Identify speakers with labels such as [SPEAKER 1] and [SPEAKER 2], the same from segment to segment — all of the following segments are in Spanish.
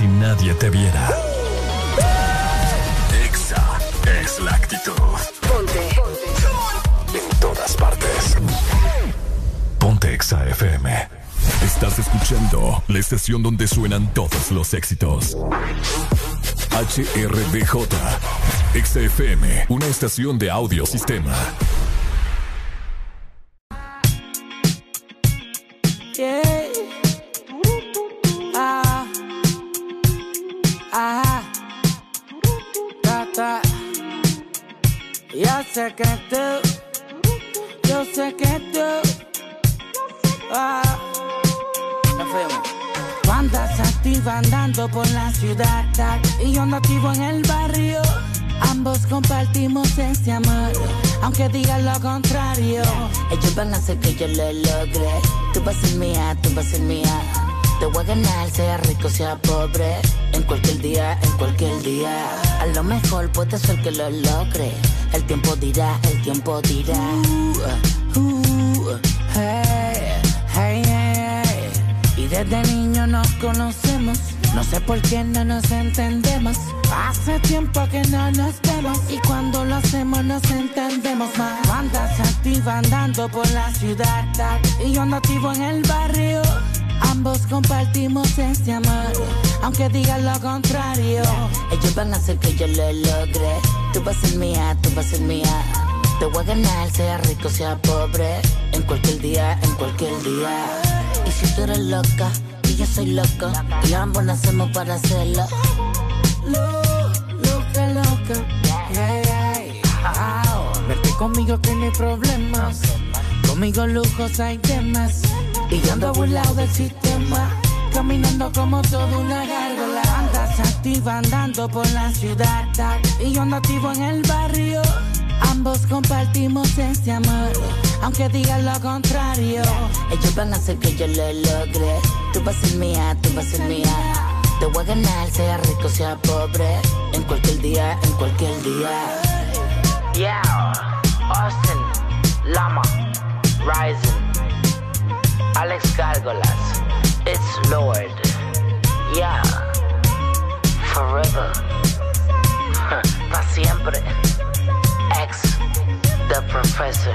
[SPEAKER 1] si nadie te viera. Exa es la actitud. Ponte. En todas partes. Ponte Exa FM. Estás escuchando la estación donde suenan todos los éxitos. HRBJ. XFM, una estación de audio sistema.
[SPEAKER 2] Aunque digan lo contrario. Ellos van a hacer que yo lo logre. Tú vas a ser mía, tú vas a ser mía. Te voy a ganar, sea rico, sea pobre. En cualquier día, en cualquier día. A lo mejor puede ser que lo logre. El tiempo dirá, el tiempo dirá. Uh, uh, hey, hey, hey. Y desde niño nos conocemos. No sé por qué no nos entendemos. Hace tiempo que no nos vemos. Y cuando lo hacemos nos entendemos más. Tú Andas activa andando por la ciudad. Y yo ando activo en el barrio. Ambos compartimos ese amor. Aunque digan lo contrario. Ellos van a hacer que yo lo logre. Tú vas a ser mía, tú vas a ser mía. Te voy a ganar, sea rico, sea pobre. En cualquier día, en cualquier día. Y si tú eres loca, y yo soy loco. Y ambos nacemos para hacerlo. Lo- Loca, loca. Yeah, yeah. Verte conmigo que no hay problemas. Conmigo lujos hay temas. Y yo ando burlado del sistema. Caminando como toda una gárgola. Andas activa andando por la ciudad. Y yo ando activo en el barrio. Ambos compartimos ese amor. Aunque digan lo contrario. Ellos van a hacer que yo lo logre. Tú vas a ser mía, tú vas a ser mía. Te voy a ganar, sea rico, sea pobre. En cualquier día, en cualquier día.
[SPEAKER 3] Yeah, Austin, Lama, Rising, Alex Gárgolas, It's Lord, yeah, Forever, para siempre, Ex, The Professor.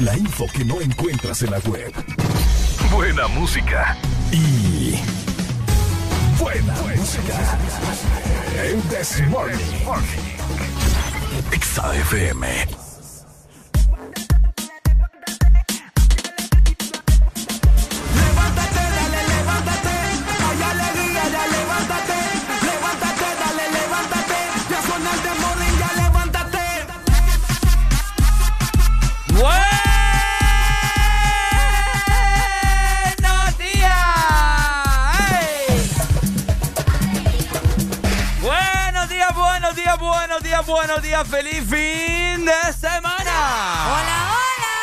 [SPEAKER 1] La info que no encuentras en la web. Buena música. Y. Buena, música. El This Morning. Exa FM.
[SPEAKER 4] Buenos días. ¡Feliz fin de semana!
[SPEAKER 5] Hola, hola.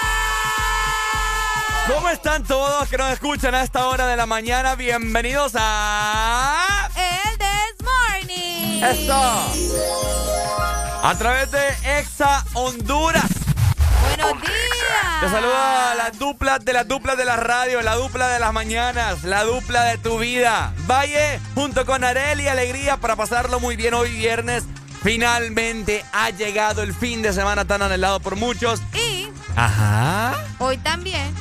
[SPEAKER 4] ¿Cómo están todos que nos escuchan a esta hora de la mañana? Bienvenidos a...
[SPEAKER 5] El This Morning.
[SPEAKER 4] ¡Eso! A través de Exa Honduras.
[SPEAKER 5] Buenos días.
[SPEAKER 4] Te saluda la dupla de las duplas de la radio, la dupla de las mañanas, la dupla de tu vida. Valle junto con Areli Alegría para pasarlo muy bien hoy viernes. Finalmente ha llegado el fin de semana tan anhelado por muchos.
[SPEAKER 5] Y
[SPEAKER 4] Ajá.
[SPEAKER 5] hoy también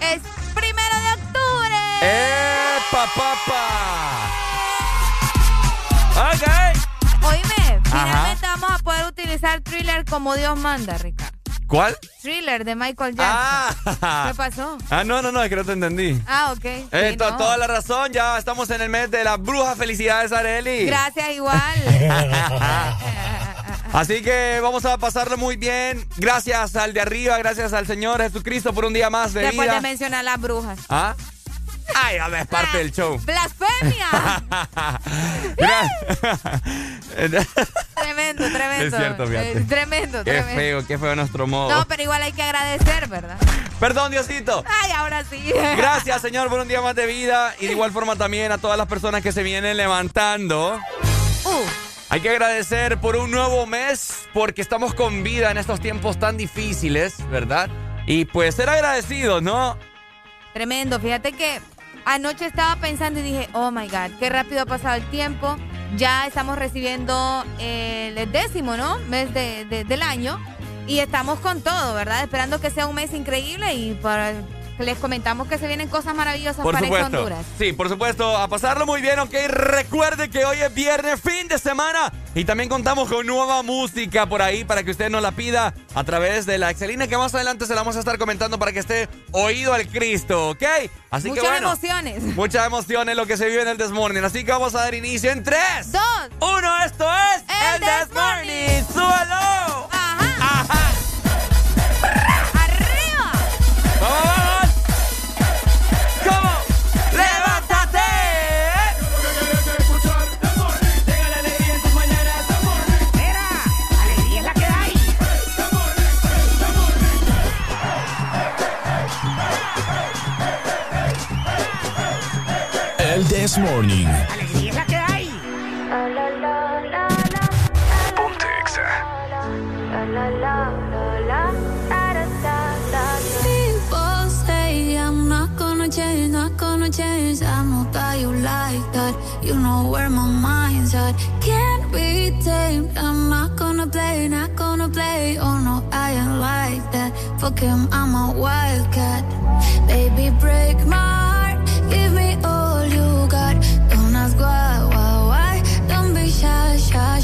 [SPEAKER 5] es primero de octubre.
[SPEAKER 4] ¡Epa, papá! Ok.
[SPEAKER 5] Oíme,
[SPEAKER 4] Ajá.
[SPEAKER 5] finalmente vamos a poder utilizar thriller como Dios manda, Ricardo.
[SPEAKER 4] ¿Cuál?
[SPEAKER 5] Thriller de Michael Jackson.
[SPEAKER 4] Ah.
[SPEAKER 5] ¿Qué pasó?
[SPEAKER 4] Ah, no, no, no, es que no te entendí.
[SPEAKER 5] Ah, ok.
[SPEAKER 4] Eh,
[SPEAKER 5] Sí,
[SPEAKER 4] to-
[SPEAKER 5] no.
[SPEAKER 4] Toda la razón, ya estamos en el mes de las brujas. Felicidades, Areli.
[SPEAKER 5] Gracias, igual.
[SPEAKER 4] Así que vamos a pasarlo muy bien. Gracias al de arriba, gracias al Señor Jesucristo por un día más de
[SPEAKER 5] Después
[SPEAKER 4] vida.
[SPEAKER 5] de mencionar las brujas.
[SPEAKER 4] ¿Ah? Ay, a ver, es parte del show.
[SPEAKER 5] ¡Blasfemia! tremendo, tremendo.
[SPEAKER 4] Es cierto, fíjate.
[SPEAKER 5] tremendo,
[SPEAKER 4] qué
[SPEAKER 5] tremendo.
[SPEAKER 4] feo, qué feo nuestro modo.
[SPEAKER 5] No, pero igual hay que agradecer, ¿verdad?
[SPEAKER 4] Perdón, Diosito.
[SPEAKER 5] Ay, ahora sí.
[SPEAKER 4] Gracias, Señor, por un día más de vida. Y de igual forma también a todas las personas que se vienen levantando.
[SPEAKER 5] Uh.
[SPEAKER 4] Hay que agradecer por un nuevo mes, porque estamos con vida en estos tiempos tan difíciles, ¿verdad? Y pues ser agradecidos, ¿no?
[SPEAKER 5] Tremendo. Fíjate que anoche estaba pensando y dije, oh my God, qué rápido ha pasado el tiempo. Ya estamos recibiendo el décimo, ¿no? Mes de, del año. Y estamos con todo, ¿verdad? Esperando que sea un mes increíble y para les comentamos que se vienen cosas maravillosas
[SPEAKER 4] por
[SPEAKER 5] para
[SPEAKER 4] supuesto.
[SPEAKER 5] Honduras.
[SPEAKER 4] Sí, por supuesto, a pasarlo muy bien, ok. Recuerde que hoy es viernes, fin de semana. Y también contamos con nueva música por ahí para que usted nos la pida a través de la Excelina, que más adelante se la vamos a estar comentando para que esté oído al Cristo, ¿ok?
[SPEAKER 5] Así muchas que bueno. emociones.
[SPEAKER 4] Muchas emociones lo que se vive en el Desmorning. Así que vamos a dar inicio en 3,
[SPEAKER 5] 2,
[SPEAKER 4] 1. Esto es
[SPEAKER 5] El, Desmorning.
[SPEAKER 4] ¡Súbelo!
[SPEAKER 5] Ajá.
[SPEAKER 4] Ajá.
[SPEAKER 5] ¡Arriba!
[SPEAKER 4] ¡Vamos!
[SPEAKER 1] This Morning.
[SPEAKER 6] Alegría es la que hay.
[SPEAKER 1] Ponte
[SPEAKER 7] People say I'm not gonna change, not gonna change. I know that you like that. You know where my mind's at. Can't be tamed. I'm not gonna play, not gonna play. Oh no, I ain't like that. Fuck him, I'm a wildcat. Baby, break my heart. Give me all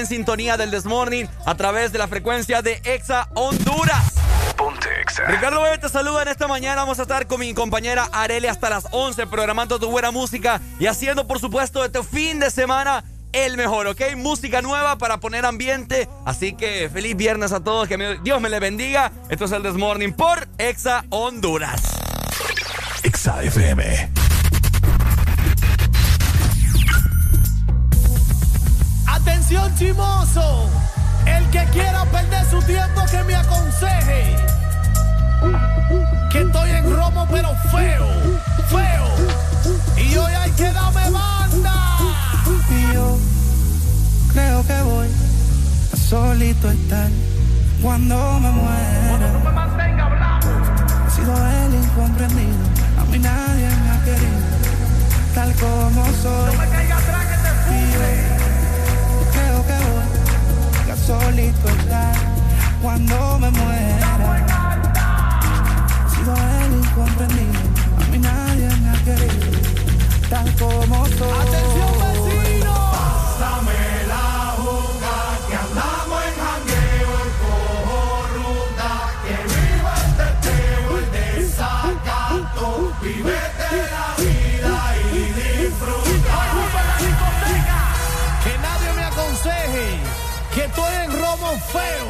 [SPEAKER 6] en
[SPEAKER 4] sintonía del Desmorning a través de la frecuencia de Exa Honduras.
[SPEAKER 1] Ponte Exa.
[SPEAKER 4] Ricardo Bebe te saluda en esta mañana. Vamos a estar con mi compañera Areli hasta las 11 programando tu buena música y haciendo, por supuesto, este fin de semana el mejor, ¿ok? Música nueva para poner ambiente. Así que feliz viernes a todos. Que Dios me les bendiga. Esto es el Desmorning por Exa Honduras.
[SPEAKER 1] Exa FM.
[SPEAKER 8] chimoso. El que quiera perder su tiempo que me aconseje. Que estoy en romo pero feo, feo. Y hoy hay que darme banda.
[SPEAKER 9] Y yo creo que voy a solito estar cuando me muera.
[SPEAKER 8] Cuando no me mantenga hablando.
[SPEAKER 9] He sido el incomprendido, a mí nadie me ha querido. Tal como soy.
[SPEAKER 8] No me caiga atrás que te
[SPEAKER 9] fumbre solito estar cuando me muera. He sido el incomprendido, a mí nadie me ha querido, tal como soy.
[SPEAKER 8] Atención.
[SPEAKER 10] fail.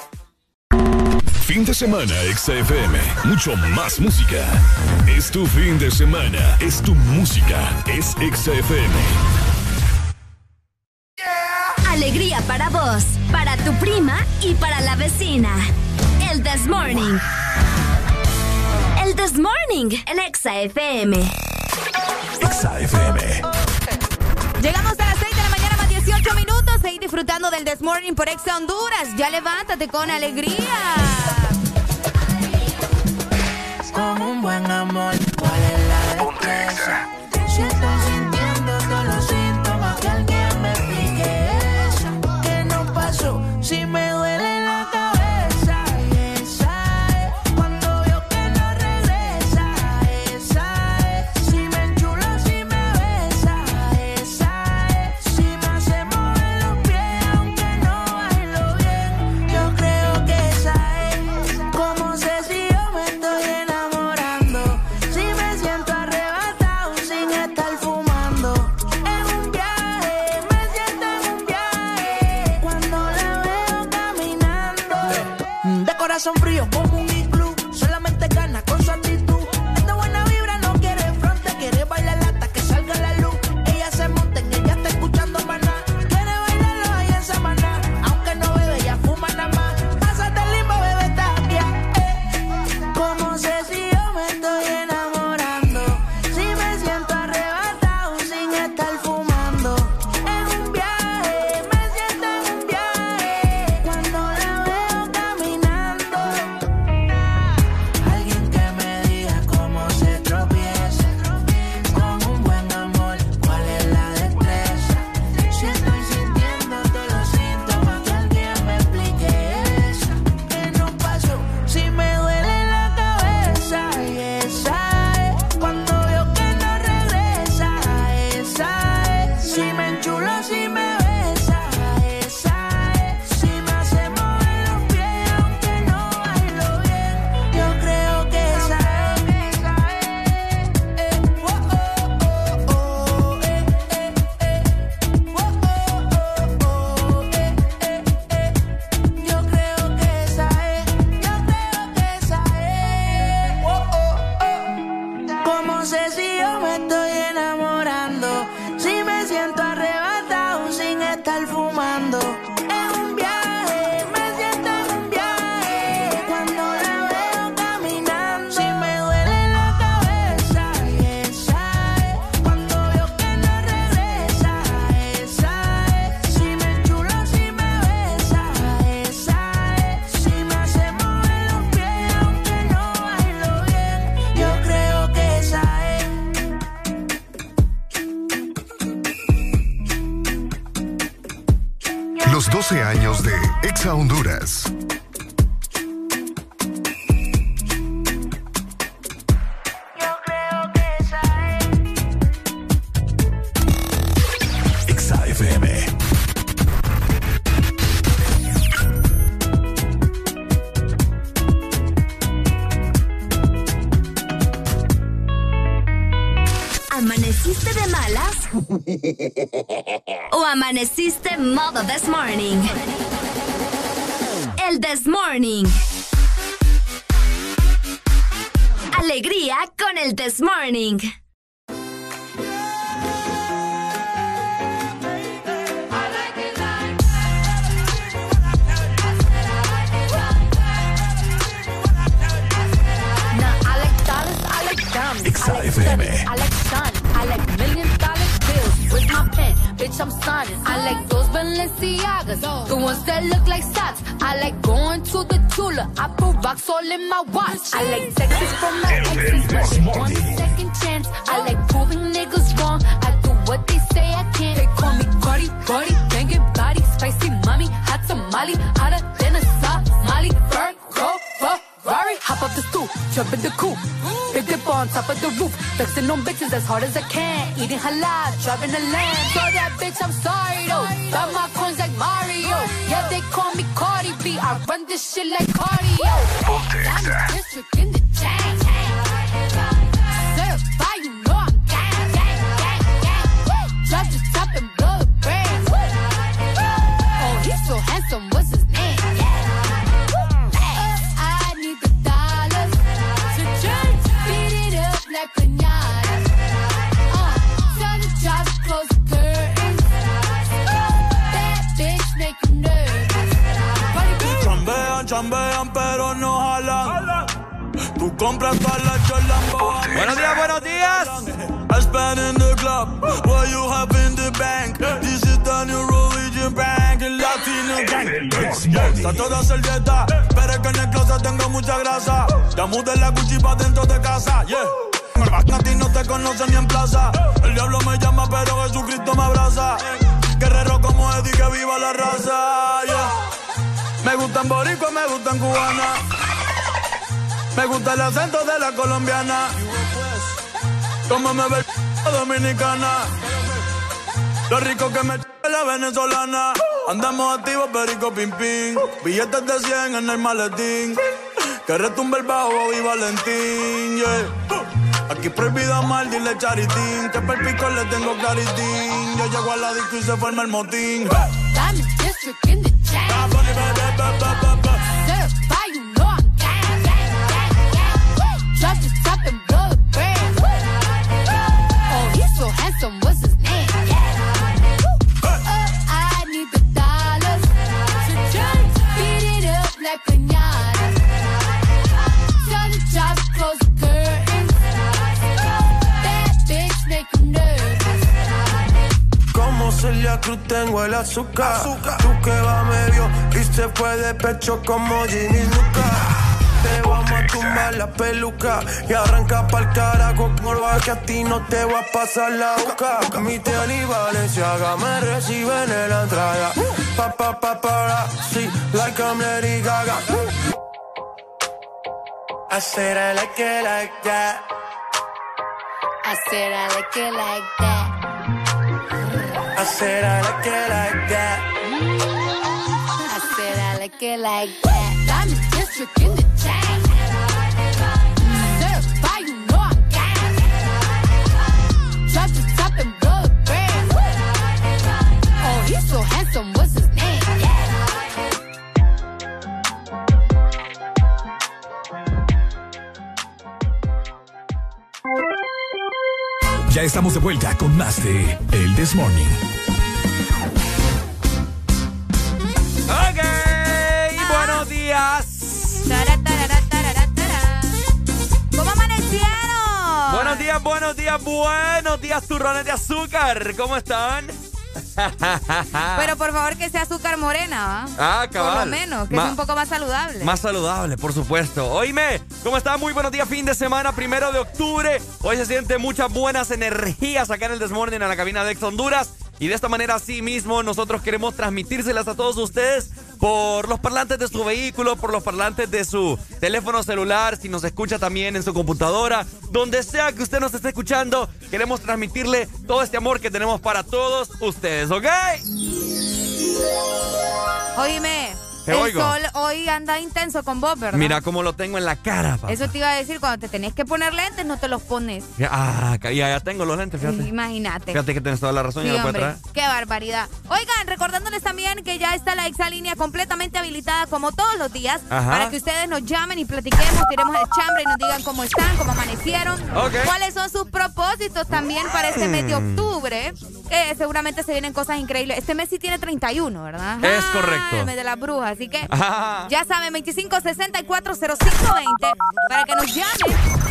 [SPEAKER 10] Fin de semana, XFM. Mucho más música. Es tu fin de semana. Es tu música. Es XFM.
[SPEAKER 11] Alegría para vos, para tu prima y para la vecina. El This Morning. El This Morning en Exa FM.
[SPEAKER 10] XFM.
[SPEAKER 5] Llegamos a las 6 de la mañana más 18 minutos. Seguí disfrutando del This Morning por Exa Honduras. Ya levántate con alegría.
[SPEAKER 12] Con un buen amor, ¿cuál es la corazón frío.
[SPEAKER 6] en el maletín. Que retumbe el bajo y Valentín, yeah. Aquí prohibido amar, dile charitín. Que perpico le tengo claritín. Yo llego a la disco y se forma el motín. Azúcar. Tú que va medio y se fue de pecho como Ginny Luca. Te vamos a tumbar la peluca y arranca pa'l carajo Morba que a ti no te va a pasar la boca Mi tele y Valenciaga me reciben en la entrada Pa pa pa para, sí, like I'm Lady Gaga I said I like it like that
[SPEAKER 13] I said I like it like that.
[SPEAKER 6] I said I like it like that
[SPEAKER 13] I said I like it like that.
[SPEAKER 1] Estamos de vuelta con más de El This Morning.
[SPEAKER 4] Ok, buenos días.
[SPEAKER 5] ¿Cómo amanecieron?
[SPEAKER 4] Buenos días, buenos días, buenos días, turrones de azúcar. ¿Cómo están?
[SPEAKER 5] Pero por favor que sea azúcar morena, ¿va?
[SPEAKER 4] Ah, cabal.
[SPEAKER 5] Por lo menos, que
[SPEAKER 4] Ma-
[SPEAKER 5] es un poco más saludable.
[SPEAKER 4] Más saludable, por supuesto. Oíme, ¿cómo está? Muy buenos días, fin de semana, primero de octubre. Hoy se sienten muchas buenas energías acá en el Desmorning en la cabina de Ex Honduras. Y de esta manera, así mismo, nosotros queremos transmitírselas a todos ustedes por los parlantes de su vehículo, por los parlantes de su teléfono celular, si nos escucha también en su computadora, donde sea que usted nos esté escuchando, queremos transmitirle todo este amor que tenemos para todos ustedes, ¿ok?
[SPEAKER 5] Oíme,
[SPEAKER 4] Te
[SPEAKER 5] el
[SPEAKER 4] oigo.
[SPEAKER 5] sol hoy anda intenso con vos, ¿verdad?
[SPEAKER 4] Mira cómo lo tengo en la cara, papá.
[SPEAKER 5] Eso te iba a decir, cuando te tenés que poner lentes, no te los pones.
[SPEAKER 4] Ah, ya, ya tengo los lentes, fíjate.
[SPEAKER 5] Imagínate.
[SPEAKER 4] Fíjate que tienes toda la razón,
[SPEAKER 5] Sí,
[SPEAKER 4] ya
[SPEAKER 5] hombre,
[SPEAKER 4] traer.
[SPEAKER 5] qué barbaridad. Oigan, recordándoles también que ya está la exalínea completamente habilitada como todos los días
[SPEAKER 4] Ajá.
[SPEAKER 5] para que ustedes nos llamen y platiquemos, tiremos el chambre y nos digan cómo están, cómo amanecieron,
[SPEAKER 4] Ok.
[SPEAKER 5] cuáles son sus propósitos también para este mes de octubre, que seguramente se vienen cosas increíbles. Este mes sí tiene 31, ¿verdad?
[SPEAKER 4] Es correcto.
[SPEAKER 5] El mes de las brujas, así que
[SPEAKER 4] Ajá.
[SPEAKER 5] ya saben, 25640520 para que nos llamen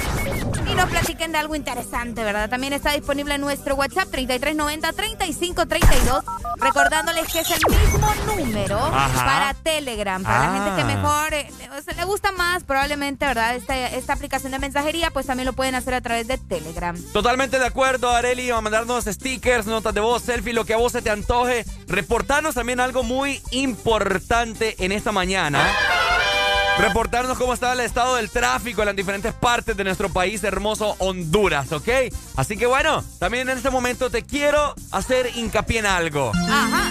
[SPEAKER 5] y nos platiquen de algo interesante, ¿verdad? También está disponible en nuestro WhatsApp 3390-3532, recordándoles que es el mismo número
[SPEAKER 4] Ajá.
[SPEAKER 5] para Telegram. Para la gente que
[SPEAKER 4] Ah.
[SPEAKER 5] mejor eh, se le gusta más, probablemente, ¿verdad? Esta, esta aplicación de mensajería, pues también lo pueden hacer a través de Telegram.
[SPEAKER 4] Totalmente de acuerdo, Areli. Va a mandarnos stickers, notas de voz, selfie, lo que a vos se te antoje. Reportarnos también algo muy importante en esta mañana. Reportarnos cómo está el estado del tráfico en las diferentes partes de nuestro país hermoso Honduras, ¿ok? Así que bueno, también en este momento te quiero hacer hincapié en algo.
[SPEAKER 5] Ajá.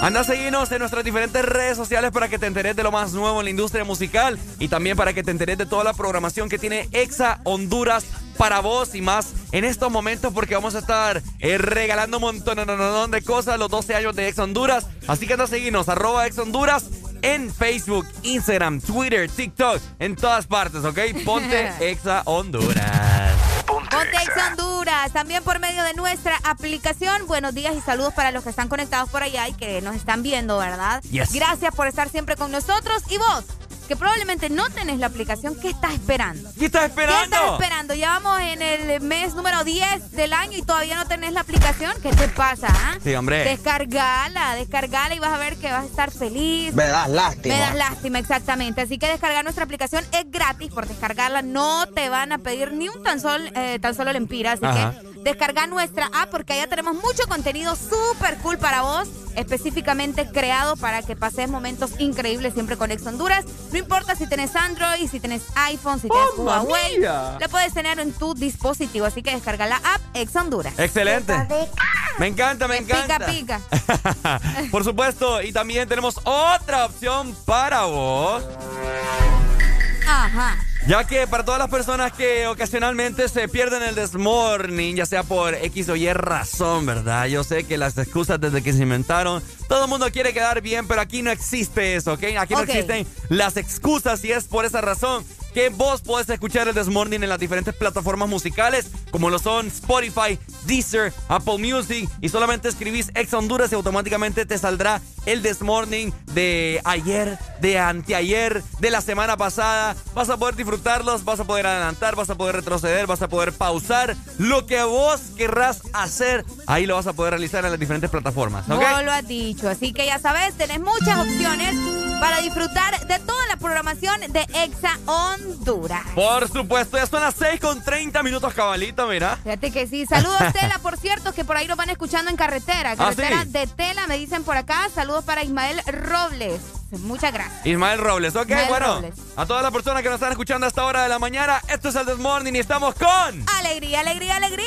[SPEAKER 4] Anda a seguirnos en nuestras diferentes redes sociales para que te enteres de lo más nuevo en la industria musical y también para que te enteres de toda la programación que tiene Exa Honduras para vos y más en estos momentos porque vamos a estar eh, regalando un montón de cosas los 12 años de Exa Honduras. Así que anda a seguirnos, arroba Honduras en Facebook, Instagram, Twitter, TikTok, en todas partes, ¿ok? Ponte Exa Honduras.
[SPEAKER 5] Ponte Ex Honduras, también por medio de nuestra aplicación. Buenos días y saludos para los que están conectados por allá y que nos están viendo, ¿verdad?
[SPEAKER 4] Yes.
[SPEAKER 5] Gracias por estar siempre con nosotros. Y vos, que probablemente no tenés la aplicación, ¿qué estás esperando?
[SPEAKER 4] ¿Qué estás
[SPEAKER 5] ¿Qué
[SPEAKER 4] esperando?
[SPEAKER 5] estás esperando? Ya vamos en el mes número 10 del año y todavía no tenés la aplicación. ¿Qué te pasa? ah?
[SPEAKER 4] Sí, hombre.
[SPEAKER 5] Descargala, descargala y vas a ver que vas a estar feliz.
[SPEAKER 14] Me das lástima.
[SPEAKER 5] Me das lástima, exactamente. Así que descargar nuestra aplicación es gratis. Por descargarla no te van a pedir ni un tan, sol, eh, tan solo lempira. Así
[SPEAKER 4] Ajá.
[SPEAKER 5] que descarga nuestra app porque allá tenemos mucho contenido súper cool para vos. Específicamente creado para que pases momentos increíbles siempre con Ex Honduras. No importa si tenés Android, si tenés iPhone, si tienes
[SPEAKER 4] ¡Mamma
[SPEAKER 5] Huawei.
[SPEAKER 4] mía!
[SPEAKER 5] Lo puedes tener en tu dispositivo. Así que descarga la app Ex Honduras.
[SPEAKER 4] Excelente. Me encanta, me encanta.
[SPEAKER 5] Pica, pica.
[SPEAKER 4] Por supuesto, y también tenemos otra opción para vos.
[SPEAKER 5] Ajá.
[SPEAKER 4] Ya que para todas las personas que ocasionalmente se pierden el desmorning, ya sea por X o Y razón, ¿verdad? Yo sé que las excusas desde que se inventaron, todo el mundo quiere quedar bien, pero aquí no existe eso, ¿ok? Aquí no existen las excusas y es por esa razón que vos podés escuchar el Desmorning en las diferentes plataformas musicales, como lo son Spotify, Deezer, Apple Music, y solamente escribís Ex Honduras y automáticamente te saldrá el Desmorning de ayer, de anteayer, de la semana pasada. Vas a poder disfrutarlos, vas a poder adelantar, vas a poder retroceder, vas a poder pausar. Lo que vos querrás hacer, ahí lo vas a poder realizar en las diferentes plataformas. ¿ok?
[SPEAKER 5] No lo has dicho. Así que ya sabes, tenés muchas opciones para disfrutar de toda la programación de Exa Honduras.
[SPEAKER 4] Por supuesto, ya son las 6 con 30 minutos cabalito, mira.
[SPEAKER 5] Fíjate que sí. Saludos, Tela, por cierto, que por ahí nos van escuchando en carretera. Carretera
[SPEAKER 4] Ah, sí.
[SPEAKER 5] de Tela, me dicen por acá. Saludos para Ismael Robles. Muchas gracias.
[SPEAKER 4] Ismael Robles, ok,
[SPEAKER 5] Ismael
[SPEAKER 4] bueno.
[SPEAKER 5] Robles.
[SPEAKER 4] A todas las personas que nos están escuchando a esta hora de la mañana, esto es el Desmorning y estamos con.
[SPEAKER 5] Alegría, alegría, alegría.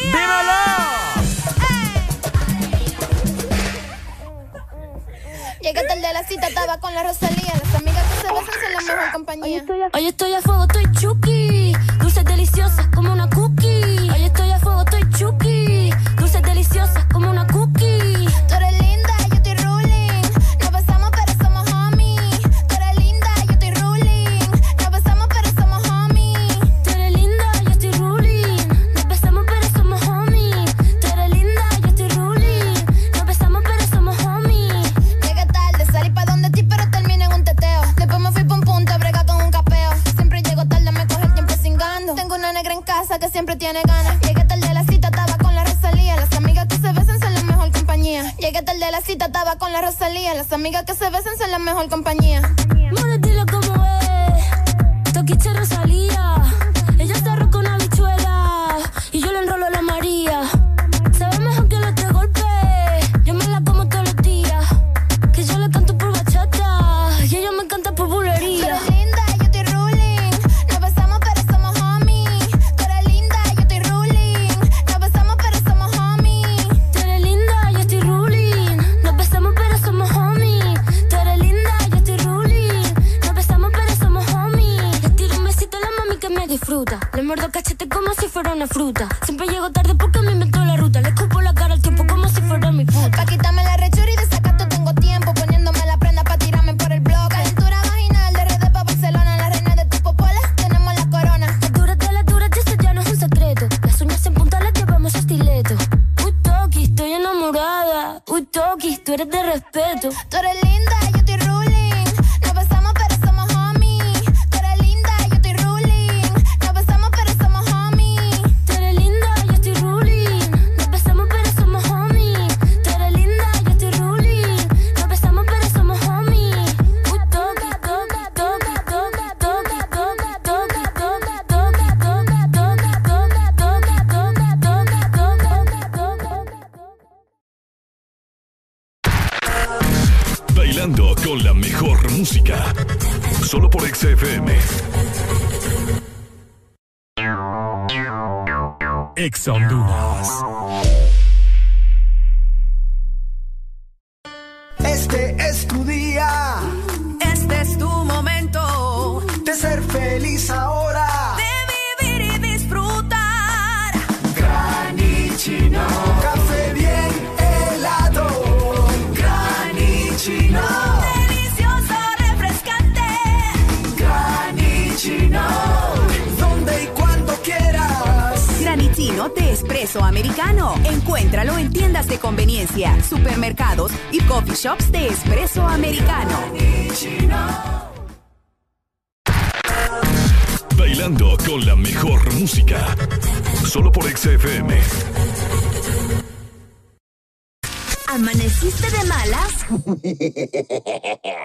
[SPEAKER 15] Llegué tarde a la cita, estaba con la Rosalía. Las amigas que se besan son la mejor compañía.
[SPEAKER 16] Hoy estoy a fuego, estoy chuki. Dulces deliciosas como una cookie. Hoy estoy a fuego, estoy
[SPEAKER 15] compañía. Llegué tarde a la cita, estaba con la Rosalía. Las amigas que se besan son la mejor compañía.
[SPEAKER 16] Mora, dile cómo es. Toquiche Rosalía. Cachete como si fuera una fruta. Siempre llego tarde porque me inventó la ruta. Le escupo la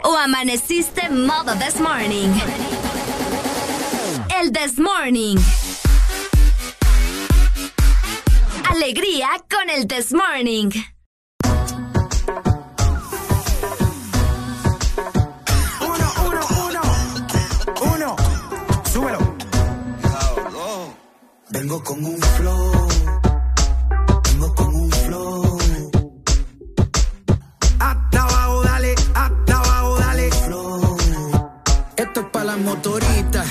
[SPEAKER 11] ¿O amaneciste modo this morning? El this morning. Alegría con el this morning.
[SPEAKER 17] Uno, uno, uno. Uno. Súbelo. Vengo con un flow.
[SPEAKER 18] Las motoritas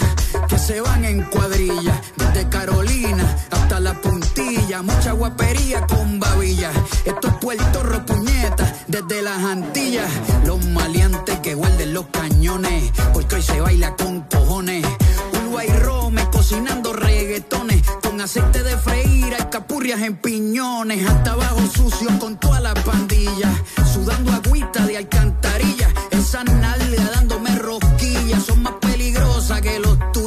[SPEAKER 18] que se van en cuadrilla. Desde Carolina hasta la puntilla. Mucha guapería con babilla. Esto es Puerto Ropuñeta desde las Antillas. Los maleantes que guarden los cañones. Porque hoy se baila con cojones. Un agua y rome, cocinando reggaetones, con aceite de freír, alcapurrias en piñones, hasta abajo sucio con toda la pandilla, sudando agüita de alcantarilla, esa nalga dándome rosquillas, son más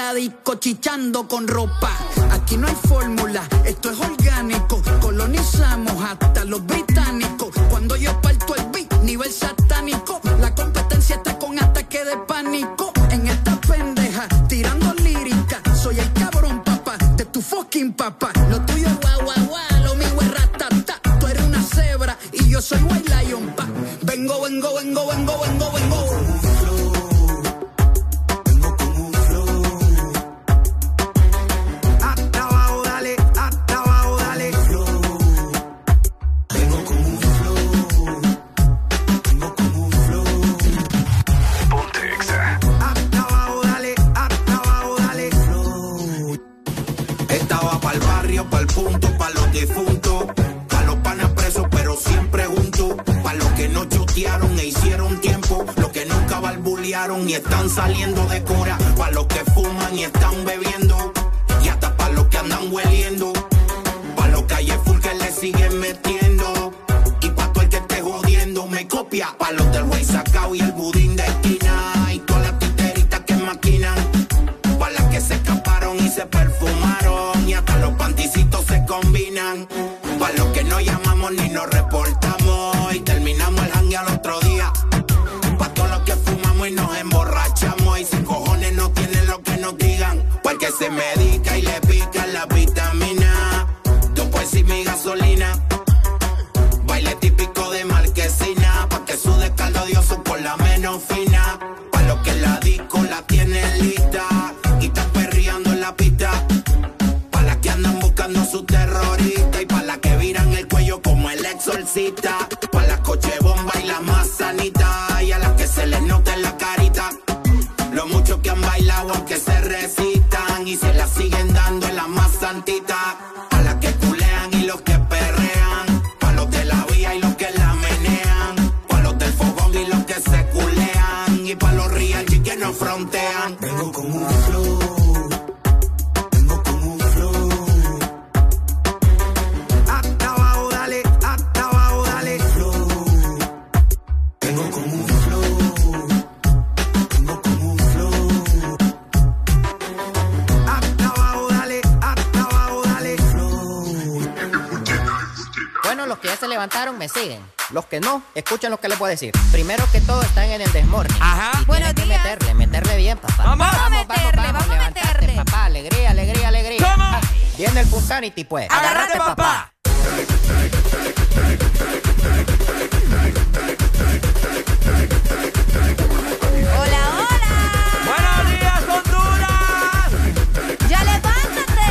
[SPEAKER 18] Tener a tu aladico chichando con ropa. Aquí no hay fórmula, esto es orgánico. Colonizamos hasta los británicos. Cuando yo parto el beat, nivel satánico. La competencia está con ataque de pánico. En esta pendeja, tirando lírica. Soy el cabrón, papá, de tu fucking papá. Lo tuyo es guau, guau, guau, lo mío es ratata. Tú eres una cebra y yo soy white lion, pa. Vengo, vengo, vengo, vengo, vengo, vengo.
[SPEAKER 19] Difuntos, pa' los panas presos, pero siempre juntos, los que no chotearon e hicieron tiempo, los que nunca balbulearon y están saliendo de cura, pa' los que fuman y están bebiendo, y hasta pa' los que andan hueliendo, pa' los calle full que le siguen metiendo, y pa' todo el que esté jodiendo me copia, pa' los del
[SPEAKER 20] Primero que todo están en el desmorning. Ajá. Y
[SPEAKER 5] Buenos
[SPEAKER 20] tienen que meterle, meterle bien, papá.
[SPEAKER 5] Vamos. Vamos a meterle, vamos a
[SPEAKER 20] levantarte, papá. Alegría, alegría, alegría. Ah, Viene el Punsanity, pues.
[SPEAKER 5] Agárrate, papá. Hola, hola.
[SPEAKER 4] Buenos días, Honduras.
[SPEAKER 5] Ya levántate.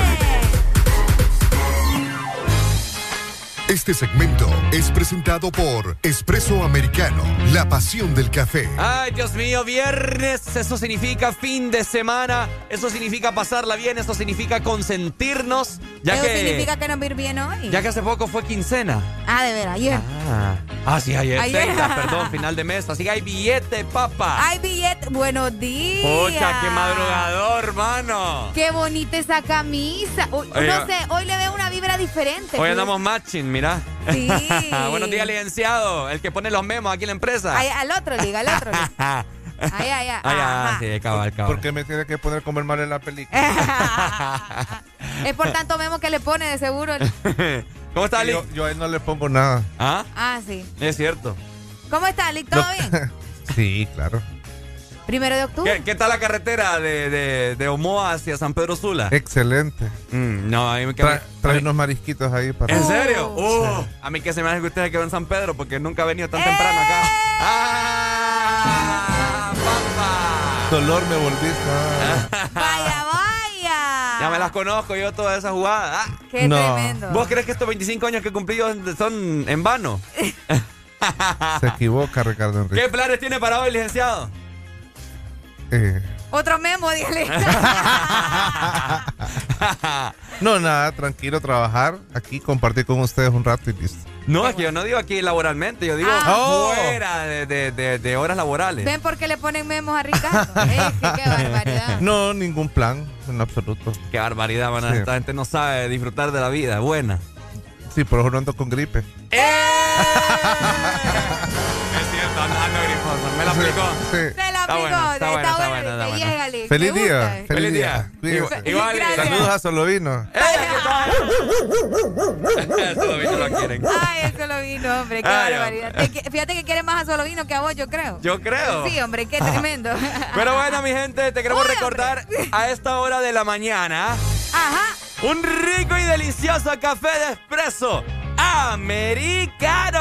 [SPEAKER 21] Este segmento es presentado por Espresso Americano, la pasión del café.
[SPEAKER 4] Ay, Dios mío, viernes, eso significa fin de semana, eso significa pasarla bien, eso significa consentirnos, ya
[SPEAKER 5] Eso
[SPEAKER 4] que
[SPEAKER 5] significa que nos ir bien hoy.
[SPEAKER 4] ya que hace poco fue quincena.
[SPEAKER 5] Ah, de veras, ayer.
[SPEAKER 4] Ah, ah sí, ayer,
[SPEAKER 5] Ayer.
[SPEAKER 4] 30, perdón, final de mes, así que hay billete, papa.
[SPEAKER 5] Hay billete. Buenos días.
[SPEAKER 4] Pucha, qué madrugador, hermano.
[SPEAKER 5] Qué bonita esa camisa. Uy, no sé, hoy le veo una vibra diferente.
[SPEAKER 4] Hoy andamos matching, mira.
[SPEAKER 5] Sí.
[SPEAKER 4] Buenos días, licenciado, el que pone los memos aquí en la empresa.
[SPEAKER 5] Ay, al otro liga, al otro liga. Ay, ay, ay. Ajá.
[SPEAKER 4] sí, cabal, cabal.
[SPEAKER 22] ¿Por qué me tiene que poner como el mal en la película?
[SPEAKER 5] Es por tanto memo que le pone de seguro.
[SPEAKER 4] ¿Cómo está, Lick?
[SPEAKER 22] Yo, yo a él no le pongo nada.
[SPEAKER 4] ¿Ah?
[SPEAKER 5] Ah, sí.
[SPEAKER 4] Es cierto.
[SPEAKER 5] ¿Cómo está, Lick? ¿Todo bien?
[SPEAKER 22] Sí, claro.
[SPEAKER 5] Primero de octubre.
[SPEAKER 4] ¿Qué, qué tal la carretera de, de, de Omoa hacia San Pedro Sula?
[SPEAKER 22] Excelente.
[SPEAKER 4] Mm, no, a mí me queda.
[SPEAKER 22] trae unos marisquitos ahí para.
[SPEAKER 4] ¿En serio? Uh, a mí que se me hace que usted se quedó en San Pedro porque nunca ha venido tan temprano acá. ¡Ah! ¡Papá!
[SPEAKER 22] Dolor me volviste. ah.
[SPEAKER 5] Vaya, vaya.
[SPEAKER 4] Ya me las conozco yo todas esas jugadas. Ah,
[SPEAKER 5] Qué
[SPEAKER 22] No.
[SPEAKER 5] tremendo.
[SPEAKER 4] ¿Vos crees que estos 25 años que cumplí yo son en vano?
[SPEAKER 22] Se equivoca, Ricardo Enrique.
[SPEAKER 4] ¿Qué planes tiene para hoy, licenciado?
[SPEAKER 22] Eh,
[SPEAKER 5] Otro memo, dígale.
[SPEAKER 22] no, nada, tranquilo, trabajar aquí, compartir con ustedes un rato y listo.
[SPEAKER 4] No, es que yo no digo aquí laboralmente, yo digo
[SPEAKER 22] Ah.
[SPEAKER 4] fuera de, de- de- de horas laborales.
[SPEAKER 5] ¿Ven por qué le ponen memos a Ricardo? Qué barbaridad.
[SPEAKER 22] No, ningún plan, en absoluto.
[SPEAKER 4] Qué barbaridad, man.
[SPEAKER 22] Sí.
[SPEAKER 4] Esta gente no sabe disfrutar de la vida. Buena.
[SPEAKER 22] Sí, por eso no ando con gripe.
[SPEAKER 4] Es cierto, ando, ando grifoso. Me la aplicó.
[SPEAKER 22] Sí.
[SPEAKER 5] Se la
[SPEAKER 4] Está
[SPEAKER 5] aplicó,
[SPEAKER 4] bueno, está bueno, está bueno, está
[SPEAKER 5] está
[SPEAKER 4] bueno.
[SPEAKER 5] Llégale,
[SPEAKER 22] Feliz día, feliz día.
[SPEAKER 4] Igual,
[SPEAKER 22] Cuídense.
[SPEAKER 4] igual,
[SPEAKER 5] Gracias.
[SPEAKER 22] Saludos a Solovino.
[SPEAKER 4] Eso lo vi, no lo quieren.
[SPEAKER 5] Ay, el solo vino, hombre, qué
[SPEAKER 4] Ay,
[SPEAKER 5] barbaridad. Te Fíjate que quiere más a solo vino que a vos, yo creo.
[SPEAKER 4] Yo creo.
[SPEAKER 5] Sí, hombre, qué tremendo.
[SPEAKER 4] Pero bueno, mi gente, te queremos
[SPEAKER 5] Uy,
[SPEAKER 4] recordar a esta hora de la mañana
[SPEAKER 5] Ajá.
[SPEAKER 4] Un rico y delicioso café de espresso americano.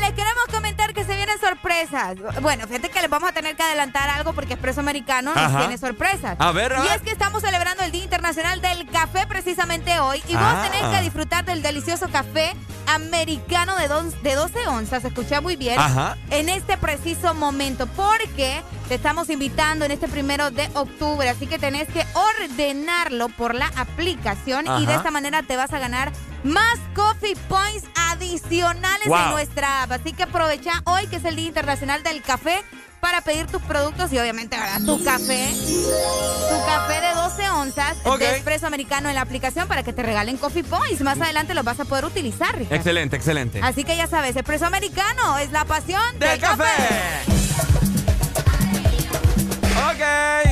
[SPEAKER 5] Les queremos comentar que se vienen sorpresas. Bueno, fíjate que les vamos a tener que adelantar algo porque Expreso Americano nos tiene sorpresas.
[SPEAKER 4] A ver, a
[SPEAKER 5] Y es que estamos celebrando el Día Internacional del Café precisamente hoy. Y vos
[SPEAKER 4] Ah.
[SPEAKER 5] tenés que disfrutar del delicioso café americano de, de 12 onzas. Escucha muy bien.
[SPEAKER 4] Ajá.
[SPEAKER 5] En este preciso momento. Porque te estamos invitando en este primero de octubre. Así que tenés que ordenarlo por la aplicación. Y de esta manera te vas a ganar más coffee points adicionales
[SPEAKER 4] Wow.
[SPEAKER 5] en nuestra app. Así que aprovecha hoy que es el Día Internacional del Café para pedir tus productos y obviamente ¿verdad? tu café, tu café de 12 onzas de espresso americano en la aplicación para que te regalen coffee points. Más adelante los vas a poder utilizar.
[SPEAKER 4] Excelente, excelente.
[SPEAKER 5] Así que ya sabes, espresso americano es la pasión
[SPEAKER 4] ¡Del
[SPEAKER 5] del,
[SPEAKER 4] café! Ok.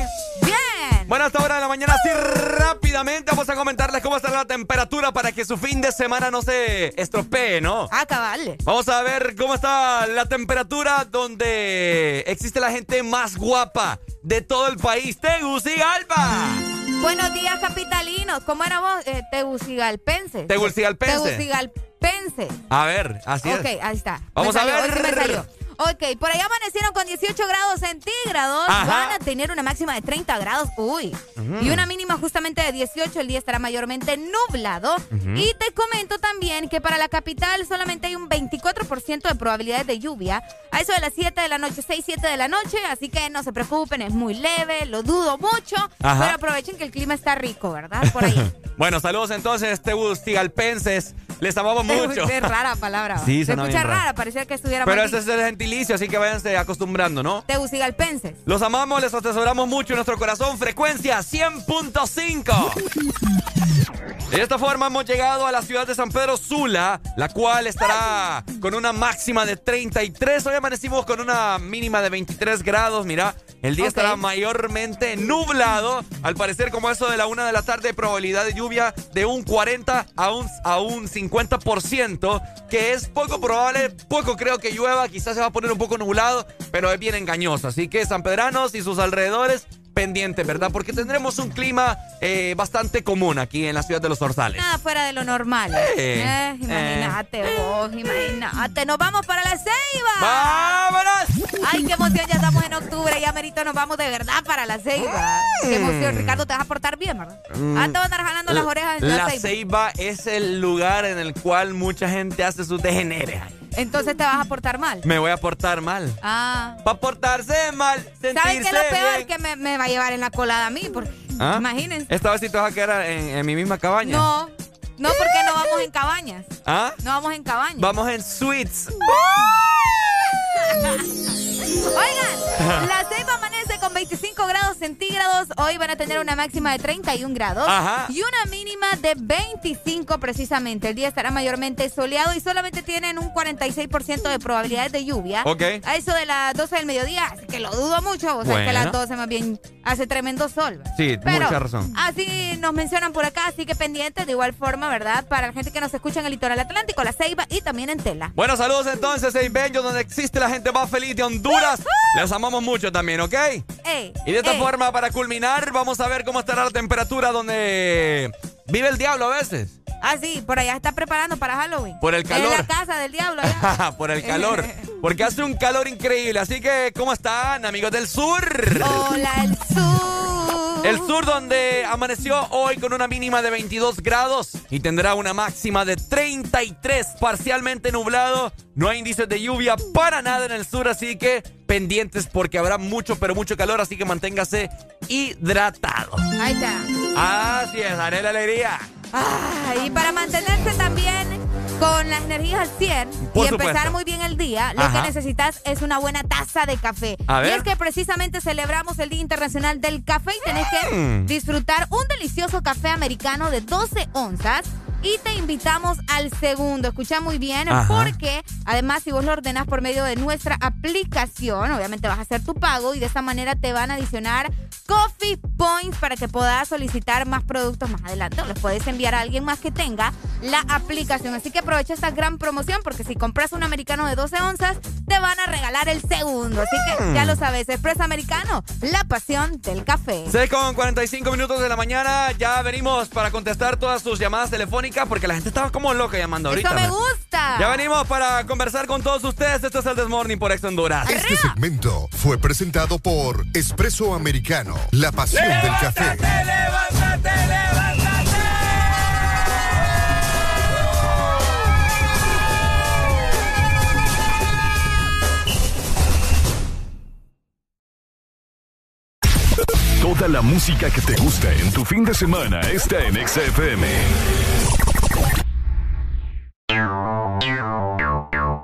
[SPEAKER 4] Bueno, a esta hora de la mañana, así rápidamente vamos a comentarles cómo estará la temperatura para que su fin de semana no se estropee, ¿no?
[SPEAKER 5] Ah, cabal.
[SPEAKER 4] Vamos a ver cómo está la temperatura donde existe la gente más guapa de todo el país, Tegucigalpa.
[SPEAKER 5] Buenos días, capitalinos. ¿Cómo era vos? Eh, Tegucigalpenses.
[SPEAKER 4] Tegucigalpense.
[SPEAKER 5] Tegucigalpenses.
[SPEAKER 4] A ver, así
[SPEAKER 5] ok,
[SPEAKER 4] es.
[SPEAKER 5] ahí está.
[SPEAKER 4] Vamos
[SPEAKER 5] Me
[SPEAKER 4] a ver.
[SPEAKER 5] hoy sí me salió. Ok, por allá amanecieron con 18 grados centígrados.
[SPEAKER 4] Ajá.
[SPEAKER 5] Van a tener una máxima de 30 grados. Uy.
[SPEAKER 4] Mm.
[SPEAKER 5] Y una mínima justamente de 18. El día estará mayormente nublado. Y te comento también que para la capital solamente hay un 24% de probabilidades de lluvia. A eso de las 7 de la noche, 6, 7 de la noche. Así que no se preocupen, es muy leve, lo dudo mucho.
[SPEAKER 4] Ajá.
[SPEAKER 5] Pero aprovechen que el clima está rico, ¿verdad? Por ahí.
[SPEAKER 4] Bueno, saludos entonces, Tegucigalpenses. Les amamos mucho.
[SPEAKER 5] Qué rara palabra. va.
[SPEAKER 4] Sí,
[SPEAKER 5] Se escucha
[SPEAKER 4] raro.
[SPEAKER 5] rara, parecía que estuviera
[SPEAKER 4] Pero ese es el gentilicio, así que váyanse acostumbrando, ¿no?
[SPEAKER 5] Tegucigalpenses.
[SPEAKER 4] Los amamos, les atesoramos mucho en nuestro corazón. Frecuencia 100.5. De esta forma hemos llegado a la ciudad de San Pedro Sula, la cual estará con una máxima de 33. Hoy amanecimos con una mínima de 23 grados. Mira, el día estará mayormente nublado. Al parecer, como eso de la una de la tarde, probabilidad de lluvia de un 40 a un, a un 50%, que es poco probable, poco creo que llueva. Quizás se va a poner un poco nublado, pero es bien engañoso. Así que, San Pedranos y sus alrededores, pendientes, ¿verdad? Porque tendremos un clima eh, bastante común aquí en la ciudad de los Orzales.
[SPEAKER 5] Nada fuera de lo normal.
[SPEAKER 4] Eh,
[SPEAKER 5] Eh, imagínate vos, imagínate. Nos vamos para la Ceiba.
[SPEAKER 4] ¡Vámonos!
[SPEAKER 5] Ay, qué emoción, ya estamos en octubre. Ya, Merito, nos vamos de verdad para la Ceiba. Qué emoción. Ricardo, te vas a portar bien, ¿verdad?
[SPEAKER 4] Mm.
[SPEAKER 5] Ah, te vas a andar jalando las orejas en la,
[SPEAKER 4] La
[SPEAKER 5] Ceiba.
[SPEAKER 4] Ceiba es el lugar en el cual mucha gente hace sus degeneres.
[SPEAKER 5] Entonces te vas a portar mal.
[SPEAKER 4] Me voy a portar mal.
[SPEAKER 5] Ah.
[SPEAKER 4] Para portarse mal, sentirse
[SPEAKER 5] ¿Sabes qué es lo peor?
[SPEAKER 4] bien.
[SPEAKER 5] Que me, me va a llevar en la colada a mí. Porque,
[SPEAKER 4] ¿Ah?
[SPEAKER 5] imagínense.
[SPEAKER 4] Esta vez sí te vas a quedar en, en mi misma cabaña.
[SPEAKER 5] No, no, porque no vamos en cabañas.
[SPEAKER 4] ¿Ah?
[SPEAKER 5] No vamos en cabañas.
[SPEAKER 4] Vamos en suites.
[SPEAKER 5] Oigan, la Ceiba amanece con 25 grados centígrados. Hoy van a tener una máxima de 31 grados
[SPEAKER 4] Ajá.
[SPEAKER 5] y una mínima de 25 precisamente. El día estará mayormente soleado y solamente tienen un 46% de probabilidades de lluvia.
[SPEAKER 4] Ok.
[SPEAKER 5] A eso de las 12 del mediodía, así que lo dudo mucho. O sea, que a
[SPEAKER 4] Bueno.
[SPEAKER 5] las 12 más bien hace tremendo sol.
[SPEAKER 4] Sí,
[SPEAKER 5] Pero
[SPEAKER 4] mucha razón.
[SPEAKER 5] así nos mencionan por acá, así que pendientes de igual forma, ¿verdad? Para la gente que nos escucha en el litoral atlántico, la Ceiba y también en Tela.
[SPEAKER 4] Bueno, saludos entonces, en Benjo, donde existe la gente más feliz de Honduras. Les amamos mucho también, ¿ok?
[SPEAKER 5] Ey,
[SPEAKER 4] Y de esta
[SPEAKER 5] ey.
[SPEAKER 4] forma, para culminar, vamos a ver cómo estará la temperatura donde vive el diablo a veces.
[SPEAKER 5] Ah, sí, por allá está preparando para Halloween.
[SPEAKER 4] Por el calor.
[SPEAKER 5] En la casa del diablo allá.
[SPEAKER 4] Por el calor. porque hace un calor increíble. Así que, ¿cómo están, amigos del sur?
[SPEAKER 5] Hola, el sur.
[SPEAKER 4] El sur donde amaneció hoy con una mínima de 22 grados y tendrá una máxima de 33, parcialmente nublado. No hay índices de lluvia para nada en el sur, así que pendientes porque habrá mucho, pero mucho calor, así que manténgase hidratado.
[SPEAKER 5] Ahí está.
[SPEAKER 4] Así es, haré la alegría.
[SPEAKER 5] Ah, y para mantenerse también con las energías al 100
[SPEAKER 4] Por
[SPEAKER 5] y empezar
[SPEAKER 4] supuesto.
[SPEAKER 5] muy bien el día, lo
[SPEAKER 4] Ajá.
[SPEAKER 5] que necesitas es una buena taza de café.
[SPEAKER 4] A
[SPEAKER 5] Y es que precisamente celebramos el Día Internacional del Café y tenés que
[SPEAKER 4] Mm.
[SPEAKER 5] disfrutar un delicioso café americano de 12 onzas. Y te invitamos al segundo. Escucha muy bien,
[SPEAKER 23] Ajá.
[SPEAKER 5] porque además, si vos lo ordenas por medio de nuestra aplicación, obviamente vas a hacer tu pago y de esta manera te van a adicionar Coffee Points para que puedas solicitar más productos más adelante o los puedes enviar a alguien más que tenga la aplicación. Así que aprovecha esta gran promoción porque si compras un americano de 12 onzas, te van a regalar el segundo. Así que ya lo sabes, Expreso Americano, la pasión del café.
[SPEAKER 4] 6 con 45 minutos de la mañana. Ya venimos para contestar todas sus llamadas telefónicas porque la gente estaba como loca llamando ahorita.
[SPEAKER 5] Eso me gusta.
[SPEAKER 4] Ya venimos para conversar con todos ustedes. Esto es el Desmorning por Ex Honduras.
[SPEAKER 21] Este segmento fue presentado por Espresso Americano, la pasión del café.
[SPEAKER 4] levántate, levántate.
[SPEAKER 24] Toda la música que te gusta en tu fin de semana está en XFM.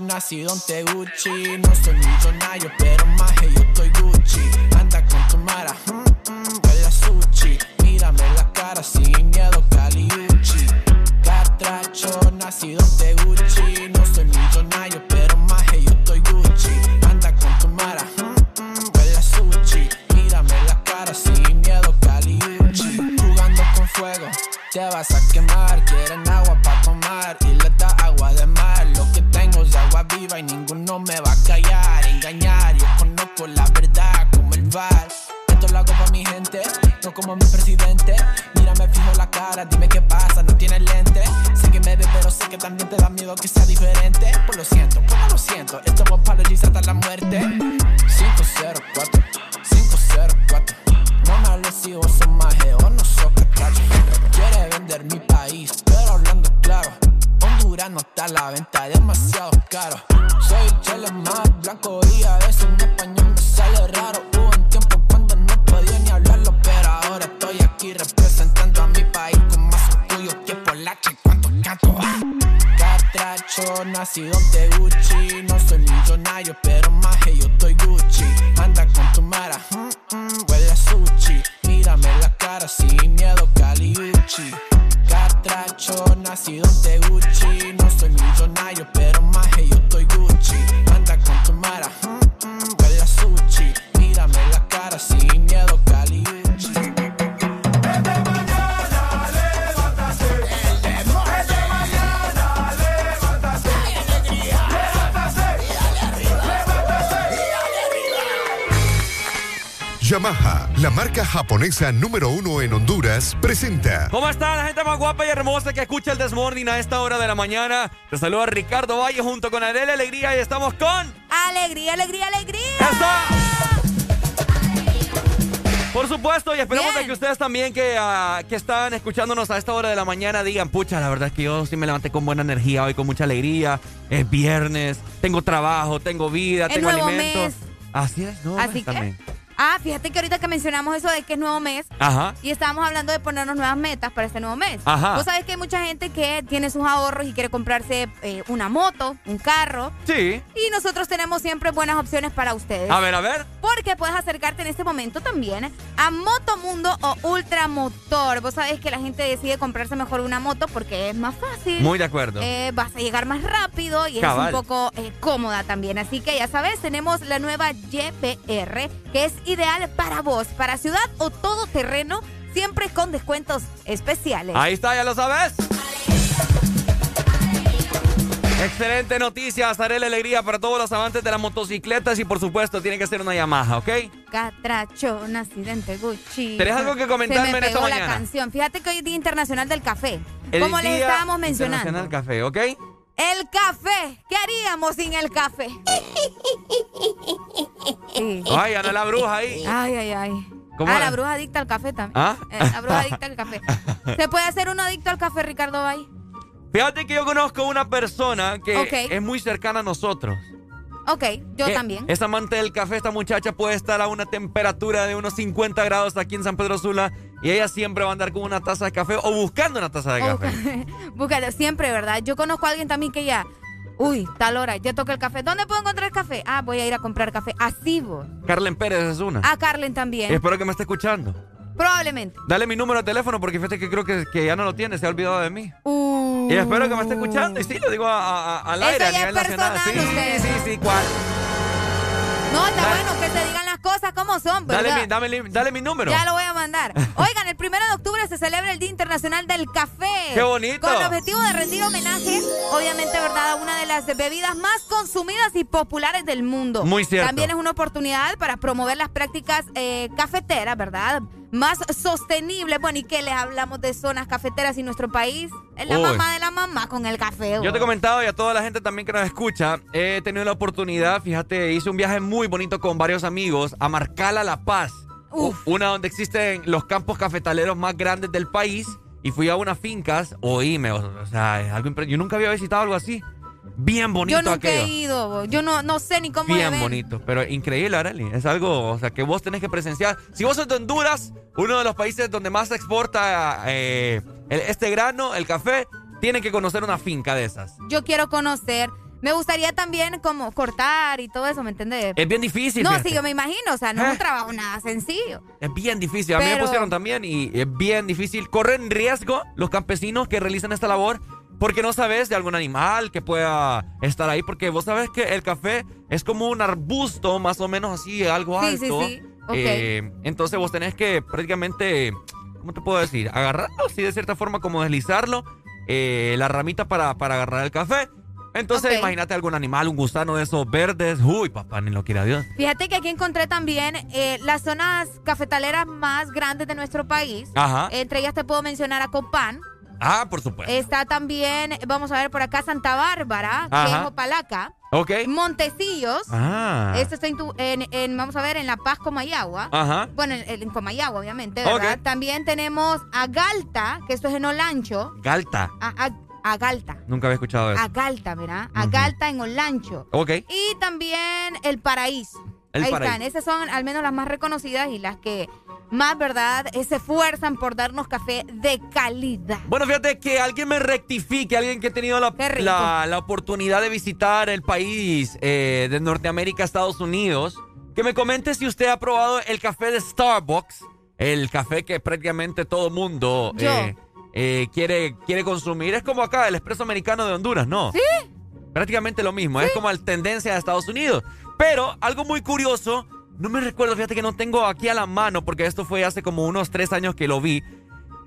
[SPEAKER 25] Nacido en Teguchi. No soy millonario, pero
[SPEAKER 21] japonesa número uno en Honduras, presenta
[SPEAKER 4] ¿Cómo está la gente más guapa y hermosa que escucha el Desmorning a esta hora de la mañana? Te saluda Ricardo Valle junto con Arele Alegría y estamos con...
[SPEAKER 5] Alegría, alegría, alegría.
[SPEAKER 4] Por supuesto, y de que ustedes también que, ah, que están escuchándonos a esta hora de la mañana digan, pucha, la verdad es que yo sí me levanté con buena energía hoy, con mucha alegría. Es viernes, tengo trabajo, tengo vida, tengo
[SPEAKER 5] nuevo
[SPEAKER 4] alimento.
[SPEAKER 5] mes.
[SPEAKER 4] Así es, no,
[SPEAKER 5] Así que-
[SPEAKER 4] también.
[SPEAKER 5] Ah, fíjate que ahorita que mencionamos eso de que es nuevo mes
[SPEAKER 4] Ajá.
[SPEAKER 5] y estábamos hablando de ponernos nuevas metas para este nuevo mes.
[SPEAKER 4] Ajá.
[SPEAKER 5] Vos sabés que hay mucha gente que tiene sus ahorros y quiere comprarse eh, una moto, un carro.
[SPEAKER 4] Sí.
[SPEAKER 5] Y nosotros tenemos siempre buenas opciones para ustedes.
[SPEAKER 4] A ver, a ver.
[SPEAKER 5] Porque puedes acercarte en este momento también a Motomundo o Ultramotor. Vos sabés que la gente decide comprarse mejor una moto porque es más fácil.
[SPEAKER 4] Muy de acuerdo.
[SPEAKER 5] Eh, vas a llegar más rápido y
[SPEAKER 4] Cabal.
[SPEAKER 5] es un poco eh, cómoda también. Así que ya sabes, tenemos la nueva YPR que es ideal para vos, para ciudad o todo terreno, siempre con descuentos especiales.
[SPEAKER 4] Ahí está, ya lo sabes. Excelente noticia, Arele Alegría para todos los amantes de las motocicletas y por supuesto tiene que ser una Yamaha, ¿ok?
[SPEAKER 5] Catracho, accidente Gucci.
[SPEAKER 4] ¿Tenés algo que comentarme
[SPEAKER 5] Se me
[SPEAKER 4] en esta
[SPEAKER 5] pegó la
[SPEAKER 4] mañana?
[SPEAKER 5] canción. Fíjate que hoy es Día Internacional del Café.
[SPEAKER 4] El
[SPEAKER 5] Como les estábamos mencionando.
[SPEAKER 4] Internacional Café, ¿ok?
[SPEAKER 5] El café. ¿Qué haríamos sin el café? Sí.
[SPEAKER 4] Ay, Ana la bruja ahí.
[SPEAKER 5] Ay, ay, ay.
[SPEAKER 4] ¿Cómo
[SPEAKER 5] ah, la bruja adicta al café también.
[SPEAKER 4] ¿Ah?
[SPEAKER 5] Eh, la bruja adicta al café. ¿Se puede hacer uno adicto al café, Ricardo Bay?
[SPEAKER 4] Fíjate que yo conozco una persona que es muy cercana a nosotros.
[SPEAKER 5] Ok, yo
[SPEAKER 4] Que
[SPEAKER 5] también.
[SPEAKER 4] Es amante del café, esta muchacha puede estar a una temperatura de unos 50 grados aquí en San Pedro Sula y ella siempre va a andar con una taza de café o buscando una taza de
[SPEAKER 5] O
[SPEAKER 4] café.
[SPEAKER 5] Búscalo, siempre, ¿verdad? Yo conozco a alguien también que ya. Uy, tal hora, ya toca el café. ¿Dónde puedo encontrar café? Ah, voy a ir a comprar café. Así vos.
[SPEAKER 4] Carlen Pérez es una.
[SPEAKER 5] A Carlen también.
[SPEAKER 4] Espero que me esté escuchando.
[SPEAKER 5] Probablemente.
[SPEAKER 4] Dale mi número de teléfono porque fíjate que creo que, que ya no lo tiene, se ha olvidado de mí.
[SPEAKER 5] Uh.
[SPEAKER 4] Y espero que me esté escuchando. Y sí, lo digo a- a- al aire a nivel nacional. Sí, ¿cuál?
[SPEAKER 5] No, está bueno que se digan las cosas como son, ¿verdad?
[SPEAKER 4] Dale mi, dame dale mi número.
[SPEAKER 5] Ya lo voy a mandar. Oigan, el primero de octubre se celebra el Día Internacional del Café.
[SPEAKER 4] ¡Qué bonito!
[SPEAKER 5] Con el objetivo de rendir homenaje, obviamente, ¿verdad? A una de las bebidas más consumidas y populares del mundo.
[SPEAKER 4] Muy cierto.
[SPEAKER 5] También es una oportunidad para promover las prácticas eh, cafeteras, ¿verdad? Más sostenibles. Bueno, ¿y qué les hablamos de zonas cafeteras y nuestro país? Es la
[SPEAKER 4] Uy.
[SPEAKER 5] mamá de la mamá con el café.
[SPEAKER 4] Yo te he comentado y a toda la gente también que nos escucha, he tenido la oportunidad, fíjate, hice un viaje muy bonito con varios amigos a Marcala La Paz, u- una donde existen los campos cafetaleros más grandes del país y fui a unas fincas, oíme, o, sea, es algo yo nunca había visitado algo así, bien bonito
[SPEAKER 5] Yo nunca
[SPEAKER 4] aquello.
[SPEAKER 5] he ido. Yo no, no sé ni cómo
[SPEAKER 4] Bien bonito, pero increíble, Arely. Es algo, o sea, que vos tenés que presenciar. Si vos sos de Honduras, uno de los países donde más se exporta eh, el- este grano, el café, tienen que conocer una finca de esas.
[SPEAKER 5] Yo quiero conocer. Me gustaría también como cortar y todo eso, ¿me entiendes?
[SPEAKER 4] Es bien difícil.
[SPEAKER 5] No,
[SPEAKER 4] fíjate.
[SPEAKER 5] sí, yo me imagino, o sea, no es un trabajo nada sencillo.
[SPEAKER 4] Es bien difícil. A mí me pusieron también y es bien difícil. Corren riesgo los campesinos que realizan esta labor porque no sabes de algún animal que pueda estar ahí. Porque vos sabes que el café es como un arbusto, más o menos así, algo
[SPEAKER 5] Sí, sí,
[SPEAKER 4] alto.
[SPEAKER 5] sí. Ok.
[SPEAKER 4] Eh, entonces vos tenés que prácticamente, ¿cómo te puedo decir? Agarrarlo, así de cierta forma, como deslizarlo, eh, la ramita para, para agarrar el café. Entonces,
[SPEAKER 5] Ok.
[SPEAKER 4] imagínate algún animal, un gusano de esos verdes. Uy, papá, ni lo quiera Dios.
[SPEAKER 5] Fíjate que aquí encontré también eh, las zonas cafetaleras más grandes de nuestro país.
[SPEAKER 4] Ajá.
[SPEAKER 5] Entre ellas te puedo mencionar a Copán.
[SPEAKER 4] Ah, por supuesto.
[SPEAKER 5] Está también, vamos a ver por acá, Santa Bárbara, que es Opalaca.
[SPEAKER 4] Ok.
[SPEAKER 5] Montecillos.
[SPEAKER 4] Ah.
[SPEAKER 5] Esto está en, tu- en- en, vamos a ver, en La Paz, Comayagua.
[SPEAKER 4] Ajá.
[SPEAKER 5] Bueno, en, en Comayagua, obviamente, ¿verdad?
[SPEAKER 4] Ok.
[SPEAKER 5] También tenemos a Galta, que esto es en Olancho.
[SPEAKER 4] Galta.
[SPEAKER 5] A, a- a Galta.
[SPEAKER 4] Nunca había escuchado eso.
[SPEAKER 5] A Galta, ¿verdad? A. Galta en Olancho.
[SPEAKER 4] Ok.
[SPEAKER 5] Y también El Paraíso.
[SPEAKER 4] El
[SPEAKER 5] Ahí
[SPEAKER 4] Paraíso.
[SPEAKER 5] están. Esas son al menos las más reconocidas y las que más, ¿verdad? Se esfuerzan por darnos café de calidad.
[SPEAKER 4] Bueno, fíjate que alguien me rectifique, alguien que ha tenido la, la, la oportunidad de visitar el país eh, de Norteamérica, Estados Unidos, que me comente si usted ha probado el café de Starbucks, el café que prácticamente todo mundo eh, eh, quiere, quiere consumir. Es como acá, el expreso americano de Honduras, ¿no?
[SPEAKER 5] ¿Sí?
[SPEAKER 4] Prácticamente lo mismo, es como la tendencia de Estados Unidos. Pero algo muy curioso, no me recuerdo, fíjate que no tengo aquí a la mano, porque esto fue hace como unos tres años que lo vi,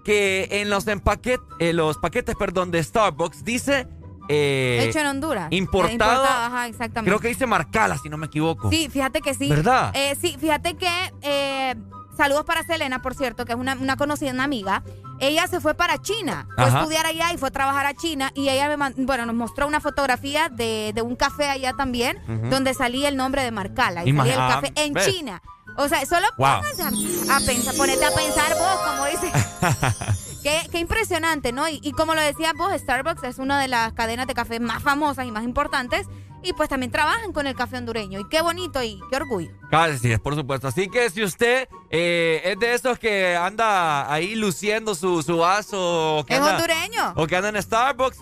[SPEAKER 4] que en los, empaquet, en los paquetes perdón, de Starbucks dice... eh,
[SPEAKER 5] Hecho en Honduras.
[SPEAKER 4] Importado,
[SPEAKER 5] Eh, ajá, exactamente.
[SPEAKER 4] creo que dice Marcala, si no me equivoco.
[SPEAKER 5] Sí, fíjate que sí.
[SPEAKER 4] ¿Verdad?
[SPEAKER 5] Eh, sí, fíjate que. eh, saludos para Selena, por cierto, que es una, una conocida, una amiga. Ella se fue para China. Fue
[SPEAKER 4] Ajá.
[SPEAKER 5] a estudiar allá y fue a trabajar a China. Y ella me bueno, nos mostró una fotografía de, de un café allá también, donde salía el nombre de Marcala. Y salía el
[SPEAKER 4] ah,
[SPEAKER 5] café en
[SPEAKER 4] ¿ves?
[SPEAKER 5] China. O sea, solo
[SPEAKER 4] Wow.
[SPEAKER 5] a, a pensar, ponete a pensar vos, como dice. Qué, qué impresionante, ¿no? Y, y como lo decías vos, Starbucks es una de las cadenas de café más famosas y más importantes. Y pues también trabajan con el café hondureño. Y qué bonito y qué orgullo.
[SPEAKER 4] Así es, por supuesto. Así que si usted eh, es de esos que anda ahí luciendo su, su vaso... o que
[SPEAKER 5] ¿Es
[SPEAKER 4] anda-
[SPEAKER 5] hondureño?
[SPEAKER 4] O que anda en Starbucks.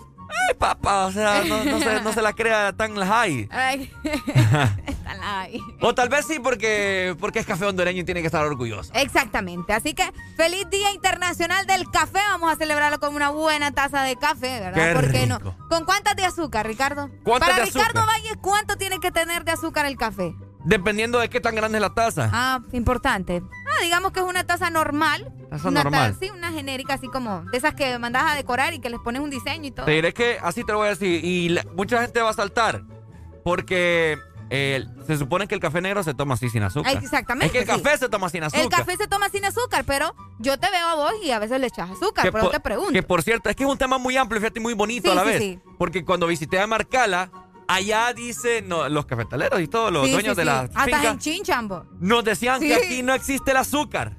[SPEAKER 4] Ay, papá, o sea, no, no se, no se la crea tan high.
[SPEAKER 5] Ay,
[SPEAKER 4] O tal vez sí porque, porque es café hondureño y tiene que estar orgulloso.
[SPEAKER 5] Exactamente. Así que feliz Día Internacional del Café. Vamos a celebrarlo con una buena taza de café, ¿verdad?
[SPEAKER 4] Qué
[SPEAKER 5] ¿Por qué
[SPEAKER 4] rico.
[SPEAKER 5] no? ¿Con cuántas de azúcar, Ricardo?
[SPEAKER 4] ¿Cuántas
[SPEAKER 5] Para
[SPEAKER 4] de azúcar?
[SPEAKER 5] Ricardo Valles, ¿cuánto tiene que tener de azúcar el café?
[SPEAKER 4] Dependiendo de qué tan grande es la taza.
[SPEAKER 5] Ah, importante. Ah, digamos que es una taza normal.
[SPEAKER 4] Taza
[SPEAKER 5] Una
[SPEAKER 4] normal.
[SPEAKER 5] sí, una genérica así como de esas que mandas a decorar y que les pones un diseño y todo.
[SPEAKER 4] Te diré que así te lo voy a decir. Y la- mucha gente va a saltar. Porque eh, se supone que el café negro se toma así sin azúcar.
[SPEAKER 5] Exactamente,
[SPEAKER 4] Es que el
[SPEAKER 5] sí.
[SPEAKER 4] café se toma sin azúcar.
[SPEAKER 5] El café se toma sin azúcar, pero yo te veo a vos y a veces le echas azúcar,
[SPEAKER 4] Que
[SPEAKER 5] pero
[SPEAKER 4] por-
[SPEAKER 5] te pregunto.
[SPEAKER 4] Que por cierto, es que es un tema muy amplio, fíjate, y muy bonito
[SPEAKER 5] Sí,
[SPEAKER 4] a la
[SPEAKER 5] sí,
[SPEAKER 4] vez.
[SPEAKER 5] sí.
[SPEAKER 4] Porque cuando visité a Marcala, allá dicen no, los cafetaleros y todos los dueños de las
[SPEAKER 5] Hasta
[SPEAKER 4] fincas
[SPEAKER 5] en Chinchambo.
[SPEAKER 4] nos decían que aquí no existe el azúcar.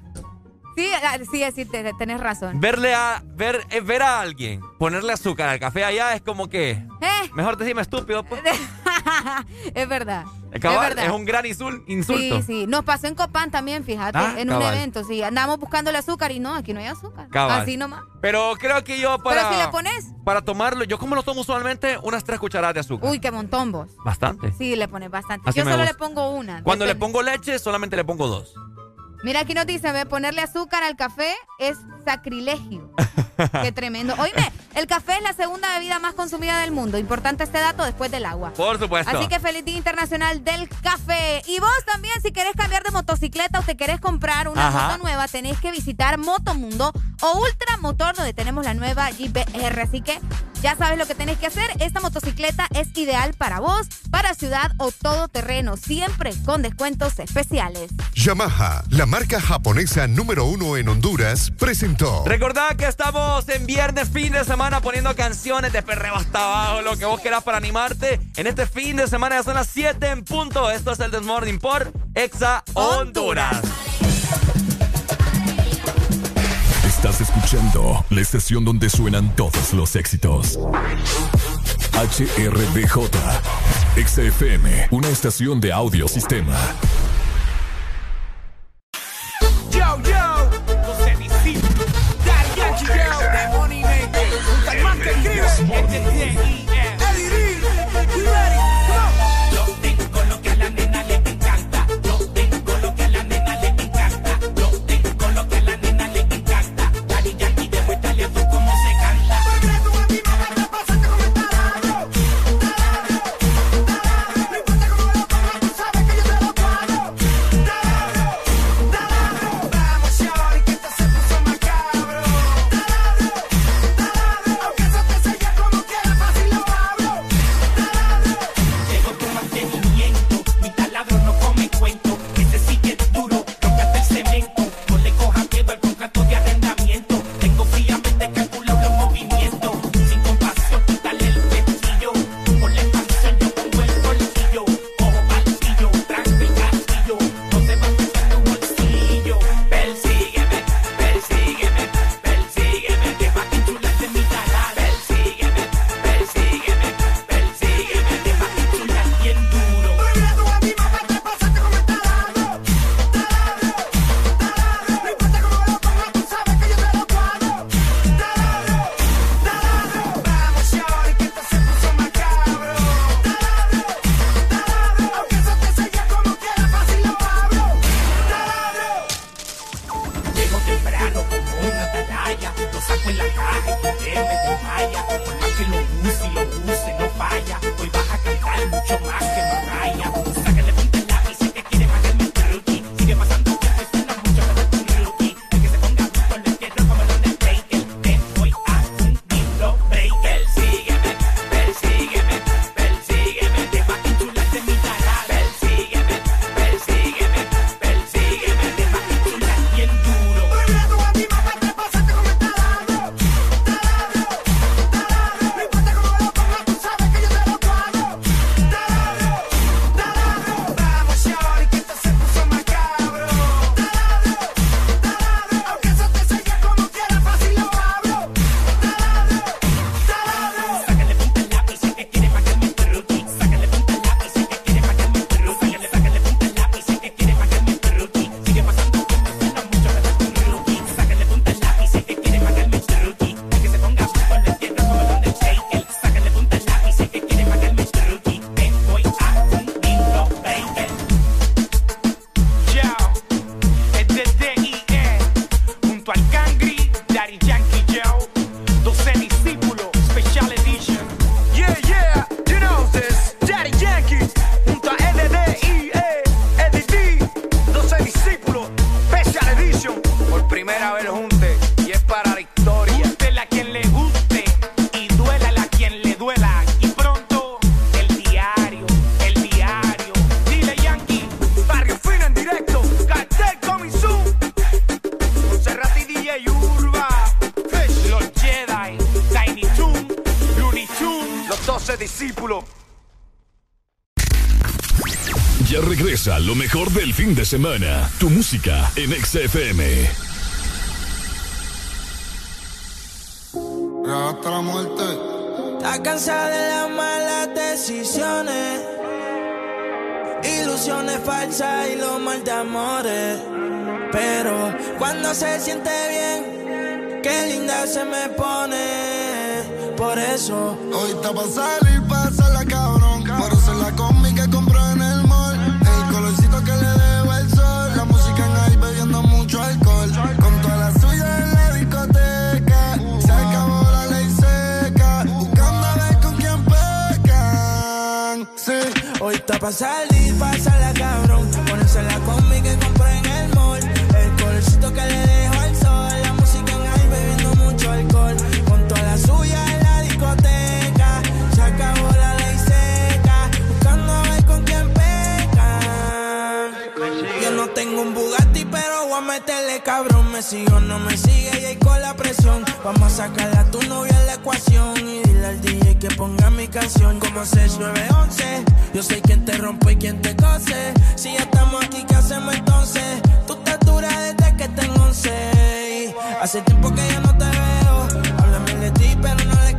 [SPEAKER 5] Sí, ah, sí, sí, te- tenés razón.
[SPEAKER 4] Verle a ver, eh, ver a alguien ponerle azúcar al café allá es como que
[SPEAKER 5] Eh,
[SPEAKER 4] mejor decirme estúpido, pues.
[SPEAKER 5] es verdad.
[SPEAKER 4] Cabal,
[SPEAKER 5] es
[SPEAKER 4] es un gran insul- insulto.
[SPEAKER 5] Sí, sí. Nos pasó en Copán también, fíjate,
[SPEAKER 4] Ah,
[SPEAKER 5] en un evento. Sí, andamos buscando el azúcar y no, aquí no hay azúcar.
[SPEAKER 4] Cabal.
[SPEAKER 5] Así nomás.
[SPEAKER 4] Pero creo que yo para
[SPEAKER 5] Pero si le pones,
[SPEAKER 4] para tomarlo, yo como lo tomo usualmente unas tres cucharadas de azúcar.
[SPEAKER 5] uy, qué montón vos.
[SPEAKER 4] Bastante.
[SPEAKER 5] Sí, le pones bastante.
[SPEAKER 4] Así
[SPEAKER 5] Yo solo
[SPEAKER 4] gusta.
[SPEAKER 5] le pongo una.
[SPEAKER 4] Cuando le pongo leche, solamente le pongo dos.
[SPEAKER 5] Mira, aquí nos dicen, ponerle azúcar al café es sacrilegio. Qué tremendo. Oíme, el café es la segunda bebida más consumida del mundo. Importante este dato después del agua.
[SPEAKER 4] Por supuesto.
[SPEAKER 5] Así que feliz Día Internacional del Café. Y vos también, si querés cambiar de motocicleta o te querés comprar una moto nueva, tenés que visitar Motomundo o Ultramotor, donde tenemos la nueva GPR. Así que ya sabes lo que tenés que hacer. Esta motocicleta es ideal para vos, para ciudad o todo terreno, siempre con descuentos especiales.
[SPEAKER 21] Yamaha, la marca japonesa número uno en Honduras, presentó.
[SPEAKER 4] Recordad que estamos en viernes, fin de semana, poniendo canciones de perreo hasta abajo, lo que vos querás para animarte. En este fin de semana ya son las 7 en punto. Esto es el Desmorning por Exa Honduras.
[SPEAKER 1] Estás escuchando la estación donde suenan todos los éxitos. HRDJ, XFM, una estación de audiosistema.
[SPEAKER 26] Yo, yo.
[SPEAKER 1] fin de semana. Tu música en XFM.
[SPEAKER 27] Hasta la muerte.
[SPEAKER 26] Está cansada de las malas decisiones. Ilusiones falsas y los mal de amores. Pero cuando se siente bien, qué linda se me pone. Por eso.
[SPEAKER 27] Hoy está para salir, pasa la cabrón. Pero se la cómica compré
[SPEAKER 28] pa' salir, pasarla cabrón. Ponerse la combi que compré en el mall. El colorcito que le dejo al sol. La música en high bebiendo mucho alcohol. Con toda la suya en la discoteca. Se acabó la ley seca. Buscando a ver con quién peca. Yo no tengo un Bugatti, pero voy a meterle cabrón. Me sigo, no me sigue y ahí con la Vamos a sacarle a tu novia la ecuación. Y dile al DJ que ponga mi canción como 6911. Yo soy quien te rompe y quien te cose. Si ya estamos aquí, ¿qué hacemos entonces? Tú estás dura desde que tengo 11. Hace tiempo que ya no te veo. Háblame de ti, pero no le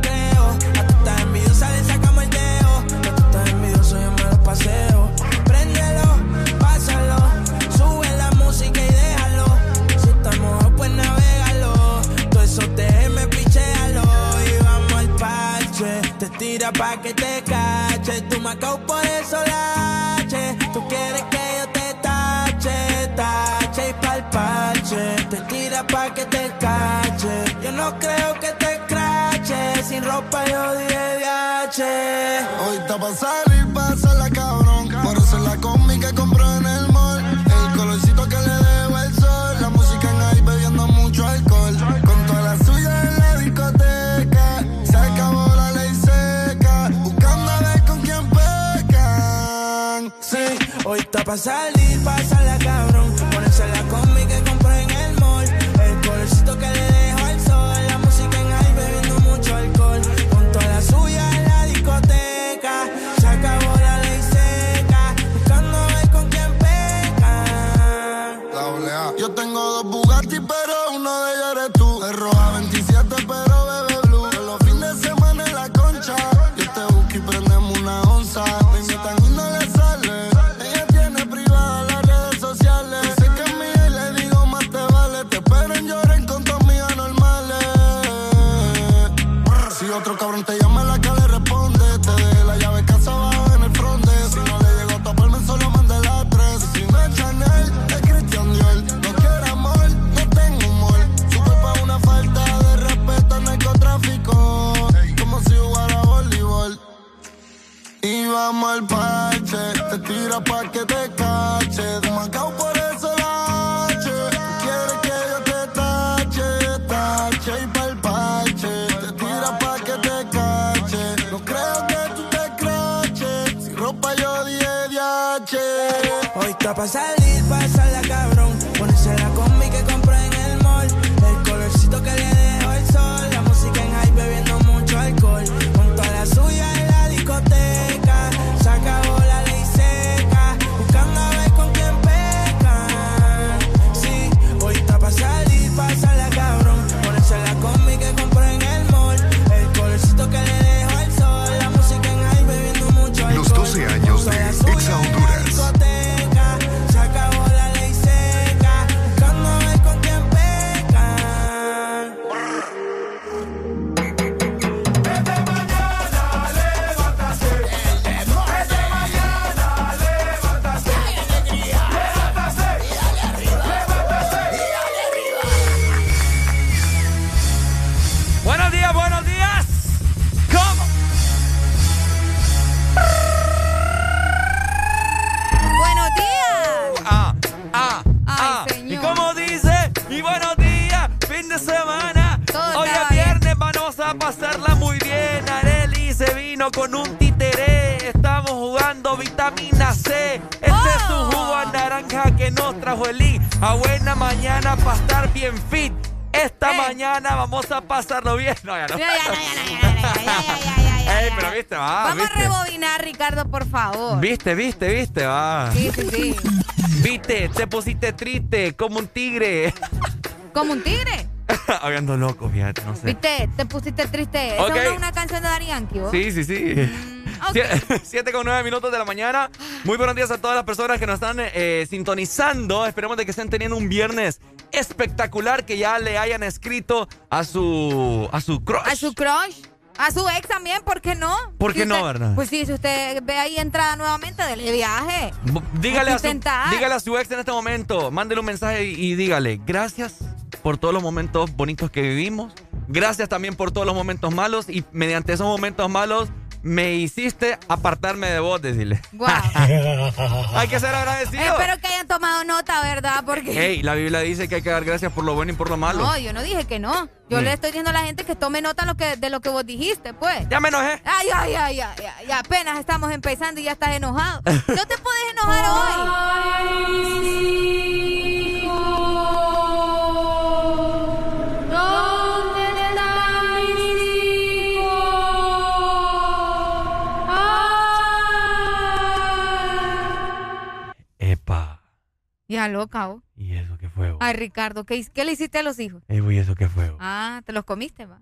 [SPEAKER 28] Te tira pa' que te cache. Tú me por eso lache. Tú quieres que yo te tache, tache y pa'l parche. Te tira pa' que te cache. Yo no creo que te crache. Sin ropa yo dije viaje.
[SPEAKER 27] Hoy está pa'
[SPEAKER 28] está salir, pasarla cabrón. Hoy
[SPEAKER 4] trajo el I. A buena mañana para estar bien fit. Esta mañana vamos a pasarlo bien. No, ya no. Ey, pero viste, va.
[SPEAKER 5] Vamos
[SPEAKER 4] viste.
[SPEAKER 5] a rebobinar, Ricardo, por favor.
[SPEAKER 4] Viste, viste, viste, va.
[SPEAKER 5] Sí, sí, sí.
[SPEAKER 4] Viste, te pusiste triste como un tigre.
[SPEAKER 5] Como un tigre.
[SPEAKER 4] Hablando loco, fíjate, no sé.
[SPEAKER 5] ¿Viste? Te pusiste triste. Esa es una canción de Yankee, ¿vos?
[SPEAKER 4] Sí, sí, sí. Siete con nueve minutos de la mañana. Muy buenos días a todas las personas que nos están eh, sintonizando. Esperemos de que estén teniendo un viernes espectacular, que ya le hayan escrito a su a su crush.
[SPEAKER 5] A su crush. A su ex también, ¿por qué no?
[SPEAKER 4] ¿Por qué
[SPEAKER 5] Si
[SPEAKER 4] no,
[SPEAKER 5] usted-
[SPEAKER 4] verdad?
[SPEAKER 5] Pues sí, si usted ve ahí entrada nuevamente, dele viaje.
[SPEAKER 4] Dígale a, su, dígale a su ex en este momento, mándele un mensaje y, y dígale, gracias por todos los momentos bonitos que vivimos, gracias también por todos los momentos malos y mediante esos momentos malos me hiciste apartarme de vos, decirle.
[SPEAKER 5] Guau.
[SPEAKER 4] Hay que ser agradecido.
[SPEAKER 5] Espero que hayan tomado nota, ¿verdad? Porque.
[SPEAKER 4] Hey, la Biblia dice que hay que dar gracias por lo bueno y por lo malo.
[SPEAKER 5] No, yo no dije que no. Yo
[SPEAKER 4] Mm.
[SPEAKER 5] le estoy diciendo a la gente que tome nota lo que, de lo que vos dijiste, pues.
[SPEAKER 4] Ya me enojé.
[SPEAKER 5] Ay, ay, ay, ay, ay, apenas estamos empezando y ya estás enojado. No te puedes enojar hoy. Ya loca, vos.
[SPEAKER 4] ¿Y eso qué fue? vos?
[SPEAKER 5] Ay, Ricardo, ¿qué, qué le hiciste a los hijos?
[SPEAKER 4] Ey, güey, ¿eso qué fue? vos?
[SPEAKER 5] Ah, te los comiste, va.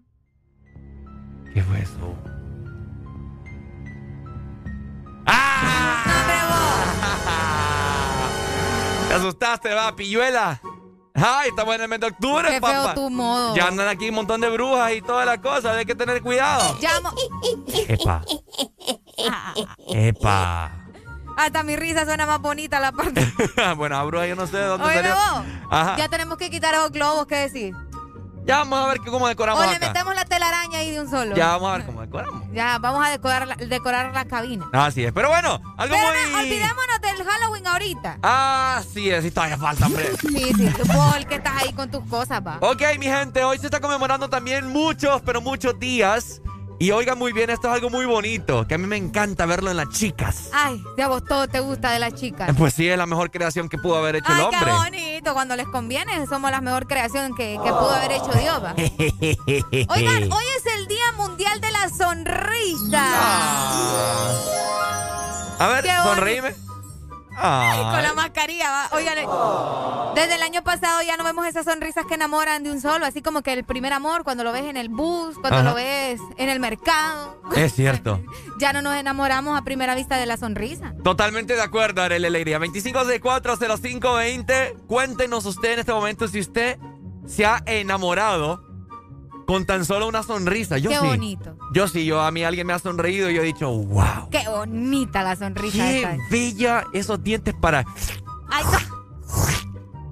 [SPEAKER 4] ¿Qué fue eso? Te asustaste, va, pilluela. Ay, estamos en el mes de octubre,
[SPEAKER 5] Qué
[SPEAKER 4] papá.
[SPEAKER 5] feo tu modo.
[SPEAKER 4] Ya andan aquí un montón de brujas y todas las cosas, hay que tener cuidado.
[SPEAKER 5] Llamo.
[SPEAKER 4] Epa, epa.
[SPEAKER 5] Hasta mi risa suena más bonita la parte.
[SPEAKER 4] bueno, bruja yo no sé de dónde
[SPEAKER 5] Oye,
[SPEAKER 4] salió. Ajá.
[SPEAKER 5] ya tenemos que quitar esos globos, ¿qué decir?
[SPEAKER 4] Ya vamos a ver cómo decoramos
[SPEAKER 5] O le
[SPEAKER 4] acá.
[SPEAKER 5] metemos la telaraña ahí de un solo.
[SPEAKER 4] Ya vamos a ver cómo decoramos.
[SPEAKER 5] Ya, vamos a decorar la, decorar la cabina.
[SPEAKER 4] Así es, pero bueno, algo
[SPEAKER 5] Pero
[SPEAKER 4] muy...
[SPEAKER 5] no, olvidémonos del Halloween ahorita.
[SPEAKER 4] Ah, sí, es, sí, todavía falta, hombre.
[SPEAKER 5] Sí, sí, el que estás ahí con tus cosas, va.
[SPEAKER 4] Ok, mi gente, hoy se está conmemorando también muchos, pero muchos días. Y oigan muy bien, esto es algo muy bonito, que a mí me encanta verlo en las chicas.
[SPEAKER 5] Ay, ya vos todo te gusta de las chicas.
[SPEAKER 4] Pues sí, es la mejor creación que pudo haber hecho
[SPEAKER 5] Ay,
[SPEAKER 4] el
[SPEAKER 5] qué
[SPEAKER 4] hombre.
[SPEAKER 5] bonito. Cuando les conviene, somos la mejor creación que, que pudo haber hecho Dios, va. Oigan, hoy es el Día Mundial de la Sonrisa.
[SPEAKER 4] A ver,
[SPEAKER 5] Qué
[SPEAKER 4] sonríeme.
[SPEAKER 5] Ay, con la mascarilla, va. Oigan, desde el año pasado ya no vemos esas sonrisas que enamoran de un solo, así como que el primer amor, cuando lo ves en el bus, cuando
[SPEAKER 4] Ajá.
[SPEAKER 5] lo ves en el mercado.
[SPEAKER 4] Es cierto.
[SPEAKER 5] Ya no nos enamoramos a primera vista de la sonrisa.
[SPEAKER 4] Totalmente de acuerdo, Arely Alegría. 25640520. Cuéntenos usted en este momento si usted se ha enamorado con tan solo una sonrisa. Yo
[SPEAKER 5] Qué
[SPEAKER 4] sí.
[SPEAKER 5] bonito.
[SPEAKER 4] Yo sí, yo a mí alguien me ha sonreído y yo he dicho, wow.
[SPEAKER 5] Qué bonita la sonrisa.
[SPEAKER 4] Qué bella esos dientes para.
[SPEAKER 5] Ay, no.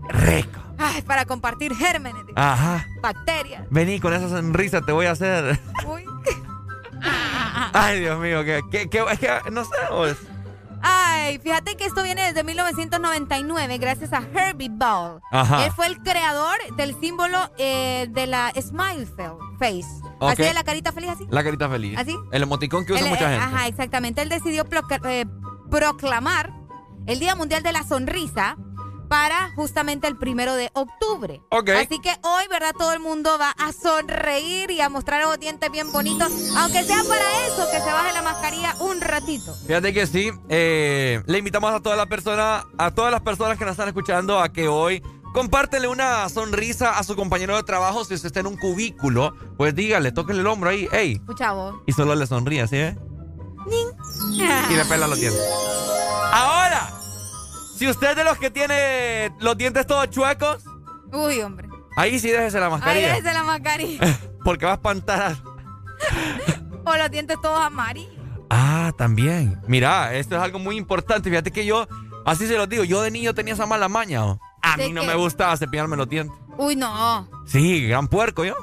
[SPEAKER 4] Rico.
[SPEAKER 5] Ay, para compartir gérmenes,
[SPEAKER 4] Ajá.
[SPEAKER 5] bacterias.
[SPEAKER 4] Vení con esa sonrisa, te voy a hacer.
[SPEAKER 5] Uy.
[SPEAKER 4] Ay, Dios mío, que, que, que- es que no sé. pues.
[SPEAKER 5] Ay, fíjate que esto viene desde 1999 gracias a Herbie Ball.
[SPEAKER 4] Ajá.
[SPEAKER 5] Él fue el creador del símbolo eh, de la smile face.
[SPEAKER 4] Ok.
[SPEAKER 5] Así de la carita feliz así.
[SPEAKER 4] La carita feliz.
[SPEAKER 5] ¿Así?
[SPEAKER 4] El emoticón que usa mucha
[SPEAKER 5] eh,
[SPEAKER 4] gente.
[SPEAKER 5] Ajá, exactamente. Él decidió eh, proclamar el Día Mundial de la Sonrisa para justamente el primero de octubre.
[SPEAKER 4] Ok.
[SPEAKER 5] Así que hoy, ¿verdad? Todo el mundo va a sonreír y a mostrar los dientes bien bonitos, aunque sea para eso, que se baje la mascarilla un ratito.
[SPEAKER 4] Fíjate que sí, eh, le invitamos a todas las personas, a todas las personas que nos están escuchando a que hoy compártele una sonrisa a su compañero de trabajo. Si usted está en un cubículo, pues dígale, tóquele el hombro ahí, hey,
[SPEAKER 5] Escucha vos.
[SPEAKER 4] y solo le sonríe, ¿sí? ve? Y le pela los dientes. Ahora, si usted es de los que tiene los dientes todos chuecos,
[SPEAKER 5] Uy, hombre.
[SPEAKER 4] ahí sí déjese la
[SPEAKER 5] Ahí
[SPEAKER 4] mascarilla.
[SPEAKER 5] déjese la mascarilla.
[SPEAKER 4] Porque va a espantar
[SPEAKER 5] o los dientes todos amarillos.
[SPEAKER 4] Ah, también. Mira, esto es algo muy importante. Fíjate que yo, así se los digo, yo de niño tenía esa mala maña. ¿o? A
[SPEAKER 5] ¿De
[SPEAKER 4] mí no
[SPEAKER 5] qué?
[SPEAKER 4] me gustaba cepillarme los dientes.
[SPEAKER 5] Uy, no.
[SPEAKER 4] Sí, gran puerco yo.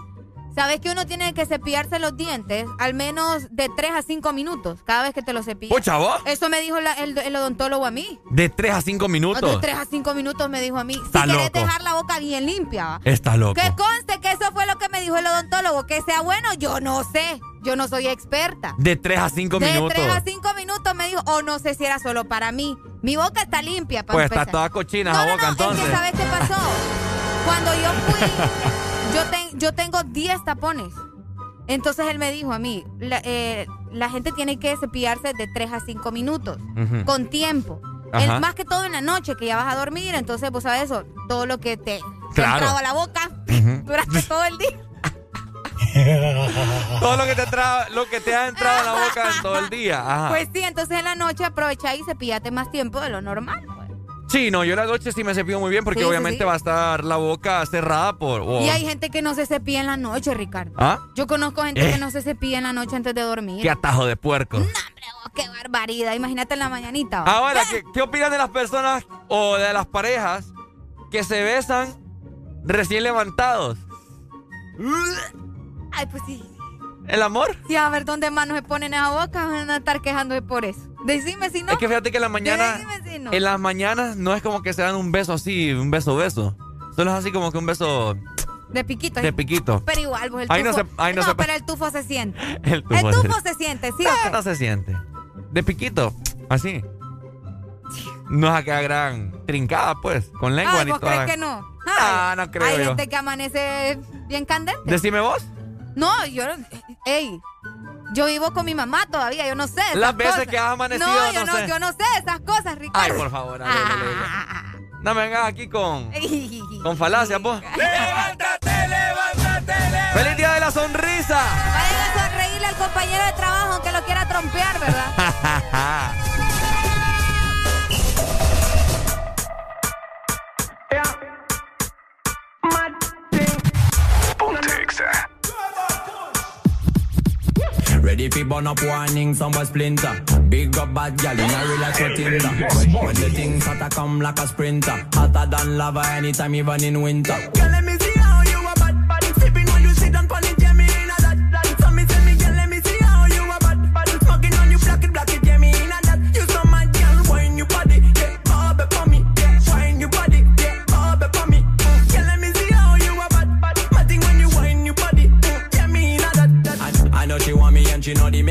[SPEAKER 5] ¿Sabes que uno tiene que cepillarse los dientes al menos de 3 a 5 minutos cada vez que te los cepillas?
[SPEAKER 4] Pucha, ¿vos?
[SPEAKER 5] Eso me dijo la- el, el odontólogo a mí.
[SPEAKER 4] De 3 a 5
[SPEAKER 5] De
[SPEAKER 4] minutos.
[SPEAKER 5] 3 a 5 minutos me dijo a mí.
[SPEAKER 4] Está
[SPEAKER 5] si querés
[SPEAKER 4] loco.
[SPEAKER 5] dejar la boca bien limpia.
[SPEAKER 4] Está loco.
[SPEAKER 5] Que conste que eso fue lo que me dijo el odontólogo. Que sea bueno, yo no sé. Yo no soy experta.
[SPEAKER 4] De 3 a 5
[SPEAKER 5] de
[SPEAKER 4] minutos.
[SPEAKER 5] 3 a 5 minutos me dijo, o no sé si era solo para mí. Mi boca está limpia, para
[SPEAKER 4] Pues está
[SPEAKER 5] empezar.
[SPEAKER 4] toda cochina
[SPEAKER 5] No,
[SPEAKER 4] esa
[SPEAKER 5] no,
[SPEAKER 4] boca
[SPEAKER 5] no,
[SPEAKER 4] entonces.
[SPEAKER 5] Es que, ¿sabes qué pasó? Cuando yo fui, yo, ten- yo tengo 10 tapones. Entonces él me dijo a mí, la, eh, la gente tiene que cepillarse de 3 a 5 minutos, con tiempo. El- más que todo en la noche, que ya vas a dormir, entonces vos sabes eso, todo lo que te, te
[SPEAKER 4] Claro.
[SPEAKER 5] ha entrado a la boca
[SPEAKER 4] Ujú.
[SPEAKER 5] durante todo el día.
[SPEAKER 4] Todo lo que te tra- lo que te ha entrado en la boca en todo el día. Ajá.
[SPEAKER 5] Pues sí, entonces en la noche aprovecha y cepillate más tiempo de lo normal.
[SPEAKER 4] Sí, no, yo en la noche sí me cepillo muy bien porque
[SPEAKER 5] Sí,
[SPEAKER 4] obviamente
[SPEAKER 5] sí.
[SPEAKER 4] va a estar la boca cerrada por.
[SPEAKER 5] Y hay gente que no se cepilla en la noche, Ricardo.
[SPEAKER 4] ¿Ah?
[SPEAKER 5] Yo conozco gente
[SPEAKER 4] Eh.
[SPEAKER 5] que no se cepilla en la noche antes de dormir.
[SPEAKER 4] Qué atajo de puerco.
[SPEAKER 5] Oh, qué barbaridad. Imagínate en la mañanita. ¿va?
[SPEAKER 4] Ahora, ¿qué, qué opinan de las personas o de las parejas que se besan recién levantados?
[SPEAKER 5] Ay, pues sí.
[SPEAKER 4] ¿El amor?
[SPEAKER 5] Sí, a ver dónde más se ponen esa boca, van a estar quejándose por eso. Decime si no.
[SPEAKER 4] Es que fíjate que en la mañana.
[SPEAKER 5] Decime si no.
[SPEAKER 4] En las mañanas no es como que se dan un beso así, un beso beso. Solo es así como que un beso
[SPEAKER 5] De piquito.
[SPEAKER 4] de piquito.
[SPEAKER 5] Pero igual, pues el
[SPEAKER 4] Ahí no
[SPEAKER 5] tufo.
[SPEAKER 4] se- ahí no se-
[SPEAKER 5] pero el tufo se siente.
[SPEAKER 4] El tufo,
[SPEAKER 5] El tufo se siente, ¿sí o
[SPEAKER 4] Ah,
[SPEAKER 5] qué?
[SPEAKER 4] no se siente. De piquito, así. No es acá gran trincada, pues, con lengua
[SPEAKER 5] Ay,
[SPEAKER 4] ni
[SPEAKER 5] ¿vos
[SPEAKER 4] toda
[SPEAKER 5] crees que no?
[SPEAKER 4] Ah, no creo
[SPEAKER 5] Hay
[SPEAKER 4] yo.
[SPEAKER 5] gente que amanece bien candente.
[SPEAKER 4] Decime vos.
[SPEAKER 5] No, yo no. Ey, yo vivo con mi mamá todavía, yo no sé. esas
[SPEAKER 4] Las veces
[SPEAKER 5] cosas.
[SPEAKER 4] que has amanecido,
[SPEAKER 5] No, yo
[SPEAKER 4] no sé.
[SPEAKER 5] yo no sé esas cosas, Ricardo.
[SPEAKER 4] Ay, por favor,
[SPEAKER 5] Ah.
[SPEAKER 4] No me vengas aquí con, con falacias, vos.
[SPEAKER 29] ¡Levántate, levántate, levántate!
[SPEAKER 4] ¡Feliz día de la sonrisa!
[SPEAKER 5] Vayan a sonreírle al compañero de trabajo aunque lo quiera trompear, ¿verdad?
[SPEAKER 30] Ready fi burn up warning, some boy splinter. Big up bad gal in a real life for Tinder. When, when the things hotter come like a sprinter, hotter than lava anytime even in winter.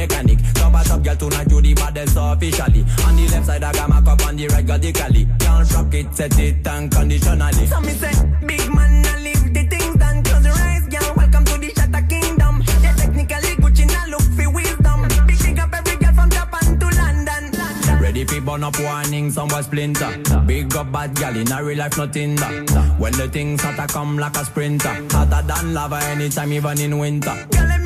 [SPEAKER 30] Mechanic. Top a top girl tonight you the baddest officially. On the left side I got my cup on the right radically. Can't rock it, set it unconditionally.
[SPEAKER 29] So me say, big man, I leave the things done. Close your eyes, girl. Welcome to the Shatter Kingdom. Yeah, technically Gucci now look for wisdom. Big up every girl from Japan to London. London.
[SPEAKER 30] Ready fi burn up warning, some boy splinter. Big up bad gal in a real life, nothing that. When the things hotter come like a sprinter, hotter than lava anytime, even in winter.
[SPEAKER 29] Girl,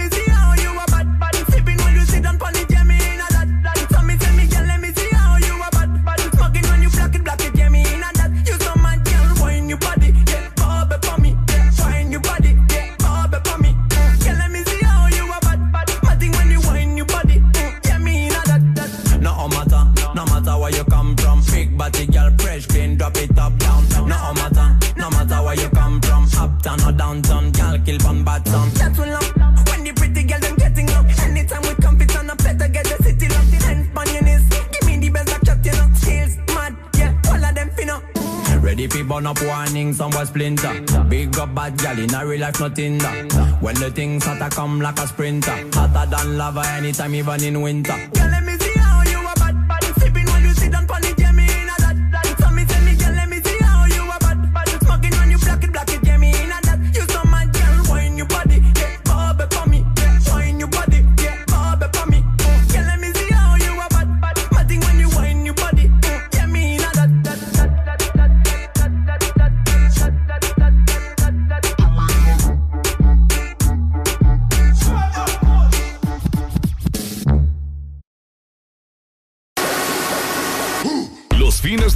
[SPEAKER 30] burn up warning, some boy splinter. Big up bad gal in a real life, nothing that. When the things hotter come like a sprinter, hotter than lava anytime, even in winter.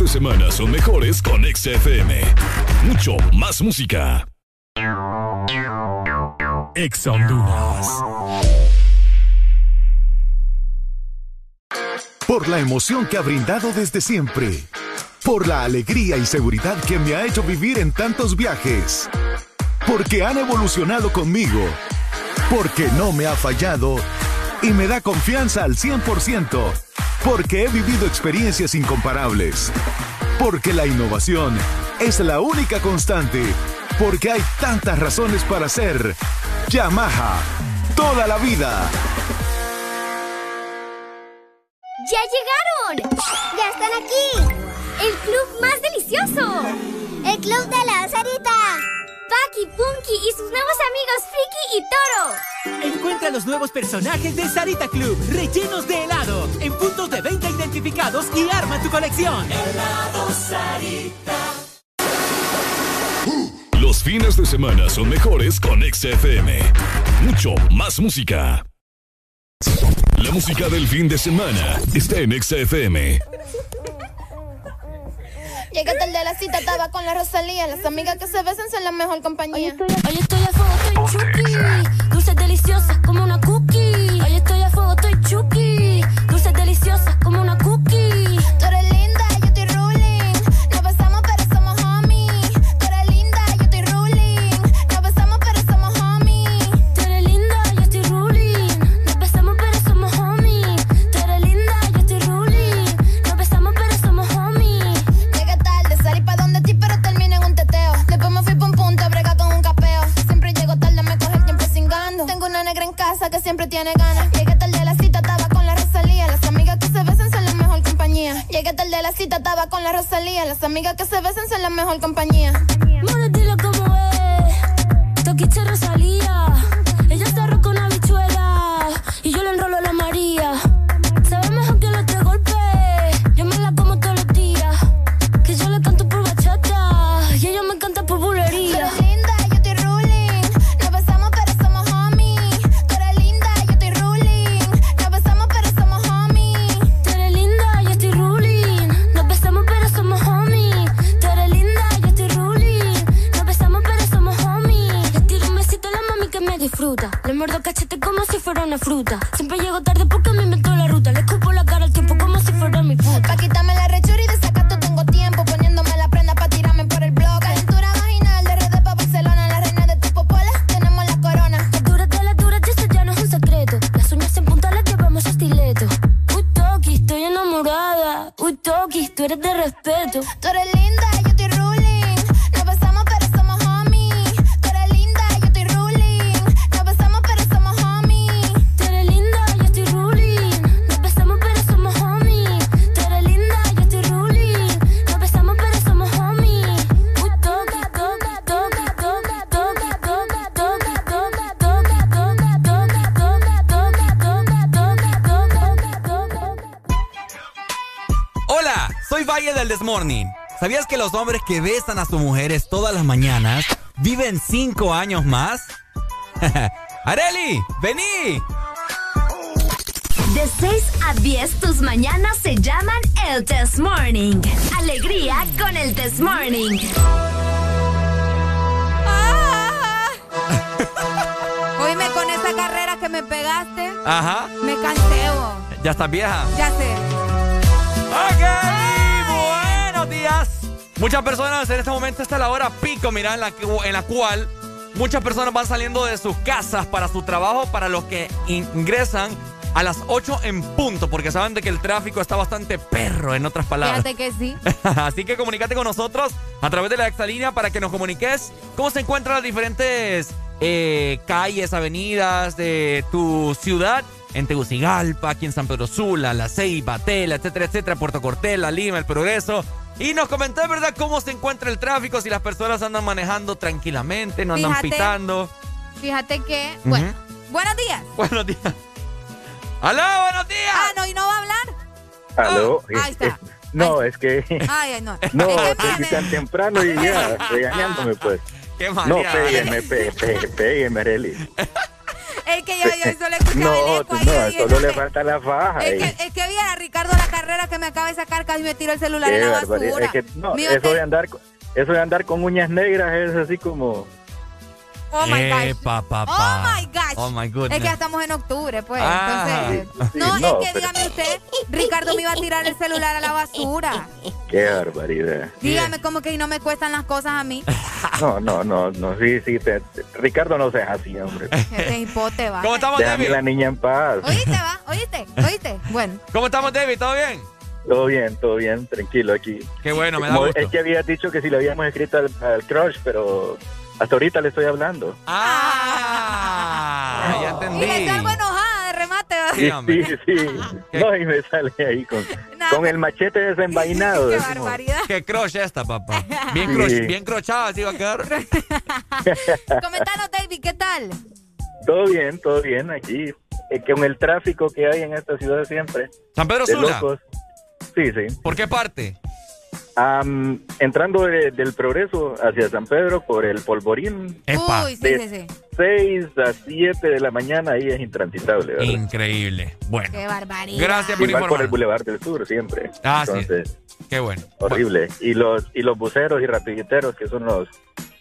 [SPEAKER 1] Los fines de semana son mejores con XFM. Mucho más música. Ex.
[SPEAKER 31] Por la emoción que ha brindado desde siempre. Por la alegría y seguridad que me ha hecho vivir en tantos viajes. Porque han evolucionado conmigo. Porque no me ha fallado y me da confianza al 100%. Porque he vivido experiencias incomparables. Porque la innovación es la única constante. Porque hay tantas razones para ser Yamaha. Toda la vida.
[SPEAKER 16] ¡Ya llegaron! ¡Ya están aquí! ¡El club más delicioso! ¡El club de la Sarita! Paki, Punky y sus nuevos amigos Friki y Toro.
[SPEAKER 32] Encuentra los nuevos personajes de Sarita Club, rellenos de helado, en puntos de venta identificados y arma tu colección.
[SPEAKER 29] Helado Sarita.
[SPEAKER 1] Los fines de semana son mejores con XFM. Mucho más música. La música del fin de semana está en XFM.
[SPEAKER 15] Llegué tarde a la cita, estaba con la Rosalía. Las amigas que se besan son la mejor compañía.
[SPEAKER 16] Hoy estoy a fuego, estoy chuki. Dulces deliciosas como una cookie. Hoy estoy a fuego, estoy chuki. Dulces deliciosas como una cookie.
[SPEAKER 15] Tiene ganas. Llegué tarde a la cita, estaba con la Rosalía. Las amigas que se besan son la mejor compañía. Llegué tarde a la cita, estaba con la Rosalía. Las amigas que se besan son la mejor compañía.
[SPEAKER 16] Mora, dile cómo es. Toquiche Rosalía. Ella está con habichuela. Y yo le enrolo a la María. Fuera una fruta. Siempre llego tarde porque
[SPEAKER 4] hombres que besan a sus mujeres todas las mañanas viven cinco años más? ¡Areli! ¡Vení!
[SPEAKER 11] De 6 a 10 tus mañanas se llaman el Test Morning. Alegría con el Test Morning.
[SPEAKER 5] Oíme, con esa carrera que me pegaste,
[SPEAKER 4] Ajá.
[SPEAKER 5] me cansé, bo.
[SPEAKER 4] ¿Ya estás vieja?
[SPEAKER 5] Ya sé.
[SPEAKER 4] Muchas personas en este momento está la hora pico, mira, en la, en la cual muchas personas van saliendo de sus casas para su trabajo, para los que ingresan a las 8 en punto, porque saben de que el tráfico está bastante perro, en otras palabras.
[SPEAKER 5] Fíjate que sí.
[SPEAKER 4] Así que comunícate con nosotros a través de la exalínea para que nos comuniques cómo se encuentran las diferentes eh, calles, avenidas de tu ciudad. En Tegucigalpa, aquí en San Pedro Sula, La Ceiba, Tela, etcétera, etcétera, Puerto Cortela, Lima, El Progreso. Y nos comentás, ¿verdad?, cómo se encuentra el tráfico, si las personas andan manejando tranquilamente, no andan
[SPEAKER 5] Fíjate.
[SPEAKER 4] pitando.
[SPEAKER 5] Fíjate que, bueno, buenos días.
[SPEAKER 4] Buenos días. ¡Aló, buenos días!
[SPEAKER 5] Ah, no, y no va a hablar.
[SPEAKER 33] Aló.
[SPEAKER 5] Ahí está.
[SPEAKER 33] No, es que.
[SPEAKER 5] Ay, ay, no.
[SPEAKER 33] No,
[SPEAKER 5] Es que
[SPEAKER 33] tan temprano y ya, regañándome, pues.
[SPEAKER 4] Qué
[SPEAKER 33] No,
[SPEAKER 4] manía,
[SPEAKER 33] pégueme, pe- pe- pégueme, Arely.
[SPEAKER 5] Es que yo, yo solo escuchaba
[SPEAKER 33] No,
[SPEAKER 5] el eco ahí.
[SPEAKER 33] no,
[SPEAKER 5] dije,
[SPEAKER 33] solo le falta la faja.
[SPEAKER 5] Es que, es que viera Ricardo la carrera que me acaba de sacar casi me tiró el celular
[SPEAKER 33] Qué
[SPEAKER 5] en la basura.
[SPEAKER 33] Es que, no,
[SPEAKER 5] Mío,
[SPEAKER 33] eso
[SPEAKER 5] te-
[SPEAKER 33] de andar, eso de andar con uñas negras es así como.
[SPEAKER 5] Oh my gosh.
[SPEAKER 4] Epa,
[SPEAKER 5] Oh my gosh.
[SPEAKER 4] Oh my goodness.
[SPEAKER 5] Es que ya estamos en octubre, pues.
[SPEAKER 4] Ah.
[SPEAKER 5] Entonces.
[SPEAKER 33] Sí,
[SPEAKER 5] no,
[SPEAKER 33] sí, no,
[SPEAKER 5] es que
[SPEAKER 33] pero-
[SPEAKER 5] dígame usted, Ricardo me iba a tirar el celular a la basura.
[SPEAKER 33] Qué barbaridad.
[SPEAKER 5] Dígame cómo que no me cuestan las cosas a mí.
[SPEAKER 33] No, no, no, no, sí, sí. te- te- Ricardo, no seas así, hombre.
[SPEAKER 5] Ese hipote va.
[SPEAKER 4] ¿Cómo estamos,
[SPEAKER 33] Déjame
[SPEAKER 4] David?
[SPEAKER 33] la niña en paz.
[SPEAKER 5] ¿Oíste, va? ¿Oíste? ¿Oíste? Bueno.
[SPEAKER 4] ¿Cómo estamos, David? ¿Todo bien?
[SPEAKER 33] Todo bien, todo bien, tranquilo aquí.
[SPEAKER 4] Qué bueno, me da
[SPEAKER 33] Como
[SPEAKER 4] gusto.
[SPEAKER 33] Es que habías dicho que si le habíamos escrito al, al crush, pero hasta ahorita le estoy hablando.
[SPEAKER 4] Ah, ya
[SPEAKER 5] Y le
[SPEAKER 4] entendí.
[SPEAKER 5] salgo enojada de remate.
[SPEAKER 4] Sí.
[SPEAKER 33] Sí, sí. No, y me sale ahí con, con el machete desenvainado.
[SPEAKER 5] Qué
[SPEAKER 33] decimos.
[SPEAKER 5] barbaridad.
[SPEAKER 4] Qué crush esta, papá. Bien,
[SPEAKER 33] Sí.
[SPEAKER 4] crush, bien crochada, así va a quedar.
[SPEAKER 5] Comentanos, David, ¿qué tal?
[SPEAKER 33] Todo bien, todo bien aquí. Eh, con el tráfico que hay en esta ciudad siempre.
[SPEAKER 4] San Pedro
[SPEAKER 33] de
[SPEAKER 4] Sula.
[SPEAKER 33] locos. Sí, sí.
[SPEAKER 4] ¿Por qué parte?
[SPEAKER 33] Am, entrando de- del progreso hacia San Pedro por el polvorín.
[SPEAKER 4] Epa.
[SPEAKER 5] Uy, sí,
[SPEAKER 33] de
[SPEAKER 5] sí, sí.
[SPEAKER 33] 6 a 7 de la mañana ahí es intransitable, ¿verdad?
[SPEAKER 4] Increíble. Bueno,
[SPEAKER 5] Qué barbaridad.
[SPEAKER 4] gracias por
[SPEAKER 33] Igual por el. Boulevard del Sur siempre.
[SPEAKER 4] Ah, sí. Qué bueno.
[SPEAKER 33] horrible. Y los y los buceros y rapiditeros que son los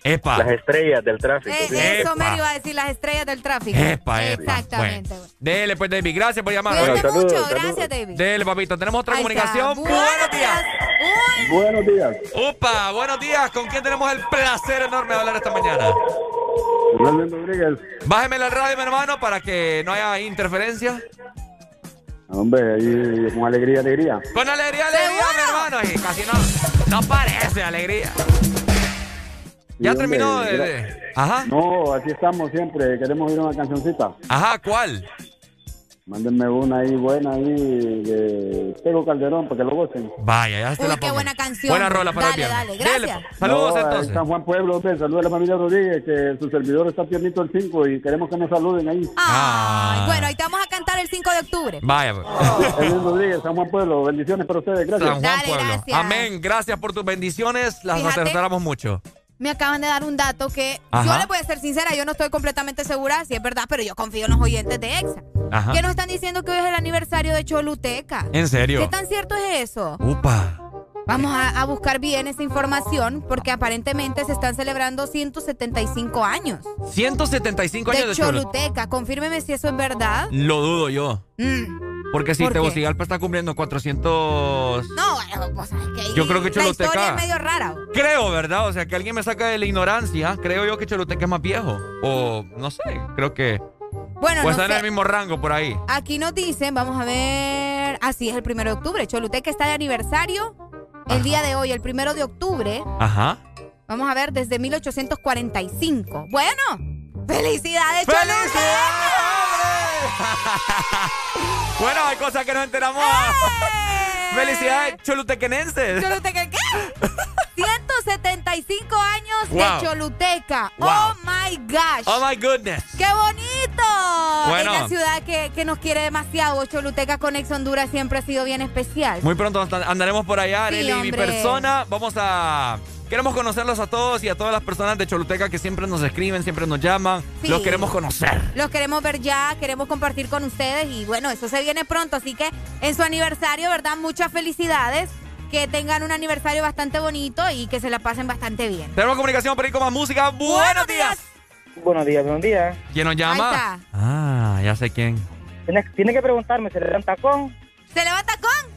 [SPEAKER 4] Epa.
[SPEAKER 33] las estrellas del tráfico.
[SPEAKER 5] Eh,
[SPEAKER 33] ¿sí?
[SPEAKER 5] eso me iba a decir las estrellas del tráfico.
[SPEAKER 4] Epa, epa.
[SPEAKER 5] Exactamente.
[SPEAKER 4] Bueno. Dele, pues, David. Gracias por llamar.
[SPEAKER 5] Cuídate
[SPEAKER 33] Bueno, saludos,
[SPEAKER 5] mucho.
[SPEAKER 33] saludos.
[SPEAKER 5] Gracias, David.
[SPEAKER 4] Dele, papito. Tenemos otra
[SPEAKER 5] Ahí
[SPEAKER 4] comunicación. Buenos días.
[SPEAKER 33] Buenos días.
[SPEAKER 4] Upa, buenos días. ¿Con quién tenemos el placer enorme de hablar esta mañana?
[SPEAKER 33] Fernando Rodríguez.
[SPEAKER 4] Bájeme la radio, mi hermano, para que no haya interferencia.
[SPEAKER 33] Hombre, ahí con alegría, alegría.
[SPEAKER 4] Con alegría, alegría, mi hermano. Y casi no, no parece alegría. Ya
[SPEAKER 33] Sí,
[SPEAKER 4] terminó de, de- Ajá.
[SPEAKER 33] No, aquí estamos siempre. Queremos ir a una cancioncita.
[SPEAKER 4] Ajá, ¿cuál?
[SPEAKER 34] Mándenme una ahí buena ahí de Tego Calderón para que lo gocen.
[SPEAKER 4] Vaya, ya
[SPEAKER 5] Uy,
[SPEAKER 4] la
[SPEAKER 5] qué buena canción.
[SPEAKER 4] Buena rola para
[SPEAKER 5] dale,
[SPEAKER 4] el
[SPEAKER 5] dale, gracias.
[SPEAKER 4] Dele, Saludos
[SPEAKER 34] No,
[SPEAKER 4] entonces.
[SPEAKER 34] en San Juan Pueblo, hombre, saludos a la familia Rodríguez, que su servidor está piernito el 5 y queremos que nos saluden ahí.
[SPEAKER 5] Ay, bueno, ahí te vamos a cantar el 5 de octubre.
[SPEAKER 4] Vaya, pues.
[SPEAKER 34] Rodríguez, San Juan Pueblo, bendiciones para ustedes, gracias.
[SPEAKER 4] San Juan Pueblo. Amén. Gracias por tus bendiciones. Las
[SPEAKER 5] Fíjate.
[SPEAKER 4] mucho.
[SPEAKER 5] Me acaban de dar un dato que
[SPEAKER 4] Ajá.
[SPEAKER 5] yo les voy a ser sincera, yo no estoy completamente segura si es verdad, pero yo confío en los oyentes de EXA.
[SPEAKER 4] Ajá.
[SPEAKER 5] Que nos están diciendo que hoy es el aniversario de Choluteca.
[SPEAKER 4] ¿En serio?
[SPEAKER 5] ¿Qué tan cierto es eso?
[SPEAKER 4] Upa.
[SPEAKER 5] Vamos a, a buscar bien esa información porque aparentemente se están celebrando 175 años
[SPEAKER 4] 175 años
[SPEAKER 5] de
[SPEAKER 4] de.
[SPEAKER 5] Choluteca. Confírmeme si eso es verdad.
[SPEAKER 4] Lo dudo yo.
[SPEAKER 5] Mm.
[SPEAKER 4] Porque si
[SPEAKER 5] ¿Por?
[SPEAKER 4] Tegucigalpa está cumpliendo 400...
[SPEAKER 5] No, bueno, pues es que
[SPEAKER 4] Yo creo que
[SPEAKER 5] la historia
[SPEAKER 4] Choluteca-
[SPEAKER 5] es medio rara.
[SPEAKER 4] Creo, ¿verdad? O sea, que alguien me saca de la ignorancia. Creo yo que Choluteca es más viejo. O no sé, creo que...
[SPEAKER 5] Bueno,
[SPEAKER 4] o
[SPEAKER 5] no
[SPEAKER 4] está en
[SPEAKER 5] sé.
[SPEAKER 4] el mismo rango por ahí.
[SPEAKER 5] Aquí nos dicen, vamos a ver. Así es el primero de octubre. Choluteca está de aniversario el día de hoy, el primero de octubre.
[SPEAKER 4] Ajá.
[SPEAKER 5] Vamos a ver, desde 1845. Bueno, felicidades,
[SPEAKER 4] Bueno, hay cosas que nos enteramos. Felicidades, cholutequenenses.
[SPEAKER 5] ¿Choluteca qué? 175 años
[SPEAKER 4] Wow.
[SPEAKER 5] de Choluteca.
[SPEAKER 4] Wow.
[SPEAKER 5] Oh my gosh.
[SPEAKER 4] Oh my goodness.
[SPEAKER 5] ¡Qué bonito!
[SPEAKER 4] Bueno.
[SPEAKER 5] Es ciudad que, que nos quiere demasiado. Choluteca con Ex Honduras siempre ha sido bien especial.
[SPEAKER 4] Muy pronto anda- andaremos por allá,
[SPEAKER 5] Sí,
[SPEAKER 4] Arely, mi persona. Vamos a. Queremos conocerlos a todos y a todas las personas de Choluteca que siempre nos escriben, siempre nos llaman.
[SPEAKER 5] Sí.
[SPEAKER 4] Los queremos conocer.
[SPEAKER 5] Los queremos ver ya, queremos compartir con ustedes y bueno, eso se viene pronto, así que en su aniversario, ¿verdad? Muchas felicidades, que tengan un aniversario bastante bonito y que se la pasen bastante bien.
[SPEAKER 4] Tenemos comunicación por ahí con más música. Buenos días.
[SPEAKER 35] Buenos días, buenos días.
[SPEAKER 4] ¿Quién nos llama?
[SPEAKER 5] Ahí está.
[SPEAKER 4] Ah, ya sé quién.
[SPEAKER 35] Tiene, tiene que preguntarme, ¿se levanta con?
[SPEAKER 5] ¿Se levanta con?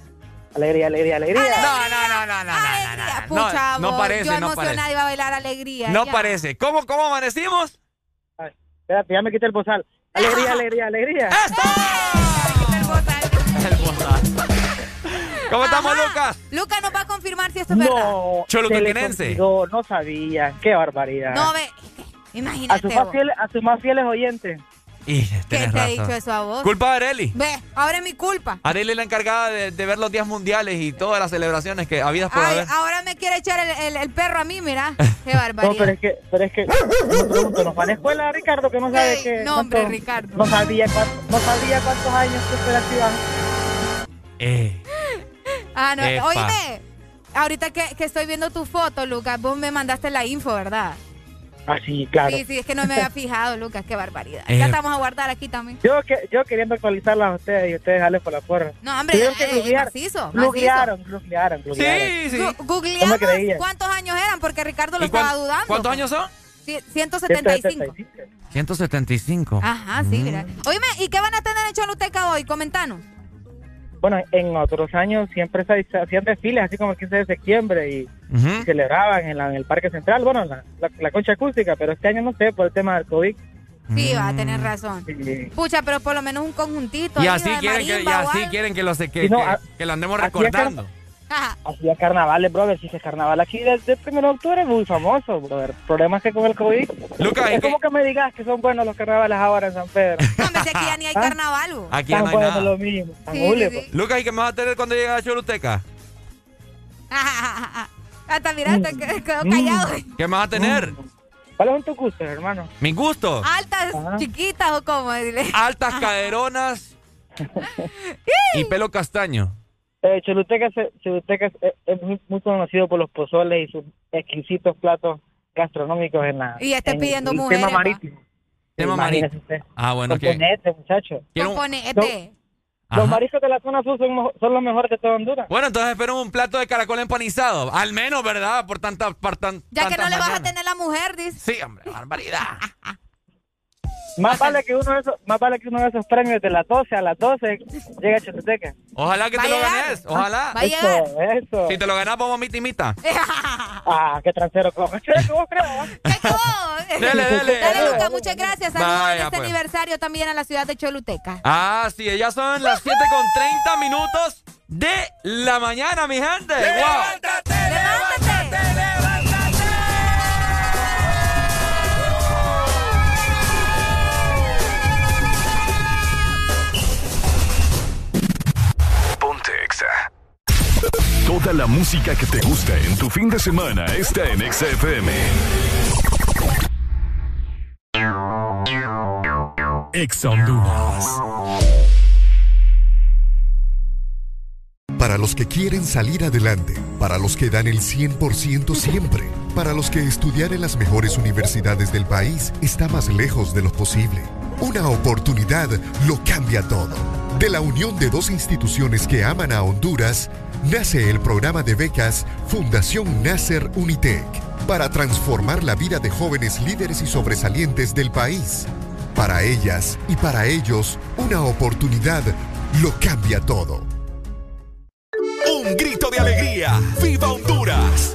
[SPEAKER 35] Alegría, alegría, alegría.
[SPEAKER 4] No, no, no, no, no,
[SPEAKER 5] Alegría,
[SPEAKER 4] no, no,
[SPEAKER 5] pucha,
[SPEAKER 4] no
[SPEAKER 5] vos,
[SPEAKER 4] parece,
[SPEAKER 5] yo
[SPEAKER 4] no
[SPEAKER 5] emocionada
[SPEAKER 4] parece.
[SPEAKER 5] iba a bailar alegría.
[SPEAKER 4] No
[SPEAKER 5] ya.
[SPEAKER 4] parece. ¿Cómo, cómo amanecimos?
[SPEAKER 35] Espérate, ya me quité el bozal. Alegría, alegría, alegría.
[SPEAKER 4] ¿Cómo estamos. Lucas?
[SPEAKER 5] Lucas nos va a confirmar si esto es verdad.
[SPEAKER 35] No,
[SPEAKER 4] Cholutequenense.
[SPEAKER 35] se les olvidó, no sabía. Qué barbaridad.
[SPEAKER 5] No, ve,
[SPEAKER 35] a,
[SPEAKER 5] imagínate
[SPEAKER 35] sus más a sus más fieles oyentes.
[SPEAKER 4] Y,
[SPEAKER 5] ¿Qué te ha
[SPEAKER 4] razón.
[SPEAKER 5] dicho eso a vos?
[SPEAKER 4] Culpa de Areli.
[SPEAKER 5] Ve, ahora es mi culpa.
[SPEAKER 4] Areli es la encargada de, de ver los días mundiales y todas las celebraciones que habidas por
[SPEAKER 5] Ay,
[SPEAKER 4] haber.
[SPEAKER 5] ahora me quiere echar el, el- el perro a mí, mira. Qué
[SPEAKER 35] No,
[SPEAKER 5] barbaridad.
[SPEAKER 35] pero es que, pero es que, ¿nos va a la escuela, Ricardo, que no sabe
[SPEAKER 5] Ey,
[SPEAKER 35] que...
[SPEAKER 5] no, hombre,
[SPEAKER 35] cuánto-
[SPEAKER 5] Ricardo.
[SPEAKER 35] No sabía, cuánto- no sabía cuántos años que fue la ciudad.
[SPEAKER 4] Eh,
[SPEAKER 5] Ah, no,
[SPEAKER 4] Epa.
[SPEAKER 5] oíme, ahorita que, que estoy viendo tu foto, Lucas, vos me mandaste la info, ¿verdad?
[SPEAKER 35] Ah, sí, claro.
[SPEAKER 5] Sí, sí, es que no me había fijado, Lucas, qué barbaridad.
[SPEAKER 35] Eh.
[SPEAKER 5] Ya estamos a guardar aquí también.
[SPEAKER 35] Yo, que, yo queriendo actualizarlas a ustedes y ustedes salen por la porra.
[SPEAKER 5] No, hombre,
[SPEAKER 35] Tuvieron que
[SPEAKER 5] eh,
[SPEAKER 35] googlear.
[SPEAKER 5] macizo,
[SPEAKER 35] Googlearon, googlearon, googlearon.
[SPEAKER 5] Googleamos
[SPEAKER 35] me creían.
[SPEAKER 5] cuántos años eran, porque Ricardo lo
[SPEAKER 4] ¿Y cuán-
[SPEAKER 5] estaba dudando.
[SPEAKER 4] cuántos años son?
[SPEAKER 5] Sí, 175.
[SPEAKER 4] 175.
[SPEAKER 5] Ajá, sí, mira. Oíme, ¿y qué van a tener en Choluteca hoy? Comentanos.
[SPEAKER 35] Bueno, en otros años siempre se hacían desfiles, así como el 15 de septiembre, y, y celebraban en, la- en el Parque Central, bueno, la, la, la concha acústica, pero este año no sé, por el tema del COVID.
[SPEAKER 5] Sí, va a
[SPEAKER 4] Mm.
[SPEAKER 5] tener razón.
[SPEAKER 35] Sí.
[SPEAKER 5] Pucha, pero por lo menos un conjuntito.
[SPEAKER 4] Y así quieren que, y así quieren que, lo se- que,
[SPEAKER 35] no,
[SPEAKER 4] que-
[SPEAKER 35] a-
[SPEAKER 4] que lo andemos
[SPEAKER 35] así es que-
[SPEAKER 4] recordando.
[SPEAKER 35] Hacía carnavales, brother, sí que carnaval aquí desde el 1 de octubre, muy famoso, brother. Problemas que con el COVID.
[SPEAKER 4] Lucas, ¿y
[SPEAKER 35] es como que me digas que son buenos los carnavales ahora en San Pedro.
[SPEAKER 5] No, hombre, si aquí ya ni hay
[SPEAKER 35] ¿Ah?
[SPEAKER 5] carnaval. bo.
[SPEAKER 4] Aquí ya no hay nada.
[SPEAKER 35] lo mismo, tan
[SPEAKER 5] Sí,
[SPEAKER 35] hule,
[SPEAKER 5] sí,
[SPEAKER 35] pues.
[SPEAKER 5] sí.
[SPEAKER 4] Lucas, ¿y qué me vas a tener cuando llegue a Choluteca?
[SPEAKER 5] Hasta mira, te quedó quedó callado.
[SPEAKER 4] ¿Qué me vas a tener?
[SPEAKER 35] ¿Cuáles son tus gustos, hermano?
[SPEAKER 4] Mi gusto.
[SPEAKER 5] Altas, chiquitas o cómo, dile.
[SPEAKER 4] Altas caderonas y pelo castaño.
[SPEAKER 35] Eh, Choluteca, se- Choluteca es, es- es muy, muy conocido por los pozoles y sus exquisitos platos gastronómicos en la
[SPEAKER 5] Y esté
[SPEAKER 35] en
[SPEAKER 5] pidiendo mujeres,
[SPEAKER 35] tema marítimo.
[SPEAKER 4] Tema marítimo. Ah, bueno, que.
[SPEAKER 35] Componente, muchacho.
[SPEAKER 5] Componete.
[SPEAKER 35] Los mariscos de la zona sur son, los mejores de toda Honduras.
[SPEAKER 4] Bueno, entonces espero un plato de caracol empanizado. Al menos, ¿verdad? Por tanta. Por tan,
[SPEAKER 5] Ya que no le vas a tener la mujer, dice.
[SPEAKER 4] Sí, hombre, barbaridad.
[SPEAKER 35] Más vale que uno de esos, más vale que uno de esos premios de las 12 a las 12 llegue a Choluteca.
[SPEAKER 4] Ojalá que
[SPEAKER 5] Va
[SPEAKER 4] te
[SPEAKER 5] a
[SPEAKER 4] lo ganes. Ojalá.
[SPEAKER 5] Va a llegar.
[SPEAKER 35] Eso, eso.
[SPEAKER 4] Si te lo ganas, vamos mita y mita.
[SPEAKER 35] Ah, qué transero cojo. Che, que vos.
[SPEAKER 4] Dele, dele.
[SPEAKER 5] Dale, Lucas, muchas gracias. Saludos en este
[SPEAKER 4] pues.
[SPEAKER 5] aniversario también a la ciudad de Choluteca.
[SPEAKER 4] Ah, sí, ya son las 7 con 30 minutos de la mañana, mi gente. ¡Wow!
[SPEAKER 1] Toda la música que te gusta en tu fin de semana está en XFM. Ex Honduras.
[SPEAKER 21] Para los que quieren salir adelante, para los que dan el 100% siempre, para los que estudiar en las mejores universidades del país está más lejos de lo posible. Una oportunidad lo cambia todo. De la unión de dos instituciones que aman a Honduras, nace el programa de becas Fundación Nasser Unitec para transformar la vida de jóvenes líderes y sobresalientes del país. Para ellas y para ellos, una oportunidad lo cambia todo.
[SPEAKER 1] Un grito de alegría. ¡Viva Honduras!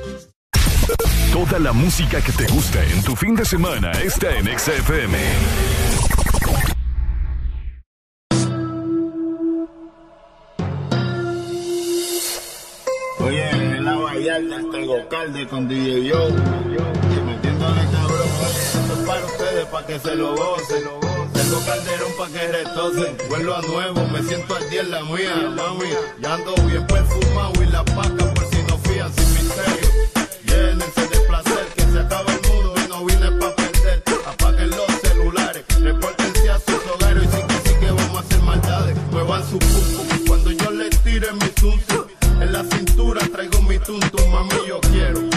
[SPEAKER 1] Toda la música que te gusta en tu fin de semana está en XFM.
[SPEAKER 36] Oye, en la Vallarta tengo calde con DJ Yo. Y metiéndole cabrón, esto es para ustedes, para que se lo gocen. Tengo calderón para que retocen. Vuelvo a nuevo, me siento al día en la mía, mami. Ya ando bien perfumado y la paca por si no fían sin misterio. Que se acaba el mundo y no vine pa' perder. Apaguen los celulares, repórtense a sus hogares y sí que sí que vamos a hacer maldades. Muevan su pum cuando yo les tire mi tuntum. En la cintura traigo mi tuntum, mami yo quiero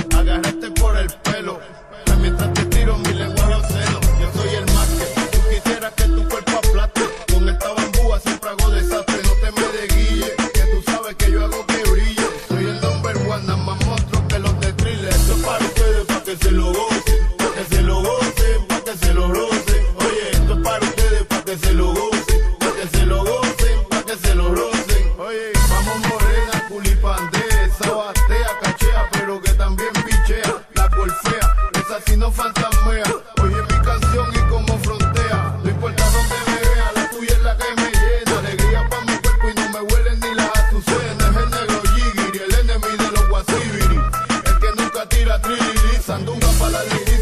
[SPEAKER 36] no fantasmea. Oye, mi canción y como frontea, no importa dónde me vea, la tuya es la que me llena. Alegría pa' mi cuerpo y no me huelen ni las azucenas. Es el negro Yigiri, el enemigo de los guasibiri. El que nunca tira trilili, sandunga pa' la liri,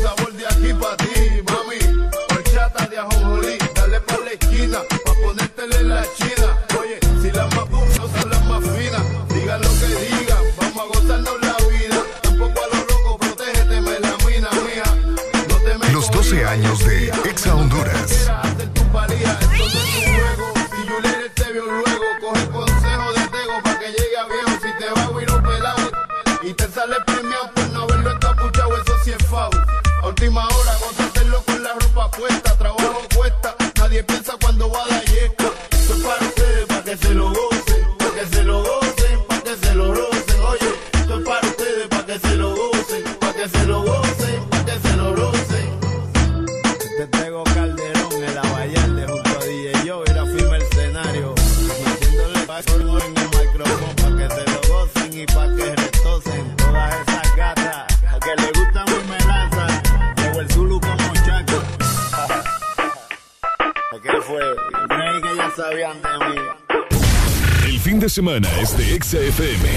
[SPEAKER 1] semana es de XFM.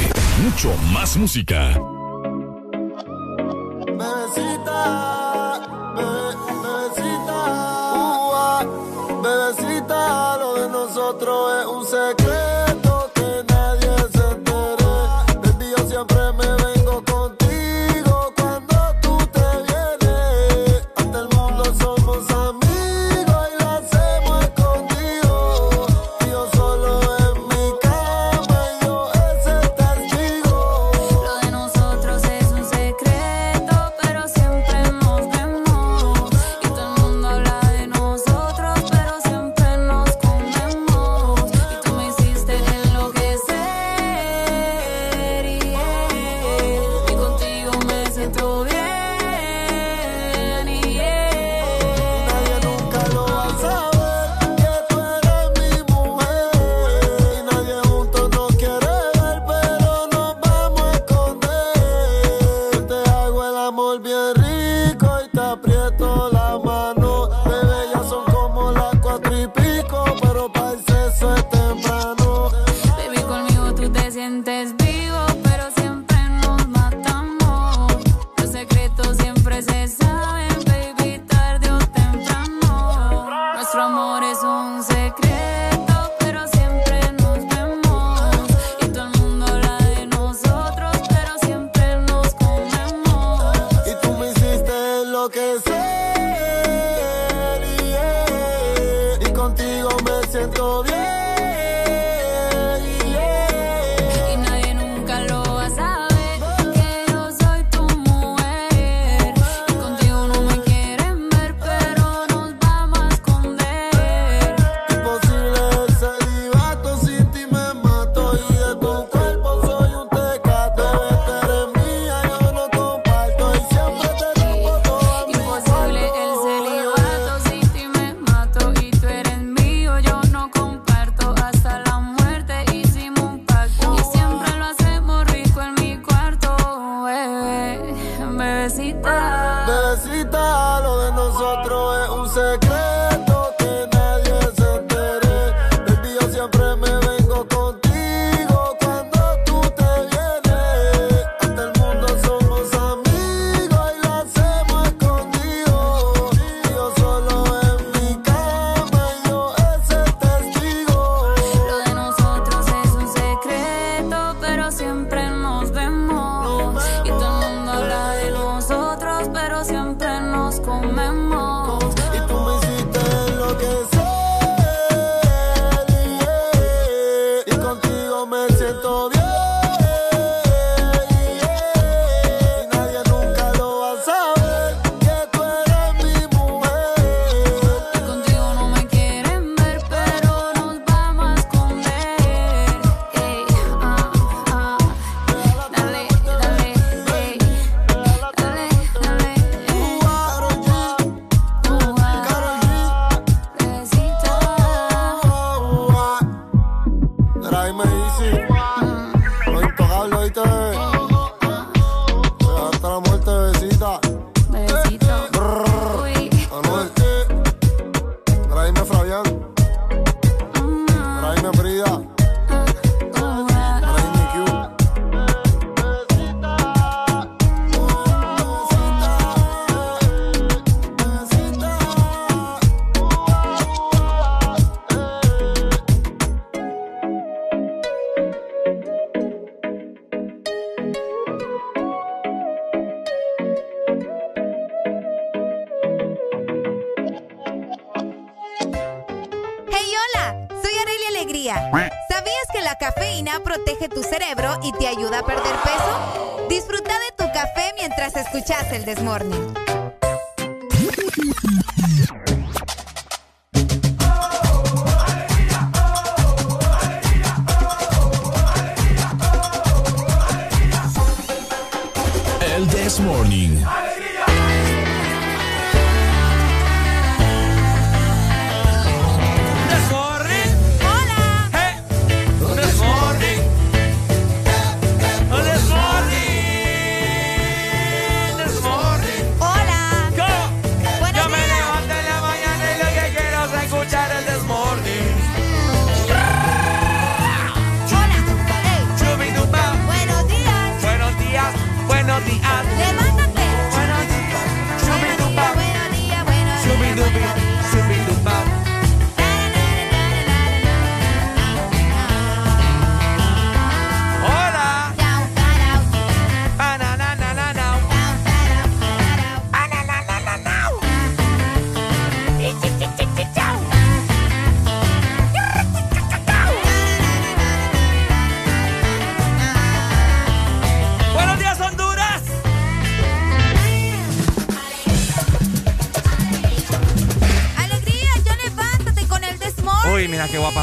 [SPEAKER 1] Mucho más música.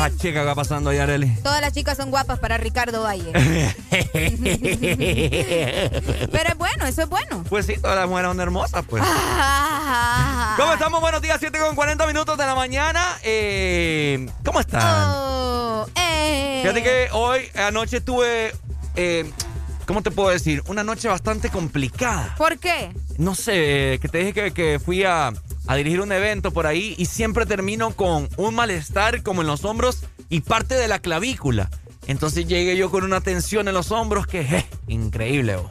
[SPEAKER 4] Guapa esa chica que va pasando ahí, Areli.
[SPEAKER 5] Todas las chicas son guapas para Ricardo Valle. Pero es bueno, eso es bueno.
[SPEAKER 4] Pues sí, todas las mujeres son hermosas, pues.
[SPEAKER 5] Ah.
[SPEAKER 4] ¿Cómo estamos? Buenos días, 7 con 40 minutos de la mañana. Eh, ¿Cómo están?
[SPEAKER 5] Oh, eh.
[SPEAKER 4] Fíjate que hoy, anoche tuve, eh, ¿cómo te puedo decir? Una noche bastante complicada.
[SPEAKER 5] ¿Por qué?
[SPEAKER 4] No sé, que te dije que, que fui a, a dirigir un evento por ahí y siempre termino con un malestar como en los hombros y parte de la clavícula. Entonces llegué yo con una tensión en los hombros que, je, increíble. oh.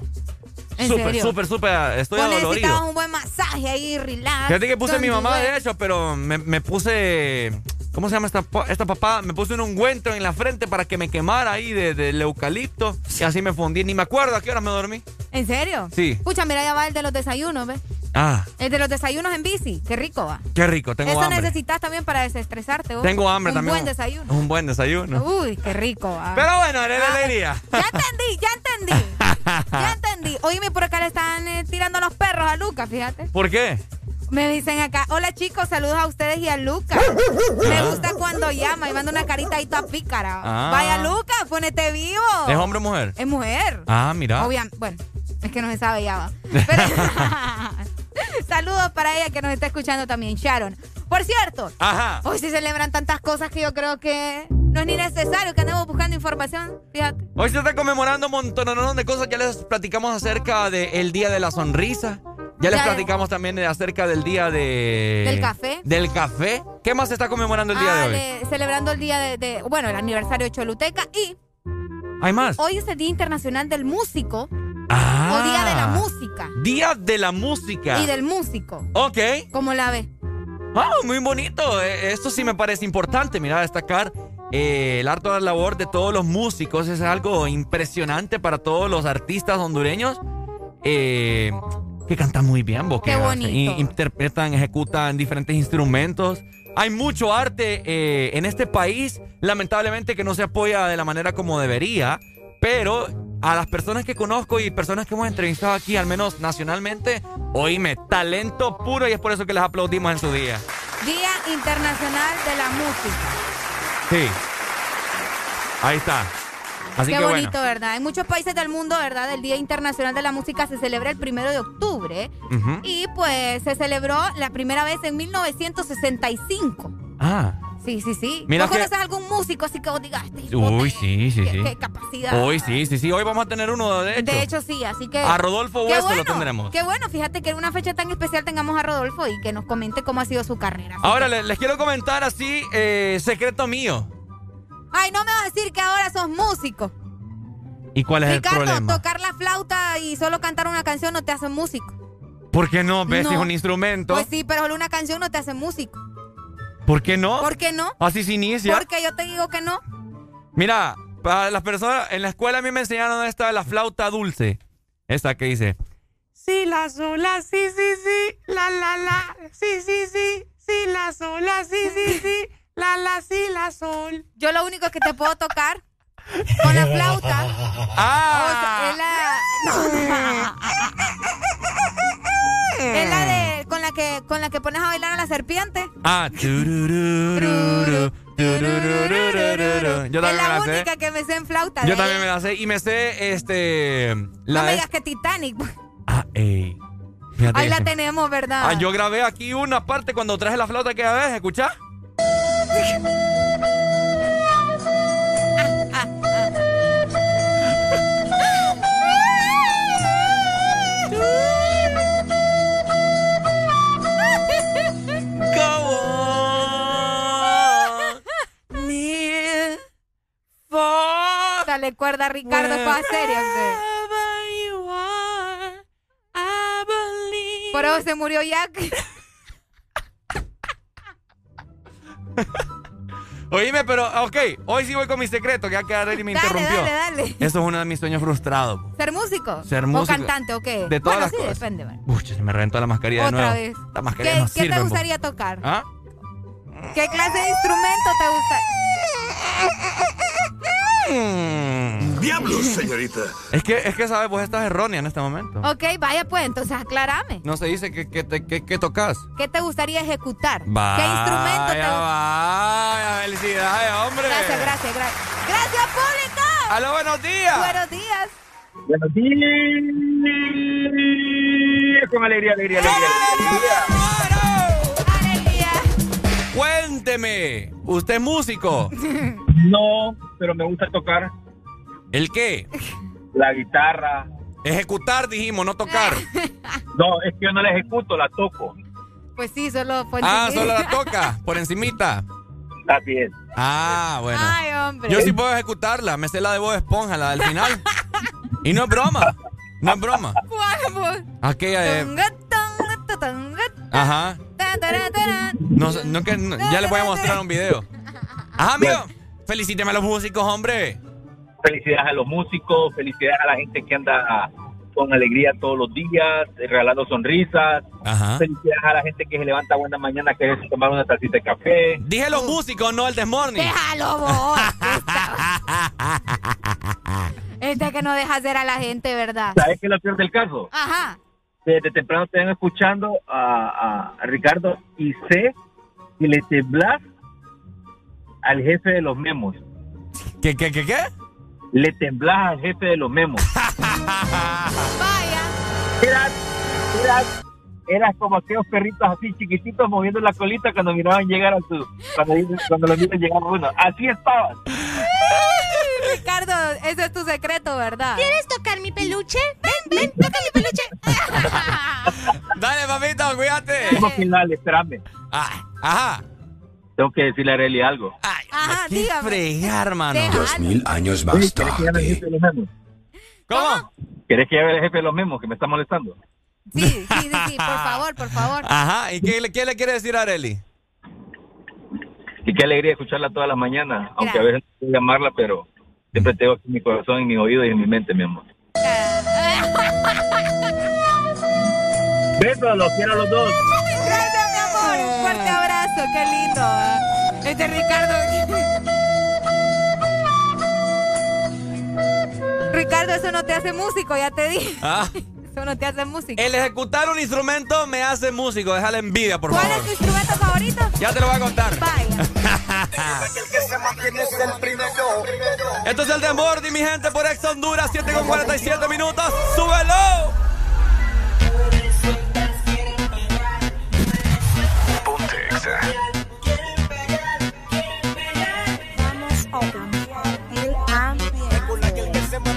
[SPEAKER 5] ¿En
[SPEAKER 4] Súper, súper, súper, estoy
[SPEAKER 5] Vos
[SPEAKER 4] adolorido.
[SPEAKER 5] necesitabas un buen masaje ahí, relax.
[SPEAKER 4] Fíjate que puse mi mamá, de hecho, pero me, me puse. ¿Cómo se llama esta, esta papá? Me puse un ungüento en la frente para que me quemara ahí de- del eucalipto. Y así me fundí. Ni me acuerdo a qué hora me dormí.
[SPEAKER 5] ¿En serio?
[SPEAKER 4] Sí.
[SPEAKER 5] Escucha, mira, ya va el de los desayunos, ¿ves?
[SPEAKER 4] Ah,
[SPEAKER 5] El de los desayunos en bici. Qué rico va.
[SPEAKER 4] qué rico, tengo
[SPEAKER 5] Eso
[SPEAKER 4] hambre.
[SPEAKER 5] necesitas también para desestresarte. vos.
[SPEAKER 4] Tengo hambre
[SPEAKER 5] un
[SPEAKER 4] también.
[SPEAKER 5] buen desayuno.
[SPEAKER 4] Un buen desayuno.
[SPEAKER 5] Uy, qué rico va.
[SPEAKER 4] Pero bueno, la
[SPEAKER 5] Ah,
[SPEAKER 4] alegría.
[SPEAKER 5] Ya entendí, ya entendí. ya entendí. Oíme, por acá le están eh, tirando los perros a Lucas, fíjate.
[SPEAKER 4] ¿Por qué?
[SPEAKER 5] Me dicen acá, hola chicos, saludos a ustedes y a Lucas. Me gusta cuando llama y manda una carita ahí toda pícara.
[SPEAKER 4] Ah.
[SPEAKER 5] Vaya Lucas, ponete vivo.
[SPEAKER 4] ¿Es hombre o mujer?
[SPEAKER 5] Es mujer.
[SPEAKER 4] Ah, mira.
[SPEAKER 5] Obviamente, bueno, es que no se sabe ya va. Pero- Saludos para ella que nos está escuchando también, Sharon. Por cierto,
[SPEAKER 4] Ajá.
[SPEAKER 5] hoy se celebran tantas cosas que yo creo que no es ni necesario que andemos buscando información. Fíjate.
[SPEAKER 4] Hoy se está conmemorando un montón de cosas. Ya les platicamos acerca del Día de la Sonrisa. Ya les
[SPEAKER 5] Ya.
[SPEAKER 4] platicamos también de- acerca del Día de...
[SPEAKER 5] Del café.
[SPEAKER 4] Del café. ¿Qué más se está conmemorando el día
[SPEAKER 5] Ah,
[SPEAKER 4] de hoy?
[SPEAKER 5] le- celebrando el día de, de- bueno, el aniversario de Choluteca y
[SPEAKER 4] ¿Hay más?
[SPEAKER 5] hoy es el Día Internacional del Músico
[SPEAKER 4] Ah.
[SPEAKER 5] o Día de la Música
[SPEAKER 4] Día de la Música.
[SPEAKER 5] y del músico.
[SPEAKER 4] Ok.
[SPEAKER 5] ¿Cómo la ve?
[SPEAKER 4] Ah, muy bonito. Eh, Esto sí me parece importante. Mira, destacar eh, el harto labor de todos los músicos. Es algo impresionante para todos los artistas hondureños. eh, que cantan muy bien, bo,
[SPEAKER 5] Qué
[SPEAKER 4] que
[SPEAKER 5] bonito.
[SPEAKER 4] i- interpretan, ejecutan diferentes instrumentos. Hay mucho arte eh, en este país, lamentablemente que no se apoya de la manera como debería, pero a las personas que conozco y personas que hemos entrevistado aquí, al menos nacionalmente, oíme, talento puro y es por eso que les aplaudimos en su día.
[SPEAKER 5] Día Internacional de la Música.
[SPEAKER 4] Sí. Ahí está. Así
[SPEAKER 5] Qué
[SPEAKER 4] que
[SPEAKER 5] bonito,
[SPEAKER 4] bueno.
[SPEAKER 5] ¿verdad? En muchos países del mundo, ¿verdad? El Día Internacional de la Música se celebra el primero de octubre. Y pues se celebró la primera vez en 1965.
[SPEAKER 4] Ah,
[SPEAKER 5] Sí, sí, sí.
[SPEAKER 4] Mira
[SPEAKER 5] ¿Vos
[SPEAKER 4] que-
[SPEAKER 5] conoces algún músico así que vos digas, este
[SPEAKER 4] Uy, sí, sí,
[SPEAKER 5] qué,
[SPEAKER 4] sí.
[SPEAKER 5] qué capacidad?
[SPEAKER 4] Hoy sí, sí, sí. Hoy vamos a tener uno, de hecho.
[SPEAKER 5] De hecho, sí, así que.
[SPEAKER 4] A Rodolfo
[SPEAKER 5] Qué
[SPEAKER 4] Hueso lo
[SPEAKER 5] bueno,
[SPEAKER 4] tendremos.
[SPEAKER 5] Qué bueno, fíjate que en una fecha tan especial tengamos a Rodolfo y que nos comente cómo ha sido su carrera.
[SPEAKER 4] Ahora
[SPEAKER 5] que-
[SPEAKER 4] les, quiero comentar así, eh, secreto mío.
[SPEAKER 5] Ay, no me vas a decir que ahora sos músico.
[SPEAKER 4] ¿Y cuál es
[SPEAKER 5] Ricardo,
[SPEAKER 4] el problema?
[SPEAKER 5] tocar la flauta y solo cantar una canción no te hace músico.
[SPEAKER 4] ¿Por qué no? ¿Ves?
[SPEAKER 5] No.
[SPEAKER 4] Es un instrumento.
[SPEAKER 5] Pues sí, pero solo una canción no te hace músico.
[SPEAKER 4] ¿Por qué no?
[SPEAKER 5] ¿Por qué no?
[SPEAKER 4] Así se inicia.
[SPEAKER 5] Porque yo te digo que no.
[SPEAKER 4] Mira, para las personas, en la escuela a mí me enseñaron esta, la flauta dulce. Esta que dice.
[SPEAKER 37] Sí, la sola, sí, sí, sí, la, la, la, sí, sí, sí, sí, la sola, sí, sí, sí, la, la, sí, la sol.
[SPEAKER 5] Yo lo único que te puedo tocar con la flauta.
[SPEAKER 4] ¡Ah!
[SPEAKER 5] o sea, es la. es la de. Con la que con la que pones a bailar a la serpiente.
[SPEAKER 4] Ah. Yo
[SPEAKER 5] es
[SPEAKER 4] también me
[SPEAKER 5] la
[SPEAKER 4] la sé.
[SPEAKER 5] única que me sé en flauta.
[SPEAKER 4] Yo también me la sé. Y me sé, este. La
[SPEAKER 5] no me
[SPEAKER 4] es-
[SPEAKER 5] digas que Titanic.
[SPEAKER 4] Ah, ey. Fíjate
[SPEAKER 5] Ahí la tenemos, ¿verdad?
[SPEAKER 4] Ah, yo grabé aquí una parte cuando traje la flauta aquella vez, ¿escuchás?
[SPEAKER 5] Dale cuerda a Ricardo para serie. hombre. Por eso se murió Jack.
[SPEAKER 4] Oíme, pero, ok, hoy sí voy con mi secreto, que ya que Arely me
[SPEAKER 5] Dale,
[SPEAKER 4] interrumpió.
[SPEAKER 5] dale, dale.
[SPEAKER 4] Eso es uno de mis sueños frustrados.
[SPEAKER 5] ¿Ser músico?
[SPEAKER 4] Ser
[SPEAKER 5] ¿O
[SPEAKER 4] músico.
[SPEAKER 5] cantante o qué?
[SPEAKER 4] De todas
[SPEAKER 5] bueno,
[SPEAKER 4] las
[SPEAKER 5] sí,
[SPEAKER 4] cosas.
[SPEAKER 5] depende. bueno.
[SPEAKER 4] Uy, se me reventó la mascarilla de
[SPEAKER 5] Otra
[SPEAKER 4] nuevo.
[SPEAKER 5] vez.
[SPEAKER 4] La mascarilla
[SPEAKER 5] ¿Qué,
[SPEAKER 4] no
[SPEAKER 5] qué
[SPEAKER 4] sirve,
[SPEAKER 5] te gustaría tocar?
[SPEAKER 4] ¿Ah?
[SPEAKER 5] ¿Qué clase de instrumento te gusta?
[SPEAKER 1] Diablos, señorita.
[SPEAKER 4] Es que, es que, ¿sabes? Vos estás errónea en este momento.
[SPEAKER 5] Ok, vaya pues, entonces aclárame.
[SPEAKER 4] No se dice que, que, que- que tocas.
[SPEAKER 5] ¿Qué te gustaría ejecutar?
[SPEAKER 4] Vaya,
[SPEAKER 5] ¿Qué instrumento te gusta?
[SPEAKER 4] Vaya, felicidades, hombre.
[SPEAKER 5] Gracias, gracias, gracias. ¡Gracias, público!
[SPEAKER 4] ¡Aló, buenos días!
[SPEAKER 5] Buenos días.
[SPEAKER 38] Buenos días. Con alegría, alegría, alegría.
[SPEAKER 4] Cuénteme, ¿usted es músico?
[SPEAKER 38] No, pero me gusta tocar
[SPEAKER 4] ¿El qué?
[SPEAKER 38] la guitarra.
[SPEAKER 4] Ejecutar, dijimos, no tocar.
[SPEAKER 38] No, es que yo no la ejecuto, la toco.
[SPEAKER 5] Pues sí, solo fue
[SPEAKER 4] Ah,
[SPEAKER 5] encima.
[SPEAKER 4] solo la toca, por encimita.
[SPEAKER 38] Así es.
[SPEAKER 4] Ah, bueno.
[SPEAKER 5] Ay, hombre.
[SPEAKER 4] Yo sí puedo ejecutarla, me sé la de Bob Esponja, la del final. Y no es broma, no es broma.
[SPEAKER 5] ¿Cuál?
[SPEAKER 4] Aquella de... Ajá. No, sé, no, que, no, ya les voy a mostrar un video. Ajá, amigo. Felicíteme a los músicos, hombre.
[SPEAKER 38] Felicidades a los músicos, felicidades a la gente que anda con alegría todos los días, regalando sonrisas.
[SPEAKER 4] Ajá.
[SPEAKER 38] Felicidades a la gente que se levanta buena mañana, que se tomar una tacita de café.
[SPEAKER 4] Dije los músicos, no el desmorning.
[SPEAKER 5] Déjalo vos. Este que no deja hacer a la gente, ¿verdad?
[SPEAKER 38] ¿Sabes qué es lo peor del caso?
[SPEAKER 5] Ajá.
[SPEAKER 38] Desde temprano te escuchando a, a- a Ricardo y sé que le temblas al jefe de los memos.
[SPEAKER 4] ¿Qué, qué, qué, qué?
[SPEAKER 38] Le temblas al jefe de los memos.
[SPEAKER 5] Vaya.
[SPEAKER 38] Eras, eras, eras como aquellos perritos así chiquititos moviendo la colita cuando miraban llegar a su, cuando, cuando lo miran llegar a uno. Así estabas.
[SPEAKER 5] Ricardo, ese es tu secreto, ¿verdad?
[SPEAKER 33] ¿Quieres tocar mi peluche? Ven, ven, toca mi peluche.
[SPEAKER 4] Dale, papito, cuídate.
[SPEAKER 38] Tengo dale, espérame.
[SPEAKER 4] Ah, ajá.
[SPEAKER 38] Tengo que decirle a Arely algo.
[SPEAKER 5] Ajá,
[SPEAKER 4] Qué
[SPEAKER 5] dígame.
[SPEAKER 4] fregar, hermano.
[SPEAKER 1] Dos mil años más
[SPEAKER 38] ¿Querés que llame al jefe
[SPEAKER 1] tarde.
[SPEAKER 38] de los memos?
[SPEAKER 4] ¿Cómo?
[SPEAKER 38] ¿Querés que llame al jefe de los memos que me está molestando?
[SPEAKER 5] Sí, sí, sí, sí, por favor, por favor.
[SPEAKER 4] Ajá. ¿Y qué, le- qué le quiere decir a Areli?
[SPEAKER 38] Y qué alegría escucharla todas las mañanas, aunque a veces no puedo llamarla, pero siempre tengo aquí en mi corazón, en mis oídos y en mi mente, mi amor. Besos, los quiero a los dos.
[SPEAKER 5] Gracias, mi amor. Un fuerte abrazo, qué lindo. Este Ricardo. Ricardo, eso no te hace músico, ya te dije.
[SPEAKER 4] Ah.
[SPEAKER 5] Eso no te hace músico.
[SPEAKER 4] El ejecutar un instrumento me hace músico. Déjale envidia, por
[SPEAKER 5] ¿Cuál
[SPEAKER 4] favor.
[SPEAKER 5] es tu instrumento favorito?
[SPEAKER 4] Ya te lo voy a contar.
[SPEAKER 5] Vaya.
[SPEAKER 4] Esto es el de Mordi, mi gente, por Ex Honduras, 7 con 47 minutos. ¡Súbelo!
[SPEAKER 1] Ponte Exa.
[SPEAKER 39] Fin de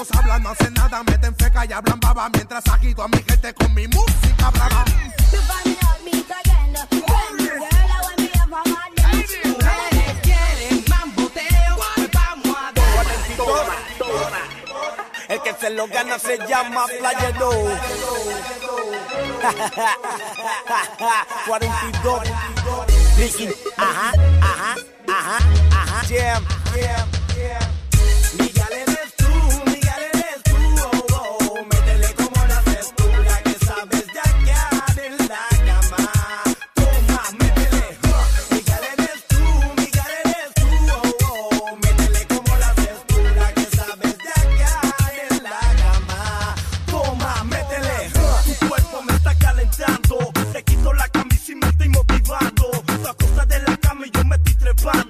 [SPEAKER 15] Estos hablan, no hacen nada, meten feca y hablan baba mientras agito a mi gente con mi música brava.
[SPEAKER 40] El que se lo gana se llama Playero. 42. Ricky, ajá, ajá, ajá, ajá. Jam, jam, jam.
[SPEAKER 41] blind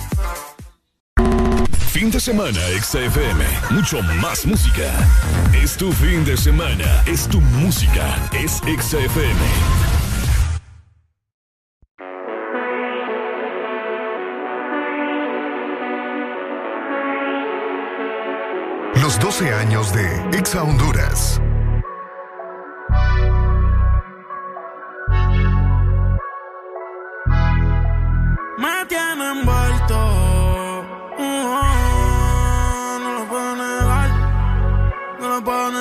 [SPEAKER 1] Fin de semana, XFM. Mucho más música. Es tu fin de semana. Es tu música. Es XFM.
[SPEAKER 42] Los 12 años de Exa Honduras.
[SPEAKER 43] No lo puedo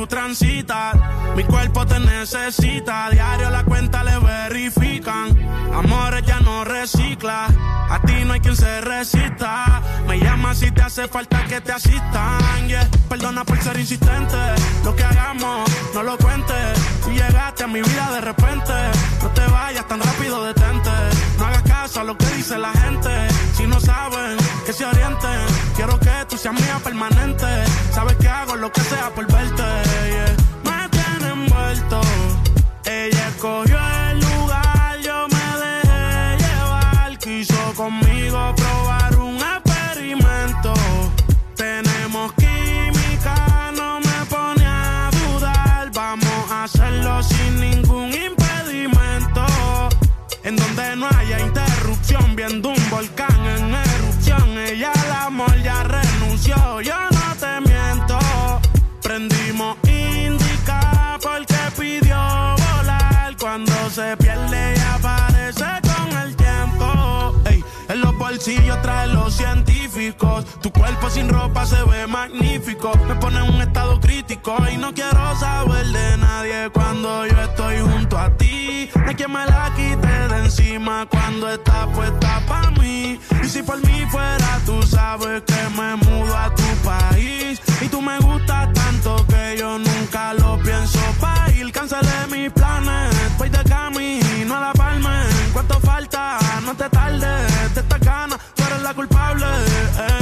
[SPEAKER 43] tú transitas. Mi cuerpo te necesita. Diario la cuenta le verifican. Amores ya no recicla. A ti no hay quien se resista. Me llama si te hace falta que te asistan. Perdona por ser insistente. Lo que hagamos, no lo cuentes. Si llegaste a mi vida de repente, no te vayas tan rápido, detente. No hagas caso a lo que dice la gente. Si no saben, que se orienten. Quiero que tú seas mía permanente. Sabes que hago lo que sea por verte. Me tiene envuelto. Ella escogió en los bolsillos trae los científicos. Tu cuerpo sin ropa se ve magnífico. Me pone en un estado crítico y no quiero saber de nadie cuando yo estoy junto a ti. No hay me la quite de encima cuando está puesta para mí. Y si por mí fuera, tú sabes que me mudo a tu país. Y tú me gustas tanto que yo nunca lo pienso pa' ir. Cancelé mis planes, voy de camino a la palma. ¿Cuánto falta? No te tardes, de esta gana, tú eres la culpable. Ey,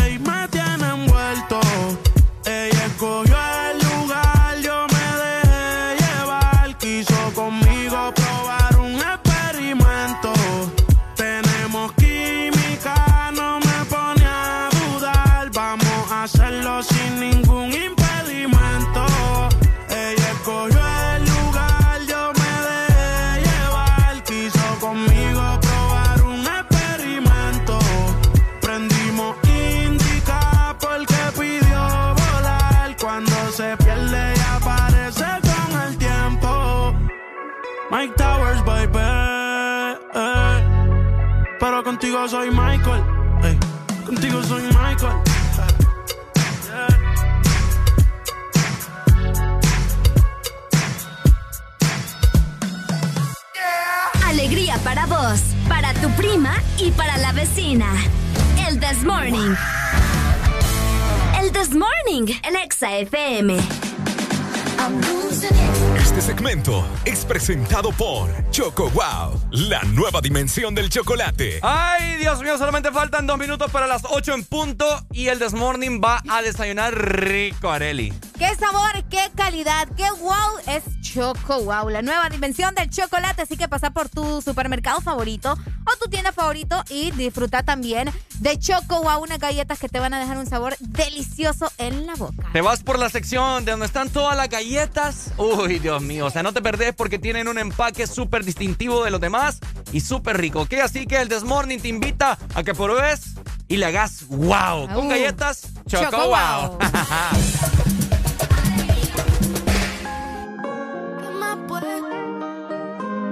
[SPEAKER 43] Contigo soy Michael. Hey. Contigo soy Michael. Alegría para vos, para tu prima
[SPEAKER 44] y para la vecina. El This Morning. El This Morning, el Exa FM. I'm losing it.
[SPEAKER 1] Este segmento es presentado por Choco Wow, la nueva dimensión del chocolate.
[SPEAKER 4] Ay, Dios mío, solamente faltan dos minutos para las 8 en punto y el Desmorning va a desayunar rico, Areli.
[SPEAKER 5] Qué sabor, qué calidad, qué wow es Choco Wow, la nueva dimensión del chocolate. Así que pasa por tu supermercado favorito o tu tienda favorito y disfruta también de Choco Wow, unas galletas que te van a dejar un sabor delicioso en la boca.
[SPEAKER 4] Te vas por la sección de donde están todas las galletas. Uy, Dios mío, o sea, no te perdés porque tienen un empaque súper distintivo de los demás y súper rico. ¿ok? Así que el Desmorning te invita a que pruebes y le hagas wow con
[SPEAKER 5] Uh,
[SPEAKER 4] galletas Choco,
[SPEAKER 5] Choco
[SPEAKER 4] Wow.
[SPEAKER 5] Wow.
[SPEAKER 16] ¿Qué más pues?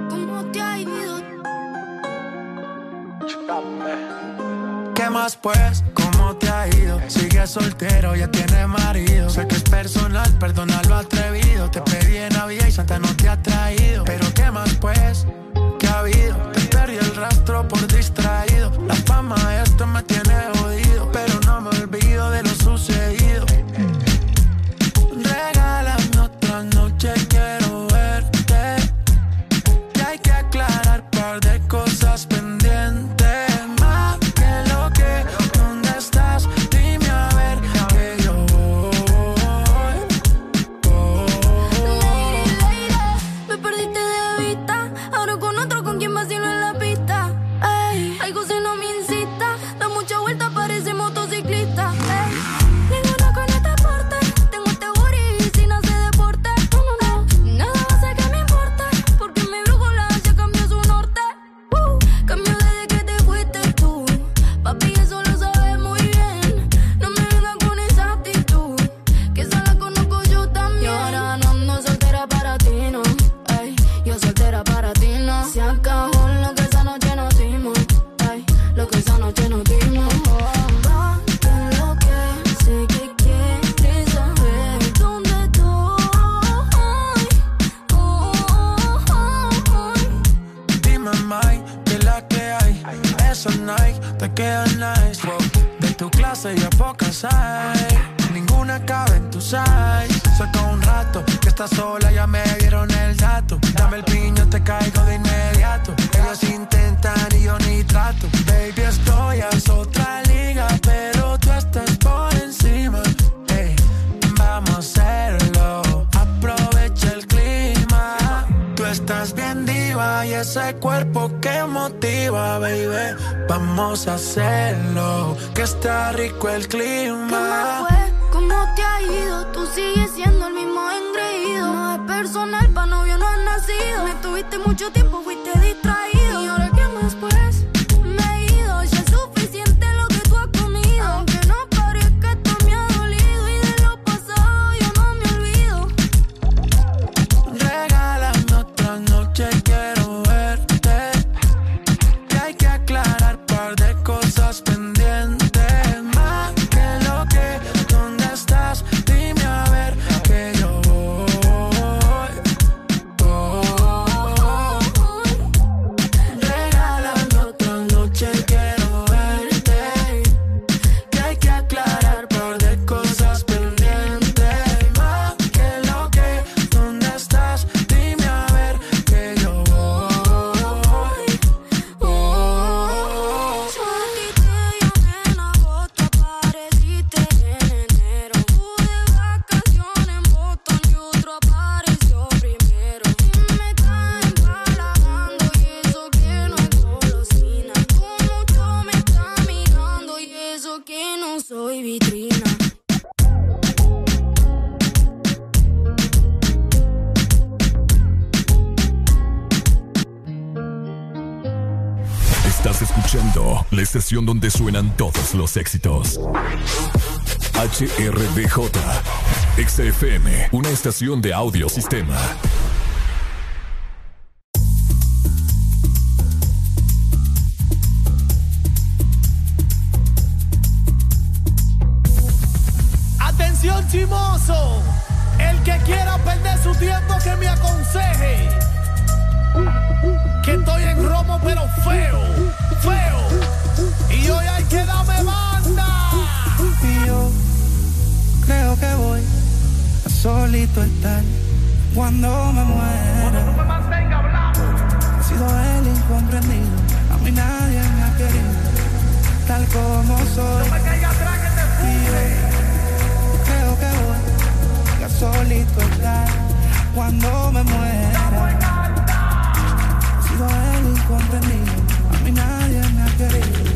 [SPEAKER 16] ¿Cómo te ha ido?
[SPEAKER 45] ¿Qué más pues? ¿Cómo te ha ido? Sigues soltero, ya tienes marido. Sé que es personal, perdona lo atrevido. Te pedí en Navidad y Santa no te ha traído. Pero ¿qué más pues? ¿Qué ha habido? Te perdí el rastro por distraído. La fama esto me tiene jodido. Quedan nice. wow. De tu clase ya pocas hay. Ninguna cabe en tu size. Saca un rato que estás sola, ya me dieron el dato. Dame el piño, te caigo de inmediato. Ellos intentan y yo ni trato. Baby, estoy a otra liga, pero tú estás por encima. Ey, vamos a hacerlo. Aprovecha el clima. Tú estás bien diva y ese cuerpo que motiva, baby. Vamos a hacerlo. Que está rico el clima.
[SPEAKER 16] fue? ¿Cómo te ha ido? Tú sigues siendo el mismo engreído. No es personal, pa' novio no has nacido. Me tuviste mucho tiempo, fuiste distraído.
[SPEAKER 1] Donde suenan todos los éxitos. HRDJ, XFM, una estación de audio sistema.
[SPEAKER 45] Atención chimoso, el que quiera perder su tiempo que me aconseje.
[SPEAKER 8] Que estoy en romo pero feo, feo. Y hoy hay que darme banda. Y yo creo que voy a solito estar cuando me muera. He sido el incomprendido, a mí nadie me ha querido, tal como soy. Y yo creo que voy a solito estar cuando me muera. He sido el incomprendido, a mí nadie me ha querido,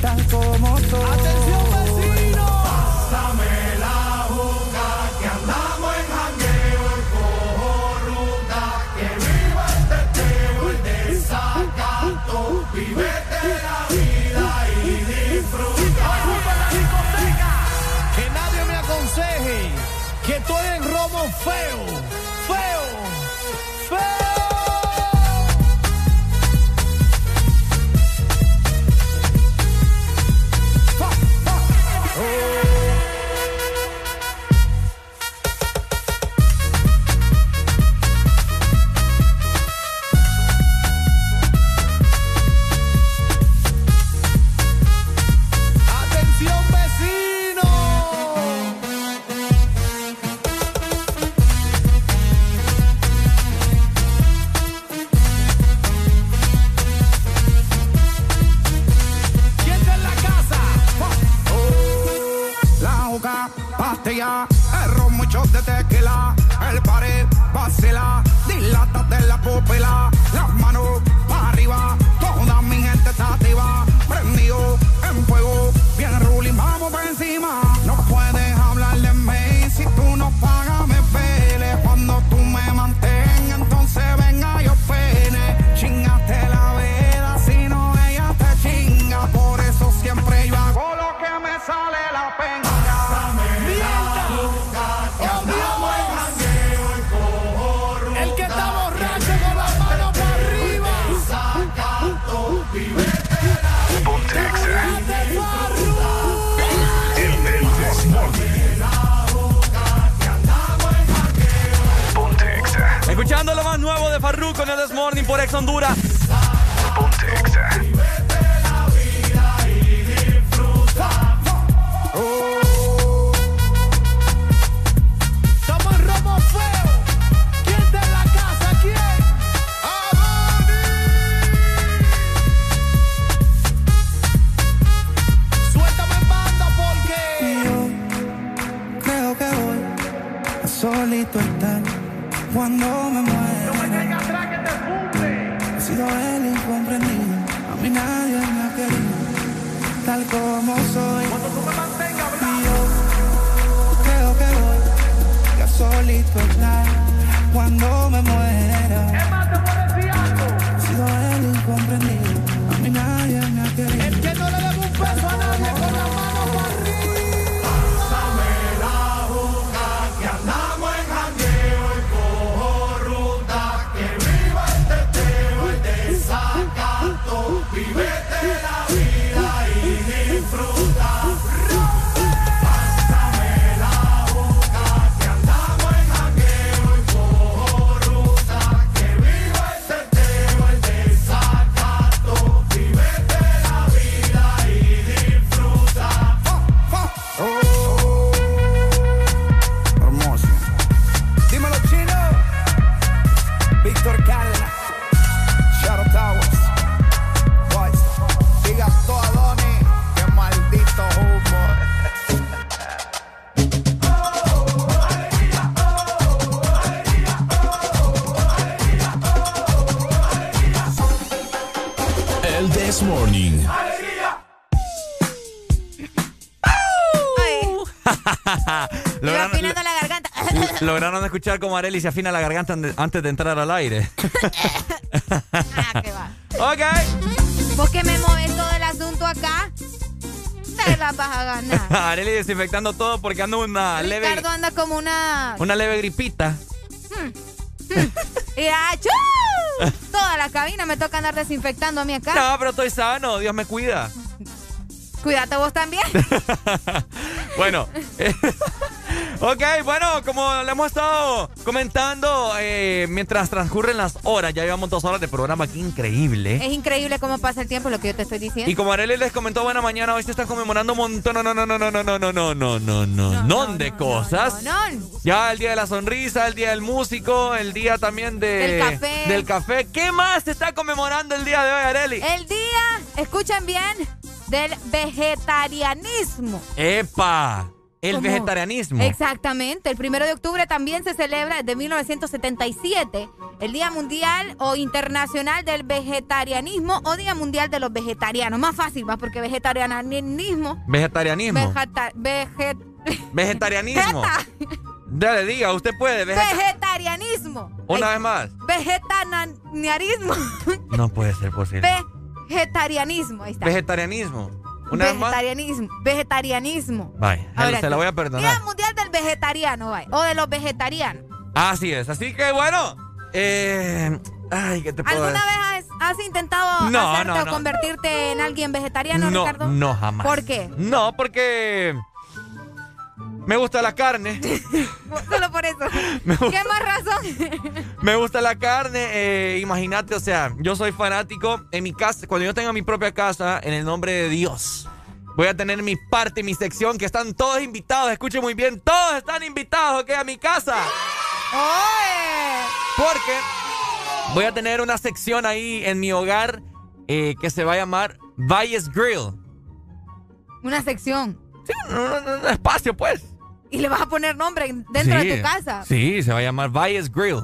[SPEAKER 8] tal como soy. ¡Atención, vecino! Pásame la juca, que andamos en jangueo, el cojo ruta, que viva el teteo, el desacato, vivete la vida y disfruta. Que nadie me aconseje que estoy en robo feo, feo,
[SPEAKER 4] Lograron escuchar cómo Areli se afina la garganta antes de entrar al aire.
[SPEAKER 5] Ah, va.
[SPEAKER 4] ok.
[SPEAKER 5] ¿Vos que me mueves todo el asunto acá? Te la vas a ganar.
[SPEAKER 4] Areli desinfectando todo porque anda una leve,
[SPEAKER 5] Ricardo anda como una...
[SPEAKER 4] una leve gripita.
[SPEAKER 5] Y ¡achú! Toda la cabina me toca andar desinfectando a mí acá.
[SPEAKER 4] No, pero estoy sano, Dios me cuida.
[SPEAKER 5] Cuídate vos también.
[SPEAKER 4] Bueno, eh, Ok, bueno, como le hemos estado comentando eh, mientras transcurren las horas, ya llevamos dos horas de programa, qué increíble.
[SPEAKER 5] Es increíble cómo pasa el tiempo, lo que yo te estoy diciendo.
[SPEAKER 4] Y como Arely les comentó, buena mañana, hoy se está conmemorando un montón, no, no, no, no, no, no, no, no, no, no, no, no, no, de cosas. Ya el día de la sonrisa, el día del músico, el día también de...
[SPEAKER 5] Del café.
[SPEAKER 4] Del café. ¿Qué más se está conmemorando el día de hoy, Arely?
[SPEAKER 5] El día, escuchen bien, del vegetarianismo.
[SPEAKER 4] ¡Epa! El
[SPEAKER 5] ¿Cómo?
[SPEAKER 4] vegetarianismo.
[SPEAKER 5] Exactamente. El primero de octubre también se celebra desde 1977 el Día Mundial o Internacional del Vegetarianismo o Día Mundial de los Vegetarianos. Más fácil, va, porque vegetarianismo.
[SPEAKER 4] Vegetarianismo.
[SPEAKER 5] Vegeta, veget,
[SPEAKER 4] Vegetarianismo. Dale, diga, usted puede. vegeta-
[SPEAKER 5] vegetarianismo.
[SPEAKER 4] Una
[SPEAKER 5] Ay,
[SPEAKER 4] vez más.
[SPEAKER 5] Vegetarianismo.
[SPEAKER 4] No puede ser posible.
[SPEAKER 5] Vegetarianismo. Ahí está.
[SPEAKER 4] Vegetarianismo. Una.
[SPEAKER 5] Vegetarianismo. Vegetarianismo.
[SPEAKER 4] Vaya,
[SPEAKER 5] Ahora
[SPEAKER 4] se la voy a
[SPEAKER 5] Día
[SPEAKER 4] perdonar.
[SPEAKER 5] Mundial del Vegetariano, vaya, O de los vegetarianos.
[SPEAKER 4] Así es. Así que bueno. Eh, ay, ¿qué te puedo
[SPEAKER 5] ¿Alguna
[SPEAKER 4] decir?
[SPEAKER 5] vez has, has intentado
[SPEAKER 4] No,
[SPEAKER 5] hacerte
[SPEAKER 4] no,
[SPEAKER 5] o convertirte en alguien vegetariano,
[SPEAKER 4] no,
[SPEAKER 5] Ricardo?
[SPEAKER 4] no, jamás.
[SPEAKER 5] ¿Por qué?
[SPEAKER 4] No, porque me gusta la carne.
[SPEAKER 5] Solo por eso. ¿Qué más razón?
[SPEAKER 4] Me gusta la carne. eh, Imagínate, o sea, yo soy fanático en mi casa. Cuando yo tenga mi propia casa, en el nombre de Dios, voy a tener mi parte, mi sección, que están todos invitados. Escuchen muy bien, todos están invitados, ¿ok? A mi casa. Porque voy a tener una sección ahí en mi hogar eh, que se va a llamar Valles Grill.
[SPEAKER 5] Una sección.
[SPEAKER 4] Sí, un, un- un espacio, pues.
[SPEAKER 5] Y le vas a poner nombre dentro
[SPEAKER 4] Sí,
[SPEAKER 5] de tu casa.
[SPEAKER 4] Sí, se va a llamar Valles Grill.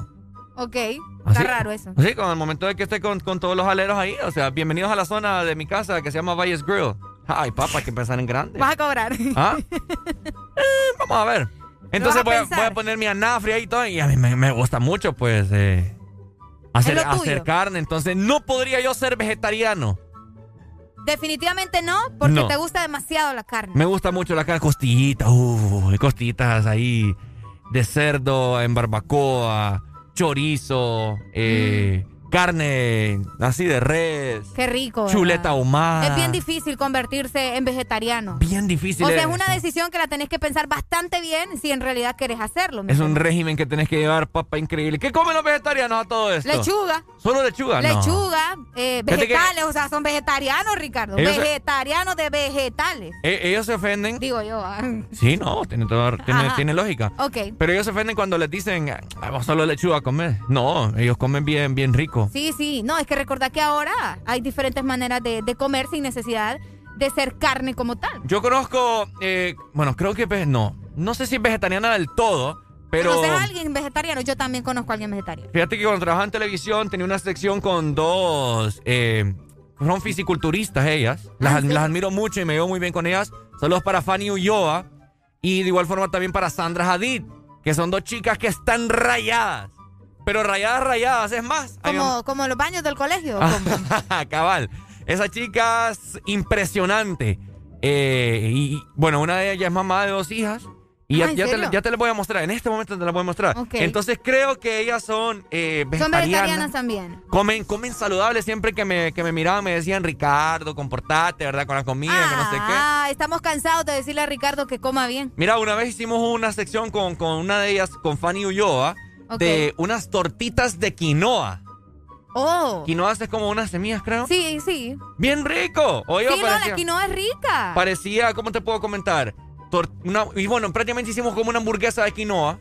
[SPEAKER 5] Ok.
[SPEAKER 4] ¿Así?
[SPEAKER 5] Está raro eso.
[SPEAKER 4] Sí, con el momento de que esté con, con todos los aleros ahí. O sea, bienvenidos a la zona de mi casa que se llama Valles Grill. Ay, papá, hay que pensar en grande.
[SPEAKER 5] Vas a cobrar.
[SPEAKER 4] ¿Ah? Eh, vamos a ver. Entonces voy a,
[SPEAKER 5] pensar.
[SPEAKER 4] voy a poner mi anafre ahí y todo. Y a mí me, me gusta mucho, pues, eh, hacer, hacer carne. Entonces, no podría yo ser vegetariano.
[SPEAKER 5] Definitivamente no, porque
[SPEAKER 4] No.
[SPEAKER 5] te gusta demasiado la carne.
[SPEAKER 4] Me gusta mucho la carne, costillitas, uh, costillitas ahí de cerdo en barbacoa, chorizo, eh, carne así de res,
[SPEAKER 5] Qué rico. ¿verdad?
[SPEAKER 4] chuleta ahumada.
[SPEAKER 5] Es bien difícil convertirse en vegetariano.
[SPEAKER 4] Bien difícil.
[SPEAKER 5] O sea,
[SPEAKER 4] es
[SPEAKER 5] una
[SPEAKER 4] eso.
[SPEAKER 5] decisión que la tenés que pensar bastante bien si en realidad querés hacerlo. ¿me
[SPEAKER 4] Es un régimen que tenés que llevar, papá, increíble. ¿Qué comen los vegetarianos a todo esto?
[SPEAKER 5] Lechuga.
[SPEAKER 4] ¿Solo lechuga? No.
[SPEAKER 5] Lechuga, eh,
[SPEAKER 4] Fíjate que-
[SPEAKER 5] vegetales, o sea, son vegetarianos, Ricardo.
[SPEAKER 4] Ellos se-
[SPEAKER 5] Vegetarianos de vegetales.
[SPEAKER 4] Eh, ellos se ofenden.
[SPEAKER 5] Digo yo. ah.
[SPEAKER 4] Sí, no, tiene, todo- tiene, tiene lógica.
[SPEAKER 5] Ok.
[SPEAKER 4] Pero ellos se ofenden cuando les dicen, "Ah, vamos solo lechuga a comer. No, ellos comen bien, bien rico.
[SPEAKER 5] Sí, sí. No, es que recordar que ahora hay diferentes maneras de, de comer sin necesidad de ser carne como tal.
[SPEAKER 4] Yo conozco, eh, bueno, creo que no, no sé si es vegetariana del todo, pero
[SPEAKER 5] ¿Conoces a alguien vegetariano? Yo también conozco a alguien vegetariano.
[SPEAKER 4] fíjate que cuando trabajaba en televisión tenía una sección con dos, eh, son fisiculturistas ellas, las,
[SPEAKER 5] Ah, sí.
[SPEAKER 4] las admiro mucho y me veo muy bien con ellas. Saludos para Fanny Ulloa y de igual forma también para Sandra Hadid, que son dos chicas que están rayadas, pero rayadas, rayadas, es más. hay un-
[SPEAKER 5] Como, como los baños del colegio.
[SPEAKER 4] Ah.
[SPEAKER 5] como-
[SPEAKER 4] Cabal. Esa chica es impresionante. Eh, y bueno, una de ellas es mamá de dos hijas. Y ya,
[SPEAKER 5] Ah, ¿en
[SPEAKER 4] ya te, ya te la voy a mostrar. En este momento te la voy a mostrar.
[SPEAKER 5] Ok.
[SPEAKER 4] Entonces creo que ellas son eh,
[SPEAKER 5] Son
[SPEAKER 4] vegetarianas.
[SPEAKER 5] vegetarianas también.
[SPEAKER 4] Comen, comen saludable. Siempre que me, que me miraban me decían, Ricardo, comportate, ¿verdad? Con la comida, que no sé qué.
[SPEAKER 5] Ah, estamos cansados de decirle a Ricardo que coma bien.
[SPEAKER 4] Mira, una vez hicimos una sección con, con una de ellas, con Fanny Ulloa, De unas tortitas de quinoa.
[SPEAKER 5] Oh.
[SPEAKER 4] Quinoa es como unas semillas, creo.
[SPEAKER 5] Sí, sí.
[SPEAKER 4] Bien rico. Oye,
[SPEAKER 5] sí, no,
[SPEAKER 4] parecía-
[SPEAKER 5] la quinoa es rica.
[SPEAKER 4] Parecía, ¿cómo te puedo comentar? Tor- una- y bueno, prácticamente hicimos como una hamburguesa de quinoa.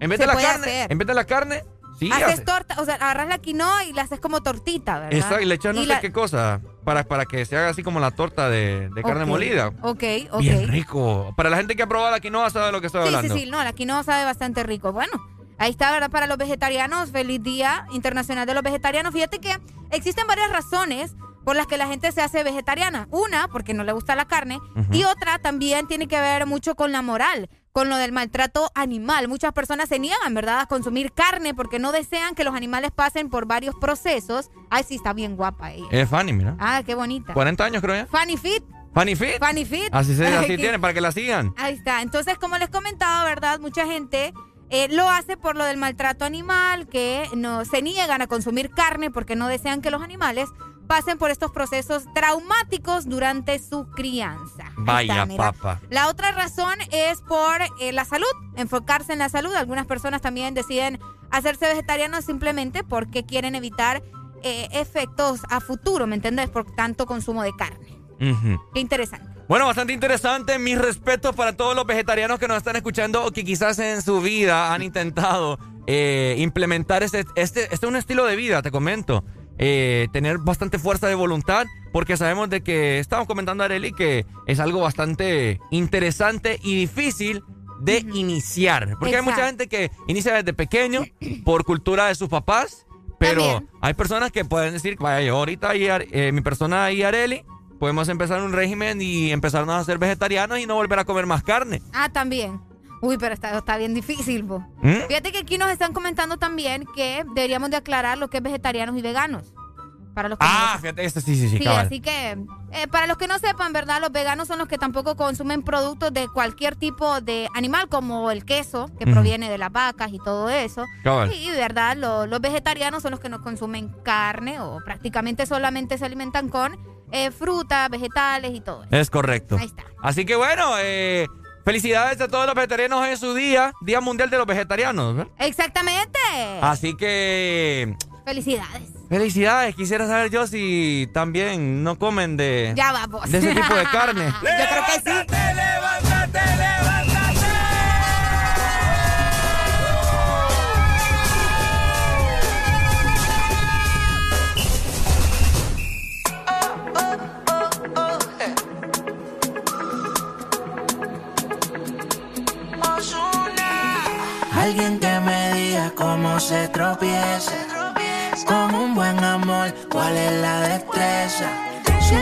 [SPEAKER 4] En vez
[SPEAKER 5] Se
[SPEAKER 4] de la carne,
[SPEAKER 5] hacer.
[SPEAKER 4] en vez de la carne, sí.
[SPEAKER 5] haces
[SPEAKER 4] hace-
[SPEAKER 5] torta, o sea, agarras la quinoa y la haces como tortita, ¿verdad?
[SPEAKER 4] Exacto, y le echas no sé
[SPEAKER 5] la-
[SPEAKER 4] qué cosa para, para que se haga así como la torta de, de carne molida.
[SPEAKER 5] Ok, ok.
[SPEAKER 4] Bien rico. Para la gente que ha probado la quinoa sabe de lo que estoy
[SPEAKER 5] Sí, sí,
[SPEAKER 4] hablando.
[SPEAKER 5] sí, no, la quinoa sabe bastante rico. Bueno, ahí está, ¿verdad? Para los vegetarianos, feliz Día Internacional de los Vegetarianos. Fíjate que existen varias razones por las que la gente se hace vegetariana. Una, porque no le gusta la carne,
[SPEAKER 29] Ujú.
[SPEAKER 5] y otra también tiene que ver mucho con la moral, con lo del maltrato animal. Muchas personas se niegan, ¿verdad?, a consumir carne porque no desean que los animales pasen por varios procesos. Ay, sí, está bien guapa ella.
[SPEAKER 4] Es Fanny, mira.
[SPEAKER 5] Ah, qué bonita.
[SPEAKER 4] 40 años creo ya.
[SPEAKER 5] Fanny Fit.
[SPEAKER 4] Fanny Fit.
[SPEAKER 5] Fanny Fit.
[SPEAKER 4] Así, se, así tiene, para que la sigan.
[SPEAKER 5] Ahí está. Entonces, como les comentaba, ¿verdad? Mucha gente eh, lo hace por lo del maltrato animal, que no se niegan a consumir carne porque no desean que los animales pasen por estos procesos traumáticos durante su crianza.
[SPEAKER 4] Vaya, papa.
[SPEAKER 5] La otra razón es por eh, la salud, enfocarse en la salud. Algunas personas también deciden hacerse vegetarianos simplemente porque quieren evitar eh, efectos a futuro, ¿me entiendes? Por tanto consumo de carne. Qué interesante.
[SPEAKER 4] Bueno, bastante interesante. Mis respetos para todos los vegetarianos que nos están escuchando o que quizás en su vida han intentado eh, implementar este, este, este es un estilo de vida, te comento. Eh, tener bastante fuerza de voluntad, porque sabemos de que estamos comentando a Areli que es algo bastante interesante y difícil de iniciar. Porque hay mucha
[SPEAKER 5] Exacto.
[SPEAKER 4] gente que inicia desde pequeño por cultura de sus papás, pero
[SPEAKER 5] También.
[SPEAKER 4] hay personas que pueden decir, vaya, yo ahorita y eh, mi persona y Areli podemos empezar un régimen y empezarnos a ser vegetarianos y no volver a comer más carne.
[SPEAKER 5] Ah, también. Uy, pero está, está bien difícil, po.
[SPEAKER 4] ¿Mm?
[SPEAKER 5] Fíjate que aquí nos están comentando también que deberíamos de aclarar lo que es vegetarianos y veganos. Para los que
[SPEAKER 4] Ah,
[SPEAKER 5] no
[SPEAKER 4] fíjate, esto sí, sí, sí,
[SPEAKER 5] Sí,
[SPEAKER 4] cabal.
[SPEAKER 5] así que eh, para los que no sepan, ¿verdad? Los veganos son los que tampoco consumen productos de cualquier tipo de animal, como el queso, que proviene de las vacas y todo eso.
[SPEAKER 4] Cabal.
[SPEAKER 5] Y, ¿verdad? Lo- los vegetarianos son los que no consumen carne o prácticamente solamente se alimentan con eh, frutas, vegetales y todo eso.
[SPEAKER 4] Es correcto.
[SPEAKER 5] Ahí está.
[SPEAKER 4] Así que bueno, eh, felicidades a todos los vegetarianos en su día, Día Mundial de los Vegetarianos.
[SPEAKER 5] Exactamente.
[SPEAKER 4] Así que
[SPEAKER 5] Felicidades.
[SPEAKER 4] felicidades. Quisiera saber yo si también no comen de,
[SPEAKER 5] Ya vamos.
[SPEAKER 4] de ese tipo de carne.
[SPEAKER 5] Yo creo que sí.
[SPEAKER 12] Alguien que me diga cómo se tropieza. Con un buen amor, cuál es la destreza Si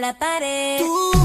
[SPEAKER 12] la
[SPEAKER 46] pared.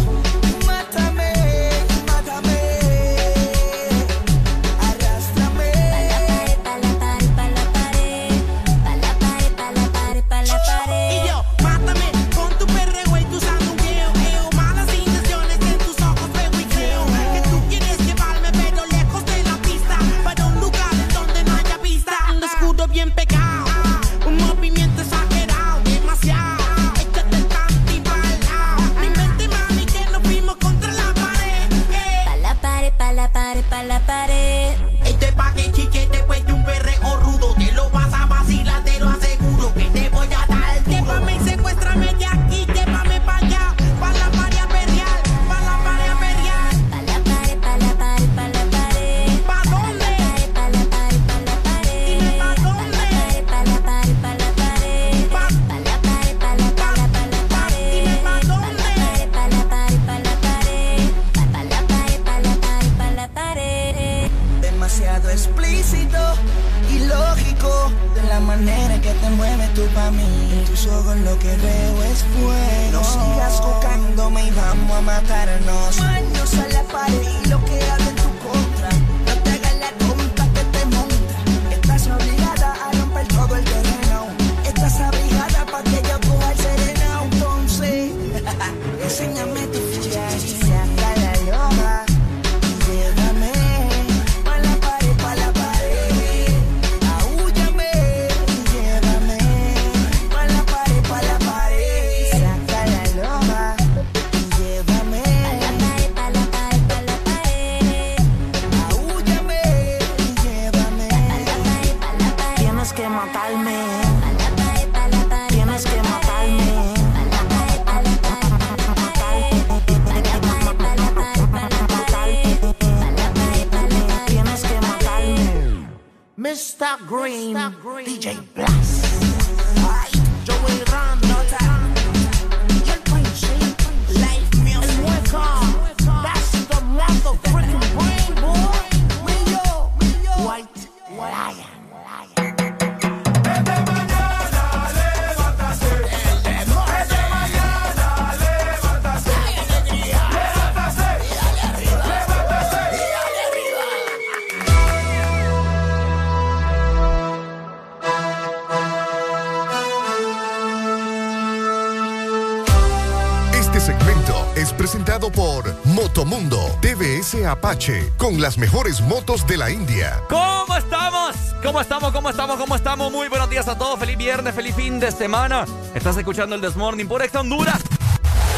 [SPEAKER 21] Apache con las mejores motos de la India.
[SPEAKER 4] ¿Cómo estamos? ¿Cómo estamos? ¿Cómo estamos? ¿Cómo estamos? Muy buenos días a todos. Feliz viernes, feliz fin de semana. Estás escuchando el Desmorning por Ex Honduras.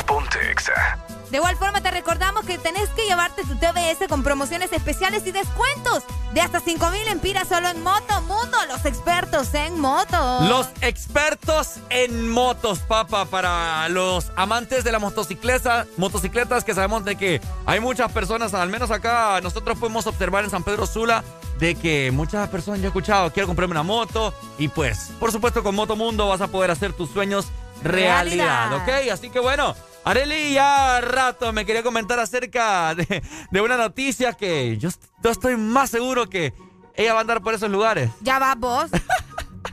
[SPEAKER 1] Ponte Exa.
[SPEAKER 5] De igual forma te recordamos que tenés que llevarte tu TBS con promociones especiales y descuentos de hasta 5000 empiras solo en Moto Mundo, los expertos en motos.
[SPEAKER 4] Los expertos en motos, papá, para los amantes de la motocicleta, motocicletas que sabemos de que hay muchas personas, al menos acá nosotros podemos observar en San Pedro Sula, de que muchas personas yo he escuchado, quiero comprarme una moto y pues, por supuesto con Moto Mundo vas a poder hacer tus sueños realidad,
[SPEAKER 5] Realidad.
[SPEAKER 4] ¿ok? Así que bueno, Areli ya rato me quería comentar acerca de, de una noticia que yo, yo estoy más seguro que ella va a andar por esos lugares.
[SPEAKER 5] Ya vas vos.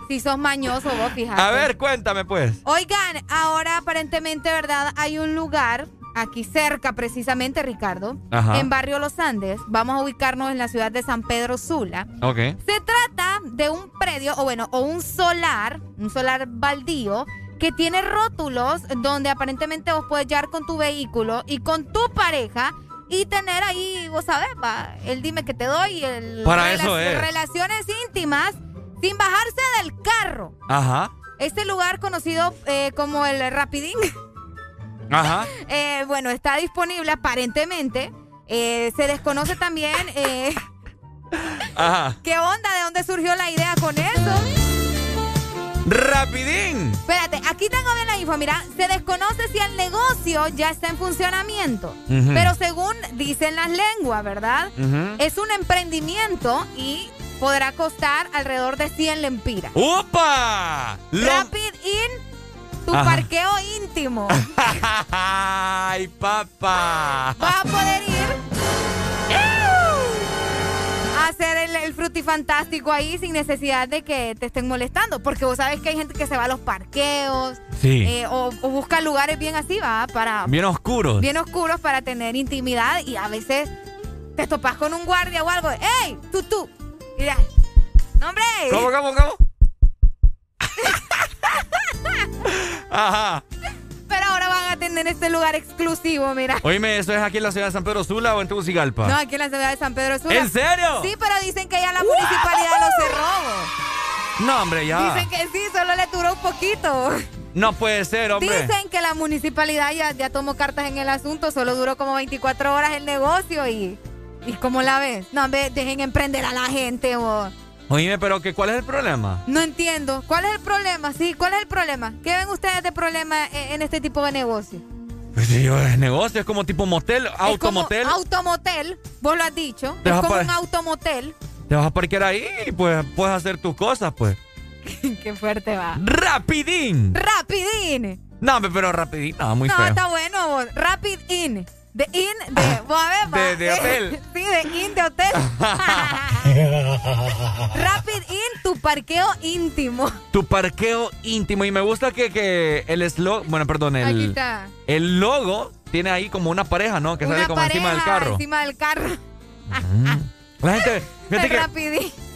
[SPEAKER 5] si sos mañoso vos, fíjate.
[SPEAKER 4] A ver, cuéntame pues.
[SPEAKER 5] Oigan, ahora aparentemente, ¿verdad? Hay un lugar aquí cerca, precisamente, Ricardo,
[SPEAKER 4] Ajá.
[SPEAKER 5] en Barrio Los Andes. Vamos a ubicarnos en la ciudad de San Pedro Sula.
[SPEAKER 4] Ok.
[SPEAKER 5] Se trata de un predio, o bueno, o un solar, un solar baldío, que tiene rótulos donde aparentemente vos puedes llegar con tu vehículo y con tu pareja y tener ahí, vos sabés, va, el dime que te doy, el
[SPEAKER 4] Para eso es.
[SPEAKER 5] relaciones íntimas sin bajarse del carro.
[SPEAKER 4] Ajá.
[SPEAKER 5] Este lugar conocido eh, como el Rapidín,
[SPEAKER 4] Ajá.
[SPEAKER 5] eh, bueno, está disponible aparentemente. Eh, se desconoce también
[SPEAKER 4] Ajá.
[SPEAKER 5] qué onda, de dónde surgió la idea con eso.
[SPEAKER 4] Rapidín.
[SPEAKER 5] Espérate, aquí tengo bien la info. Mira, se desconoce si el negocio ya está en funcionamiento. Pero según dicen las lenguas, ¿verdad? Es un emprendimiento y podrá costar alrededor de 100 lempiras.
[SPEAKER 4] ¡Upa! Lo-
[SPEAKER 5] Rapid In, tu
[SPEAKER 4] Ajá.
[SPEAKER 5] parqueo íntimo.
[SPEAKER 4] ¡Ay, papá!
[SPEAKER 5] Vas a poder ir a hacer el, el frutifantástico ahí sin necesidad de que te estén molestando. Porque vos sabes que hay gente que se va a los parqueos
[SPEAKER 4] Sí.
[SPEAKER 5] eh, o, o busca lugares bien así, va, para
[SPEAKER 4] Bien oscuros.
[SPEAKER 5] bien oscuros para tener intimidad y a veces te topas con un guardia o algo. ¡Ey! ¡Tú, tú! Mira. ¡No, hombre!
[SPEAKER 4] ¿Cómo, cómo, cómo? Ajá.
[SPEAKER 5] Pero ahora van a tener este lugar exclusivo, mira.
[SPEAKER 4] Oíme, ¿eso es aquí en la ciudad de San Pedro Sula o en Tegucigalpa?
[SPEAKER 5] No, aquí en la ciudad de San Pedro Sula.
[SPEAKER 4] ¿En serio?
[SPEAKER 5] Sí, pero dicen que ya la municipalidad lo cerró.
[SPEAKER 4] No, hombre, ya.
[SPEAKER 5] Dicen que sí, solo le duró un poquito.
[SPEAKER 4] No puede ser, hombre.
[SPEAKER 5] Dicen que la municipalidad ya, ya tomó cartas en el asunto, solo duró como 24 horas el negocio y... ¿Y cómo la ves? No, hombre, dejen emprender a la gente vos.
[SPEAKER 4] Oíme, pero que, ¿cuál es el problema?
[SPEAKER 5] No entiendo. ¿Cuál es el problema? Sí, ¿cuál es el problema? ¿Qué ven ustedes de problema en, en este tipo de negocio?
[SPEAKER 4] Pues sí, es negocio, es como tipo motel,
[SPEAKER 5] Es como
[SPEAKER 4] automotel.
[SPEAKER 5] Automotel, vos lo has dicho. Es como un automotel.
[SPEAKER 4] Te vas a parquear ahí y pues puedes hacer tus cosas, pues.
[SPEAKER 5] Qué fuerte va.
[SPEAKER 4] ¡Rapidín!
[SPEAKER 5] Rapidín.
[SPEAKER 4] No, pero rapidín, no, muy
[SPEAKER 5] no,
[SPEAKER 4] feo.
[SPEAKER 5] está bueno. vos. Rapid In. De in, de, vos a ver.
[SPEAKER 4] De- de hotel.
[SPEAKER 5] sí, de in, de hotel. Rapid In, tu parqueo íntimo.
[SPEAKER 4] Tu parqueo íntimo. Y me gusta que, que el slogan, bueno, perdón,
[SPEAKER 5] Aquí
[SPEAKER 4] el,
[SPEAKER 5] está.
[SPEAKER 4] el logo tiene ahí como una pareja, ¿no? Que sale
[SPEAKER 5] Una
[SPEAKER 4] como encima del carro.
[SPEAKER 5] Encima del carro.
[SPEAKER 4] La gente, fíjate que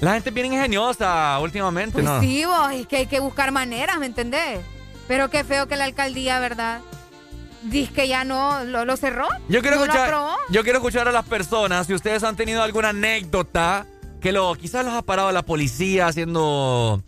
[SPEAKER 4] la gente es bien ingeniosa últimamente,
[SPEAKER 5] Pues
[SPEAKER 4] ¿no?
[SPEAKER 5] sí, vos, es que hay que buscar maneras, ¿me entendés? Pero qué feo que la alcaldía, ¿verdad? Dice que ya no lo, lo cerró.
[SPEAKER 4] Yo quiero
[SPEAKER 5] no
[SPEAKER 4] escuchar, yo quiero escuchar a las personas si ustedes han tenido alguna anécdota que lo quizás los ha parado la policía haciendo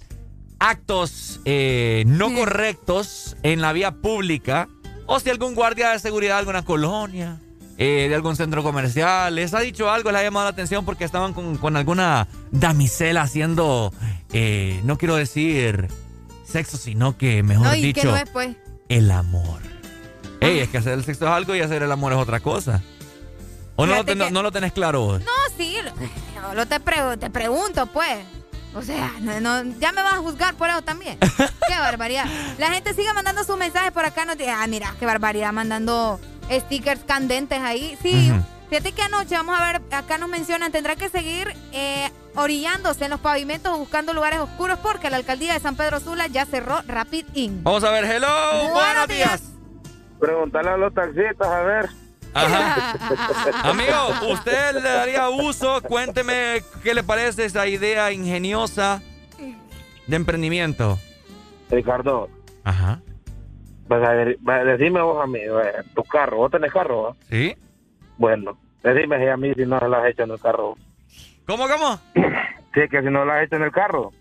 [SPEAKER 4] actos eh, no correctos en la vía pública o si algún guardia de seguridad de alguna colonia, eh, de algún centro comercial les ha dicho algo, les ha llamado la atención porque estaban con, con alguna damisela haciendo, eh, no quiero decir sexo, sino que mejor
[SPEAKER 5] No,
[SPEAKER 4] dicho,
[SPEAKER 5] que no es, pues.
[SPEAKER 4] el amor. Ey, es que hacer el sexo es algo y hacer el amor es otra cosa. ¿O no lo,
[SPEAKER 5] Fíjate
[SPEAKER 4] ten- no,
[SPEAKER 5] que-
[SPEAKER 4] no lo tenés claro vos?
[SPEAKER 5] No, sí, te, pre- te pregunto, pues. O sea, no, no- ya me vas a juzgar por eso también. qué barbaridad. La gente sigue mandando sus mensajes por acá. No te- ah, mira, qué barbaridad, mandando stickers candentes ahí. Sí,
[SPEAKER 4] Ujú.
[SPEAKER 5] fíjate que anoche, vamos a ver, acá nos mencionan, tendrá que seguir eh, orillándose en los pavimentos o buscando lugares oscuros porque la alcaldía de San Pedro Sula ya cerró Rapid In.
[SPEAKER 4] Vamos a ver, hello, buenos,
[SPEAKER 5] Buenos
[SPEAKER 4] días.
[SPEAKER 47] Preguntarle a los taxistas, a ver.
[SPEAKER 4] Ajá. Amigo, ¿usted le daría uso? Cuénteme qué le parece esa idea ingeniosa de emprendimiento.
[SPEAKER 47] Ricardo,
[SPEAKER 4] Ajá.
[SPEAKER 48] Vas a ver, va- decime vos a mí, eh, tu carro, vos tenés carro, ¿va?
[SPEAKER 4] Sí.
[SPEAKER 48] Bueno, decime si a mí si no lo has hecho en el carro.
[SPEAKER 4] ¿Cómo, cómo?
[SPEAKER 48] Sí, que si no lo has hecho en el carro.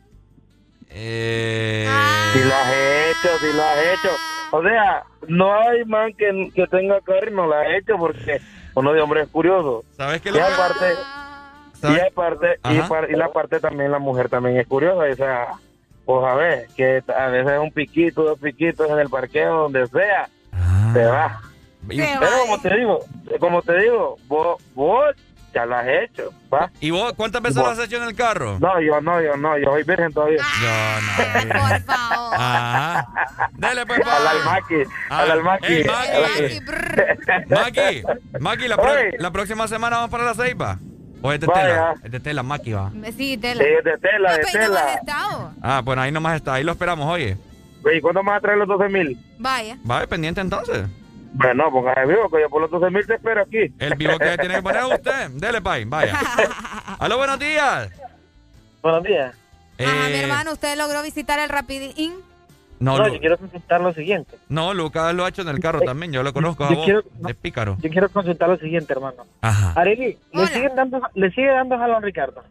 [SPEAKER 4] Eh...
[SPEAKER 48] Si lo has hecho, si lo has hecho. O sea, no hay man que, que tenga carro y no lo ha hecho porque uno de hombre es curioso.
[SPEAKER 4] ¿Sabes qué
[SPEAKER 48] Y
[SPEAKER 4] lo
[SPEAKER 48] aparte, y aparte, y,
[SPEAKER 4] Ajá.
[SPEAKER 48] par- y la parte también, la mujer también es curiosa. O sea, pues a ver, que a veces es un piquito, dos piquitos en el parqueo, donde sea, se va. Pero como te digo, como te digo, vos, vos ya lo has hecho, ¿va?
[SPEAKER 4] ¿Y vos cuántas veces lo has hecho en el carro?
[SPEAKER 48] No, yo no, yo no, yo soy virgen todavía.
[SPEAKER 4] Yo no.
[SPEAKER 5] Por favor.
[SPEAKER 4] Ajá. Dele, pues, pa.
[SPEAKER 48] Al almaqui, al almaqui.
[SPEAKER 4] Ey, Maki. Maki, Maki, la, pro- la próxima semana vamos para la ceiba. ¿O es de
[SPEAKER 48] Vaya.
[SPEAKER 4] tela? Es de tela, Maki va.
[SPEAKER 5] Sí, tela.
[SPEAKER 48] Sí, de tela, de
[SPEAKER 5] No, pero no has
[SPEAKER 48] tela.
[SPEAKER 5] estado.
[SPEAKER 4] Ah, bueno, ahí nomás está. Ahí lo esperamos, oye.
[SPEAKER 48] ¿Y cuándo vas a traer los 12 mil?
[SPEAKER 5] Vaya.
[SPEAKER 4] Va, pendiente entonces.
[SPEAKER 48] Bueno, póngase vivo, que yo por los 12 mil te espero aquí.
[SPEAKER 4] El vivo que tiene que poner usted. Dele, pay, vaya. Aló, buenos días.
[SPEAKER 48] Buenos días.
[SPEAKER 5] Ajá, mi
[SPEAKER 4] Eh,
[SPEAKER 5] hermano, ¿usted logró visitar el Rapidín?
[SPEAKER 4] no,
[SPEAKER 48] No, yo quiero consultar lo siguiente.
[SPEAKER 4] no, Lucas lo ha hecho en el carro también. Yo lo conozco a
[SPEAKER 48] yo
[SPEAKER 4] vos.
[SPEAKER 48] quiero-
[SPEAKER 4] De pícaro.
[SPEAKER 48] Yo quiero consultar lo siguiente, hermano.
[SPEAKER 4] Ajá.
[SPEAKER 48] Areli, ¿le, siguen dando, ¿le sigue dando jalón Ricardo?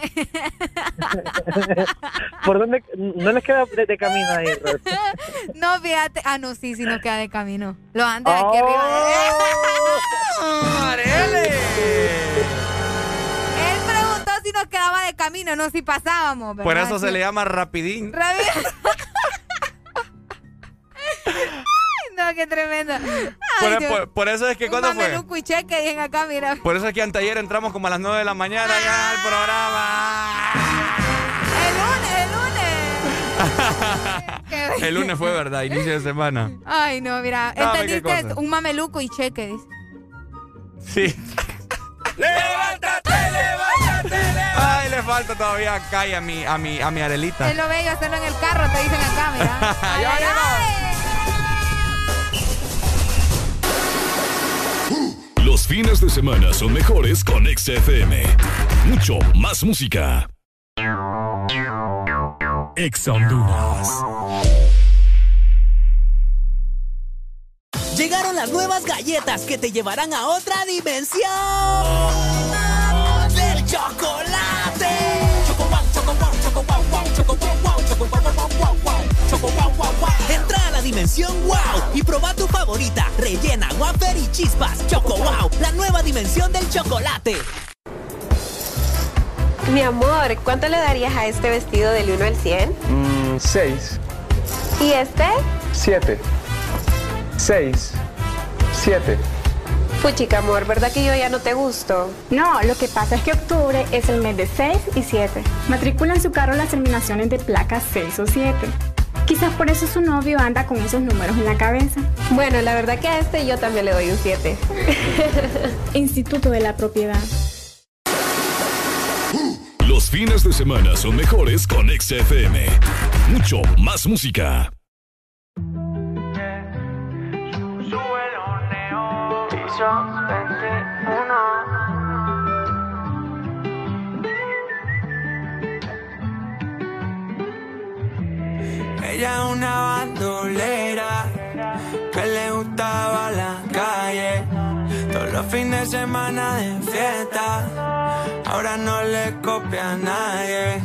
[SPEAKER 48] ¿Por dónde? ¿No les queda de, de camino ahí?
[SPEAKER 5] No, fíjate. Ah, no, sí, sí nos queda de camino. Lo anda
[SPEAKER 48] Oh.
[SPEAKER 5] aquí arriba. Él preguntó si nos quedaba de camino, no si pasábamos.
[SPEAKER 4] Por
[SPEAKER 5] ¿verdad?
[SPEAKER 4] eso se le llama rapidín.
[SPEAKER 5] Rabi- qué tremendo. Ay,
[SPEAKER 4] Por,
[SPEAKER 5] Dios.
[SPEAKER 4] por- por eso es que cuando fue.
[SPEAKER 5] mameluco y cheque bien acá, mira.
[SPEAKER 4] Por eso es que anteayer entramos como a las 9 de la mañana ya al programa.
[SPEAKER 5] El lunes, el lunes.
[SPEAKER 4] El lunes fue verdad, inicio de semana.
[SPEAKER 5] Ay, no, mira.
[SPEAKER 4] Qué
[SPEAKER 5] ¿Entendiste? Un mameluco y cheque, dice.
[SPEAKER 4] Sí. ¡Levántate, levántate, Ay, le falta todavía calle a mi, a mi, a mi Arelita.
[SPEAKER 5] Es lo bello hacerlo en el carro, te dicen acá, mira.
[SPEAKER 4] Ya
[SPEAKER 1] Los fines de semana son mejores con XFM. Mucho más música. Ex Honduras.
[SPEAKER 49] Llegaron las nuevas galletas que te llevarán a otra dimensión del chocolate. Dimensión wow y proba tu favorita, rellena, wafer y chispas. Choco wow, la nueva dimensión del chocolate.
[SPEAKER 50] Mi amor, ¿cuánto le darías a este vestido del 1 al 100?
[SPEAKER 51] Mm, seis,
[SPEAKER 50] ¿Y este?
[SPEAKER 51] siete, seis, siete.
[SPEAKER 50] Puchica, amor, ¿verdad que yo ya no te gusto?
[SPEAKER 52] No, lo que pasa es que octubre es el mes de 6 y 7. Matricula en su carro las terminaciones de placas 6 o 7. Quizás por eso su novio anda con esos números en la cabeza.
[SPEAKER 50] Bueno, la verdad que a este yo también le doy un 7.
[SPEAKER 52] Instituto de la Propiedad.
[SPEAKER 1] Los fines de semana son mejores con XFM. Mucho más música.
[SPEAKER 53] Ella es una bandolera que le gustaba la calle. Todos los fines de semana de fiesta. Ahora no le copia a nadie.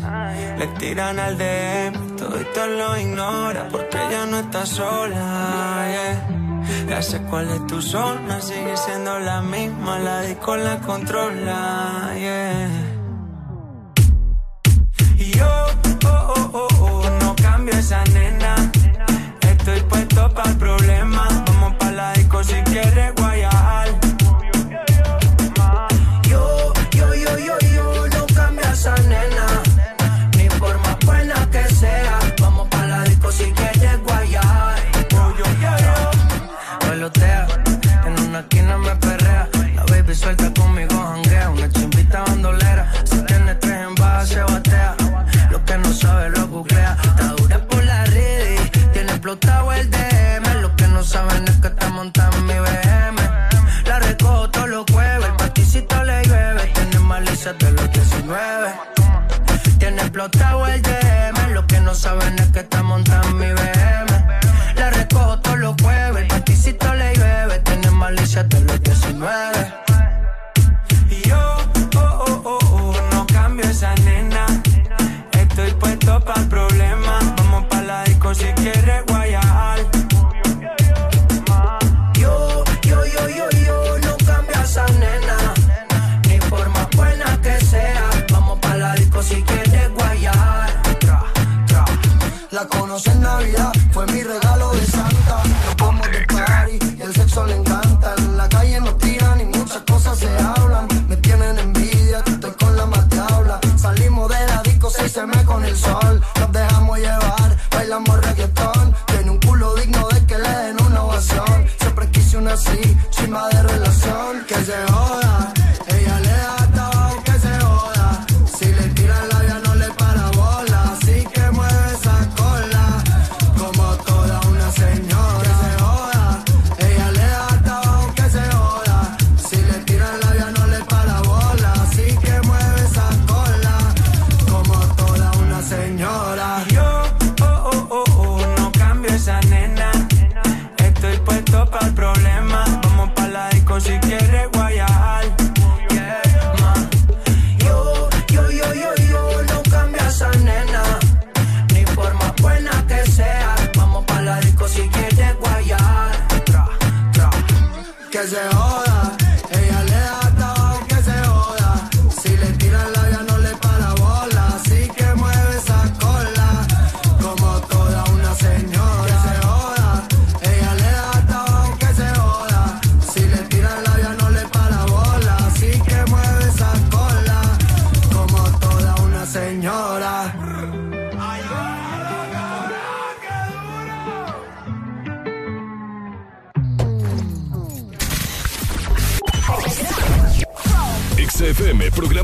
[SPEAKER 53] Le tiran al DM, todo esto lo ignora porque ella no está sola. Ya sé cuál es tu zona, sigue siendo la misma, la disco la controla. Y yo, oh, oh, oh, oh, cambio esa nena. Estoy puesto para el problema. Vamos para la disco si quieres de los 19. Tiene explotado el DM. Lo que no saben es que está montando mi BM. La recojo todos los jueves. Paticito le llueve. Tiene malicia de los 19.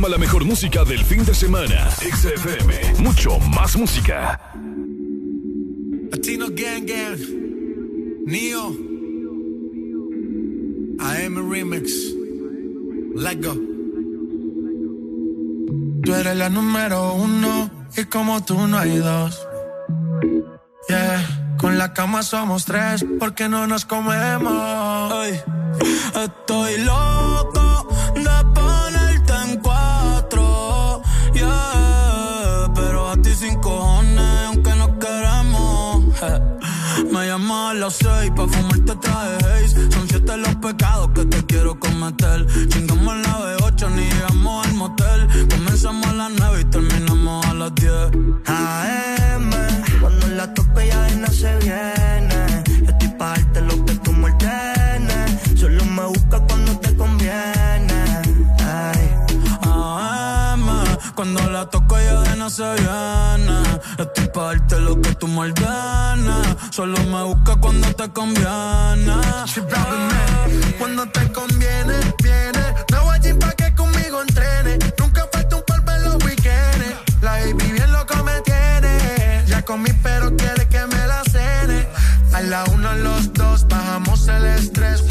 [SPEAKER 54] La
[SPEAKER 1] mejor música del fin de semana. XFM, mucho más música.
[SPEAKER 48] Latino Gang Gang, Neo, AM Remix, Let Go. Tú eres la número uno y como tú no hay dos. Yeah, con la cama somos tres porque no nos comemos. Ay, estoy loco de las seis pa' fumarte traje haze. Son siete los pecados que te quiero cometer. Chingamos la B8, ni llegamos al motel. Comenzamos a las nueve y terminamos a las diez.
[SPEAKER 55] AM, cuando la tope ya no se viene. Cuando
[SPEAKER 48] la toco ella de no se viene. Estoy pa' darte lo que tú me ordenes. Solo me busca cuando te conviene.
[SPEAKER 45] Cuando te conviene, viene. Me voy allí pa' que conmigo entrene. Nunca falta un polvo en los weekends. La baby bien loco me tiene. Ya comí, pero quiere que me la cene. A la una, los dos, bajamos el estrés.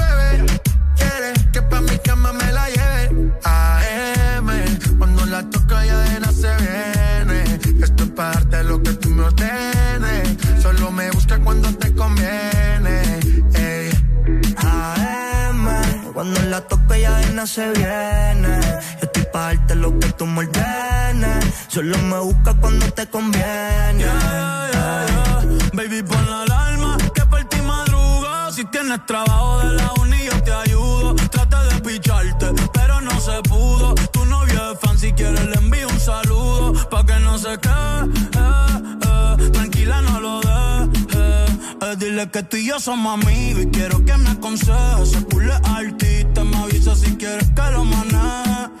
[SPEAKER 45] Solo me busca cuando te conviene. Ey.
[SPEAKER 55] AM, cuando la tope ya de nada se viene. Yo estoy pa' darte lo que tú me ordenes. Solo me busca cuando te conviene.
[SPEAKER 48] Baby, pon la alarma que por ti madruga. Si tienes trabajo de la uni, yo te ayudo. Trate de picharte, pero no se pudo. Tu novio es fan, si quieres le envío un saludo. Pa' que no se quede, dile que tú y yo somos amigos y quiero que me aconsejes. Se pule artista, me avisa si quieres que lo maneje.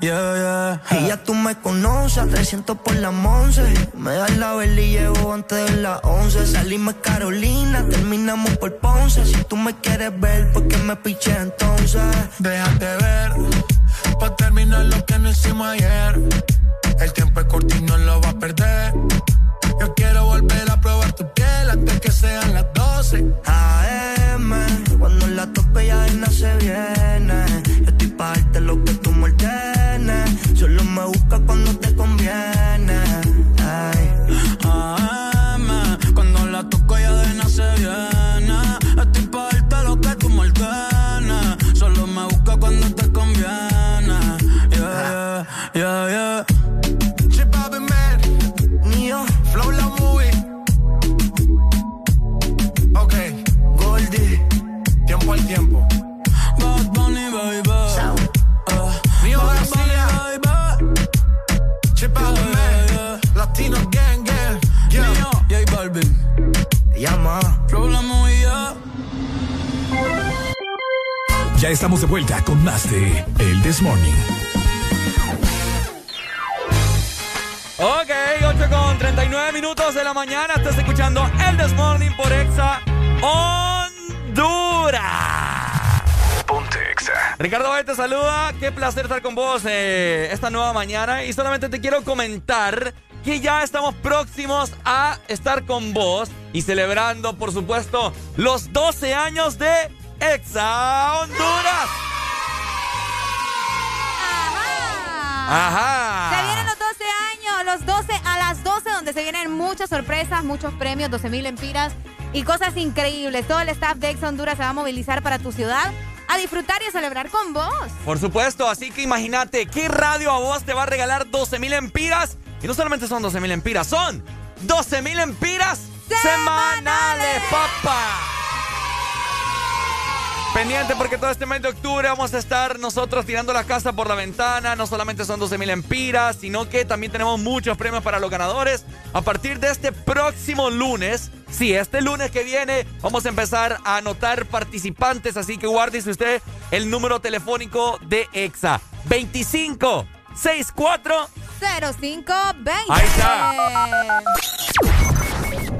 [SPEAKER 48] Yeah, yeah.
[SPEAKER 55] Y ya tú me conoces, a 300 por la 11. Me das la vela y llego antes de las 11. Salimos Carolina, terminamos por Ponce. Si tú me quieres ver, ¿por qué me piché entonces?
[SPEAKER 48] Déjate ver, pa' terminar lo que no hicimos ayer. El tiempo es corto y no lo va a perder. Yo quiero volver a probar tu piel antes que sean las 12.
[SPEAKER 55] AM, cuando la tope ya de no cuando te
[SPEAKER 48] la
[SPEAKER 4] mañana. Estás escuchando El This Morning por Exa Honduras.
[SPEAKER 56] Ponte Exa.
[SPEAKER 4] Ricardo Valle te saluda. Qué placer estar con vos eh, esta nueva mañana. Y solamente te quiero comentar que ya estamos próximos a estar con vos y celebrando, por supuesto, los 12 años de Exa Honduras. Ajá.
[SPEAKER 5] Se vienen los 12 años, los 12 a las 12, donde se vienen muchas sorpresas, muchos premios, 12 mil empiras y cosas increíbles. Todo el staff de Ex Honduras se va a movilizar para tu ciudad a disfrutar y a celebrar con vos.
[SPEAKER 4] Por supuesto, así que imagínate qué radio a vos te va a regalar 12 mil empiras. Y no solamente son 12 mil empiras, son 12 mil empiras semanales, papá. Pendiente porque todo este mes de octubre vamos a estar nosotros tirando la casa por la ventana. No solamente son 12 mil empiras, sino que también tenemos muchos premios para los ganadores. A partir de este próximo lunes, sí, este lunes que viene, vamos a empezar a anotar participantes. Así que guárdese usted el número telefónico de EXA. 25 64
[SPEAKER 5] 0520.
[SPEAKER 4] Ahí está.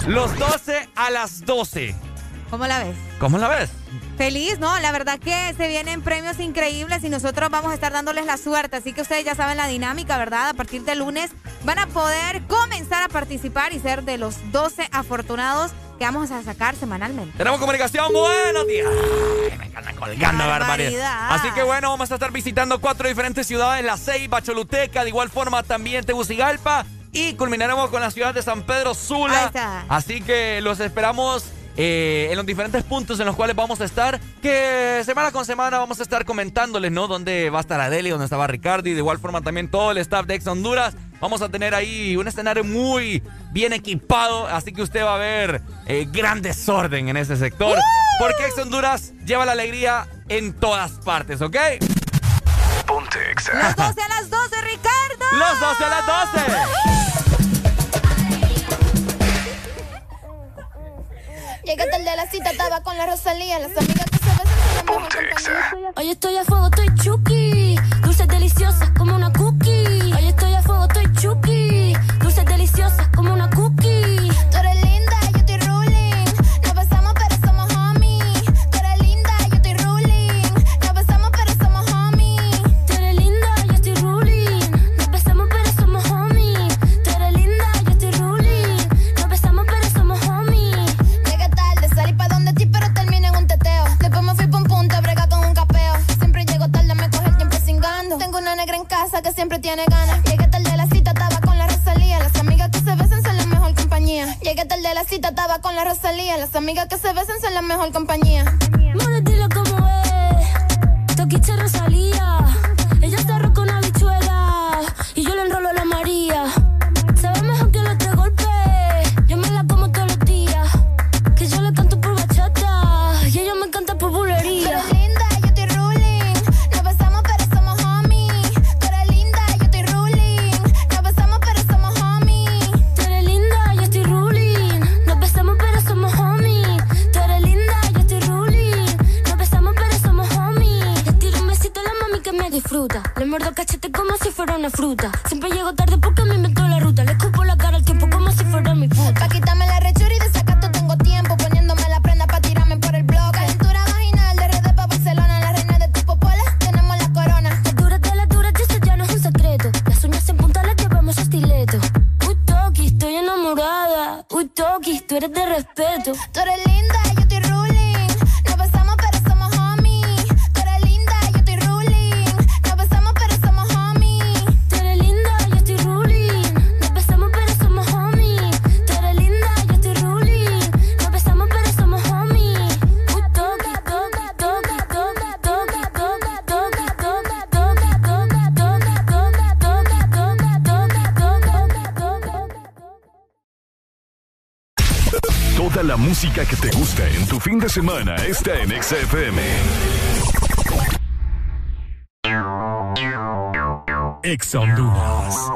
[SPEAKER 4] Los 12 a las 12.
[SPEAKER 5] ¿Cómo la ves?
[SPEAKER 4] ¿Cómo la ves?
[SPEAKER 5] Feliz, ¿no? La verdad que se vienen premios increíbles y nosotros vamos a estar dándoles la suerte. Así que ustedes ya saben la dinámica, ¿verdad? A partir de lunes van a poder comenzar a participar y ser de los 12 afortunados que vamos a sacar semanalmente.
[SPEAKER 4] Tenemos comunicación. Buenos días. Ay, me encantan colgando, barbaridad.
[SPEAKER 5] Barbaridad.
[SPEAKER 4] Así que bueno, vamos a estar visitando cuatro diferentes ciudades: La Ceiba, Choluteca, de igual forma también Tegucigalpa. Y culminaremos con la ciudad de San Pedro Sula. Así que los esperamos eh, en los diferentes puntos en los cuales vamos a estar. Que semana con semana vamos a estar comentándoles, ¿no? Dónde va a estar Adeli, dónde estaba Ricardo y de igual forma también todo el staff de Ex Honduras. Vamos a tener ahí un escenario muy bien equipado, así que usted va a ver eh, gran desorden en ese sector. Porque Ex Honduras lleva la alegría en todas partes, ¿ok?
[SPEAKER 56] Ponte Exa.
[SPEAKER 5] Los 12 a las 12, Ricardo.
[SPEAKER 4] Los 12 a las 12.
[SPEAKER 15] Llegué tarde a la cita, estaba con la Rosalía, las amigas que se besan son la mejor compañía. Hoy estoy a fuego, estoy chuki, dulces deliciosas como una cookie. Hoy estoy a fuego, estoy chuki, dulces deliciosas como una cookie. Llegué tarde de la cita, estaba con la Rosalía. Las amigas que se besan son la mejor compañía. Llegué tarde de la cita, estaba con la Rosalía. Las amigas que se besan son la mejor compañía. Mano, dilo como es. Toquiche Rosalía.
[SPEAKER 57] Ella
[SPEAKER 58] está con una bichuela. Y yo
[SPEAKER 57] le enrolo
[SPEAKER 16] a la María. Fruta. Siempre llego tarde semana está en XFM. Ex.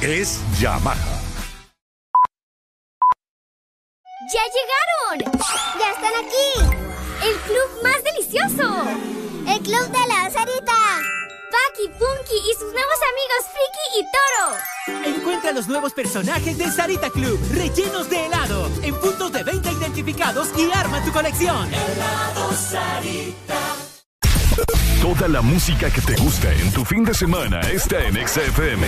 [SPEAKER 59] es Yamaha.
[SPEAKER 57] ¡Ya llegaron! ¡Ya están aquí! ¡El club más delicioso! ¡El club de la Sarita! Paki, Punky y sus nuevos amigos Friki y Toro.
[SPEAKER 1] Encuentra los nuevos personajes de Sarita Club, rellenos de helado, en puntos de venta identificados y arma tu colección. Helado Sarita.
[SPEAKER 16] Toda la música que te gusta en tu fin de semana está en XFM.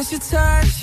[SPEAKER 25] miss your touch.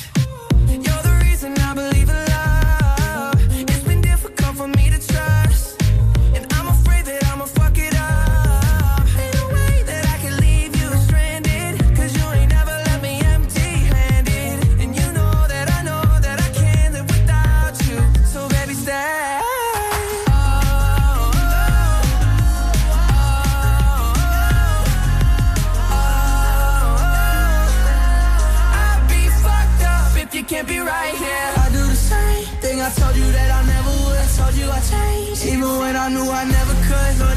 [SPEAKER 25] When I knew I never could.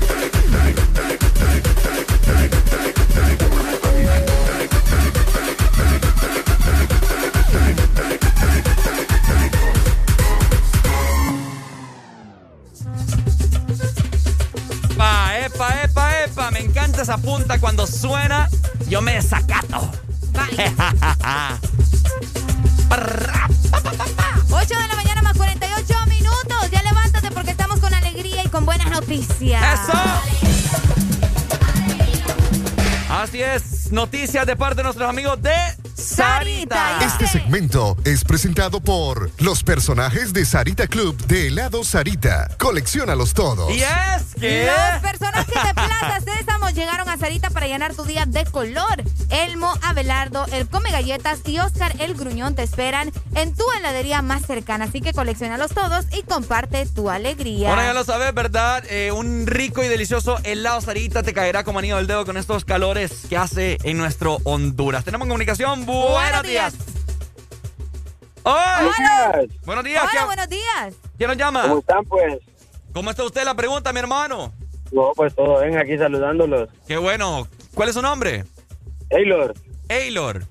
[SPEAKER 4] veces apunta cuando suena, yo me desacato. Bye.
[SPEAKER 5] 8 de la mañana más 48 minutos. Ya levántate porque estamos con alegría y con buenas noticias. ¡Eso!
[SPEAKER 4] Así es, noticias de parte de nuestros amigos de Sarita.
[SPEAKER 21] Este segmento es presentado por los personajes de Sarita Club de helado Sarita. Colecciónalos todos.
[SPEAKER 4] Y es que...
[SPEAKER 5] Los personajes de Plaza Sésamo llegaron a Sarita para llenar tu día de color. Elmo, Abelardo, el Come Galletas y Oscar el Gruñón te esperan en tu heladería más cercana. Así que coleccionalos todos y comparte tu alegría.
[SPEAKER 4] Bueno, ya lo sabes, ¿verdad? Eh, un rico y delicioso helado Sarita te caerá como anillo del dedo con estos calores que hace en nuestro Honduras. Tenemos comunicación. Buenos días. ¡Hola!
[SPEAKER 5] Hola.
[SPEAKER 4] Buenos días.
[SPEAKER 5] Hola,
[SPEAKER 4] ¿quién-
[SPEAKER 5] buenos días.
[SPEAKER 4] ¿Quién nos llama?
[SPEAKER 47] ¿Cómo están, pues?
[SPEAKER 4] ¿Cómo está usted? La pregunta, mi hermano.
[SPEAKER 47] No, pues todo bien, aquí saludándolos.
[SPEAKER 4] Qué bueno. ¿Cuál es su nombre?
[SPEAKER 47] Taylor.
[SPEAKER 4] Aylor.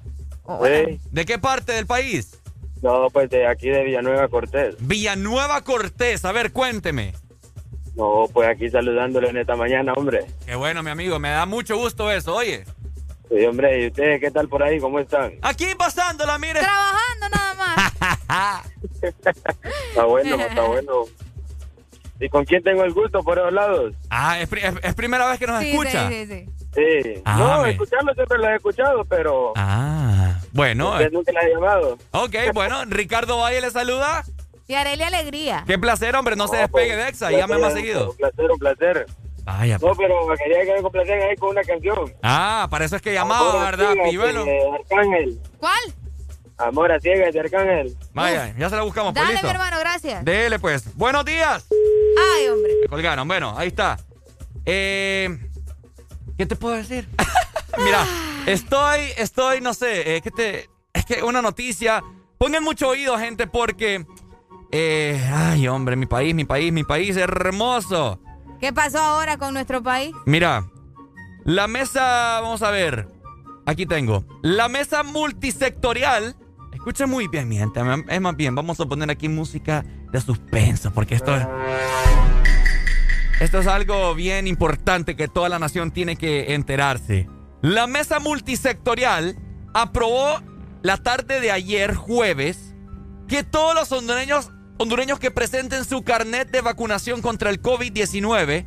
[SPEAKER 47] Sí.
[SPEAKER 4] ¿De qué parte del país?
[SPEAKER 47] No, pues de aquí de Villanueva Cortés.
[SPEAKER 4] Villanueva Cortés. A ver, cuénteme.
[SPEAKER 47] No, pues aquí saludándolos en esta mañana, hombre.
[SPEAKER 4] Qué bueno, mi amigo. Me da mucho gusto eso. Oye.
[SPEAKER 47] Sí, hombre, ¿y ustedes qué tal por ahí? ¿Cómo están?
[SPEAKER 4] Aquí pasándola, mire.
[SPEAKER 5] Trabajando nada más.
[SPEAKER 47] Está bueno, está bueno. ¿Y con quién tengo el gusto por esos lados?
[SPEAKER 4] Ah, es, pri- es- es primera vez que nos
[SPEAKER 5] Sí,
[SPEAKER 4] escucha.
[SPEAKER 5] sí, sí, sí.
[SPEAKER 47] Sí.
[SPEAKER 4] Ah,
[SPEAKER 47] no,
[SPEAKER 4] me-
[SPEAKER 47] escucharlo siempre lo he escuchado, pero
[SPEAKER 4] Ah, bueno.
[SPEAKER 47] usted nunca la ha llamado.
[SPEAKER 4] Ok, bueno, Ricardo Valle le saluda.
[SPEAKER 5] Y Arely Alegría.
[SPEAKER 4] Qué placer, hombre. No se
[SPEAKER 47] No,
[SPEAKER 4] despegue
[SPEAKER 47] pues,
[SPEAKER 4] de Exa. Llame más seguido.
[SPEAKER 47] Un placer, un placer.
[SPEAKER 4] Vaya.
[SPEAKER 47] No, pero quería que me complacen ahí con una canción.
[SPEAKER 4] Ah, para eso es que llamaba,
[SPEAKER 47] Amor
[SPEAKER 4] ¿verdad, Pibuelo?
[SPEAKER 47] De Arcángel.
[SPEAKER 5] ¿Cuál?
[SPEAKER 47] Amor a ciegas de Arcángel.
[SPEAKER 4] Vaya, ya se la buscamos. pues,
[SPEAKER 5] Dale,
[SPEAKER 4] listo.
[SPEAKER 5] mi hermano, gracias.
[SPEAKER 4] Dele, pues. Buenos días.
[SPEAKER 5] Ay, hombre.
[SPEAKER 4] Me colgaron. Bueno, ahí está. Eh, ¿Qué te puedo decir? Mira, estoy, estoy, no sé, eh, que te, es que una noticia. Pongan mucho oído, gente, porque, eh, ay, hombre, mi país, mi país, mi país, hermoso.
[SPEAKER 5] ¿Qué pasó ahora con nuestro país?
[SPEAKER 4] Mira, la mesa, vamos a ver, aquí tengo, la mesa multisectorial. Escucha muy bien, mi gente. Es más bien, vamos a poner aquí música de suspenso, porque esto es. Esto es algo bien importante que toda la nación tiene que enterarse. La mesa multisectorial aprobó la tarde de ayer, jueves, que todos los hondureños, hondureños que presenten su carnet de vacunación contra el COVID-19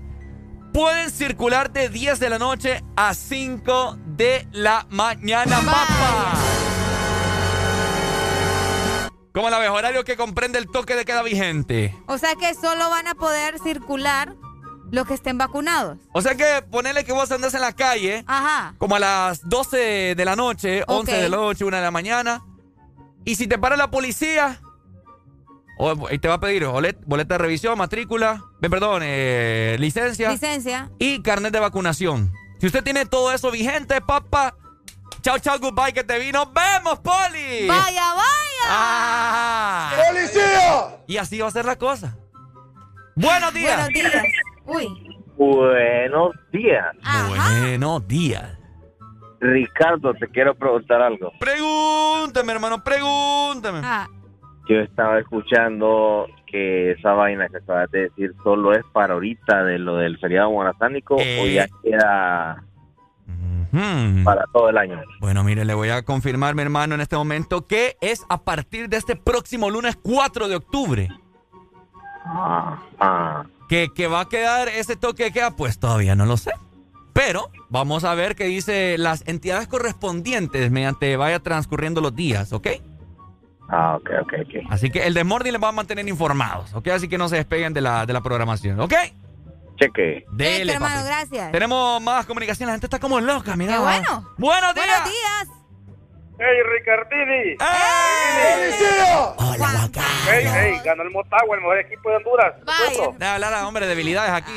[SPEAKER 4] pueden circular de 10 de la noche a 5 de la mañana, papá. Como la mejor horario que comprende el toque de queda vigente.
[SPEAKER 5] O sea que solo van a poder circular los que estén vacunados.
[SPEAKER 4] O sea que ponele que vos andás en la calle,
[SPEAKER 5] Ajá.
[SPEAKER 4] como a las 12 de la noche, 11
[SPEAKER 5] Ok.
[SPEAKER 4] de la noche, 1 de la mañana, y si te para la policía, o- y te va a pedir bolet- boleta de revisión, matrícula, perdón, eh, licencia
[SPEAKER 5] Licencia.
[SPEAKER 4] y carnet de vacunación. Si usted tiene todo eso vigente, papá, chao, chao, goodbye, que te vi. ¡Nos vemos, Poli!
[SPEAKER 5] ¡Vaya, vaya!
[SPEAKER 4] Ah.
[SPEAKER 26] ¡Policía!
[SPEAKER 4] Y así va a ser la cosa. Buenos días.
[SPEAKER 5] Buenos días. Uy.
[SPEAKER 47] Buenos días.
[SPEAKER 4] Buenos días.
[SPEAKER 47] Ricardo, te quiero preguntar algo.
[SPEAKER 4] Pregúntame, hermano, pregúntame.
[SPEAKER 5] Ah.
[SPEAKER 47] Yo estaba escuchando que esa vaina que acabas de decir solo es para ahorita de lo del feriado monazánico o
[SPEAKER 4] Eh.
[SPEAKER 47] ya queda para todo el año.
[SPEAKER 4] Bueno, mire, le voy a confirmar, mi hermano, en este momento que es a partir de este próximo lunes 4 de octubre.
[SPEAKER 47] Ah,
[SPEAKER 4] Que, que va a quedar ese toque de queda, pues todavía no lo sé. Pero vamos a ver qué dice las entidades correspondientes mediante vaya transcurriendo los días, ¿ok?
[SPEAKER 47] Ah, ok, ok, ok.
[SPEAKER 4] Así que el de Mordi les va a mantener informados, ¿ok? Así que no se despeguen de la, de la programación, ¿ok?
[SPEAKER 47] Cheque.
[SPEAKER 4] Dele,
[SPEAKER 5] Cheque, hermano,
[SPEAKER 4] papi.
[SPEAKER 5] gracias.
[SPEAKER 4] Tenemos más comunicación, la gente está como loca, mira.
[SPEAKER 5] Qué bueno.
[SPEAKER 4] Buenos días.
[SPEAKER 5] Buenos días.
[SPEAKER 47] ¡Hey, Ricardini!
[SPEAKER 26] ¡Policía!
[SPEAKER 4] Hola, Guaca.
[SPEAKER 47] ¡Hey, hey! Ganó el Motagua, el mejor equipo de Honduras.
[SPEAKER 5] Vaya.
[SPEAKER 4] De hablar a hombre, debilidades aquí.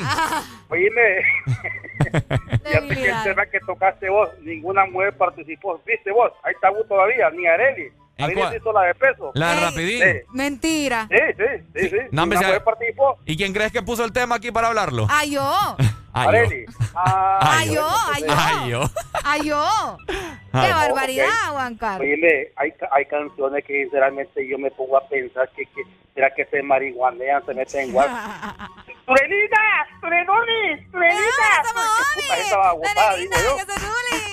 [SPEAKER 47] Oíme, fíjate que el tema que tocaste vos, ninguna mujer participó. ¿Viste vos? Ahí está vos todavía, ni Areli.
[SPEAKER 4] ¿En
[SPEAKER 47] Areli
[SPEAKER 4] cuál?
[SPEAKER 47] hizo la de peso.
[SPEAKER 4] La de
[SPEAKER 5] Ey.
[SPEAKER 4] rapidín.
[SPEAKER 47] Sí,
[SPEAKER 5] Mentira.
[SPEAKER 47] sí, sí, sí. sí.
[SPEAKER 4] No, hombre,
[SPEAKER 47] participó.
[SPEAKER 4] ¿Y quién crees que puso el tema aquí para hablarlo?
[SPEAKER 5] Ay, yo.
[SPEAKER 4] Ay,
[SPEAKER 47] Areli. Ah,
[SPEAKER 5] Ay, yo. Ay, yo.
[SPEAKER 4] Ay, yo.
[SPEAKER 5] Ay, yo. Qué barbaridad. Juan Carlos.
[SPEAKER 47] Oíme, hay, hay canciones que sinceramente yo me pongo a pensar que, que será que se marihuanean, se meten en guas. ¡Turenita! ¡Turenoni! ¡Turenita! Puta, esa va botada, digo yo.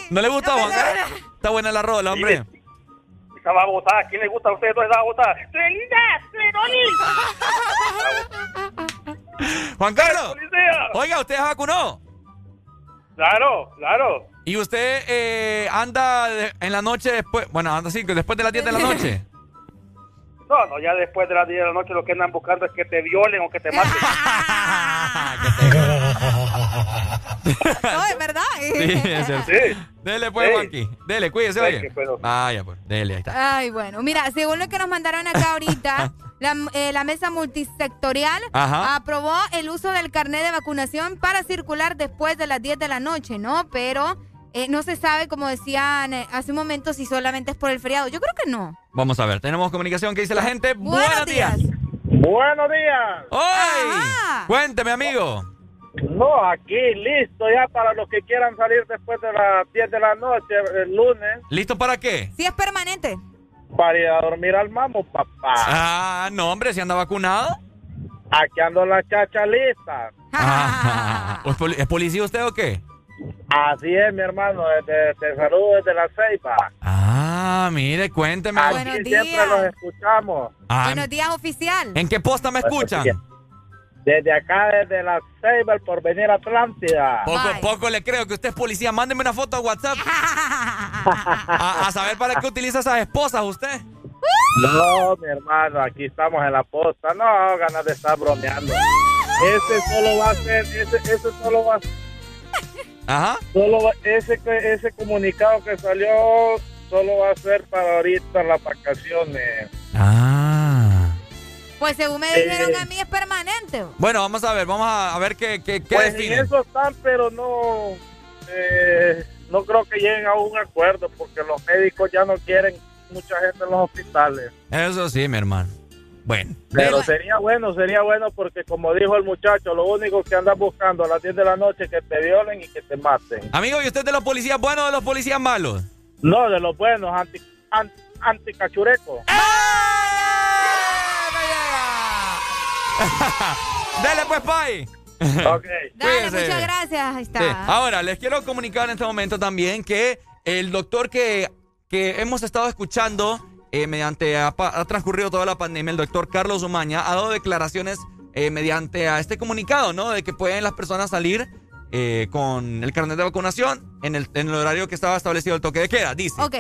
[SPEAKER 4] ¿No le gusta, Juan? Está buena la rola, hombre.
[SPEAKER 47] Va. ¿A quién le gusta a toda esa botada? ¡Turenita! ¡Turenoni!
[SPEAKER 4] Juan Carlos. Oiga, ¿usted se vacunó?
[SPEAKER 47] Claro, claro.
[SPEAKER 4] ¿Y usted eh, anda en la noche después, bueno, anda así, después de las 10 de la noche?
[SPEAKER 47] No, no, ya después de las 10 de la noche lo que andan buscando es que te violen o que te maten.
[SPEAKER 5] No, es verdad.
[SPEAKER 4] Sí, es cierto. Dele pues,
[SPEAKER 47] Sí.
[SPEAKER 4] Juanqui. Dele, cuídese,
[SPEAKER 47] Sí,
[SPEAKER 4] oye. pues, dele, ahí está.
[SPEAKER 5] Ay, bueno, mira, según lo que nos mandaron acá ahorita, la, eh, la mesa multisectorial
[SPEAKER 4] Ajá.
[SPEAKER 5] aprobó el uso del carnet de vacunación para circular después de las 10 de la noche, ¿no? Pero eh, no se sabe, como decían eh, hace un momento, si solamente es por el feriado. Yo creo que no.
[SPEAKER 4] Vamos a ver, tenemos comunicación. ¿Qué dice la gente?
[SPEAKER 5] Buenos días.
[SPEAKER 47] Buenos días.
[SPEAKER 4] ¡Hoy! Cuénteme, amigo.
[SPEAKER 47] No, aquí listo ya para los que quieran salir después de las 10 de la noche, el lunes,
[SPEAKER 4] ¿Listo para qué?
[SPEAKER 5] Si es permanente.
[SPEAKER 47] para ir a dormir al mamo, papá.
[SPEAKER 4] Ah, no, hombre, si anda vacunado.
[SPEAKER 47] Aquí ando la chacha lista.
[SPEAKER 4] Ah, ¿Es poli- ¿Es policía usted o qué?
[SPEAKER 47] Así es, mi hermano, te, te saludo desde la Ceiba.
[SPEAKER 4] Ah, mire, cuénteme.
[SPEAKER 47] Aquí
[SPEAKER 5] Buenos
[SPEAKER 47] siempre
[SPEAKER 5] días.
[SPEAKER 47] los escuchamos.
[SPEAKER 4] Ah,
[SPEAKER 5] Buenos días, oficial.
[SPEAKER 4] ¿En qué posta me escuchan?
[SPEAKER 47] Desde acá, desde la Ceiba, por venir Atlántida.
[SPEAKER 4] Poco a poco le creo que usted es policía. Mándeme una foto a WhatsApp. a, a saber para qué utiliza esas esposas usted.
[SPEAKER 47] No, mi hermano, aquí estamos en la posta. No, ganas de estar bromeando. Ese solo va a ser, ese, ese solo va a
[SPEAKER 4] Ajá.
[SPEAKER 47] Solo va- ese, que- ese comunicado que salió solo va a ser para ahorita las vacaciones.
[SPEAKER 4] Ah.
[SPEAKER 5] Pues según me
[SPEAKER 47] Eh.
[SPEAKER 5] dijeron a mí es permanente.
[SPEAKER 4] Bueno, vamos a ver, vamos a, ver qué, qué, qué
[SPEAKER 47] Pues en eso están, pero no, eh, no creo que lleguen a un acuerdo porque los médicos ya no quieren mucha gente en los hospitales.
[SPEAKER 4] Eso sí, mi hermano. Bueno.
[SPEAKER 47] Pero sería bueno, sería bueno porque como dijo el muchacho, lo único que andas buscando a las 10 de la noche es que te violen y que te maten.
[SPEAKER 4] Amigo, ¿y usted es de los policías buenos o de los policías malos?
[SPEAKER 47] No, de los buenos, anti, anti, anticachurecos.
[SPEAKER 4] Dele pues, Pai.
[SPEAKER 47] Ok.
[SPEAKER 5] Dale, muchas gracias. Ahí está.
[SPEAKER 4] Sí. Ahora, les quiero comunicar en este momento también que el doctor que, que hemos estado escuchando eh, mediante ha, transcurrido toda la pandemia, el doctor Carlos Umaña, ha dado declaraciones eh, mediante a este comunicado, ¿no? De que pueden las personas salir eh, con el carnet de vacunación en el, en el horario que estaba establecido el toque de queda. Dice.
[SPEAKER 5] Ok.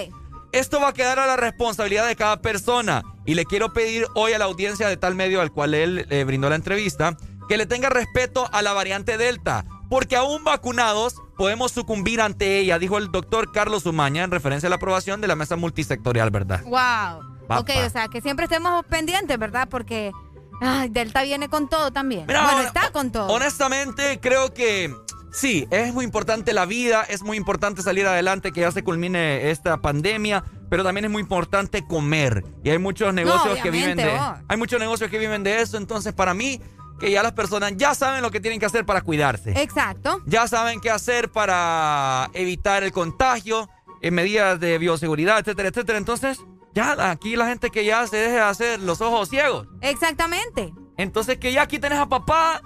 [SPEAKER 4] Esto va a quedar a la responsabilidad de cada persona y le quiero pedir hoy a la audiencia de tal medio al cual él eh, brindó la entrevista que le tenga respeto a la variante Delta, porque aún vacunados podemos sucumbir ante ella, dijo el doctor Carlos Umaña en referencia a la aprobación de la mesa multisectorial, ¿verdad?
[SPEAKER 5] Wow. Ok, o sea, que siempre estemos pendientes, ¿verdad? Porque ay, Delta viene con todo también.
[SPEAKER 4] Mira,
[SPEAKER 5] bueno, está con todo.
[SPEAKER 4] Honestamente, creo que sí, es muy importante la vida, es muy importante salir adelante, que ya se culmine esta pandemia, pero también es muy importante comer. Y hay muchos negocios que viven de
[SPEAKER 5] vos.
[SPEAKER 4] hay muchos negocios que viven de eso, entonces para mí que ya las personas ya saben lo que tienen que hacer para cuidarse.
[SPEAKER 5] Exacto.
[SPEAKER 4] Ya saben qué hacer para evitar el contagio, en medidas de bioseguridad, etcétera, etcétera. Entonces, ya aquí la gente que ya se deje de hacer los ojos ciegos.
[SPEAKER 5] Exactamente.
[SPEAKER 4] Entonces que ya aquí tenés a papá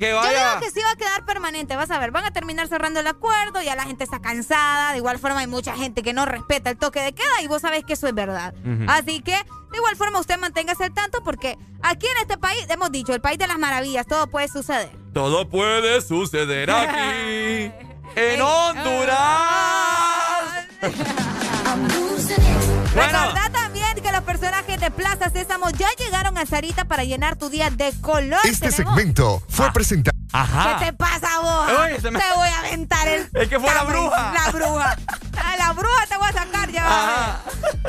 [SPEAKER 4] que
[SPEAKER 5] Yo
[SPEAKER 4] vaya.
[SPEAKER 5] digo que sí va a quedar permanente, vas a ver, van a terminar cerrando el acuerdo, ya la gente está cansada, de igual forma hay mucha gente que no respeta el toque de queda y vos sabés que eso es verdad. Así que, de igual forma usted manténgase al tanto porque aquí en este país, hemos dicho, el país de las maravillas, todo puede suceder.
[SPEAKER 4] Todo puede suceder aquí. en Honduras.
[SPEAKER 5] Los personajes de Plaza Sésamo ya llegaron a Sarita para llenar tu día de color.
[SPEAKER 21] Este
[SPEAKER 5] Tenemos-
[SPEAKER 21] segmento fue presentado.
[SPEAKER 5] ¿Qué te pasa vos?
[SPEAKER 21] Oye, se me-
[SPEAKER 5] Te voy a aventar el...
[SPEAKER 21] Es que fue la bruja.
[SPEAKER 5] La bruja. A la bruja te voy a sacar ya.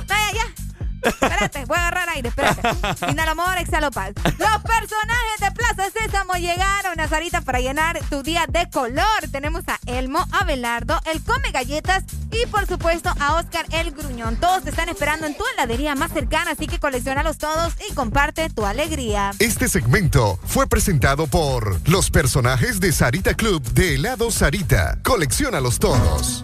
[SPEAKER 5] Vaya, ya. Espérate, voy a agarrar aire, espérate. Inhalamor, exhalo paz. Los personajes de Plaza Sésamo llegaron a Sarita para llenar tu día de color. Tenemos a Elmo, a Belardo, el Come Galletas y por supuesto a Oscar el Gruñón. Todos te están esperando en tu heladería más cercana, así que coleccionalos todos y comparte tu alegría.
[SPEAKER 21] Este segmento fue presentado por los personajes de Sarita Club de helado Sarita. Colecciónalos todos.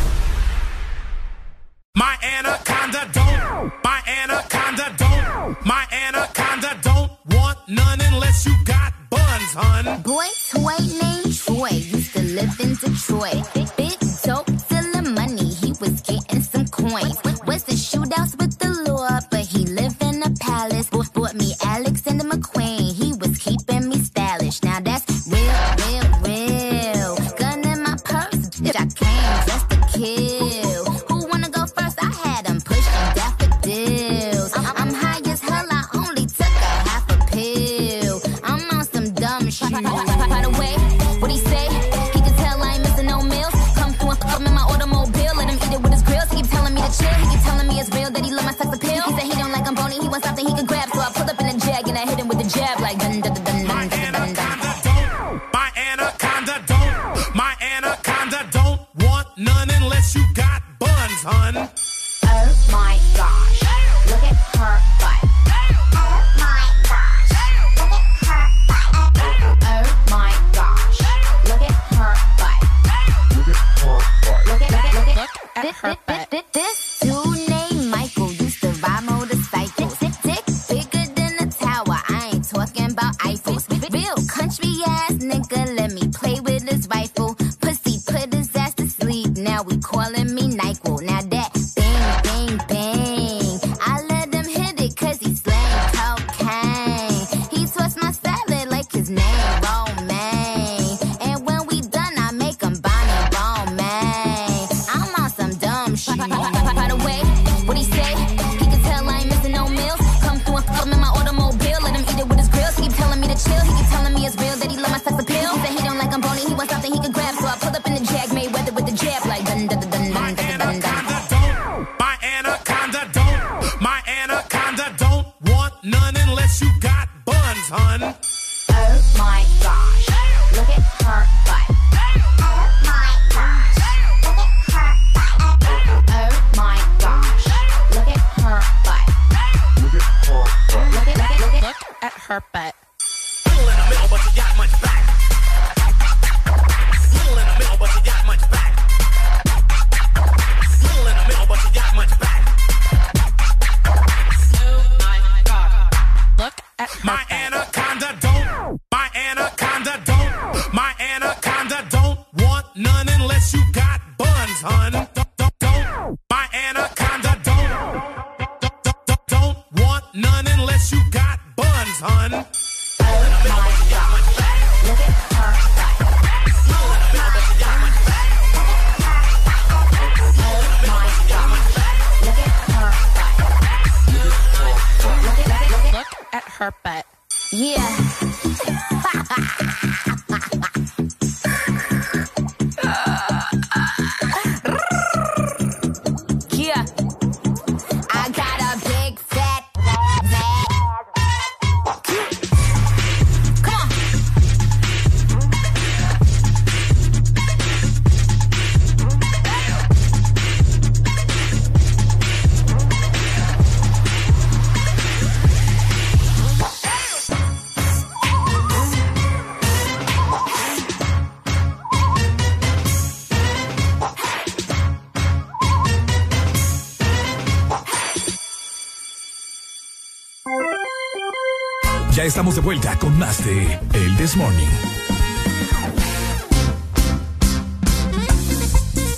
[SPEAKER 1] Estamos de vuelta con más de El This Morning.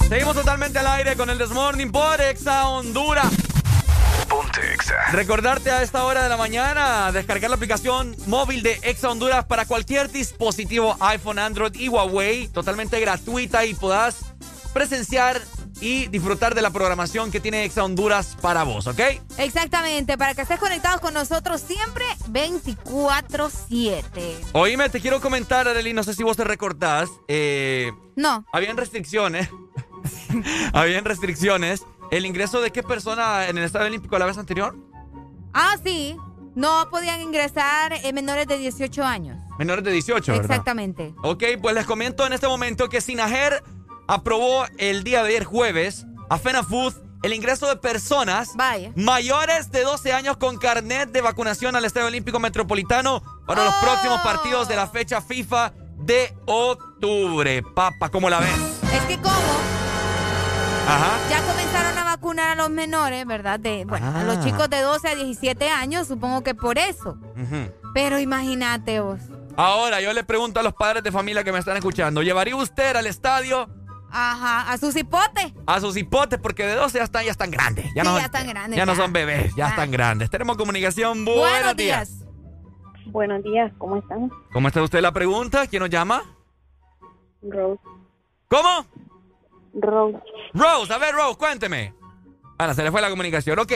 [SPEAKER 4] Seguimos totalmente al aire con el Desmorning por Exa Honduras.
[SPEAKER 1] Ponte Exa.
[SPEAKER 4] Recordarte a esta hora de la mañana descargar la aplicación móvil de Exa Honduras para cualquier dispositivo iPhone, Android y Huawei, totalmente gratuita y podás presenciar y disfrutar de la programación que tiene Exa Honduras para vos, ¿ok?
[SPEAKER 5] Exactamente, para que estés conectados con nosotros siempre 24-7.
[SPEAKER 4] Oíme, te quiero comentar, Arely, no sé si vos te recordás, eh,
[SPEAKER 5] No,
[SPEAKER 4] habían restricciones, habían restricciones, el ingreso de qué persona en el Estadio Olímpico la vez anterior?
[SPEAKER 5] ah, sí, no podían ingresar eh, menores de 18 años.
[SPEAKER 4] Menores de 18, ¿verdad?
[SPEAKER 5] Exactamente.
[SPEAKER 4] Ok, pues les comento en este momento que Sinajer aprobó el día de ayer jueves a FENAFUD el ingreso de personas mayores de 12 años con carnet de vacunación al Estadio Olímpico Metropolitano para los próximos partidos de la fecha FIFA de octubre. Papa, ¿cómo la ves?
[SPEAKER 5] Es que como
[SPEAKER 4] Ajá.
[SPEAKER 5] ya comenzaron a vacunar a los menores, ¿verdad? De, bueno, a los
[SPEAKER 4] Ah.
[SPEAKER 5] chicos de 12 a 17 años, supongo que por eso. Pero imagínate vos.
[SPEAKER 4] Ahora, yo le pregunto a los padres de familia que me están escuchando, ¿llevaría usted al estadio
[SPEAKER 5] Ajá, a sus hipotes.
[SPEAKER 4] a sus hipotes? Porque de 12 ya están, ya están grandes. Ya
[SPEAKER 5] Sí,
[SPEAKER 4] no,
[SPEAKER 5] ya están grandes,
[SPEAKER 4] Ya no son bebés, ya
[SPEAKER 5] Ah.
[SPEAKER 4] están grandes. Tenemos comunicación. Buenos,
[SPEAKER 5] Buenos
[SPEAKER 4] días.
[SPEAKER 5] días.
[SPEAKER 60] Buenos días, ¿cómo están?
[SPEAKER 4] ¿Cómo está usted la pregunta? ¿Quién nos llama?
[SPEAKER 60] Rose.
[SPEAKER 4] ¿Cómo?
[SPEAKER 60] Rose.
[SPEAKER 4] Rose, a ver, Rose, cuénteme. Ahora, se le fue la comunicación. Ok.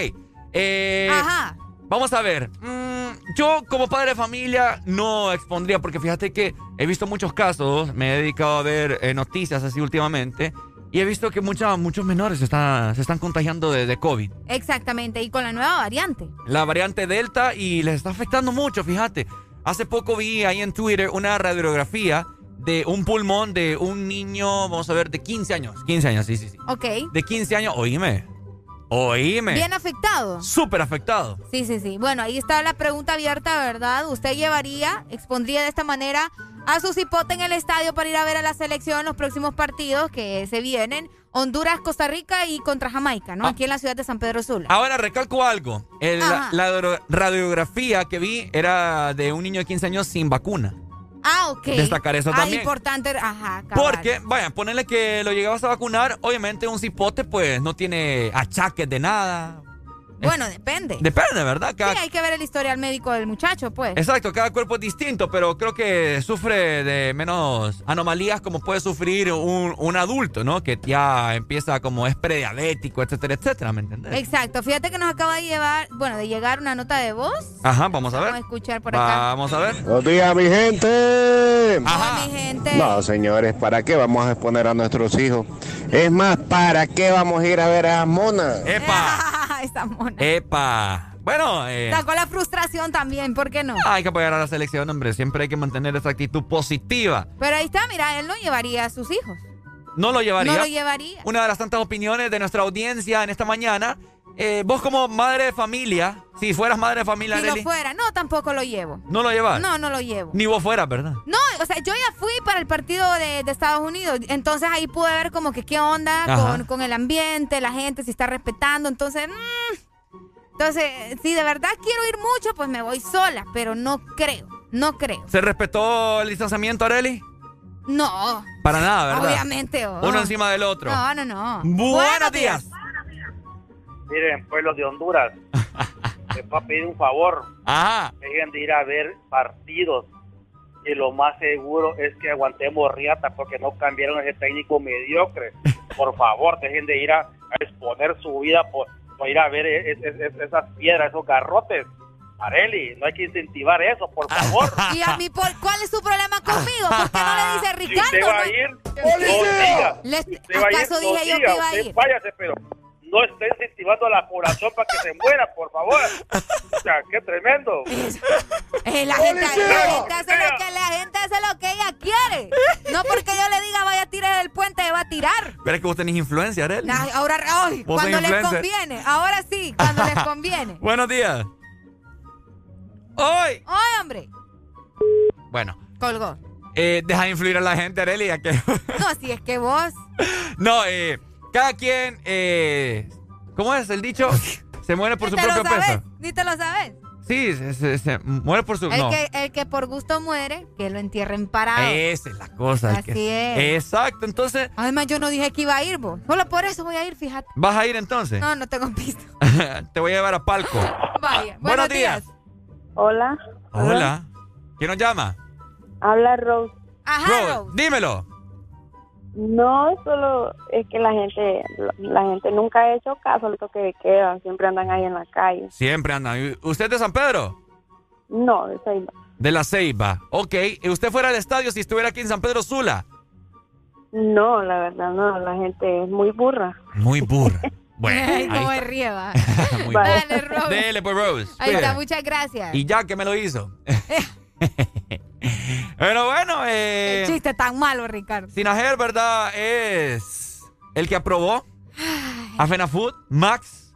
[SPEAKER 4] Eh,
[SPEAKER 5] Ajá.
[SPEAKER 4] Vamos a ver. Mm, yo, como padre de familia, no expondría, porque fíjate que he visto muchos casos, me he dedicado a ver eh, noticias así últimamente, y he visto que mucha- muchos menores se, están- se están contagiando de, de COVID.
[SPEAKER 5] Exactamente, y con la nueva variante.
[SPEAKER 4] La variante Delta, y les está afectando mucho, fíjate. Hace poco vi ahí en Twitter una radiografía de un pulmón de un niño, vamos a ver, de 15 años. 15 años, sí, sí, sí.
[SPEAKER 5] Ok.
[SPEAKER 4] De 15 años, oíme. Oíme.
[SPEAKER 5] Bien afectado.
[SPEAKER 4] Súper afectado.
[SPEAKER 5] Sí, sí, sí. Bueno, ahí está la pregunta abierta, ¿verdad? ¿Usted llevaría, expondría de esta manera a su cipote en el estadio para ir a ver a la selección los próximos partidos que se vienen. Honduras, Costa Rica y contra Jamaica, ¿no?
[SPEAKER 4] Ah.
[SPEAKER 5] Aquí en la ciudad de San Pedro Sula.
[SPEAKER 4] Ahora recalco algo. El-
[SPEAKER 5] Ajá.
[SPEAKER 4] la, la radiografía que vi era de un niño de 15 años sin vacuna.
[SPEAKER 5] Ah, ok.
[SPEAKER 4] Destacar eso
[SPEAKER 5] ah,
[SPEAKER 4] también.
[SPEAKER 5] importante. Ajá, cabal.
[SPEAKER 4] Porque, vaya, ponerle que lo llegabas a vacunar, obviamente un cipote pues no tiene achaques de nada.
[SPEAKER 5] Bueno, depende.
[SPEAKER 4] Depende, ¿verdad? Cada-
[SPEAKER 5] Sí, hay que ver el historial médico del muchacho, pues.
[SPEAKER 4] Exacto, cada cuerpo es distinto, pero creo que sufre de menos anomalías como puede sufrir un, un adulto, ¿no? Que ya empieza como es prediabético, etcétera, etcétera, ¿me entiendes?
[SPEAKER 5] Exacto. Fíjate que nos acaba de llevar, bueno, de llegar una nota de voz.
[SPEAKER 4] Ajá, vamos a ver.
[SPEAKER 5] Vamos a escuchar por acá.
[SPEAKER 4] Vamos a ver.
[SPEAKER 61] Buenos días, mi gente.
[SPEAKER 5] Hola, mi gente.
[SPEAKER 61] No, señores, ¿para qué vamos a exponer a nuestros hijos? Es más, ¿para qué vamos a ir a ver a Mona?
[SPEAKER 4] ¡Epa!
[SPEAKER 5] Esa mona.
[SPEAKER 4] ¡Epa! Bueno, eh,
[SPEAKER 5] Sacó la frustración también, ¿por qué no?
[SPEAKER 4] hay que apoyar a la selección, hombre. Siempre hay que mantener esa actitud positiva.
[SPEAKER 5] Pero ahí está, mira, él no llevaría a sus hijos.
[SPEAKER 4] No lo llevaría.
[SPEAKER 5] No lo llevaría.
[SPEAKER 4] Una de las tantas opiniones de nuestra audiencia en esta mañana. Eh, vos como madre de familia, si fueras madre de familia,
[SPEAKER 5] Si lo fuera, no, tampoco lo llevo.
[SPEAKER 4] no lo llevas.
[SPEAKER 5] No, no lo llevo.
[SPEAKER 4] Ni vos fueras, ¿verdad?
[SPEAKER 5] No, o sea, yo ya fui para el partido de, de Estados Unidos, entonces ahí pude ver como que qué onda con, con el ambiente, la gente, si está respetando, entonces... mm, entonces, si de verdad quiero ir mucho, pues me voy sola, pero no creo, no creo.
[SPEAKER 4] ¿Se respetó el distanciamiento, Areli?
[SPEAKER 5] No,
[SPEAKER 4] Para nada, ¿verdad?
[SPEAKER 5] obviamente. oh.
[SPEAKER 4] Uno encima del otro.
[SPEAKER 5] No, no, no.
[SPEAKER 4] Buenos días.
[SPEAKER 47] Miren, pueblos de Honduras, les va a pedir un favor.
[SPEAKER 4] Ajá.
[SPEAKER 47] Dejen de ir a ver partidos. Y lo más seguro es que aguantemos riata porque no cambiaron ese técnico mediocre. Por favor, dejen de ir a, a exponer su vida por, por ir a ver es- es- es- esas piedras, esos garrotes. Areli, no hay que incentivar eso, por favor.
[SPEAKER 5] ¿Y a mí por, cuál es su problema conmigo? ¿Por qué no le dice
[SPEAKER 47] Si
[SPEAKER 5] Ricardo?
[SPEAKER 47] usted va a
[SPEAKER 5] no?
[SPEAKER 47] ir, no diga.
[SPEAKER 5] Les-
[SPEAKER 47] Si usted va a ir,
[SPEAKER 5] ¿Acaso
[SPEAKER 47] no
[SPEAKER 5] dije yo
[SPEAKER 47] diga.
[SPEAKER 5] que iba a ir?
[SPEAKER 47] váyase, pero no esté incentivando a la población para que se muera, por favor. O sea, qué tremendo.
[SPEAKER 5] Eh, la, gente, la gente hace lo que la gente hace lo que ella quiere. No porque yo le diga vaya a tirar del puente, va a tirar.
[SPEAKER 4] Pero es que vos tenés influencia, Areli.
[SPEAKER 5] Ay, ahora,
[SPEAKER 4] sos
[SPEAKER 5] cuando les
[SPEAKER 4] influencer.
[SPEAKER 5] conviene. Ahora sí, cuando les conviene.
[SPEAKER 4] Buenos días. ¡Hoy!
[SPEAKER 5] Ay, hombre,
[SPEAKER 4] Bueno,
[SPEAKER 5] colgó.
[SPEAKER 4] eh, deja de influir a la gente, Areli. ya que...
[SPEAKER 5] No, si es que vos.
[SPEAKER 4] no, eh, cada quien, eh, ¿cómo es el dicho? Se muere por su propio
[SPEAKER 5] sabes,
[SPEAKER 4] peso.
[SPEAKER 5] ni te lo sabes.
[SPEAKER 4] Sí, se, se- se muere por su...
[SPEAKER 5] El,
[SPEAKER 4] no.
[SPEAKER 5] que, el que por gusto muere, que lo entierren parado.
[SPEAKER 4] Esa es la cosa. el que-
[SPEAKER 5] Así es.
[SPEAKER 4] Exacto, entonces,
[SPEAKER 5] Además, yo no dije que iba a ir, vos. Solo por eso voy a ir, fíjate.
[SPEAKER 4] ¿vas a ir entonces?
[SPEAKER 5] No, no tengo pista.
[SPEAKER 4] Te voy a llevar a Palco.
[SPEAKER 5] Vaya.
[SPEAKER 4] Buenos días.
[SPEAKER 60] Hola,
[SPEAKER 4] Hola. ¿Quién nos llama?
[SPEAKER 60] habla Rose.
[SPEAKER 5] Ajá,
[SPEAKER 4] Rose, dímelo.
[SPEAKER 60] No, solo es que la gente, la gente nunca ha hecho caso a lo que quedan, siempre andan ahí en la calle.
[SPEAKER 4] Siempre anda. ¿Y ¿Usted es de San Pedro?
[SPEAKER 60] No, ahí no.
[SPEAKER 4] De la Ceiba. Ok. ¿Y usted fuera al estadio si estuviera aquí en San Pedro Sula?
[SPEAKER 60] No, la verdad no, la gente es muy burra.
[SPEAKER 4] Muy burra. Bueno,
[SPEAKER 5] Ay,
[SPEAKER 4] ahí
[SPEAKER 5] cómo
[SPEAKER 4] está.
[SPEAKER 5] me ríe, va.
[SPEAKER 4] Muy
[SPEAKER 5] Dale,
[SPEAKER 4] burra.
[SPEAKER 5] Rose.
[SPEAKER 4] Dele, pues, Rose.
[SPEAKER 5] Ahí está, muchas gracias.
[SPEAKER 4] Y ya que me lo hizo. Pero bueno, eh,
[SPEAKER 5] Qué chiste tan malo, Ricardo.
[SPEAKER 4] Sinajer, ¿verdad? Es el que aprobó a FenaFood, Max.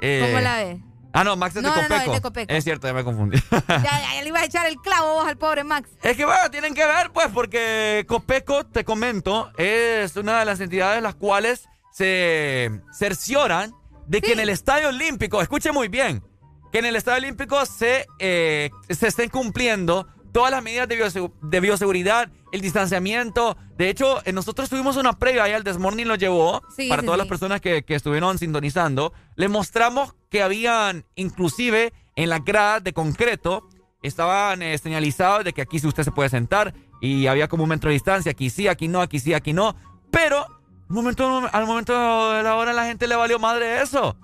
[SPEAKER 4] eh,
[SPEAKER 5] ¿Cómo la ves?
[SPEAKER 4] Ah, no, Max es
[SPEAKER 5] No,
[SPEAKER 4] de
[SPEAKER 5] no, no,
[SPEAKER 4] Copeco.
[SPEAKER 5] es de Copeco.
[SPEAKER 4] Es cierto, ya me confundí.
[SPEAKER 5] Ya, ya, ya le iba a echar el clavo vos al pobre Max.
[SPEAKER 4] Es que bueno, tienen que ver, pues, porque Copeco, te comento, es una de las entidades las cuales se cercioran de que en el Estadio Olímpico, escuche muy bien, que en el Estadio Olímpico se, eh, se estén cumpliendo todas las medidas de, biosegu- de bioseguridad, el distanciamiento. De hecho, eh, nosotros tuvimos una previa ahí, el Desmorning lo llevó,
[SPEAKER 5] Sí,
[SPEAKER 4] para
[SPEAKER 5] sí,
[SPEAKER 4] todas
[SPEAKER 5] sí.
[SPEAKER 4] las personas que, que estuvieron sintonizando. Les mostramos que habían, inclusive, en la grada de concreto, estaban eh, señalizados de que aquí sí usted se puede sentar y había como un metro de distancia, aquí sí, aquí no, aquí sí, aquí no. Pero al momento, al momento de la hora la gente le valió madre eso.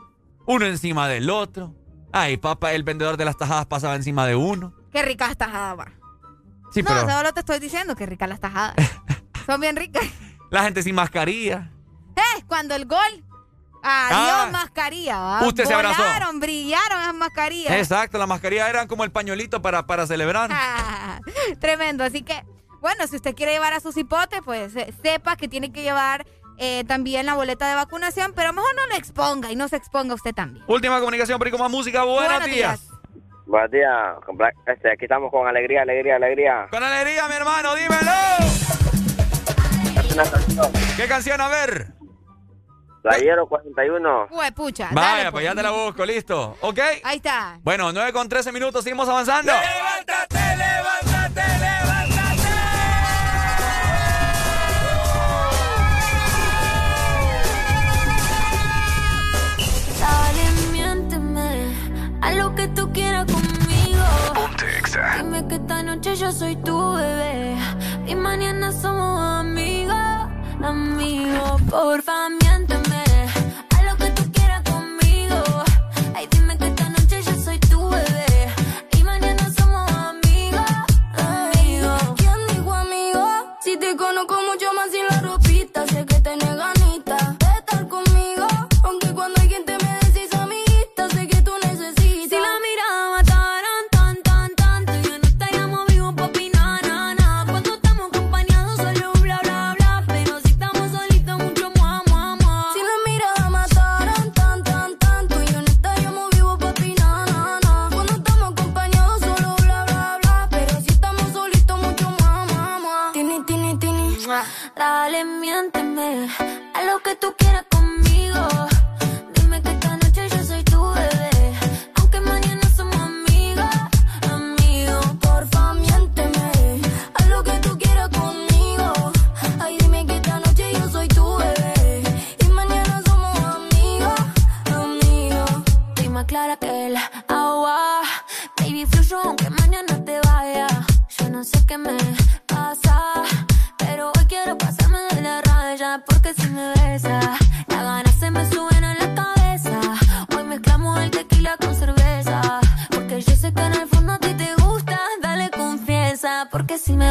[SPEAKER 4] Uno encima del otro. Ay, papá, el vendedor de las tajadas pasaba encima de uno.
[SPEAKER 5] Qué ricas las tajadas, va.
[SPEAKER 4] Sí,
[SPEAKER 5] no,
[SPEAKER 4] pero
[SPEAKER 5] solo te estoy diciendo que ricas las tajadas. Son bien ricas.
[SPEAKER 4] la gente sin mascarilla.
[SPEAKER 5] Eh, cuando el gol. Adiós,
[SPEAKER 4] Ah.
[SPEAKER 5] mascarilla. ¿va?
[SPEAKER 4] Usted se abrazó.
[SPEAKER 5] Brillaron las mascarillas.
[SPEAKER 4] Exacto, las mascarillas eran como el pañuelito para, para celebrar.
[SPEAKER 5] Ah, Tremendo. Así que, bueno, si usted quiere llevar a sus hipotes, pues eh, sepa que tiene que llevar eh, también la boleta de vacunación, pero mejor no lo exponga y no se exponga usted también.
[SPEAKER 4] Última comunicación, pero con más música. Buenos,
[SPEAKER 5] Buenos
[SPEAKER 4] días.
[SPEAKER 5] días.
[SPEAKER 61] Buenos días. Este, aquí estamos con alegría, alegría, alegría.
[SPEAKER 4] Con alegría, mi hermano, dímelo. ¿Qué canción? A ver.
[SPEAKER 61] Playero 41.
[SPEAKER 5] Uy, pucha.
[SPEAKER 4] Vaya, pues ya te la busco, listo. ¿Ok?
[SPEAKER 5] Ahí está.
[SPEAKER 4] Bueno, 9 con 13 minutos, seguimos avanzando.
[SPEAKER 56] Levántate, levántate.
[SPEAKER 7] Dime que esta noche yo soy tu bebé. Y mañana somos amigos. Amigos, porfa, miénteme. No sé qué me pasa. Pero hoy quiero pasarme de la raya. Porque si me besa, las ganas se me suben a la cabeza. Hoy mezclamos el tequila con cerveza. Porque yo sé que en el fondo a ti te gusta. Dale confianza. Porque si me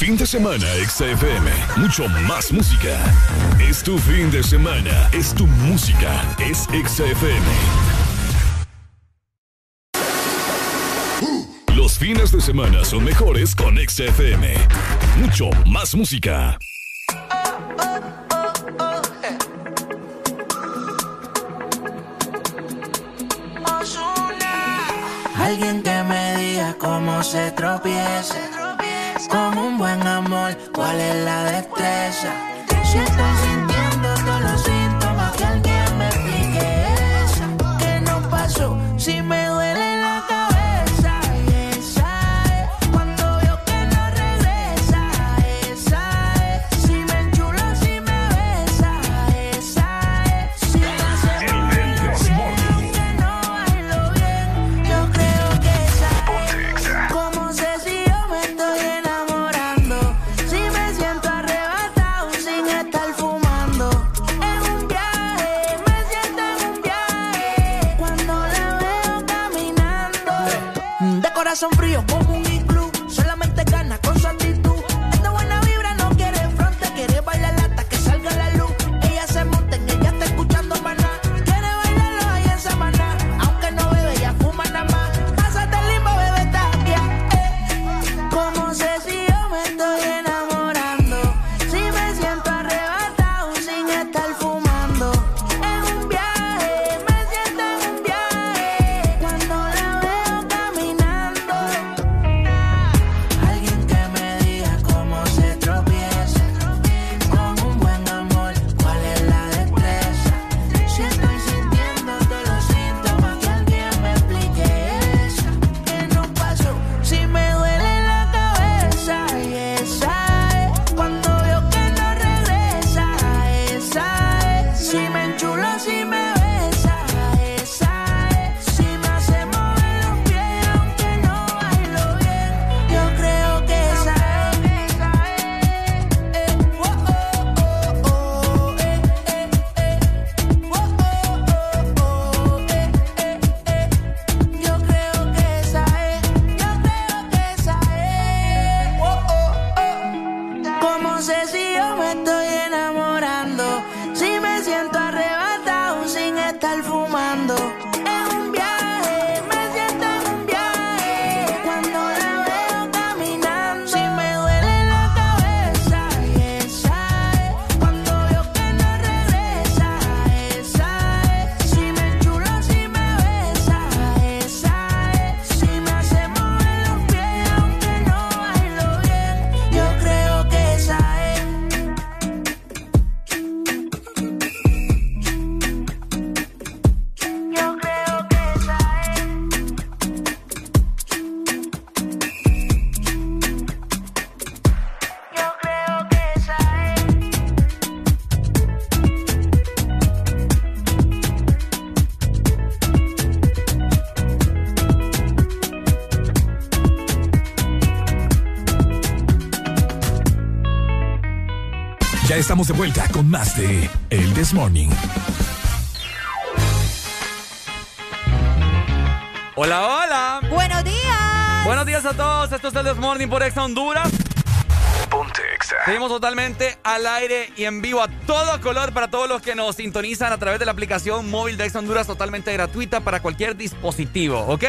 [SPEAKER 1] Fin de semana, XFM. Mucho más música. Es tu fin de semana. Es tu música. Es XFM. Los fines de semana son mejores con XFM. Mucho más música.
[SPEAKER 12] Alguien que me diga cómo se tropieza. Con un buen amor, cuál es la destreza.
[SPEAKER 1] Estamos de vuelta con más de El This Morning.
[SPEAKER 4] Hola, hola.
[SPEAKER 5] Buenos días.
[SPEAKER 4] Buenos días a todos. Esto es el This Morning por Exa Honduras.
[SPEAKER 1] Ponte Exa.
[SPEAKER 4] Seguimos totalmente al aire y en vivo a todo color para todos los que nos sintonizan a través de la aplicación móvil de Exa Honduras totalmente gratuita para cualquier dispositivo, ¿ok?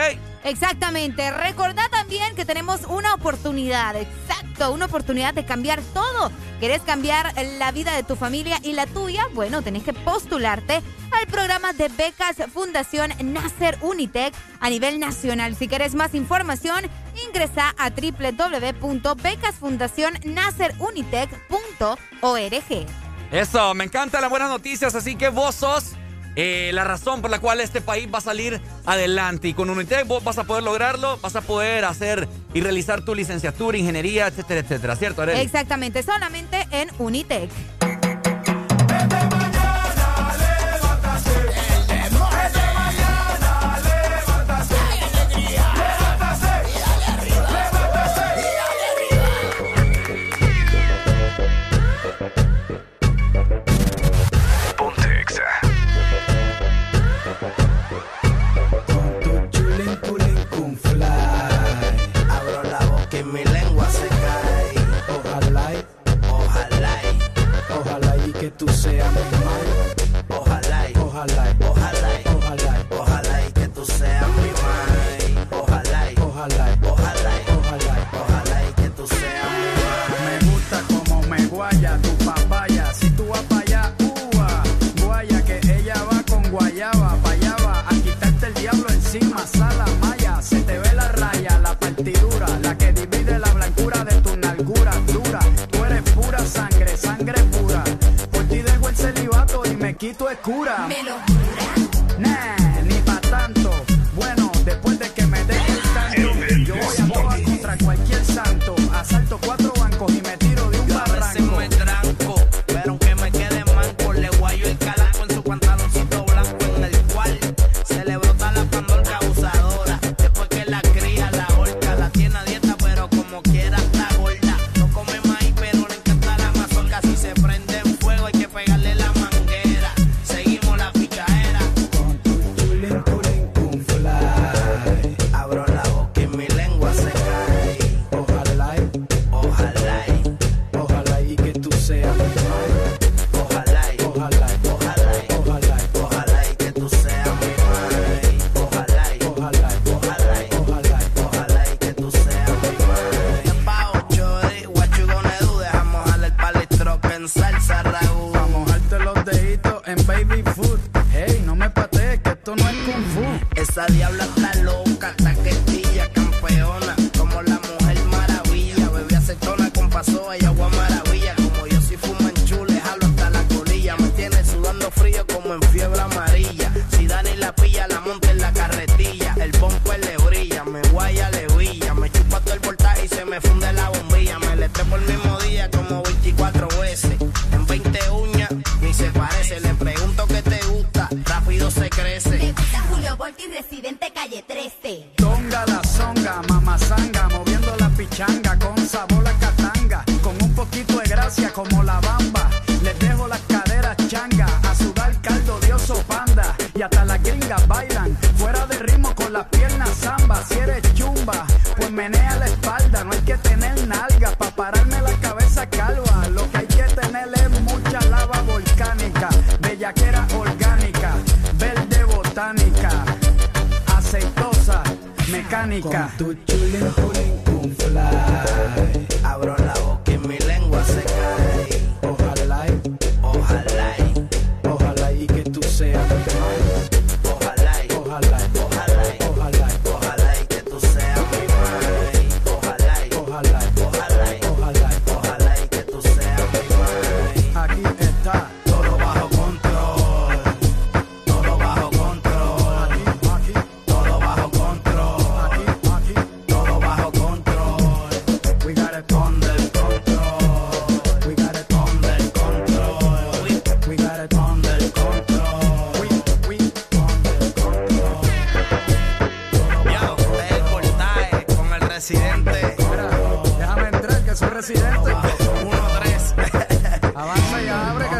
[SPEAKER 5] Exactamente. Recordad también que tenemos una oportunidad, exacto, una oportunidad de cambiar todo ¿Querés cambiar la vida de tu familia y la tuya? Bueno, tenés que postularte al programa de becas Fundación Nasser Unitec a nivel nacional. Si querés más información, ingresa a www.becasfundacionnasserunitec.org.
[SPEAKER 4] Eso, me encantan las buenas noticias, así que vos sos eh, la razón por la cual este país va a salir adelante. Y con Unitec vos vas a poder lograrlo, vas a poder hacer y realizar tu licenciatura, ingeniería, etcétera, etcétera. ¿Cierto, Arely?
[SPEAKER 5] Exactamente, solamente en Unitec.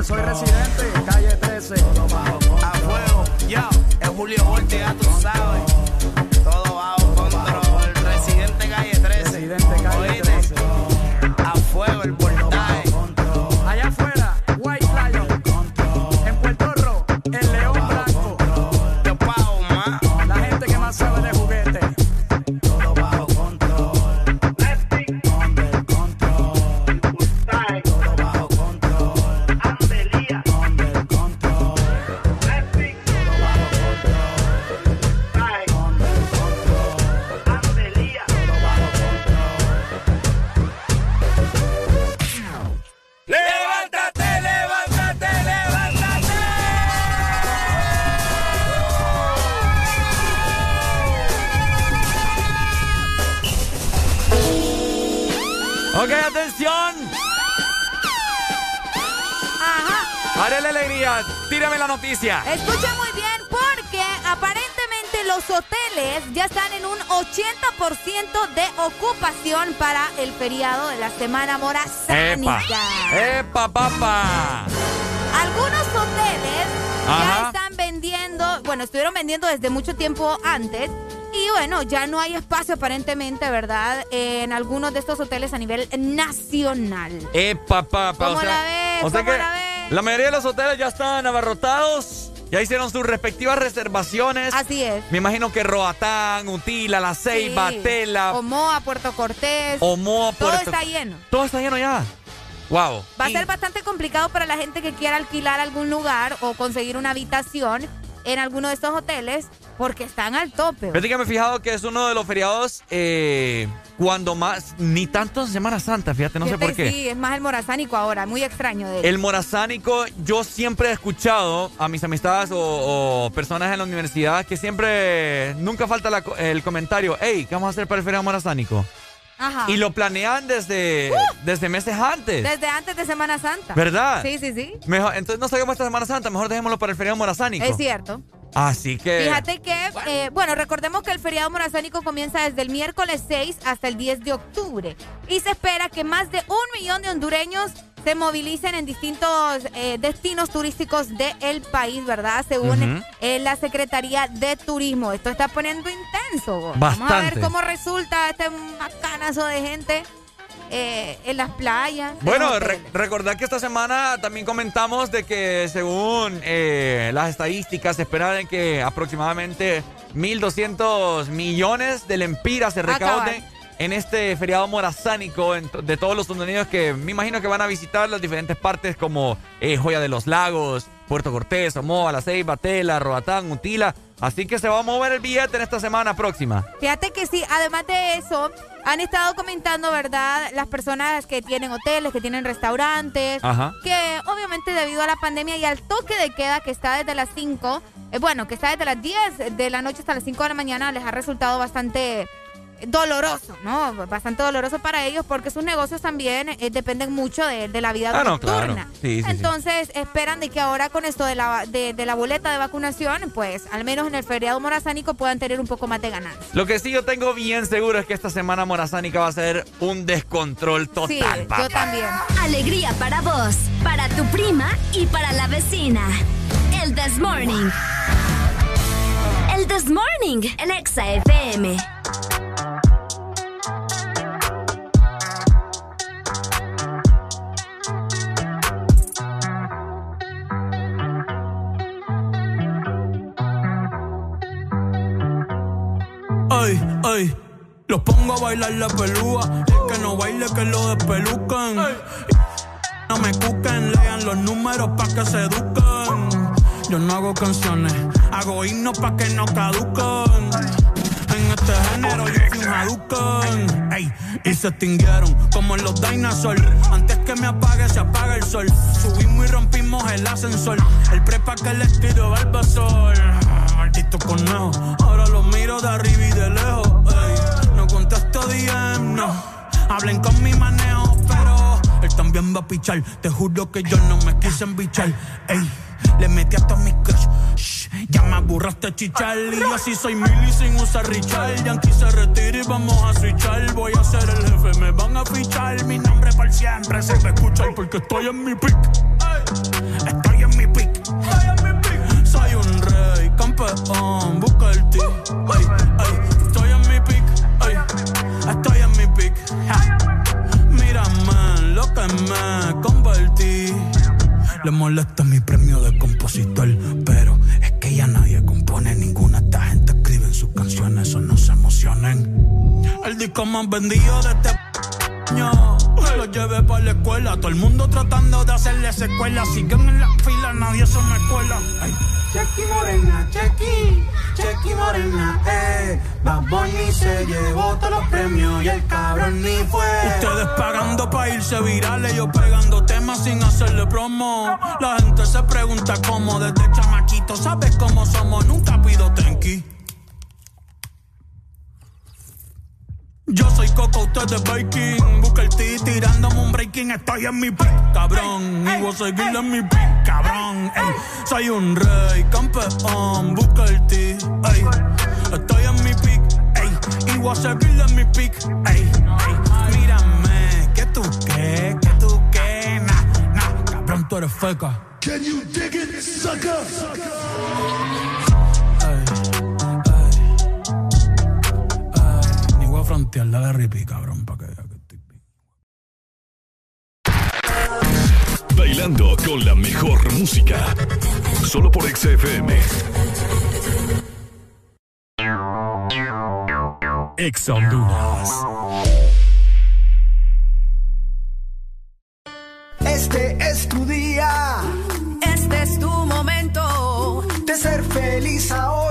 [SPEAKER 62] soy residente, calle 13.
[SPEAKER 63] A fuego, ya, es Julio Ortega, tú sabes.
[SPEAKER 5] para el feriado de la Semana
[SPEAKER 4] Mora
[SPEAKER 5] Sánica.
[SPEAKER 4] ¡Epa, Epa papá!
[SPEAKER 5] Algunos hoteles ya están vendiendo, bueno, estuvieron vendiendo desde mucho tiempo antes. Y bueno, ya no hay espacio aparentemente, ¿verdad? En algunos de estos hoteles a nivel nacional.
[SPEAKER 4] ¡Epa, papá!
[SPEAKER 5] ¿Cómo o sea, la ves?
[SPEAKER 4] O sea que
[SPEAKER 5] la, ves?
[SPEAKER 4] la mayoría de los hoteles ya están abarrotados ya hicieron sus respectivas reservaciones.
[SPEAKER 5] Así es.
[SPEAKER 4] Me imagino que Roatán, Utila, La Ceiba,
[SPEAKER 5] sí.
[SPEAKER 4] Tela.
[SPEAKER 5] Omoa, Puerto Cortés.
[SPEAKER 4] Omoa, Puerto...
[SPEAKER 5] Todo está lleno.
[SPEAKER 4] Todo está lleno ya. Wow.
[SPEAKER 5] Va a ser bastante complicado para la gente que quiera alquilar algún lugar o conseguir una habitación en alguno de estos hoteles porque están al tope.
[SPEAKER 4] Fíjate que me he fijado que es uno de los feriados eh, cuando más, ni tanto en Semana Santa, fíjate, no sé por qué.
[SPEAKER 5] Sí, es más el morazánico ahora, muy extraño de él.
[SPEAKER 4] El morazánico, yo siempre he escuchado a mis amistades o, personas en la universidad que siempre, nunca falta el comentario, hey, ¿qué vamos a hacer para el feriado morazánico?
[SPEAKER 5] Ajá.
[SPEAKER 4] Y lo planean desde, ¡Uh! desde meses antes.
[SPEAKER 5] Desde antes de Semana Santa.
[SPEAKER 4] ¿Verdad?
[SPEAKER 5] Sí, sí, sí.
[SPEAKER 4] Mejor, entonces no sabemos esta Semana Santa, mejor dejémoslo para el feriado morazánico.
[SPEAKER 5] Es cierto.
[SPEAKER 4] Así que.
[SPEAKER 5] Fíjate que, eh, bueno, recordemos que el feriado morazánico comienza desde el miércoles 6 hasta el 10 de octubre. Y se espera que más de un millón de hondureños se movilicen en distintos eh, destinos turísticos del país, ¿verdad? Según eh, la Secretaría de Turismo. Esto está poniendo intenso. Vamos a ver cómo resulta este macanazo de gente. Eh, en las playas.
[SPEAKER 4] Bueno, recordad que esta semana también comentamos de que según las estadísticas se espera que aproximadamente 1.200 millones de lempiras se recauden en este feriado morazánico de todos los hondureños que me imagino que van a visitar las diferentes partes como eh, Joya de los Lagos, Puerto Cortés, Omoa, La Ceiba, Tela, Roatán, Utila. Así que se va a mover el billete en esta semana próxima.
[SPEAKER 5] Fíjate que sí, además de eso, han estado comentando, ¿verdad? Las personas que tienen hoteles, que tienen restaurantes, que obviamente debido a la pandemia y al toque de queda que está desde las 5, eh, bueno, que está desde las 10 de la noche hasta las 5 de la mañana, les ha resultado bastante doloroso, ¿no? Bastante doloroso para ellos porque sus negocios también eh, dependen mucho de, la vida ah, nocturna. Entonces esperan de que ahora con esto de la, de, la boleta de vacunación, pues al menos en el feriado morazánico puedan tener un poco más de ganancias.
[SPEAKER 4] Lo que sí yo tengo bien seguro es que esta semana morazánica va a ser un descontrol total. Sí,
[SPEAKER 5] yo también.
[SPEAKER 64] Alegría para vos, para tu prima y para la vecina. El This Morning. El This Morning, el Exa FM.
[SPEAKER 8] Ay, ay. Los pongo a bailar la pelúa. El que no baile, que lo despelucan. No me cuquen, lean los números pa' que se eduquen. Yo no hago canciones, hago himnos pa' que no caduquen. En este género yo fui un Hadouken. Ey, y se extinguieron como los dinosaurs. Antes que me apague, se apaga el sol. Subimos y rompimos el ascensor. El prepa que les tiro Barbasol. Maldito conejo, ahora lo miro de arriba y de lejos. Ey, no contesto DM, no. Hablen con mi manejo, pero él también va a pichar. Te juro que yo no me quise embichar. Ey. Le metí hasta mi crush. Shh, ya me aburraste chichar. Y así soy mili sin usar Richard. Yankee se retira y vamos a switchar. Voy a ser el jefe, me van a fichar. Mi nombre para siempre se me escucha porque estoy en mi pick. Estoy en mi pick. Soy un rey, campeón, busca el ti. Estoy en mi pick. Estoy en mi pick. Mírame lo que me convertí. Le molesta mi premio compositor, pero es que ya nadie compone ninguna. Esta gente escribe en sus canciones, o no se emocionen. El disco más vendido de este año. Lo llevé para la escuela, todo el mundo tratando de hacerle secuela. Siguen en la fila, nadie se me cuela. Chequi Morena, Chequi, Chequi Morena, eh. Bad Bunny se llevó todos los premios y el cabrón ni fue. Ustedes pagando pa' irse virales, yo pegando temas sin hacerle promo. La gente se pregunta cómo, desde chamaquito, ¿sabes cómo somos? Nunca pido tenki. Yo soy Coco, usted es Baking. Busca el T tirándome un breaking. Estoy en mi pick, cabrón. Y voy a seguir en mi pick, cabrón. Ey, soy un rey, campeón. Busca el T, ey. Estoy en mi pick, ey. Y voy a seguir en mi pick, ey. ey. Mírame, que tú qué, que tú qué. Nah, nah, cabrón, tú eres feca. Can you dig it, sucker? Frontear, dale cabrón, para que vea que estoy bien.
[SPEAKER 1] Bailando con la mejor música. Solo por XFM. Ex Honduras.
[SPEAKER 65] Este es tu día.
[SPEAKER 66] Este es tu momento.
[SPEAKER 65] De ser feliz ahora.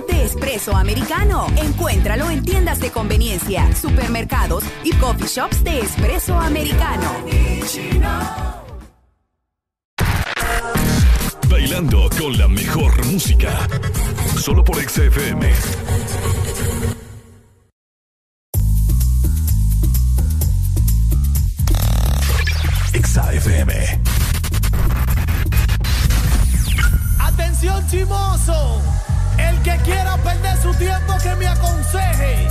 [SPEAKER 66] de espresso americano. Encuéntralo en tiendas de conveniencia, supermercados y coffee shops de espresso americano.
[SPEAKER 1] Bailando con la mejor música. Solo por XFM. XFM.
[SPEAKER 8] ¡Atención, chimoso! El que quiera perder su tiempo que me aconseje.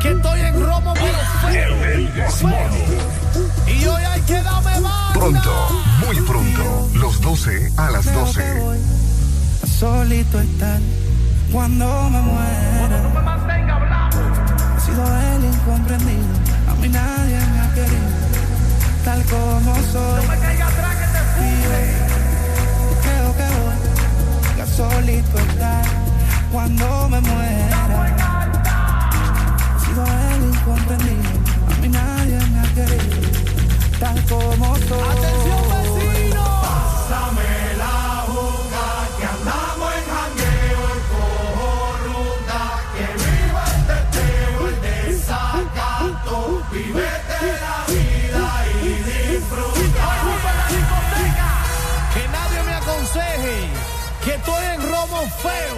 [SPEAKER 8] Que estoy en Romo, pero feo. Y hoy hay que darme más.
[SPEAKER 21] Pronto, muy pronto, los 12 a las 12.
[SPEAKER 62] Voy, solito estar cuando me muera. Cuando no me He sido el incomprendido, a mí nadie me ha querido, tal como soy.
[SPEAKER 8] No me caiga atrás que te
[SPEAKER 62] fume solito estar cuando me muera. He sido el incomprendido, a mí nadie me ha querido, tal como soy.
[SPEAKER 8] ¡Atención!
[SPEAKER 10] fire!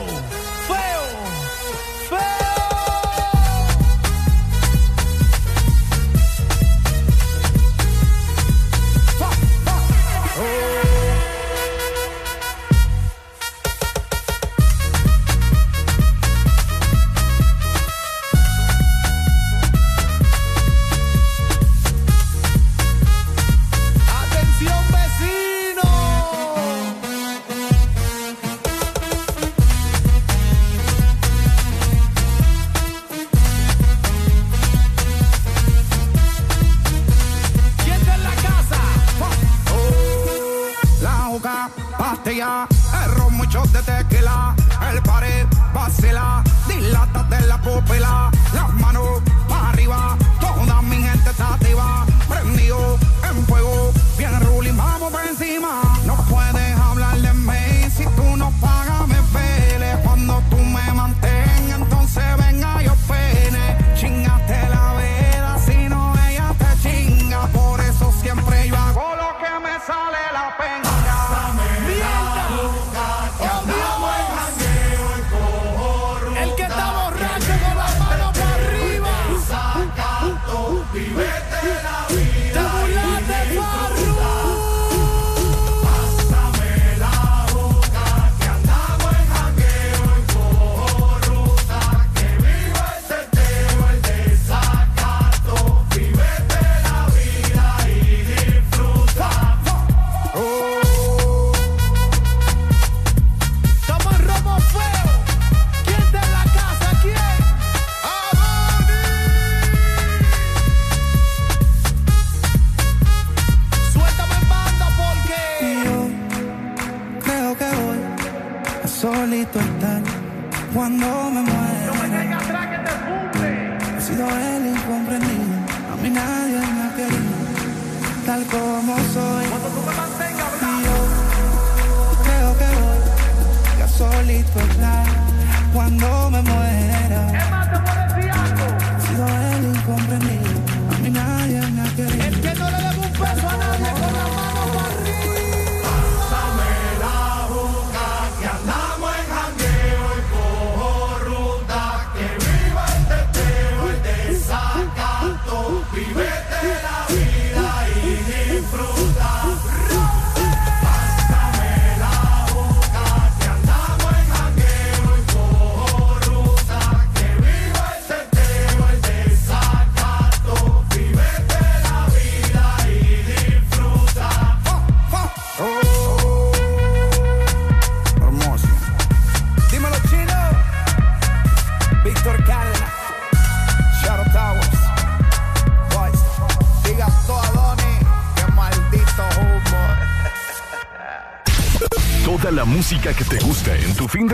[SPEAKER 10] shot de tequila, el pared vacila.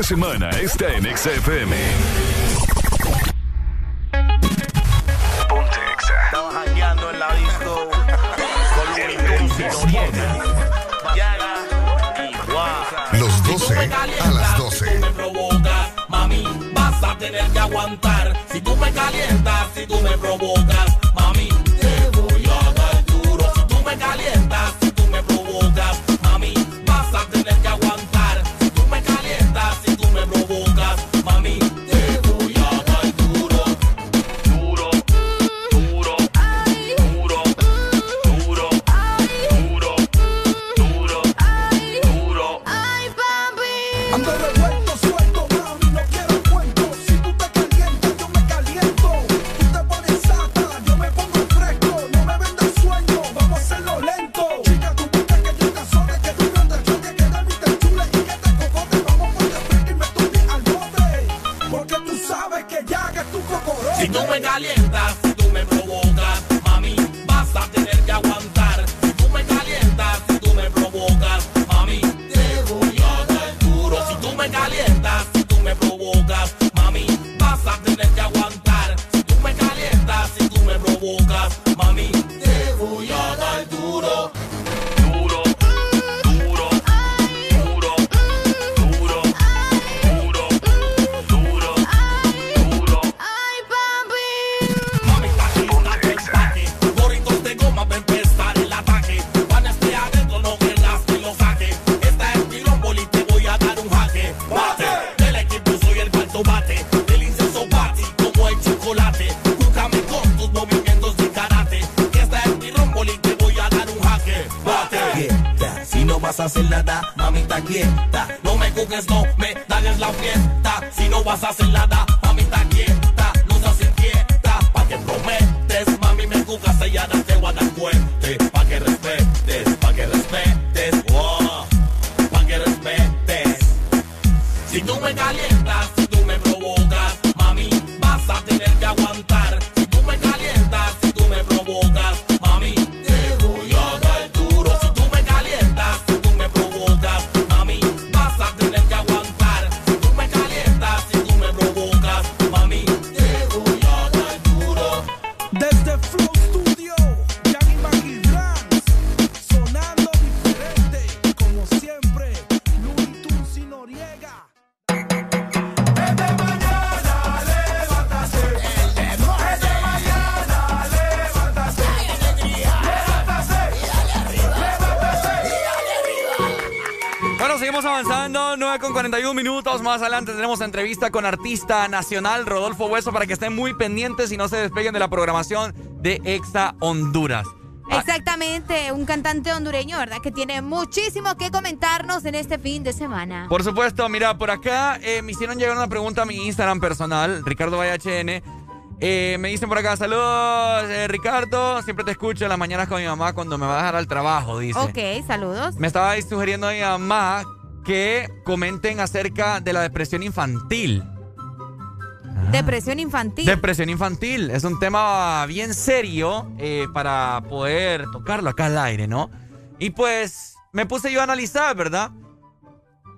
[SPEAKER 1] semana está en XFM.
[SPEAKER 4] 41 minutos. Más adelante tenemos entrevista con artista nacional Rodolfo Hueso para que estén muy pendientes y no se despeguen de la programación de Exa Honduras.
[SPEAKER 5] Exactamente, un cantante hondureño, ¿verdad? Que tiene muchísimo que comentarnos en este fin de semana.
[SPEAKER 4] Por supuesto, mira, por acá eh, me hicieron llegar una pregunta a mi Instagram personal, Ricardo VHN. Eh, me dicen por acá, saludos, eh, Ricardo. Siempre te escucho en las mañanas con mi mamá cuando me va a dejar al trabajo, dice.
[SPEAKER 5] Ok, saludos.
[SPEAKER 4] Me estaba sugiriendo a mi mamá que comenten acerca de la depresión infantil.
[SPEAKER 5] Depresión infantil.
[SPEAKER 4] Depresión infantil. Es un tema bien serio eh, para poder tocarlo acá al aire, ¿no? Y pues me puse yo a analizar, ¿verdad?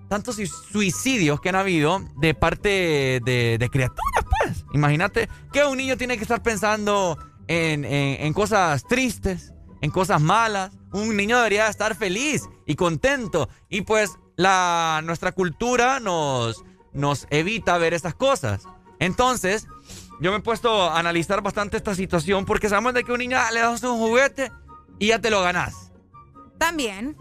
[SPEAKER 4] Tantos sui- suicidios que han habido de parte de, de criaturas, pues. Imagínate que un niño tiene que estar pensando en, en- en cosas tristes, en cosas malas. Un niño debería estar feliz y contento. Y pues la, nuestra cultura nos, nos evita ver esas cosas. Entonces, yo me he puesto a analizar bastante esta situación porque sabemos de que un niño le das un juguete y ya te lo ganas.
[SPEAKER 5] También.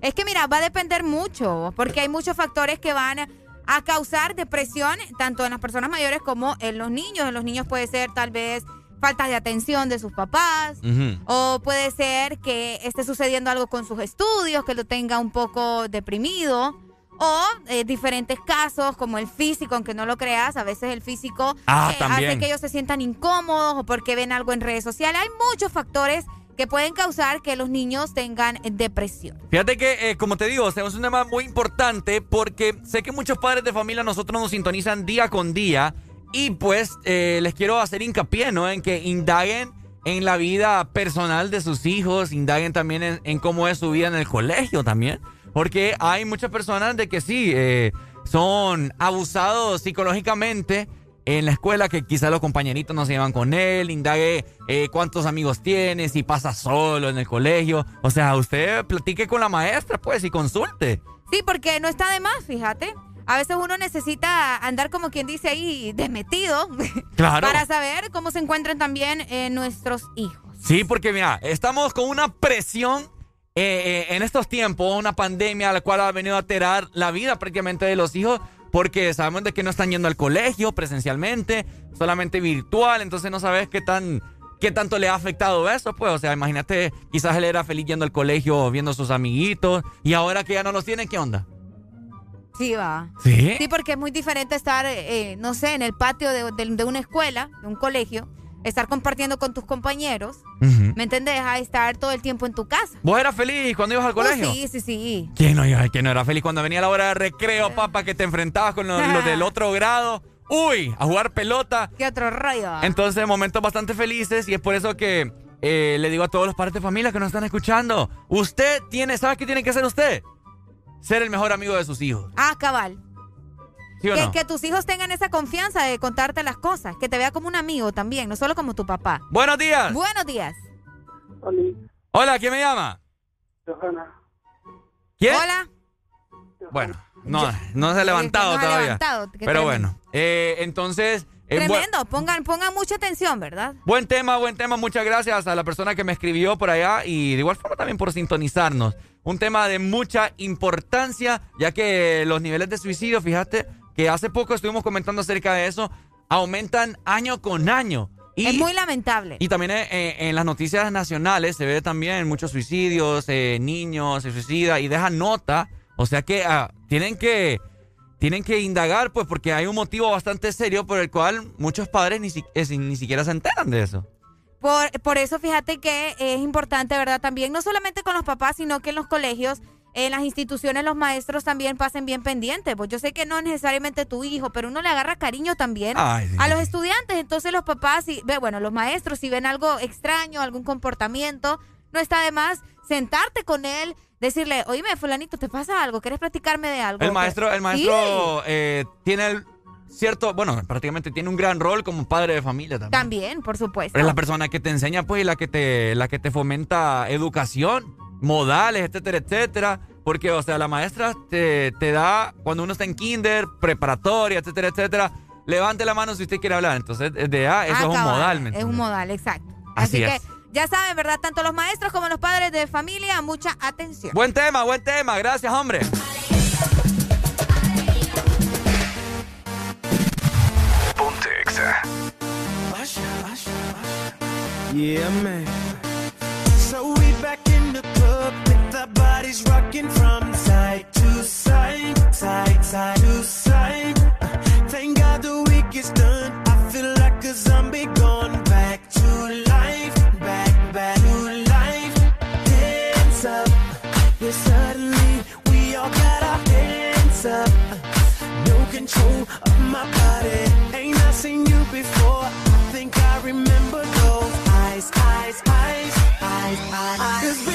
[SPEAKER 5] Es que mira, va a depender mucho, porque hay muchos factores que van a causar depresión, tanto en las personas mayores como en los niños. En los niños puede ser tal vez falta de atención de sus papás, o puede ser que esté sucediendo algo con sus estudios, que lo tenga un poco deprimido. O eh, diferentes casos como el físico, aunque no lo creas, a veces el físico
[SPEAKER 4] Ah,
[SPEAKER 5] eh, hace que ellos se sientan incómodos o porque ven algo en redes sociales. Hay muchos factores que pueden causar que los niños tengan depresión.
[SPEAKER 4] Fíjate que, eh, como te digo, es un tema muy importante porque sé que muchos padres de familia nosotros nos sintonizan día con día y pues eh, les quiero hacer hincapié, ¿no? En que indaguen en la vida personal de sus hijos, indaguen también en, cómo es su vida en el colegio también, porque hay muchas personas de que sí, eh, son abusados psicológicamente en la escuela que quizás los compañeritos no se llevan con él, indague eh, cuántos amigos tiene, si pasa solo en el colegio. O sea, usted platique con la maestra, pues, y consulte.
[SPEAKER 5] Sí, porque no está de más, fíjate. A veces uno necesita andar como quien dice ahí desmetido
[SPEAKER 4] Claro.
[SPEAKER 5] para saber cómo se encuentran también eh, nuestros hijos.
[SPEAKER 4] Sí, porque mira, estamos con una presión eh, eh, en estos tiempos, una pandemia a la cual ha venido a alterar la vida prácticamente de los hijos, porque sabemos de que no están yendo al colegio presencialmente, solamente virtual, entonces no sabes qué tan qué tanto le ha afectado eso, pues, o sea, imagínate, quizás él era feliz yendo al colegio, viendo a sus amiguitos, y ahora que ya no los tienen, ¿qué onda?
[SPEAKER 5] Sí, va.
[SPEAKER 4] ¿Sí?
[SPEAKER 5] Sí, porque es muy diferente estar, eh, no sé, en el patio de, de- de una escuela, de un colegio, estar compartiendo con tus compañeros, ¿me entendés? A estar todo el tiempo en tu casa.
[SPEAKER 4] ¿Vos eras feliz cuando ibas al
[SPEAKER 5] Oh,
[SPEAKER 4] colegio?
[SPEAKER 5] sí, sí, sí.
[SPEAKER 4] ¿Quién no, quién no era feliz cuando venía la hora de recreo, papá, que te enfrentabas con los, los del otro grado? Uy, a jugar pelota.
[SPEAKER 5] ¿Qué otro rollo?
[SPEAKER 4] Entonces, momentos bastante felices y es por eso que eh, le digo a todos los padres de familia que nos están escuchando, usted tiene, ¿sabe qué tiene que hacer usted? Ser el mejor amigo de sus hijos.
[SPEAKER 5] Ah, cabal.
[SPEAKER 4] ¿Sí o
[SPEAKER 5] que,
[SPEAKER 4] no?
[SPEAKER 5] que tus hijos tengan esa confianza de contarte las cosas, que te vea como un amigo también, no solo como tu papá.
[SPEAKER 4] Buenos días.
[SPEAKER 5] Buenos días.
[SPEAKER 4] Hola, ¿quién me llama? ¿Quién?
[SPEAKER 5] Hola.
[SPEAKER 4] Bueno, no, no se ha levantado
[SPEAKER 5] no se ha
[SPEAKER 4] todavía.
[SPEAKER 5] levantado,
[SPEAKER 4] Pero
[SPEAKER 5] tremendo.
[SPEAKER 4] bueno, eh, entonces... eh,
[SPEAKER 5] Tremendo, pongan, pongan mucha atención, ¿verdad?
[SPEAKER 4] Buen tema, buen tema. Muchas gracias a la persona que me escribió por allá y de igual forma también por sintonizarnos. Un tema de mucha importancia, ya que los niveles de suicidio, fíjate que hace poco estuvimos comentando acerca de eso, aumentan año con año. Y,
[SPEAKER 5] es muy lamentable.
[SPEAKER 4] y también eh, eh, en las noticias nacionales se ve también muchos suicidios, eh, niños se suicida y dejan nota. O sea que ah, tienen que tienen que indagar, pues, porque hay un motivo bastante serio por el cual muchos padres ni, si- ni siquiera se enteran de eso.
[SPEAKER 5] Por, por eso fíjate que es importante, ¿verdad? También, no solamente con los papás, sino que en los colegios, en las instituciones, los maestros también pasen bien pendientes. Pues yo sé que no es necesariamente tu hijo, pero uno le agarra cariño también
[SPEAKER 4] Ay,
[SPEAKER 5] a los estudiantes. Entonces los papás, si, bueno, los maestros, si ven algo extraño, algún comportamiento, no está de más sentarte con él, decirle, oíme, fulanito, ¿te pasa algo? ¿Quieres platicarme de algo?
[SPEAKER 4] El maestro, el
[SPEAKER 5] Sí.
[SPEAKER 4] maestro eh, tiene el cierto, bueno, prácticamente tiene un gran rol como padre de familia también.
[SPEAKER 5] También, por supuesto.
[SPEAKER 4] Es la persona que te enseña, pues, y la que te, la que te fomenta educación, modales, etcétera, etcétera. Porque, o sea, la maestra te, te da, cuando uno está en kinder, preparatoria, etcétera, etcétera, levante la mano si usted quiere hablar. Entonces, de ah, eso es un modal, ¿me
[SPEAKER 5] Es un modal, exacto.
[SPEAKER 4] Así
[SPEAKER 5] Así,
[SPEAKER 4] es.
[SPEAKER 5] que ya saben, ¿verdad? Tanto los maestros como los padres de familia, mucha atención.
[SPEAKER 4] Buen tema, buen tema. Gracias, hombre.
[SPEAKER 43] Yeah, man. So we back in the club with our bodies rocking from side to side, side, side to side. Uh, Thank God the week is done. I feel like a zombie gone back to life, back, back to life. Hands up, yeah, suddenly we all got our hands up. No control of my body. Ain't I seen you before? Eyes, eyes, eyes, eyes,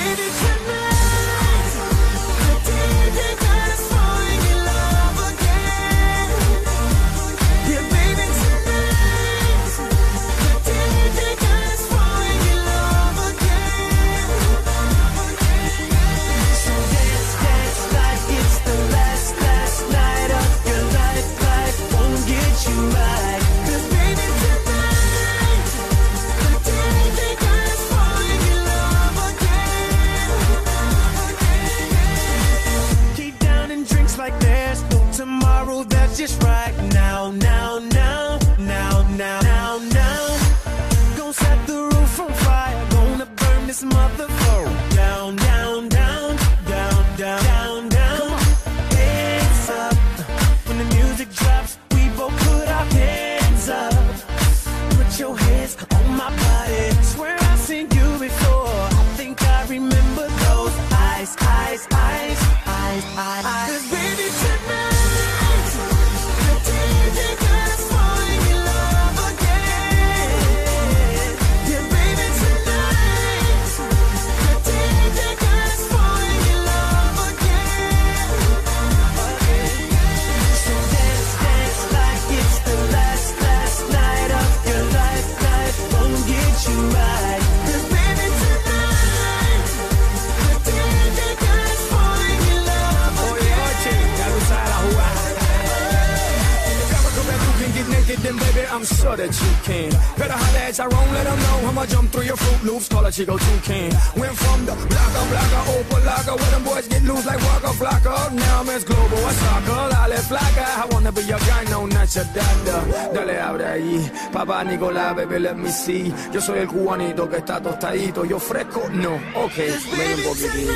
[SPEAKER 67] I'm sure that you can. Better holler at own, let them know I'ma jump through your fruit loops, call a Chico Toucan. Went from the blocker, blocker, opalaga, where them boys get loose like Waka Flocka. Now I'm as global as soccer, Lale Flocka. I wanna be your guy, no, not your dada. Dale, abre ahí, papá Nicolás, baby, let me see. Yo soy el cubanito que está tostadito, yo fresco, no, ok, ven un poquitito.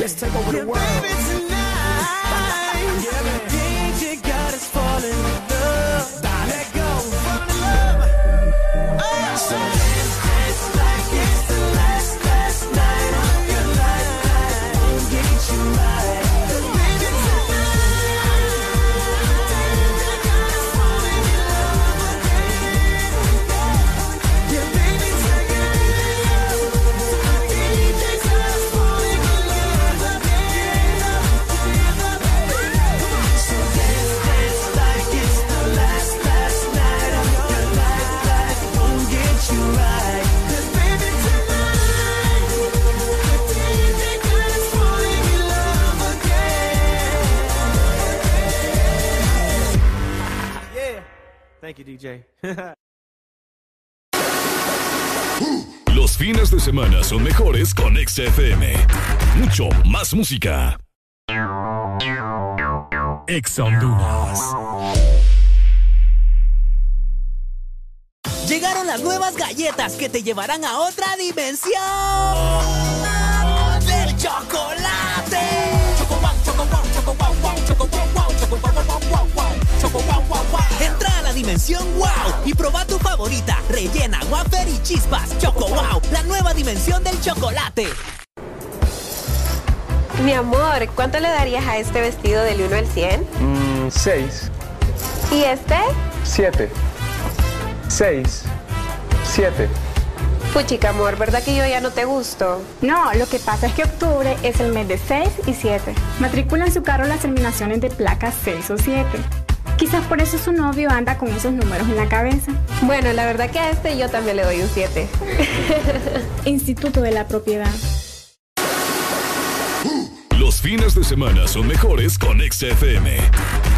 [SPEAKER 67] Let's take over the world.
[SPEAKER 68] Thank you, DJ.
[SPEAKER 1] Los fines de semana son mejores con XFM. Mucho más música. Ex Honduras.
[SPEAKER 69] Llegaron las nuevas galletas que te llevarán a otra dimensión del chocolate. Dimensión wow y proba tu favorita, rellena, wafer y chispas. Choco wow, la nueva dimensión del chocolate.
[SPEAKER 70] Mi amor, ¿cuánto le darías a este vestido del 1 al 100?
[SPEAKER 71] Mm, seis,
[SPEAKER 70] ¿Y este?
[SPEAKER 71] siete, seis, siete.
[SPEAKER 70] Puchica, amor, ¿verdad que yo ya no te gusto?
[SPEAKER 72] No, lo que pasa es que octubre es el mes de 6 y 7. Matricula en su carro las terminaciones de placas 6 o 7. Quizás por eso su novio anda con esos números en la cabeza.
[SPEAKER 70] Bueno, la verdad que a este yo también le doy un 7.
[SPEAKER 72] Instituto de la Propiedad.
[SPEAKER 1] Los fines de semana son mejores con XFM.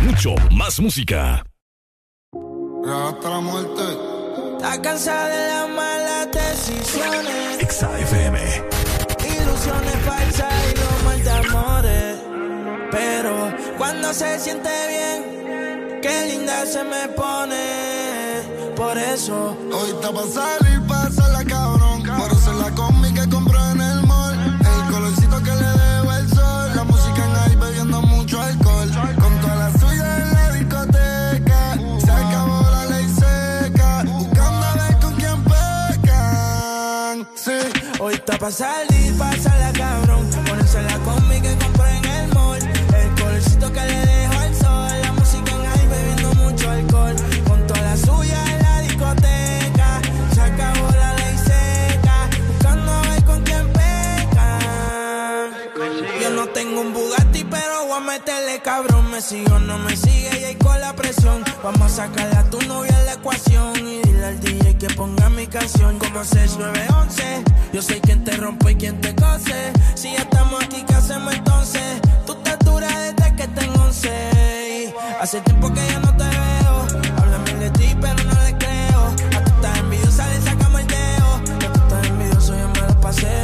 [SPEAKER 1] Mucho más música.
[SPEAKER 73] Hasta la muerte. Está cansada de las malas decisiones.
[SPEAKER 1] XFM.
[SPEAKER 73] Ilusiones falsas y los mal de amores. Pero cuando se siente bien, qué linda se me pone. Por eso.
[SPEAKER 27] Hoy está pa' salir, la cabrón. Por hacer la combi que compró en el mall. El colorcito que le debo el sol. La música en ahí bebiendo mucho alcohol. Con toda la suya en la discoteca. Se acabó la ley seca. Buscando a ver con quién pecan. Sí.
[SPEAKER 73] Hoy está pa' salir, la cabrón. Me sigo, no me sigue y ahí con la presión. Vamos a sacarle a tu novia en la ecuación. Y dile al DJ que ponga mi canción como 6911. Yo soy quien te rompe y quien te cose. Si ya estamos aquí, ¿qué hacemos entonces? Tú estás dura desde que tengo 11. Y Hace tiempo que ya no te veo. Hablan bien de ti, pero no le creo. A tú estás envidiosa, le sacamos el dedo. A tú estás envidioso, yo me lo paseo.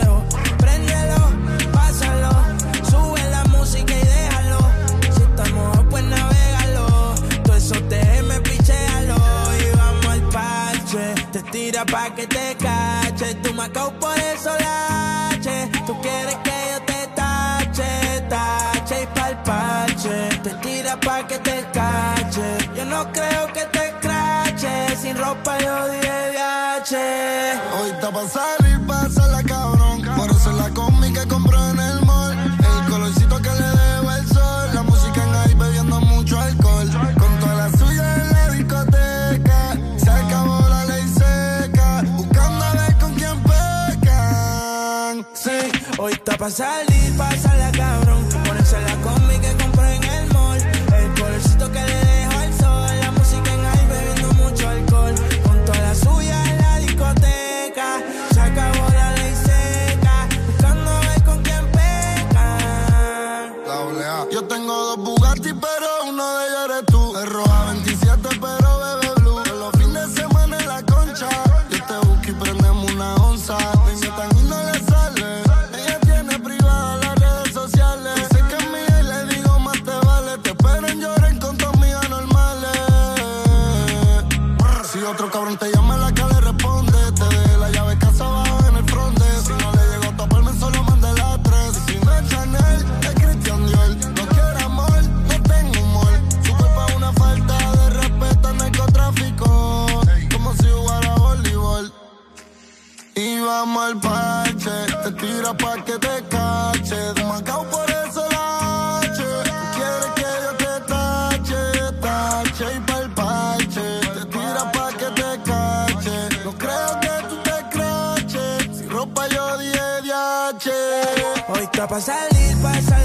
[SPEAKER 73] Tira pa' que te cache. Tú me por eso lache. Tú quieres que yo te tache, tache y pa'l parche. Te tira pa' que te cache. Yo no creo que te crache. Sin ropa yo dije viaje.
[SPEAKER 27] Hoy está pa'
[SPEAKER 73] hoy está pa' salir, para salir, para salir.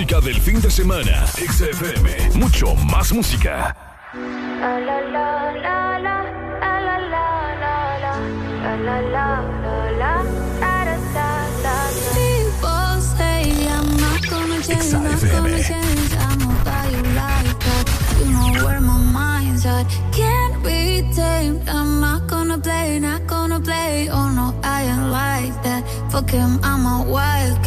[SPEAKER 73] música
[SPEAKER 7] del fin de semana. XFM, mucho más música.
[SPEAKER 74] Can't be tamed. I'm not gonna play, not gonna play. Oh no, I ain't like that. Fuck him, I'm a
[SPEAKER 7] wild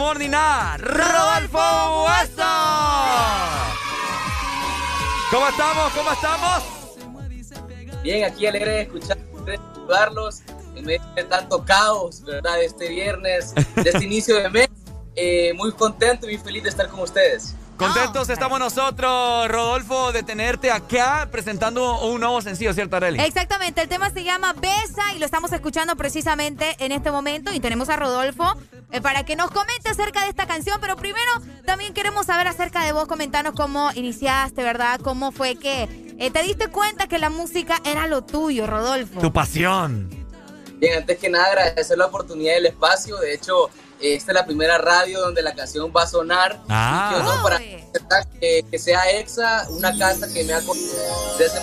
[SPEAKER 7] Morning
[SPEAKER 75] a
[SPEAKER 4] Rodolfo Guaso. ¿Cómo estamos? ¿Cómo estamos?
[SPEAKER 76] Bien, aquí alegre de escuchar, de en medio de tanto caos, ¿verdad? de Este viernes, de este inicio de mes. Eh, muy contento y muy feliz de estar con ustedes.
[SPEAKER 4] Contentos oh, estamos nosotros, Rodolfo, de tenerte acá presentando un nuevo sencillo, ¿cierto, Arely?
[SPEAKER 5] Exactamente, el tema se llama Besa y lo estamos escuchando precisamente en este momento y tenemos a Rodolfo para que nos comente acerca de esta canción, pero primero también queremos saber acerca de vos, comentarnos cómo iniciaste, ¿verdad? ¿Cómo fue que eh, te diste cuenta que la música era lo tuyo, Rodolfo?
[SPEAKER 4] Tu pasión.
[SPEAKER 76] Bien, antes que nada agradecer la oportunidad del espacio, de hecho esta es la primera radio donde la canción va a sonar.
[SPEAKER 4] Ah.
[SPEAKER 76] Y para que, que, sea EXA, una casa que me ha desde,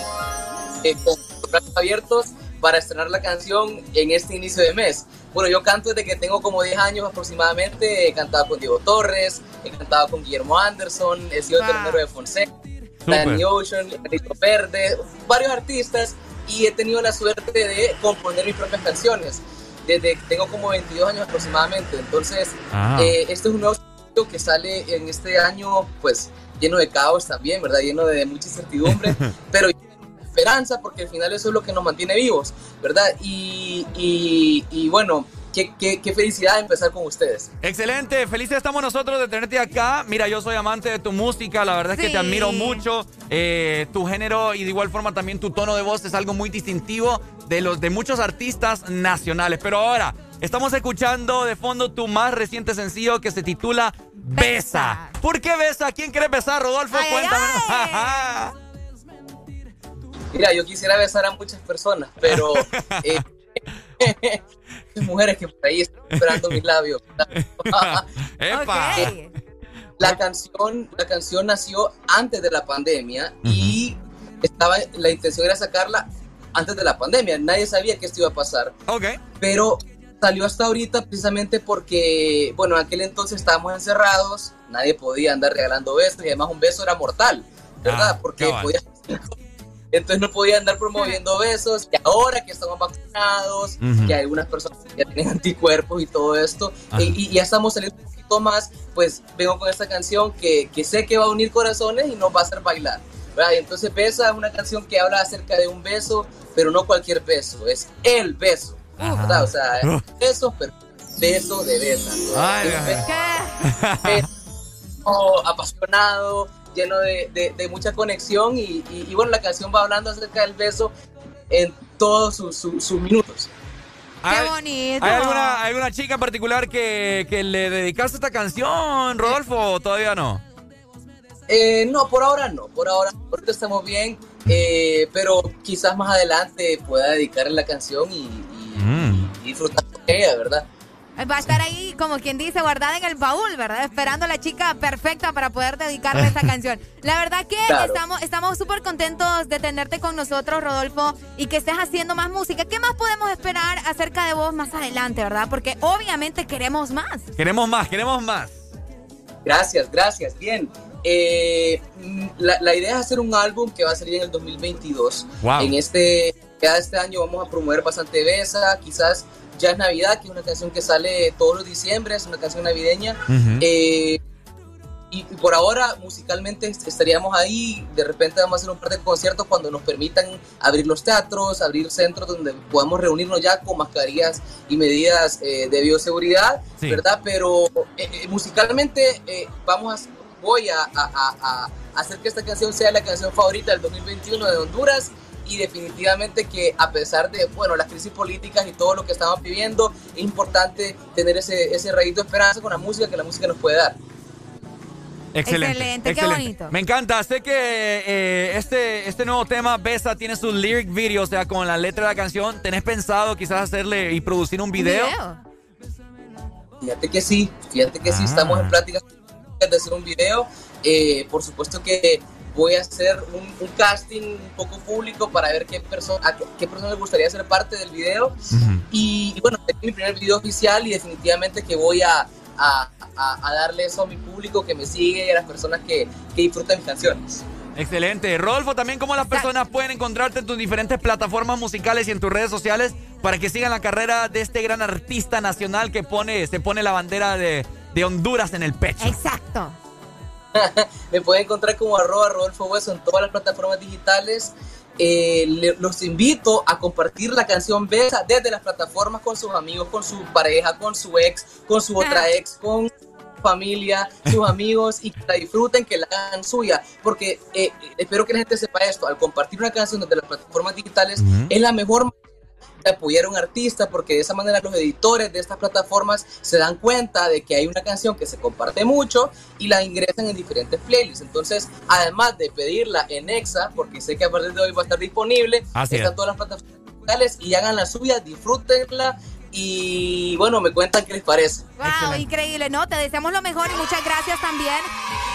[SPEAKER 76] eh, con los brazos abiertos para estrenar la canción en este inicio de mes. Bueno, yo canto desde que tengo como 10 años aproximadamente. He cantado con Diego Torres, he cantado con Guillermo Anderson, he sido wow. de Fonseca, Danny Ocean, Enrico Verde, varios artistas y he tenido la suerte de componer mis propias canciones desde que tengo como 22 años aproximadamente. Entonces,
[SPEAKER 4] Ah.
[SPEAKER 76] eh, este es un nuevo que sale en este año, pues lleno de caos también, ¿verdad? Lleno de mucha incertidumbre, pero esperanza, porque al final eso es lo que nos mantiene vivos, ¿verdad? Y, y, y bueno, Qué, qué, qué, felicidad empezar con ustedes.
[SPEAKER 4] Excelente, felices estamos nosotros de tenerte acá. Mira, yo soy amante de tu música, la verdad es que te admiro mucho. Eh, tu género y de igual forma también tu tono de voz es algo muy distintivo de los de muchos artistas nacionales. Pero ahora, estamos escuchando de fondo tu más reciente sencillo que se titula Besa. ¿Por qué Besa? ¿Quién quiere besar, Rodolfo?
[SPEAKER 5] Ay,
[SPEAKER 4] Cuéntame.
[SPEAKER 76] Mira, yo quisiera besar a muchas personas, pero... Eh, mujeres que por ahí están esperando mis labios.
[SPEAKER 4] okay.
[SPEAKER 76] La canción, la canción nació antes de la pandemia uh -huh. y estaba, la intención era sacarla antes de la pandemia. Nadie sabía que esto iba a pasar.
[SPEAKER 4] Okay.
[SPEAKER 76] Pero salió hasta ahorita precisamente porque, bueno, en aquel entonces estábamos encerrados, nadie podía andar regalando besos y además un beso era mortal, ¿verdad?
[SPEAKER 4] Ah,
[SPEAKER 76] porque podía entonces no podía andar promoviendo besos. Y ahora que estamos vacunados, uh -huh. que algunas personas ya tienen anticuerpos y todo esto, y, y, ya estamos saliendo un poquito más, pues vengo con esta canción que, que, sé que va a unir corazones y nos va a hacer bailar. ¿verdad? Y entonces Besa es una canción que habla acerca de un beso, pero no cualquier beso, es el beso. ¿verdad? O sea, uh. beso, pero beso de besa.
[SPEAKER 4] Ay,
[SPEAKER 76] beso, apasionado, lleno de, de, de mucha conexión y, y, y, bueno, la canción va hablando acerca del beso en todos sus, sus, sus minutos.
[SPEAKER 5] ¡Qué bonito!
[SPEAKER 4] ¿Hay alguna, alguna chica en particular que, que, le dedicaste esta canción, Rodolfo, o todavía no?
[SPEAKER 76] Eh, no, por ahora no, por ahora ahorita estamos bien, eh, pero quizás más adelante pueda dedicarle la canción y, y,
[SPEAKER 4] mm.
[SPEAKER 76] y disfrutar con ella, ¿verdad?
[SPEAKER 5] Va a estar ahí, como quien dice, guardada en el baúl, ¿verdad? Esperando a la chica perfecta para poder dedicarle esta canción. La verdad que
[SPEAKER 76] Claro.
[SPEAKER 5] estamos estamos súper contentos de tenerte con nosotros, Rodolfo, y que estés haciendo más música. ¿Qué más podemos esperar acerca de vos más adelante, verdad? Porque obviamente queremos más.
[SPEAKER 4] Queremos más, queremos más.
[SPEAKER 76] Gracias, gracias. Bien. Eh, la, la idea es hacer un álbum que va a salir en el 2022.
[SPEAKER 4] Wow.
[SPEAKER 76] En este, ya este año vamos a promover bastante Besa, quizás ya es Navidad, que es una canción que sale todos los diciembre, es una canción navideña.
[SPEAKER 4] Ujú.
[SPEAKER 76] Eh, y, y por ahora musicalmente est- estaríamos ahí, de repente vamos a hacer un par de conciertos cuando nos permitan abrir los teatros, abrir centros donde podamos reunirnos ya con mascarillas y medidas eh, de bioseguridad,
[SPEAKER 4] Sí.
[SPEAKER 76] ¿verdad? Pero eh, eh, musicalmente eh, vamos a, voy a, a- a- a hacer que esta canción sea la canción favorita del 2021 de Honduras y definitivamente que a pesar de bueno las crisis políticas y todo lo que estamos viviendo es importante tener ese, ese rayito de esperanza con la música que la música nos puede dar.
[SPEAKER 4] Excelente.
[SPEAKER 5] Excelente, qué bonito.
[SPEAKER 4] Me encanta. Sé que eh, este, este nuevo tema, Besa, tiene su lyric video, o sea, con la letra de la canción. ¿Tenés pensado quizás hacerle y producir un video?
[SPEAKER 76] Fíjate que sí, fíjate que sí,
[SPEAKER 4] Ah.
[SPEAKER 76] estamos en pláticas de hacer un video. Eh, por supuesto que voy a hacer un, un casting un poco público para ver qué persona a qué, qué persona les gustaría ser parte del video. Y, y bueno, este es mi primer video oficial y definitivamente que voy a, a, a- a darle eso a mi público que me sigue y a las personas que, que disfrutan mis canciones.
[SPEAKER 4] Excelente. Rodolfo, también cómo las personas pueden encontrarte en tus diferentes plataformas musicales y en tus redes sociales para que sigan la carrera de este gran artista nacional que pone, se pone la bandera de, de Honduras en el pecho.
[SPEAKER 5] Exacto.
[SPEAKER 76] Me pueden encontrar como arroba Rodolfo Hueso en todas las plataformas digitales. Eh, los invito a compartir la canción Besa desde las plataformas con sus amigos, con su pareja, con su ex, con su otra ex, con su familia, sus amigos y que la disfruten, que la hagan suya, porque eh, espero que la gente sepa esto, al compartir una canción desde las plataformas digitales es la mejor manera apoyar a un artista porque de esa manera los editores de estas plataformas se dan cuenta de que hay una canción que se comparte mucho y la ingresan en diferentes playlists. Entonces, además de pedirla en Exa, porque sé que a partir de hoy va a estar disponible,
[SPEAKER 4] Así
[SPEAKER 76] están
[SPEAKER 4] es.
[SPEAKER 76] todas las plataformas digitales y hagan la suya, disfrútenla y bueno, me cuentan qué les parece.
[SPEAKER 5] Wow, increíble, ¿no? Te deseamos lo mejor y muchas gracias también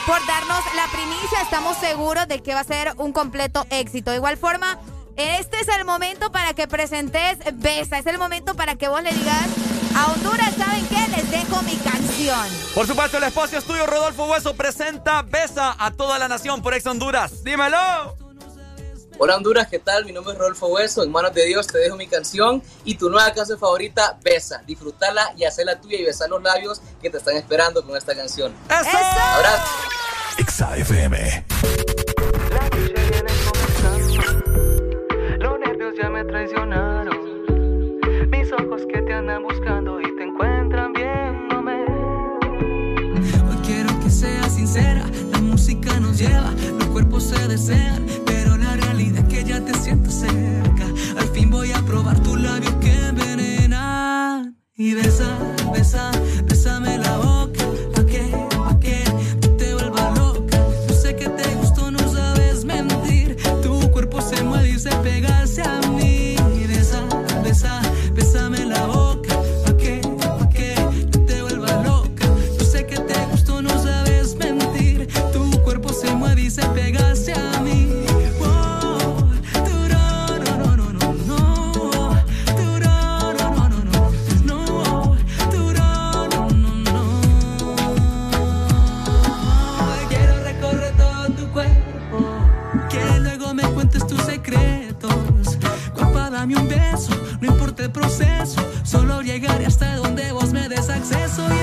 [SPEAKER 5] por darnos la primicia. Estamos seguros de que va a ser un completo éxito. De igual forma, este es el momento para que presentes Besa. Es el momento para que vos le digas a Honduras, ¿saben qué? Les dejo mi canción.
[SPEAKER 4] Por supuesto, el espacio es tuyo. Rodolfo Hueso presenta Besa a toda la nación por Ex Honduras. ¡Dímelo!
[SPEAKER 76] Hola Honduras, ¿qué tal? Mi nombre es Rodolfo Hueso, en manos de Dios te dejo mi canción y tu nueva canción favorita, Besa. Disfrútala y hazla tuya y besar los labios que te están esperando con esta canción.
[SPEAKER 4] ¡Eso!
[SPEAKER 76] Abrazo.
[SPEAKER 77] Nervios ya me traicionaron. Mis ojos que te andan buscando y te encuentran viéndome.
[SPEAKER 78] Hoy quiero que seas sincera, la música nos lleva, los cuerpos se desean, pero la realidad es que ya te siento cerca. Al fin voy a probar tu labio que envenena y besa, besa, bésame la boca, el proceso. Solo llegaré hasta donde vos me des acceso. Y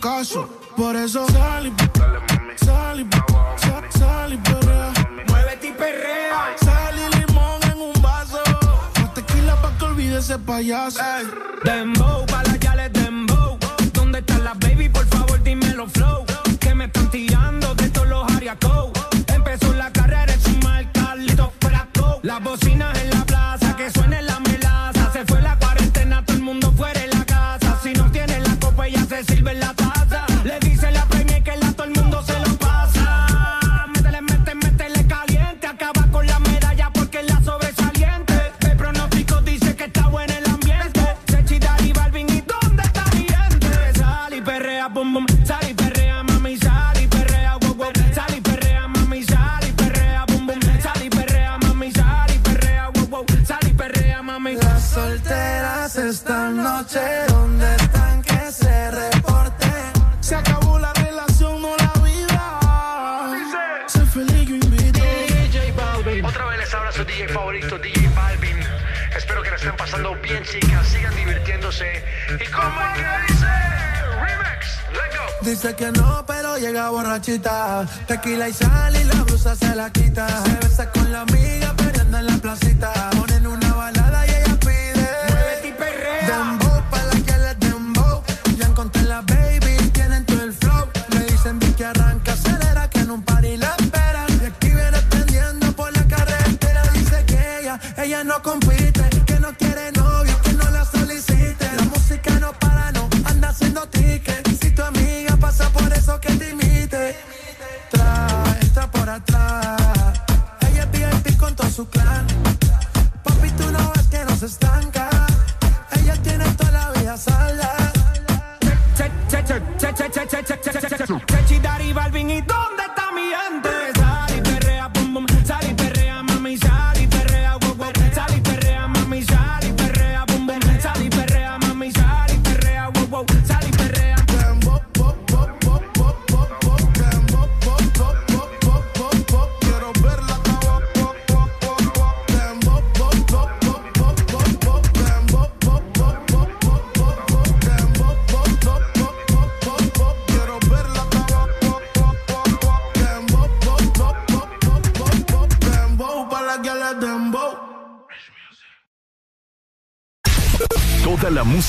[SPEAKER 43] Paso.
[SPEAKER 67] Por
[SPEAKER 45] eso sal y sal y sal, sal y perrea. Muévete y perrea. Sal y limón en un vaso. Más tequila pa' que olvide ese payaso.
[SPEAKER 24] Dembow, pa' las yales dembow. ¿Dónde están las baby? Por favor, dímelo flow. Que me están tirando de todos los ariacos. Empezó la dice, que
[SPEAKER 45] no, pero llega borrachita. Tequila y sal y la blusa se la quita. Se besa con la amiga, perdiendo en la placita.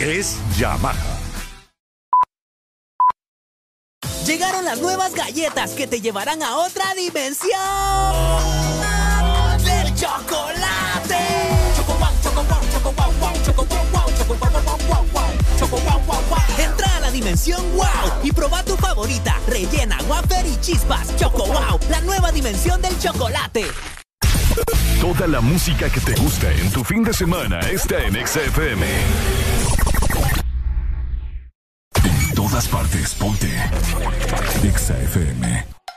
[SPEAKER 59] es Yamaha.
[SPEAKER 79] Llegaron las nuevas galletas que te llevarán a otra dimensión del chocolate. Choco wow, choco wow, choco wow, wow, choco wow, wow, choco wow, wow, wow, wow, choco wow, wow, wow. Entra a la dimensión wow y proba tu favorita, rellena, wafer y chispas. Choco wow, la nueva dimensión del chocolate.
[SPEAKER 1] Toda la música que te gusta en tu fin de semana está en XFM. En todas partes, ponte. XFM.
[SPEAKER 80] and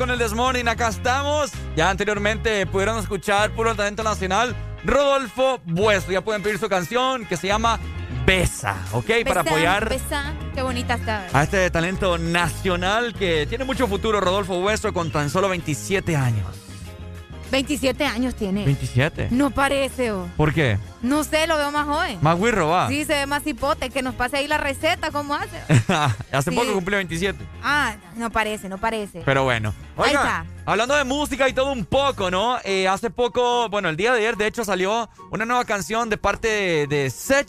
[SPEAKER 43] con
[SPEAKER 1] el
[SPEAKER 4] Desmorning. Acá estamos. Ya anteriormente pudieron escuchar puro talento nacional. Rodolfo Bueso. Ya pueden pedir su canción que se llama Besa, ¿ok? Para apoyar
[SPEAKER 5] besa. Qué bonita está.
[SPEAKER 4] a este talento nacional que tiene mucho futuro, Rodolfo Bueso, con tan solo 27 años.
[SPEAKER 5] 27 años tiene.
[SPEAKER 4] 27.
[SPEAKER 5] No parece, oh.
[SPEAKER 4] ¿Por qué?
[SPEAKER 5] No sé, lo veo más joven.
[SPEAKER 4] Más guirro va.
[SPEAKER 5] Sí, se ve más hipote. Que nos pase ahí la receta, ¿cómo hace?
[SPEAKER 4] Hace
[SPEAKER 5] Sí.
[SPEAKER 4] poco cumplió 27.
[SPEAKER 5] Ah, no parece, no parece.
[SPEAKER 4] Pero bueno.
[SPEAKER 5] Ahí
[SPEAKER 4] Oigan,
[SPEAKER 5] está.
[SPEAKER 4] hablando de música y todo un poco, ¿no? Eh, hace poco, bueno, el día de ayer, de hecho, salió una nueva canción de parte de, de Sech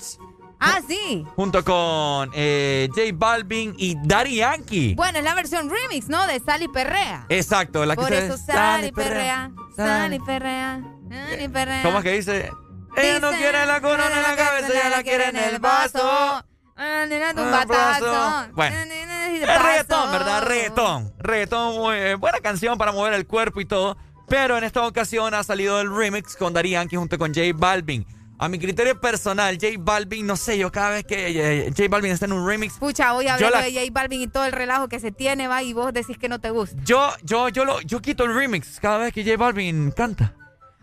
[SPEAKER 5] Ah, sí.
[SPEAKER 4] junto con eh, J Balvin y Daddy Yankee.
[SPEAKER 5] Bueno, es la versión remix, ¿no? De Sally Perrea.
[SPEAKER 4] Exacto, la que
[SPEAKER 5] Por
[SPEAKER 4] se-
[SPEAKER 5] eso Sally Perrea, Sally Perrea, Sally Perrea.
[SPEAKER 4] ¿Cómo es que dice? Ella no quiere la corona en la cabeza, ella la quiere en el vaso.
[SPEAKER 5] Ah,
[SPEAKER 4] Un
[SPEAKER 5] batazo.
[SPEAKER 4] Bueno. Es reggaetón, ¿verdad? Reggaetón. Reggaetón, muy, eh, buena canción para mover el cuerpo y todo. Pero en esta ocasión ha salido el remix con Daddy Yankee junto con J Balvin. A mi criterio personal, J Balvin, no sé, yo cada vez que eh, J Balvin está en un remix,
[SPEAKER 5] Pucha, voy a
[SPEAKER 4] Yo
[SPEAKER 5] hablar
[SPEAKER 4] la-
[SPEAKER 5] de J Balvin y todo el relajo que se tiene, va, y vos decís que no te gusta.
[SPEAKER 4] yo, yo, yo, lo, yo quito el remix cada vez que J Balvin canta.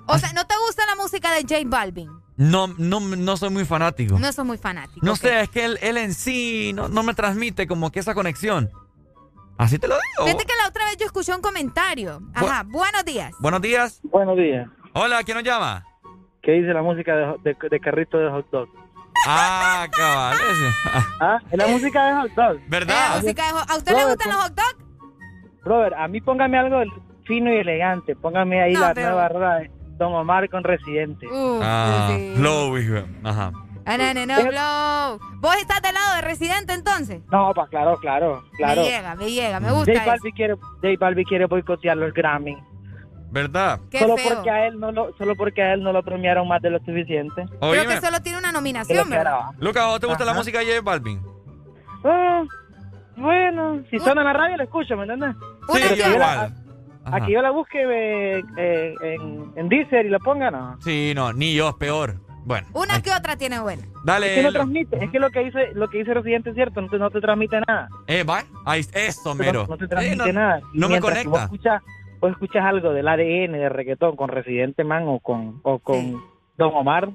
[SPEAKER 5] O sea, ¿no te gusta la música de J Balvin?
[SPEAKER 4] No, no, no soy muy fanático.
[SPEAKER 5] No sos muy fanático.
[SPEAKER 4] No sé, es que él, él en sí no, no me transmite como que esa conexión. Así te lo digo.
[SPEAKER 5] Fíjate que la otra vez yo escuché un comentario. Ajá, buenos días.
[SPEAKER 4] Buenos días.
[SPEAKER 81] Buenos días.
[SPEAKER 4] Hola, ¿quién nos llama?
[SPEAKER 81] ¿Qué dice la música de, de- de carrito de hot dog?
[SPEAKER 4] Ah, cabal. ese.
[SPEAKER 81] Ah, es la música de hot dog.
[SPEAKER 4] ¿Verdad?
[SPEAKER 5] La música de hot- ¿A usted le
[SPEAKER 81] Brother,
[SPEAKER 5] gustan los hot dogs?
[SPEAKER 81] Brother, a mí póngame algo fino y elegante. Póngame ahí
[SPEAKER 5] No,
[SPEAKER 81] la
[SPEAKER 5] pero-
[SPEAKER 81] nueva rola de Don Omar con Residente.
[SPEAKER 5] Uh,
[SPEAKER 4] Ah,
[SPEAKER 5] sí.
[SPEAKER 4] Flow, hijo. Ajá.
[SPEAKER 5] Ah, no, no, no, blow. ¿Vos estás del lado de Residente entonces?
[SPEAKER 81] No, pa, claro, claro, claro.
[SPEAKER 5] Me llega, me llega, me gusta
[SPEAKER 81] J. Balvin quiere, J quiere boicotear los Grammy.
[SPEAKER 4] ¿Verdad?
[SPEAKER 5] Qué
[SPEAKER 81] solo
[SPEAKER 5] feo.
[SPEAKER 81] porque a él no lo, solo porque a él no lo premiaron más de lo suficiente.
[SPEAKER 5] Creo
[SPEAKER 4] Oíme.
[SPEAKER 5] que solo tiene una nominación, ¿verdad?
[SPEAKER 4] Lucas, ¿a vos te gusta la
[SPEAKER 81] Ajá.
[SPEAKER 4] música de J Balvin?
[SPEAKER 81] Ah, bueno, si suena en la radio lo escucho, ¿me entiendes?
[SPEAKER 4] Sí, yo
[SPEAKER 81] que la-
[SPEAKER 4] igual.
[SPEAKER 81] a
[SPEAKER 4] Ajá.
[SPEAKER 81] que yo la busque eh, eh, en, en Deezer y la ponga, no.
[SPEAKER 4] Sí, no, ni yo, peor. Bueno,
[SPEAKER 5] Una que otra tiene buena.
[SPEAKER 81] Es
[SPEAKER 4] dale.
[SPEAKER 81] que no transmite, es que lo que dice, lo que dice Residente es cierto, no te, no te transmite nada.
[SPEAKER 4] Eh, va. Ahí, eso, mero.
[SPEAKER 81] No, no te
[SPEAKER 4] Eh,
[SPEAKER 81] transmite
[SPEAKER 4] no-
[SPEAKER 81] nada. Y
[SPEAKER 4] no me
[SPEAKER 81] que
[SPEAKER 4] conecta.
[SPEAKER 81] Vos escuchas, vos escuchas algo del ADN de reggaetón con Residente Man o con, o con Don Omar,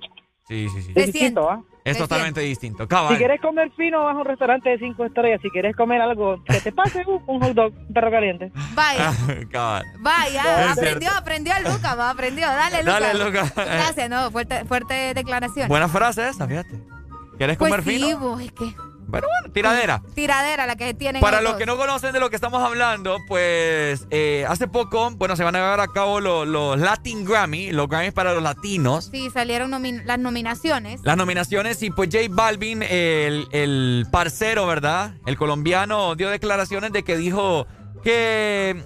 [SPEAKER 4] Sí, sí, sí.
[SPEAKER 81] es distinto, ¿ah?
[SPEAKER 4] Es totalmente distinto. Cabal.
[SPEAKER 81] Si querés comer fino, vas a un restaurante de cinco estrellas. Si querés comer algo que te pase, uh, un hot dog, un perro caliente.
[SPEAKER 5] Vaya,
[SPEAKER 4] Cabal.
[SPEAKER 5] vaya,
[SPEAKER 4] Es
[SPEAKER 5] aprendió,
[SPEAKER 4] cierto.
[SPEAKER 5] aprendió Lucas, va, aprendió. Dale, Lucas.
[SPEAKER 4] Dale, Lucas.
[SPEAKER 5] Gracias, no, fuerte, fuerte declaración.
[SPEAKER 4] Buena frase esa, fíjate. ¿Quieres
[SPEAKER 5] pues
[SPEAKER 4] comer
[SPEAKER 5] sí,
[SPEAKER 4] fino?
[SPEAKER 5] vos, es que
[SPEAKER 4] Bueno, bueno, tiradera.
[SPEAKER 5] tiradera la que tienen
[SPEAKER 4] Para los que no conocen de lo que estamos hablando, pues eh, hace poco, bueno, se van a llevar a cabo lo- los Latin Grammy, los Grammys para los latinos.
[SPEAKER 5] Sí, salieron las nominaciones.
[SPEAKER 4] Las nominaciones y pues J Balvin, el, el parcero, ¿verdad? El colombiano dio declaraciones de que dijo que...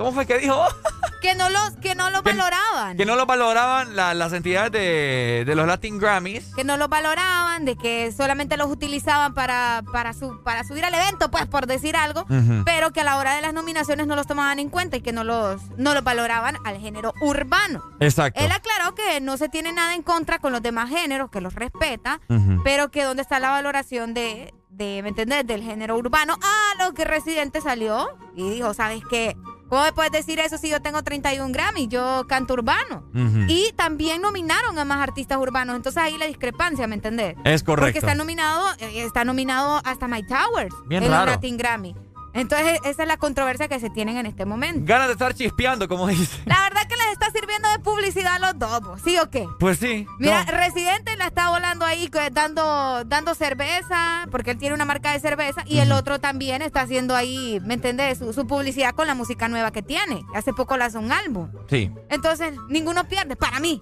[SPEAKER 4] ¿Cómo fue que dijo?
[SPEAKER 5] Que no los, que no los valoraban.
[SPEAKER 4] Que no lo valoraban la- las entidades de, de los Latin Grammys.
[SPEAKER 5] que no los valoraban, de que solamente los utilizaban para, para, su, para subir al evento, pues por decir algo, pero que a la hora de las nominaciones no los tomaban en cuenta y que no los, no los valoraban al género urbano.
[SPEAKER 4] Exacto.
[SPEAKER 5] Él aclaró que no se tiene nada en contra con los demás géneros, que los respeta, pero que dónde está la valoración de, de, ¿me entendés?, del género urbano. A lo que Residente salió y dijo, ¿sabes qué? ¿Cómo me puedes decir eso si yo tengo 31 Grammy? Yo canto urbano. Y también nominaron a más artistas urbanos. Entonces ahí la discrepancia, ¿me entendés?
[SPEAKER 4] Es correcto.
[SPEAKER 5] Porque está nominado, eh, está nominado hasta Mike Towers
[SPEAKER 4] Bien
[SPEAKER 5] en
[SPEAKER 4] raro.
[SPEAKER 5] Latin Grammy. Entonces esa es la controversia que se tienen en este momento.
[SPEAKER 4] Ganas de estar chispeando, como dice.
[SPEAKER 5] La verdad que les está sirviendo de publicidad a los dos. ¿sí o qué?
[SPEAKER 4] Pues sí.
[SPEAKER 5] Mira,
[SPEAKER 4] no.
[SPEAKER 5] Residente la está volando ahí dando, dando cerveza, porque él tiene una marca de cerveza, y el otro también está haciendo ahí, ¿me entendés? Su, su publicidad con la música nueva que tiene. Hace poco lanzó un álbum.
[SPEAKER 4] Sí.
[SPEAKER 5] Entonces, ninguno pierde, para mí.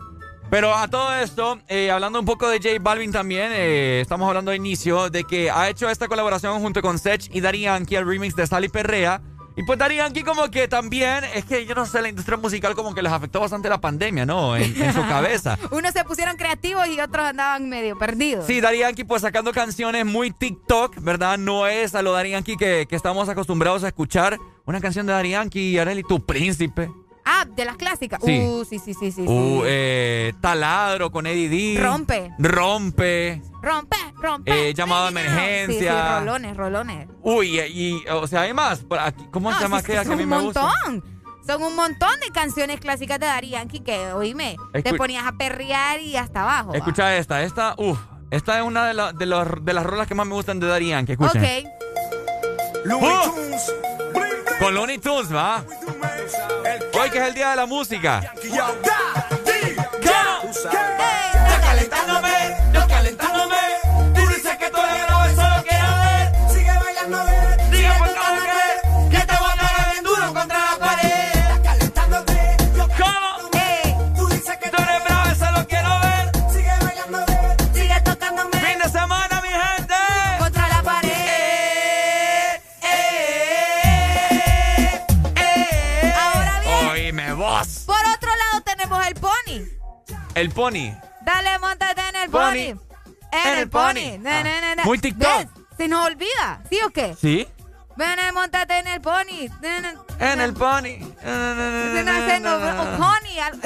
[SPEAKER 4] Pero a todo esto, eh, hablando un poco de J Balvin también, eh, estamos hablando de inicio de que ha hecho esta colaboración junto con Sech y Daddy Yankee, el remix de Sally Perrea. Y pues Daddy Yankee como que también, es que yo no sé, la industria musical como que les afectó bastante la pandemia, ¿no? En, en su cabeza.
[SPEAKER 5] Unos se pusieron creativos y otros andaban medio perdidos.
[SPEAKER 4] Sí, Daddy Yankee pues sacando canciones muy TikTok, ¿verdad? No es a lo Daddy Yankee que, que estamos acostumbrados a escuchar. Una canción de Daddy Yankee, Arely, Tu Príncipe.
[SPEAKER 5] Ah, de las clásicas.
[SPEAKER 4] Sí.
[SPEAKER 5] Uh, sí, sí, sí, sí.
[SPEAKER 4] Uh,
[SPEAKER 5] sí.
[SPEAKER 4] eh, Taladro con Eddie D.
[SPEAKER 5] Rompe.
[SPEAKER 4] Rompe.
[SPEAKER 5] Rompe, rompe.
[SPEAKER 4] Eh, llamado
[SPEAKER 5] Sí, sí,
[SPEAKER 4] emergencia.
[SPEAKER 5] rolones, rolones.
[SPEAKER 4] Uy, y, o sea, hay más. ¿Cómo se
[SPEAKER 5] No,
[SPEAKER 4] llama
[SPEAKER 5] sí, sí,
[SPEAKER 4] aquella que a
[SPEAKER 5] son
[SPEAKER 4] mí
[SPEAKER 5] un
[SPEAKER 4] me gusta?
[SPEAKER 5] montón. Son un montón de canciones clásicas de Daddy Yankee que, oíme, te ponías a perrear y hasta abajo. va.
[SPEAKER 4] Escucha esta, esta, uff. Esta es una de, la- de, los- de las rolas que más me gustan de Daddy Yankee. Escuchen.
[SPEAKER 5] Ok.
[SPEAKER 4] ¡Oh! Con Looney Tunes, ¿va? Hoy que es el día de la música.
[SPEAKER 77] Yo calentándome,
[SPEAKER 5] El pony. Dale, montate en el
[SPEAKER 4] Pony.
[SPEAKER 5] pony. En el pony. Na, na, na, na.
[SPEAKER 4] Muy TikTok.
[SPEAKER 5] ¿Ves? Se nos olvida, ¿sí o qué?
[SPEAKER 4] ¿Sí?
[SPEAKER 5] Ven, eh, montate en el pony.
[SPEAKER 4] En el pony.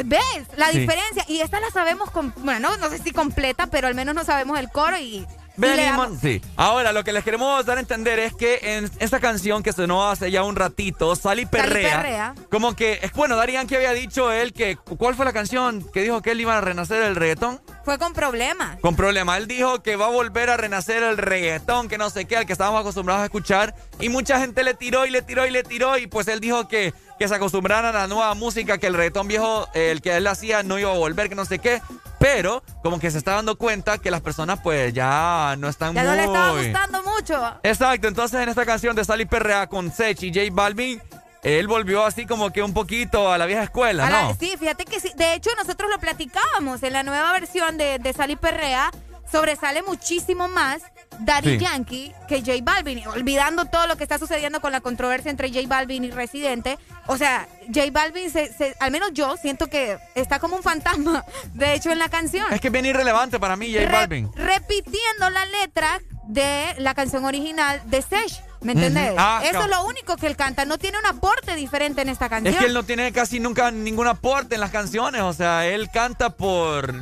[SPEAKER 5] ¿Ves? La
[SPEAKER 4] Sí.
[SPEAKER 5] diferencia. Y esta la sabemos, con, bueno, no, no sé si completa, pero al menos no sabemos el coro y...
[SPEAKER 4] Venimos. Sí. Ahora, lo que les queremos dar a entender es que en esta canción que sonó hace ya un ratito, Sally Perrea,
[SPEAKER 5] Perrea.
[SPEAKER 4] como que, es bueno, Daddy Yankee había dicho él que, ¿cuál fue la canción que dijo que él iba a renacer el reggaetón?
[SPEAKER 5] Fue con problemas.
[SPEAKER 4] Con problema. Él dijo que va a volver a renacer el reggaetón, que no sé qué, al que estábamos acostumbrados a escuchar. Y mucha gente le tiró y le tiró y le tiró. Y pues él dijo que, que se acostumbraran a la nueva música, que el reggaetón viejo, eh, el que él hacía, no iba a volver, que no sé qué. Pero como que se está dando cuenta que las personas pues ya no están
[SPEAKER 5] Ya
[SPEAKER 4] muy...
[SPEAKER 5] no le estaba gustando mucho.
[SPEAKER 4] Exacto, entonces en esta canción de Sally Perrea con Sech y J Balvin, él volvió así como que un poquito a la vieja escuela,
[SPEAKER 5] A la-
[SPEAKER 4] ¿no?
[SPEAKER 5] sí, fíjate que sí. De hecho, nosotros lo platicábamos en la nueva versión de, de Sally Perrea sobresale muchísimo más Daddy. Yankee que J Balvin. Olvidando todo lo que está sucediendo con la controversia entre J Balvin y Residente. O sea, J Balvin, se, al menos yo siento que está como un fantasma, de hecho, en la canción.
[SPEAKER 4] Es que es bien irrelevante para mí, J Balvin.
[SPEAKER 5] Repitiendo la letra de la canción original de Sesh. ¿Me entendés?
[SPEAKER 4] Ah,
[SPEAKER 5] Eso es lo único que él canta. No tiene un aporte diferente en esta canción.
[SPEAKER 4] Es que él no tiene casi nunca ningún aporte en las canciones. O sea, él canta por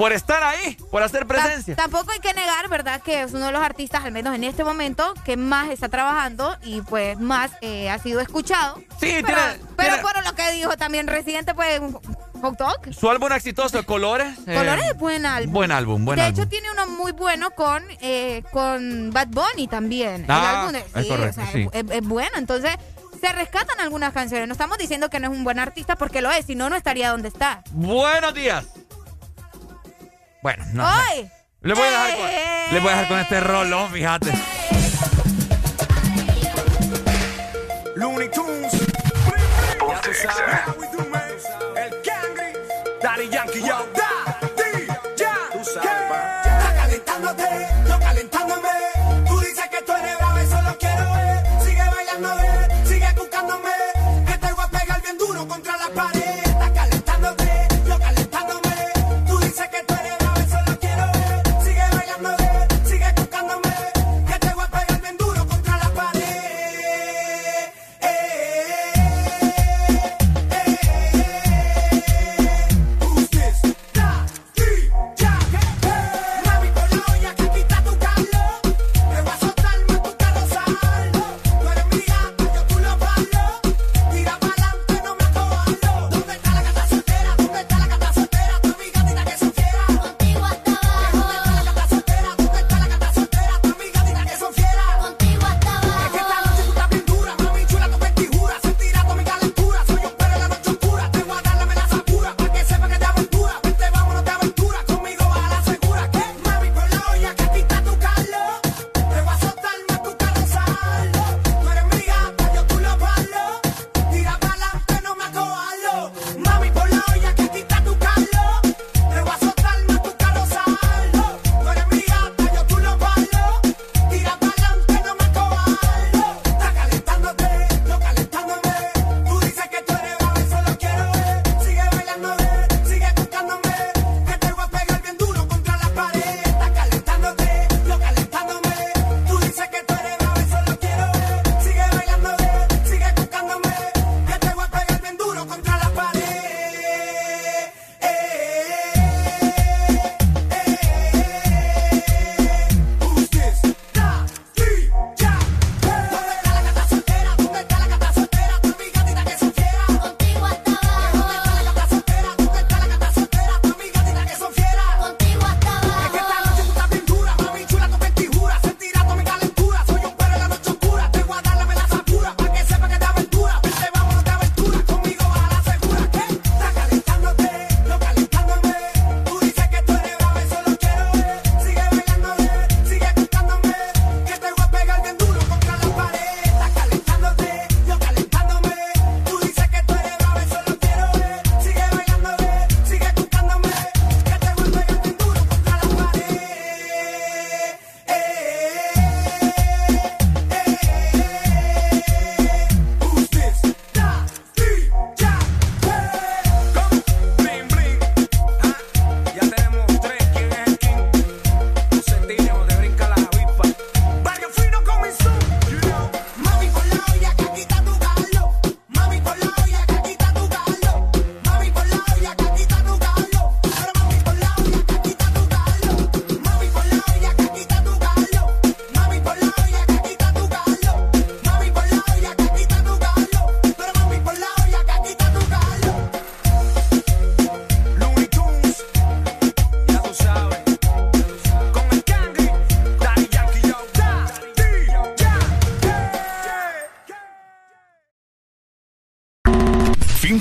[SPEAKER 4] por estar ahí, por hacer presencia.
[SPEAKER 5] Tampoco hay que negar, ¿verdad? Que es uno de los artistas, al menos en este momento, que más está trabajando y pues más eh, ha sido escuchado.
[SPEAKER 4] Sí,
[SPEAKER 5] pero,
[SPEAKER 4] tiene,
[SPEAKER 5] pero por lo que dijo también Residente, pues Hot Dog.
[SPEAKER 4] Su álbum exitoso, Colores. Eh,
[SPEAKER 5] Colores es buen álbum.
[SPEAKER 4] Buen álbum, buen
[SPEAKER 5] De hecho, tiene uno muy bueno con, eh, con Bad Bunny también.
[SPEAKER 4] Ah,
[SPEAKER 5] El álbum
[SPEAKER 4] es,
[SPEAKER 5] sí,
[SPEAKER 4] correcto,
[SPEAKER 5] o sea, es, bueno. Entonces, se rescatan algunas canciones. No estamos diciendo que no es un buen artista porque lo es, si no, no estaría donde está.
[SPEAKER 4] Buenos días. Bueno, no.
[SPEAKER 5] ¡Ay!
[SPEAKER 4] Le voy, a dejar con, eh. le voy a dejar con este rolón, fíjate.
[SPEAKER 77] Looney Tunes. Ponte Daddy Yankee, yo.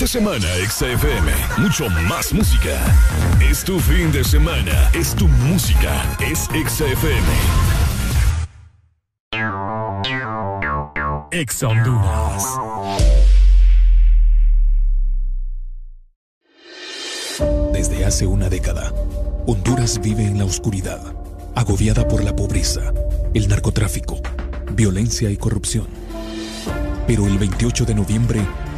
[SPEAKER 1] semana, XFM. Mucho más música. Es tu fin de semana. Es tu música. Es XFM. Ex Honduras.
[SPEAKER 82] Desde hace una década, Honduras vive en la oscuridad,
[SPEAKER 1] agobiada por la pobreza, el narcotráfico, violencia y corrupción. Pero el 28 de noviembre,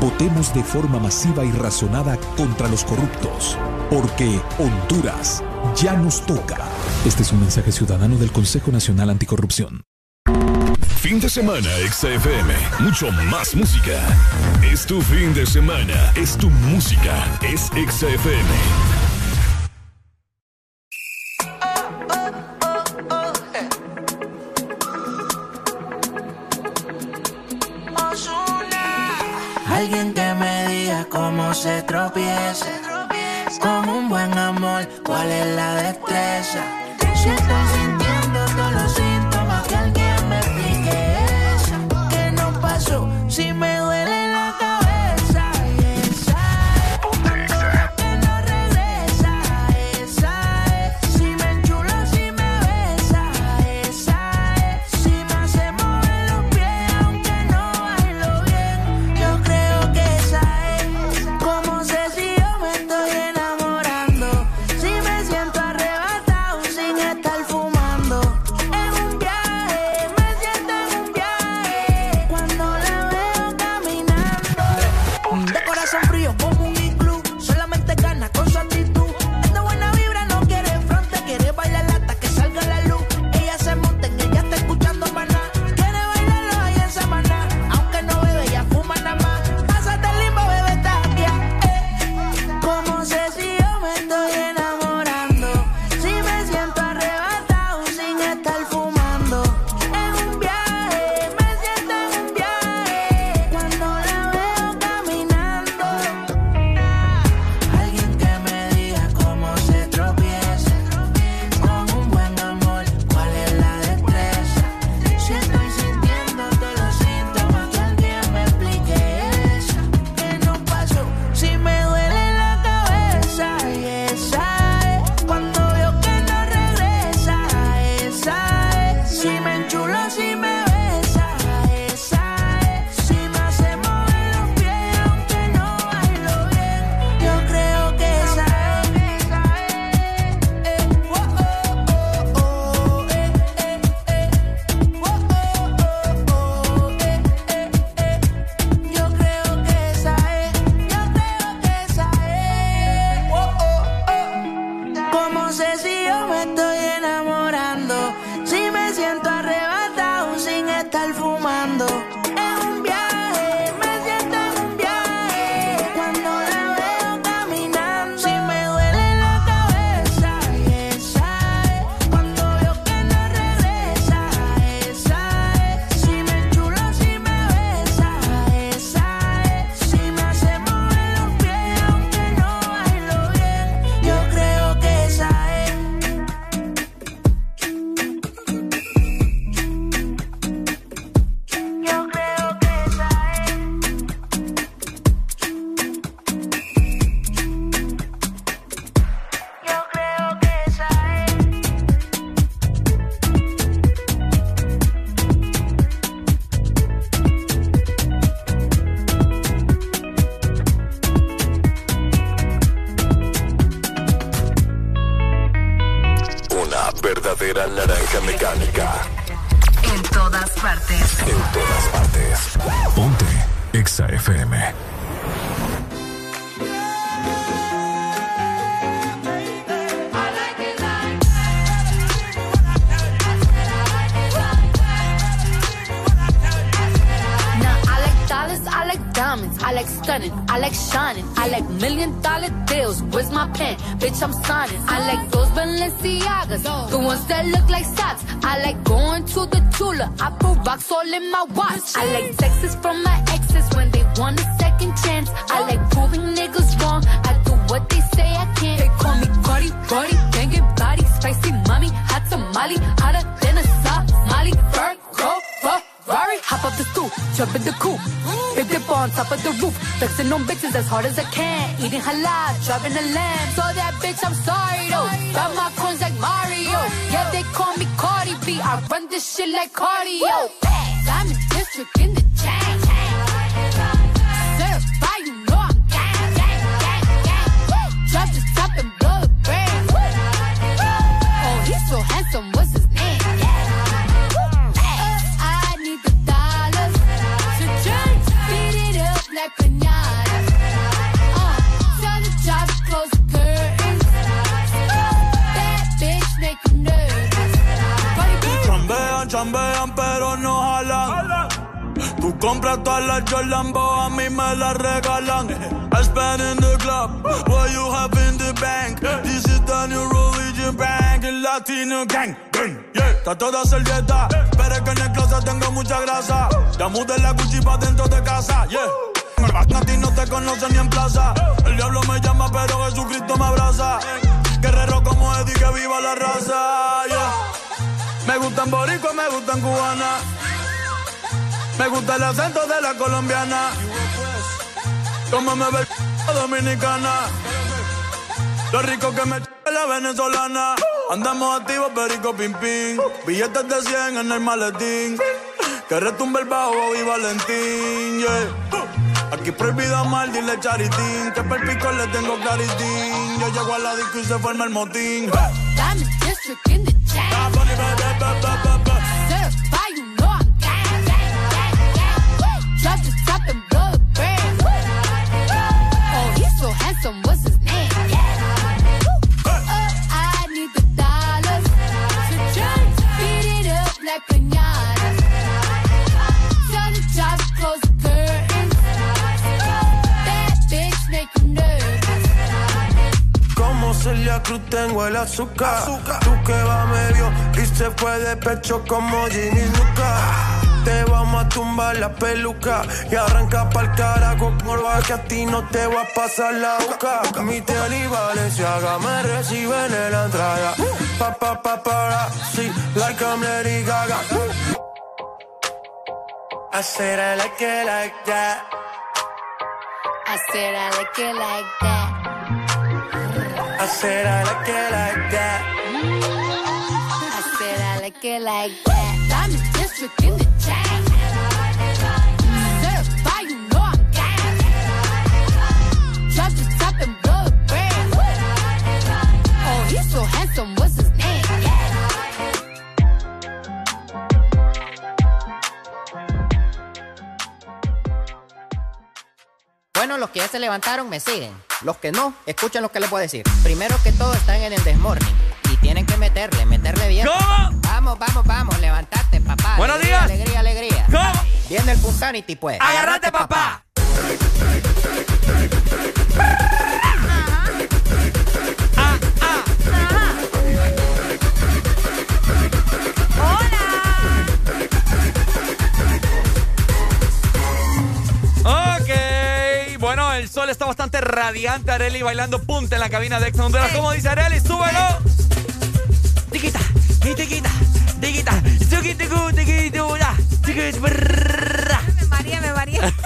[SPEAKER 1] Votemos de forma masiva y razonada contra los corruptos, porque Honduras ya nos toca. Este es un mensaje ciudadano del Consejo Nacional Anticorrupción.
[SPEAKER 12] Fin de semana, XFM. Mucho más música. Es tu fin de semana. Es tu música. Es XFM.
[SPEAKER 83] En el maletín. Que retumbe el bajo y Valentín, yeah. Aquí prohibido mal, dile charitín. Que per pico le tengo claritín. Yo llego a la disco y se forma el motín. Azúcar. Tú que va medio y se fue de pecho como Ginny Luca. Te vamos a tumbar la peluca y arranca pa'l carajo por que a ti no te va a pasar la boca. Mi tele y Valenciaga me reciben en la entrada. Pa pa pa para, sí, like I'm Lady Gaga. I said I like it like that.
[SPEAKER 84] I said I like it like that.
[SPEAKER 83] I said I like it like that.
[SPEAKER 84] I said I like it like that. Diamond district in the chain.
[SPEAKER 85] Bueno, los que ya se levantaron me siguen. Los que no, escuchen lo que les voy a decir. Primero que todo están en el desmorning. Y tienen que meterle, meterle bien.
[SPEAKER 4] ¿Cómo?
[SPEAKER 85] Vamos, vamos, vamos, levantate, papá.
[SPEAKER 4] Buenos
[SPEAKER 85] Alegría,
[SPEAKER 4] días.
[SPEAKER 85] Alegría, alegría.
[SPEAKER 4] ¿Cómo?
[SPEAKER 85] Viene el Punsanity, pues.
[SPEAKER 4] ¡Agárrate, papá! Radiante, Areli bailando punta en la cabina de Ex Honduras. ¿Cómo dice Areli? ¡Súbelo! Tiquita, tiquita, tiquita.
[SPEAKER 5] Me maría, me maría.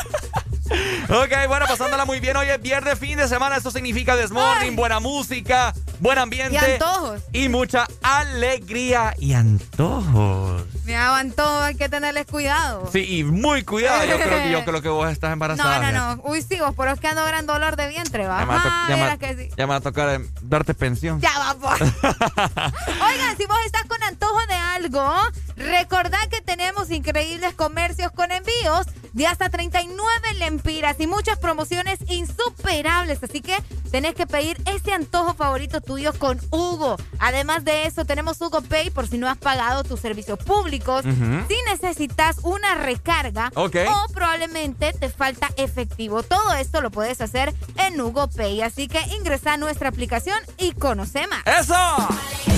[SPEAKER 4] Ok, bueno, pasándola muy bien. Hoy es viernes, fin de semana. Esto significa desmorning, buena música, buen ambiente.
[SPEAKER 5] Y antojos.
[SPEAKER 4] Y mucha alegría y antojos.
[SPEAKER 5] Me aguantó, hay que tenerles cuidado.
[SPEAKER 4] Sí, y muy cuidado. Yo creo que, yo creo que vos estás
[SPEAKER 5] No,
[SPEAKER 4] embarazada.
[SPEAKER 5] no, no. Uy, sí, vos, pero es que ando gran dolor de vientre, va.
[SPEAKER 4] Ya me va a to- ya me va-
[SPEAKER 5] verás que sí.
[SPEAKER 4] ya me va a tocar darte pensión.
[SPEAKER 5] Ya va, pues. Oigan, si vos estás con antojo de algo, recordad que tenemos increíbles comercios con envíos de hasta 39 lempiras y muchas promociones insuperables. Así que tenés que pedir ese antojo favorito con Hugo. Además de eso, tenemos Hugo Pay por si no has pagado tus servicios públicos. Si necesitas una recarga o probablemente te falta efectivo. Todo esto lo puedes hacer en Hugo Pay. Así que ingresa a nuestra aplicación y conoce más.
[SPEAKER 4] ¡Eso!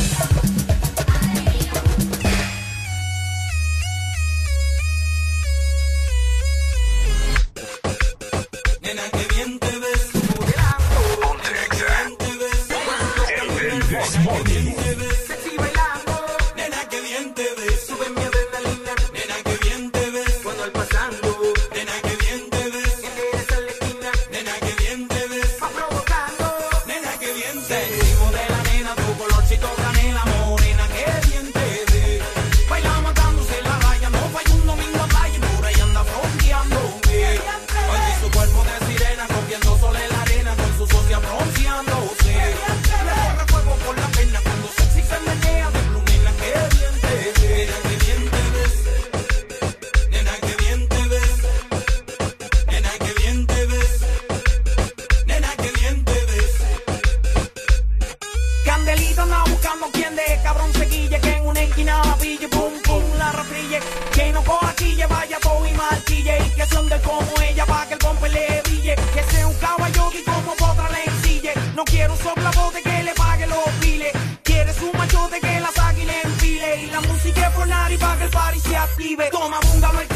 [SPEAKER 86] Que
[SPEAKER 24] no coja chille, vaya todo y martille. Y que se ande como ella pa' que el pompe le brille. Que sea un caballote y como otra le ensille. No quiero un soplabote que le pague los piles. Quieres un machote que la saque y le enfile. Y la música es por nadie pa' que el party se active. Toma,
[SPEAKER 67] búngalo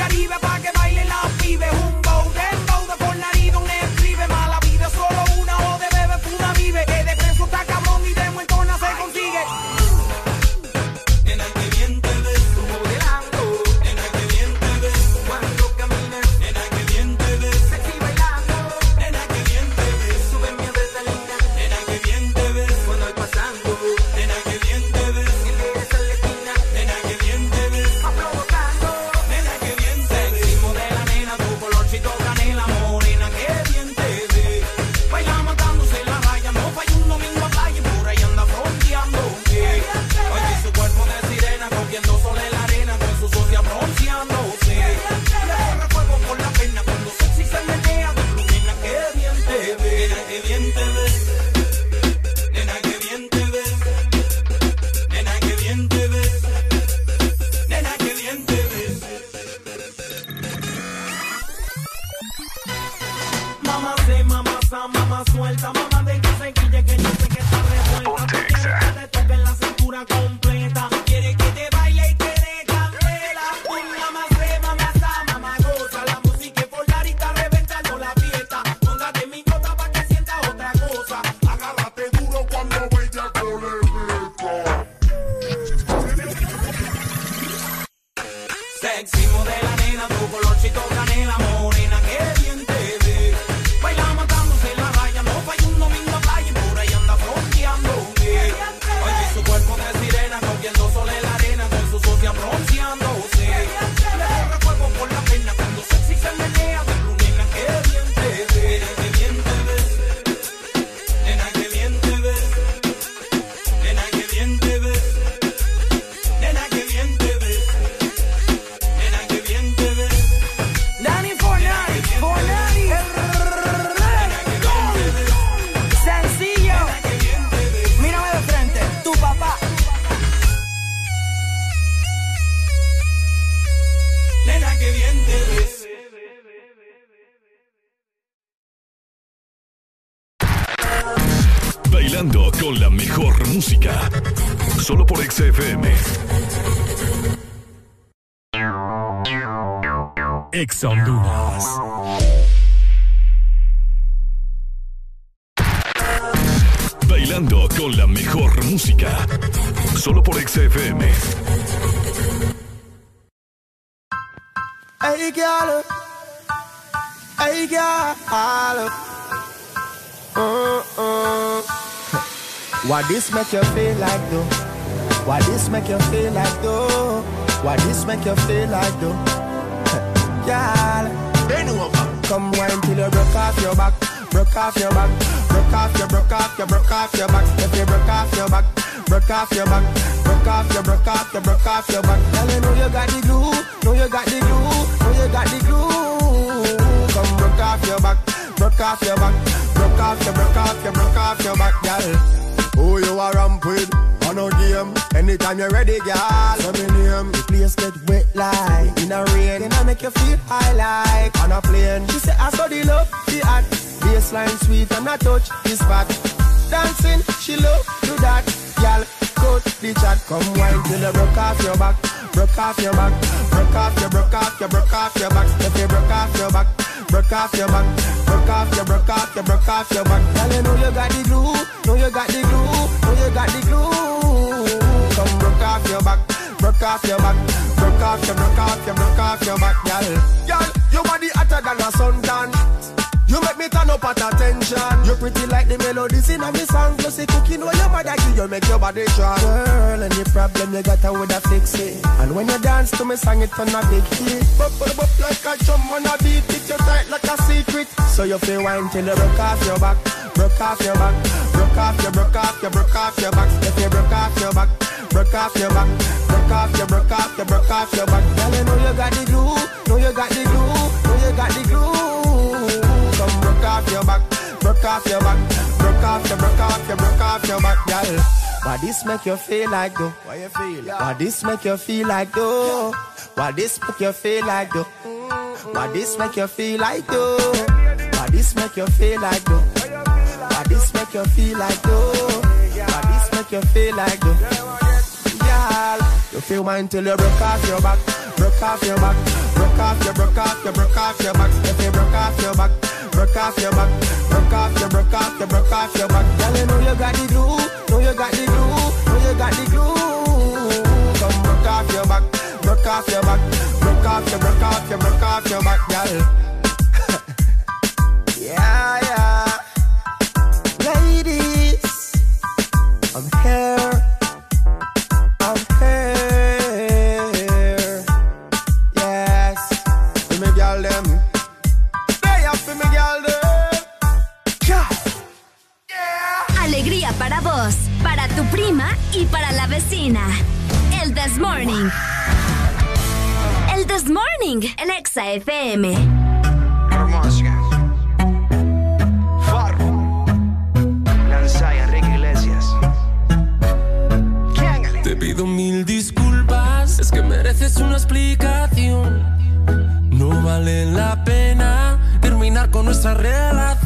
[SPEAKER 67] this matchup they. Girl, any problem you got, I woulda fix it. And when you dance to me, song it on a big hit. Bop, bop, bop like a drum on a beat. It your tight like a secret. So you feel wine till you broke off your back, broke off your back, broke off your, broke off your, broke off your back. If you broke off your back, broke off your back, broke off your, broke off your, broke off your back. Girl, you know you got the glue, know you got the glue, know you got the glue. Come broke off your back, broke off your back, broke off your, broke off your, broke off your back, girl. Why this make you feel like though?
[SPEAKER 87] Why you feel?
[SPEAKER 67] Why this make you feel like though? Why this make you feel like though? Why this make you feel like though? Why this make you feel like though? Why this make you feel like though? Why this make you feel like though? Girl, you feel mine till you broke off your back, broke off your back, broke off your, broke off your, broke off your back. If you broke off your back, broke off your back, broke off your, broke off your, broke off your back. Girl, you know you got the glue, you got the glue, know you got the glue. Come broke off your back, broke off your back, broke off your, broke off your, broke off your back, girl.
[SPEAKER 88] Alegría para vos, para tu prima y para la vecina. El This Morning. El This Morning, el Exa FM.
[SPEAKER 87] Farro. Lanzaya, Enrique Iglesias.
[SPEAKER 89] Te pido mil disculpas, es que mereces una explicación. No vale la pena terminar con nuestra relación.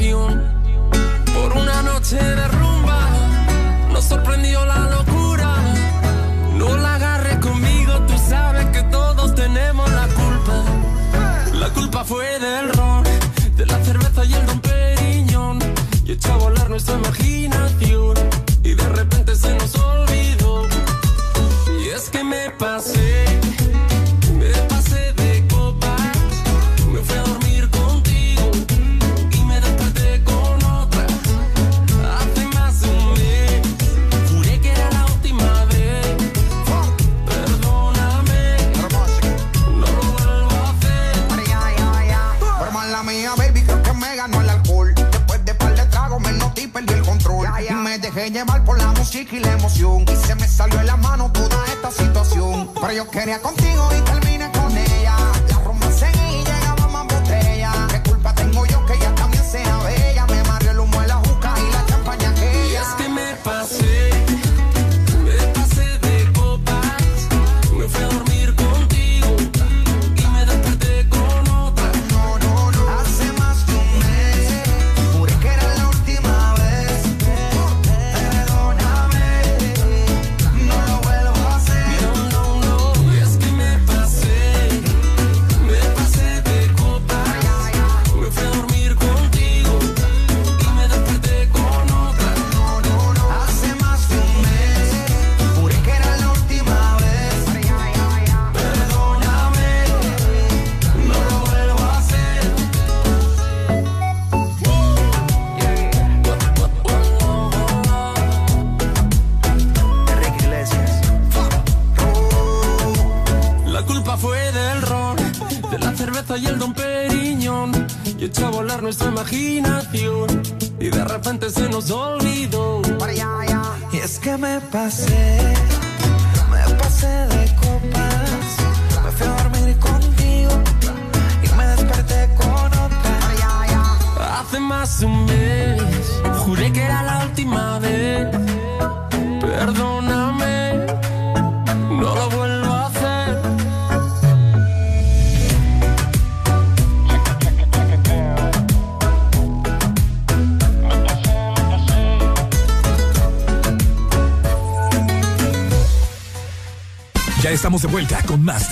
[SPEAKER 89] Imaginación.
[SPEAKER 19] Quería contigo y terminé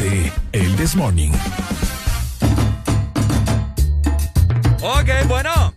[SPEAKER 19] de
[SPEAKER 89] El
[SPEAKER 1] This Morning.
[SPEAKER 4] Ok, bueno.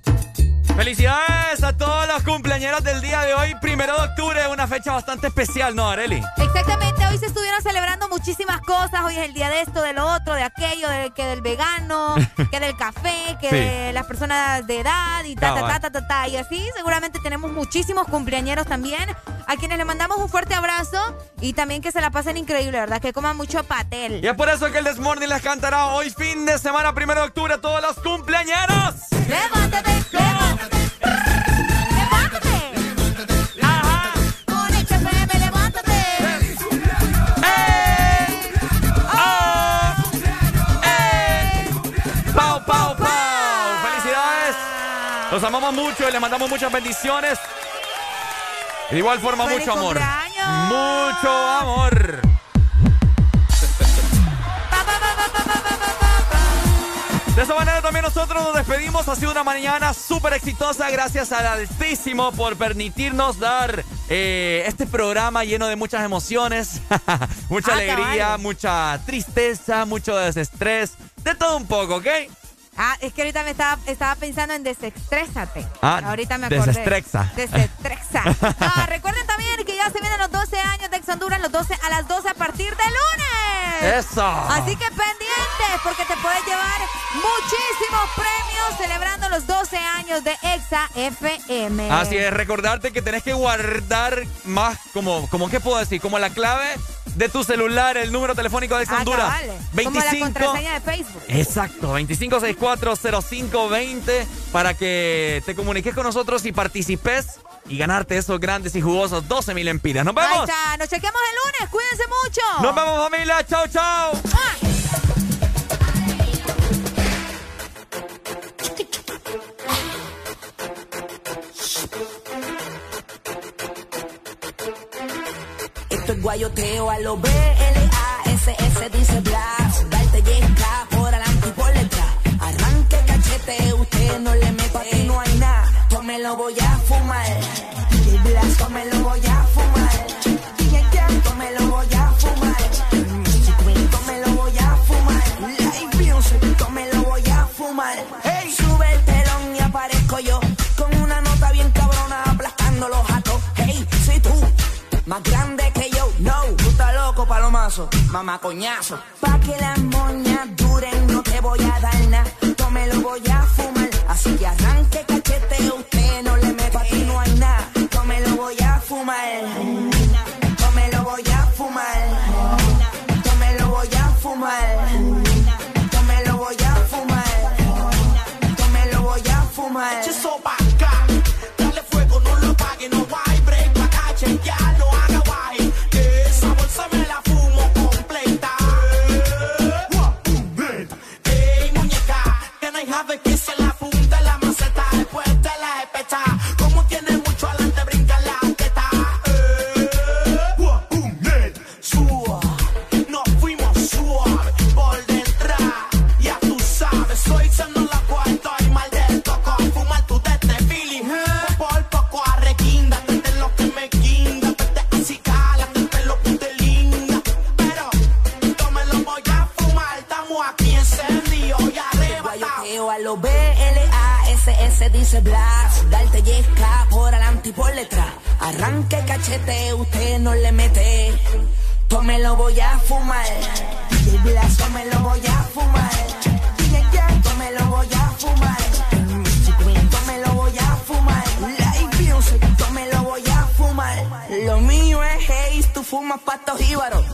[SPEAKER 4] Felicidades a todos los cumpleañeros del día de hoy, primero de octubre, una fecha bastante especial, ¿no, Areli?
[SPEAKER 5] Exactamente, hoy se estuvieron celebrando muchísimas cosas. Hoy es el día de esto, de lo otro, de aquello, de, que del vegano, que del café, que
[SPEAKER 4] Sí.
[SPEAKER 5] de las personas de edad y ta, ta, ta, ta, ta, ta. Y así seguramente tenemos muchísimos cumpleañeros también, a quienes le mandamos un fuerte abrazo y también que se la pasen increíble, ¿verdad? Que coman mucho patel.
[SPEAKER 4] Y es por eso que el Desmorning les cantará hoy fin de semana, primero de octubre, a todos los cumpleañeros.
[SPEAKER 5] ¡Levántate! ¡Levántate! Con XFM, levántate.
[SPEAKER 4] ¡Pau, pau, pau! ¡Felicidades! Los amamos mucho y les mandamos muchas bendiciones. De igual forma,
[SPEAKER 5] ¡Feliz
[SPEAKER 4] mucho amor.
[SPEAKER 5] cumpleaños!
[SPEAKER 4] Mucho amor. De esa manera también nosotros nos despedimos. Ha sido una mañana súper exitosa. Gracias al Altísimo por permitirnos dar eh, este programa lleno de muchas emociones, mucha
[SPEAKER 5] Ah,
[SPEAKER 4] alegría, mucha tristeza, mucho desestrés. De todo un poco, ¿ok?
[SPEAKER 5] Ah, es que ahorita me estaba, estaba pensando en desestrésate.
[SPEAKER 4] Ah,
[SPEAKER 5] ahorita me acordé.
[SPEAKER 4] desestrexa.
[SPEAKER 5] Desestrexa. Ah, recuerden también que ya se vienen los 12 años de Ex Honduras, los 12 a las 12 a partir de lunes.
[SPEAKER 4] ¡Eso!
[SPEAKER 5] Así que pendientes, porque te puedes llevar muchísimos premios celebrando los 12 años de Exa FM.
[SPEAKER 4] Así es, recordarte que tenés que guardar más, como, como ¿qué puedo decir? Como la clave de tu celular, el número telefónico de Ex
[SPEAKER 5] Ah,
[SPEAKER 4] Honduras.
[SPEAKER 5] cabal. Como la contraseña de Facebook.
[SPEAKER 4] Exacto, 25640520 para que te comuniques con nosotros y participes y ganarte esos grandes y jugosos 12 mil empiras. ¡Nos
[SPEAKER 5] Ahí
[SPEAKER 4] vemos!
[SPEAKER 5] está, nos chequeamos el lunes, cuídense mucho.
[SPEAKER 4] ¡Nos vemos familia! ¡Chao, chao!
[SPEAKER 29] Esto guayoteo a lo B-L-A-S-S dice Blas. Darte yesca por adelante y por detrás. Arranque cachete, usted no le mete. Aquí no hay nada, yo me lo voy a fumar. DJ Blas, yo me lo voy a fumar. Yo me lo voy a fumar. Yo me lo voy a fumar. Live Music, yo me lo voy a fumar. Hey, sube el telón y aparezco yo. Con una nota bien cabrona aplastando los jatos. Hey, soy tú. Más grande mamá coñazo. Pa' que las moñas duren, no te voy a dar nada. Yo me lo voy a fumar. Así que arranque dice Blas. Darte yesca por adelante y por detrás. Arranque cachete, usted no le mete. Yo me lo voy a fumar. DJ Blas, me lo voy a fumar. DJ yo me lo voy a fumar. Music Queen, yo me lo voy a fumar. Live Music, yo me lo voy a fumar. Lo mío es haze, tú fumas patos jíbaros.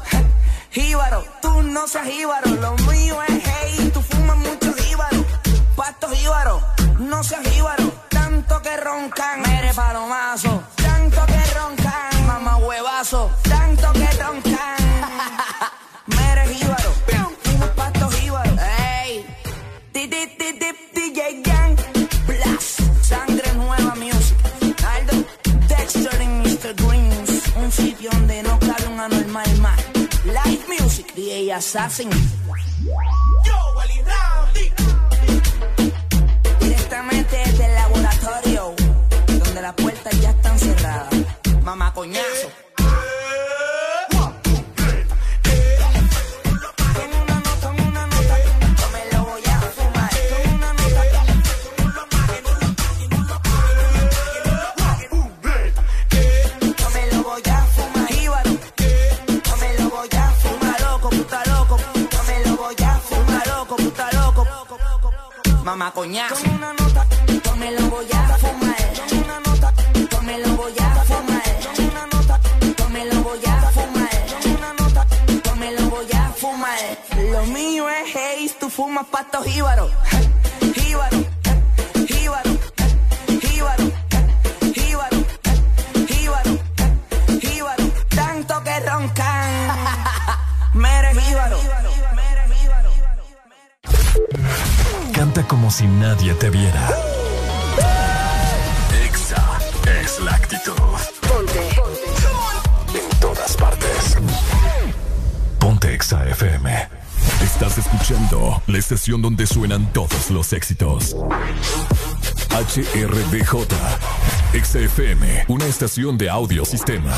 [SPEAKER 29] Jíbaro, tú no seas jíbaro. Lo mío es haze, tú fumas mucho jíbaro. Patos jíbaro, no seas jíbaro. Tanto que roncan, mere palomazo. Tanto que roncan, mamá huevazo. Tanto que roncan, mere jíbaro. Fumas patos jíbaro. Ey, ti, ti, ti, ti, DJ Gang. Blast, sangre nueva music. Aldo, Dexter y Mr. Greens. Un sitio donde no cabe un anormal más. Live music, DJ Assassin. Las puertas ya están cerradas. Mamá coñazo. Yo me lo voy a fumar. Yo me lo voy a me lo voy a fumar. Yo me lo voy a fumar. Me lo voy a fumar. Lo mío es haze, tú fumas patos jíbaro. Jíbaro. Jíbaro. Jíbaro. Jíbaro. Jíbaro. Jíbaro. Tanto que roncan. Mere jíbaro.
[SPEAKER 1] Canta como si nadie te viera. Exa
[SPEAKER 88] Estás
[SPEAKER 1] escuchando la estación donde suenan todos los éxitos. HRDJ. XAFM, una estación de audiosistema.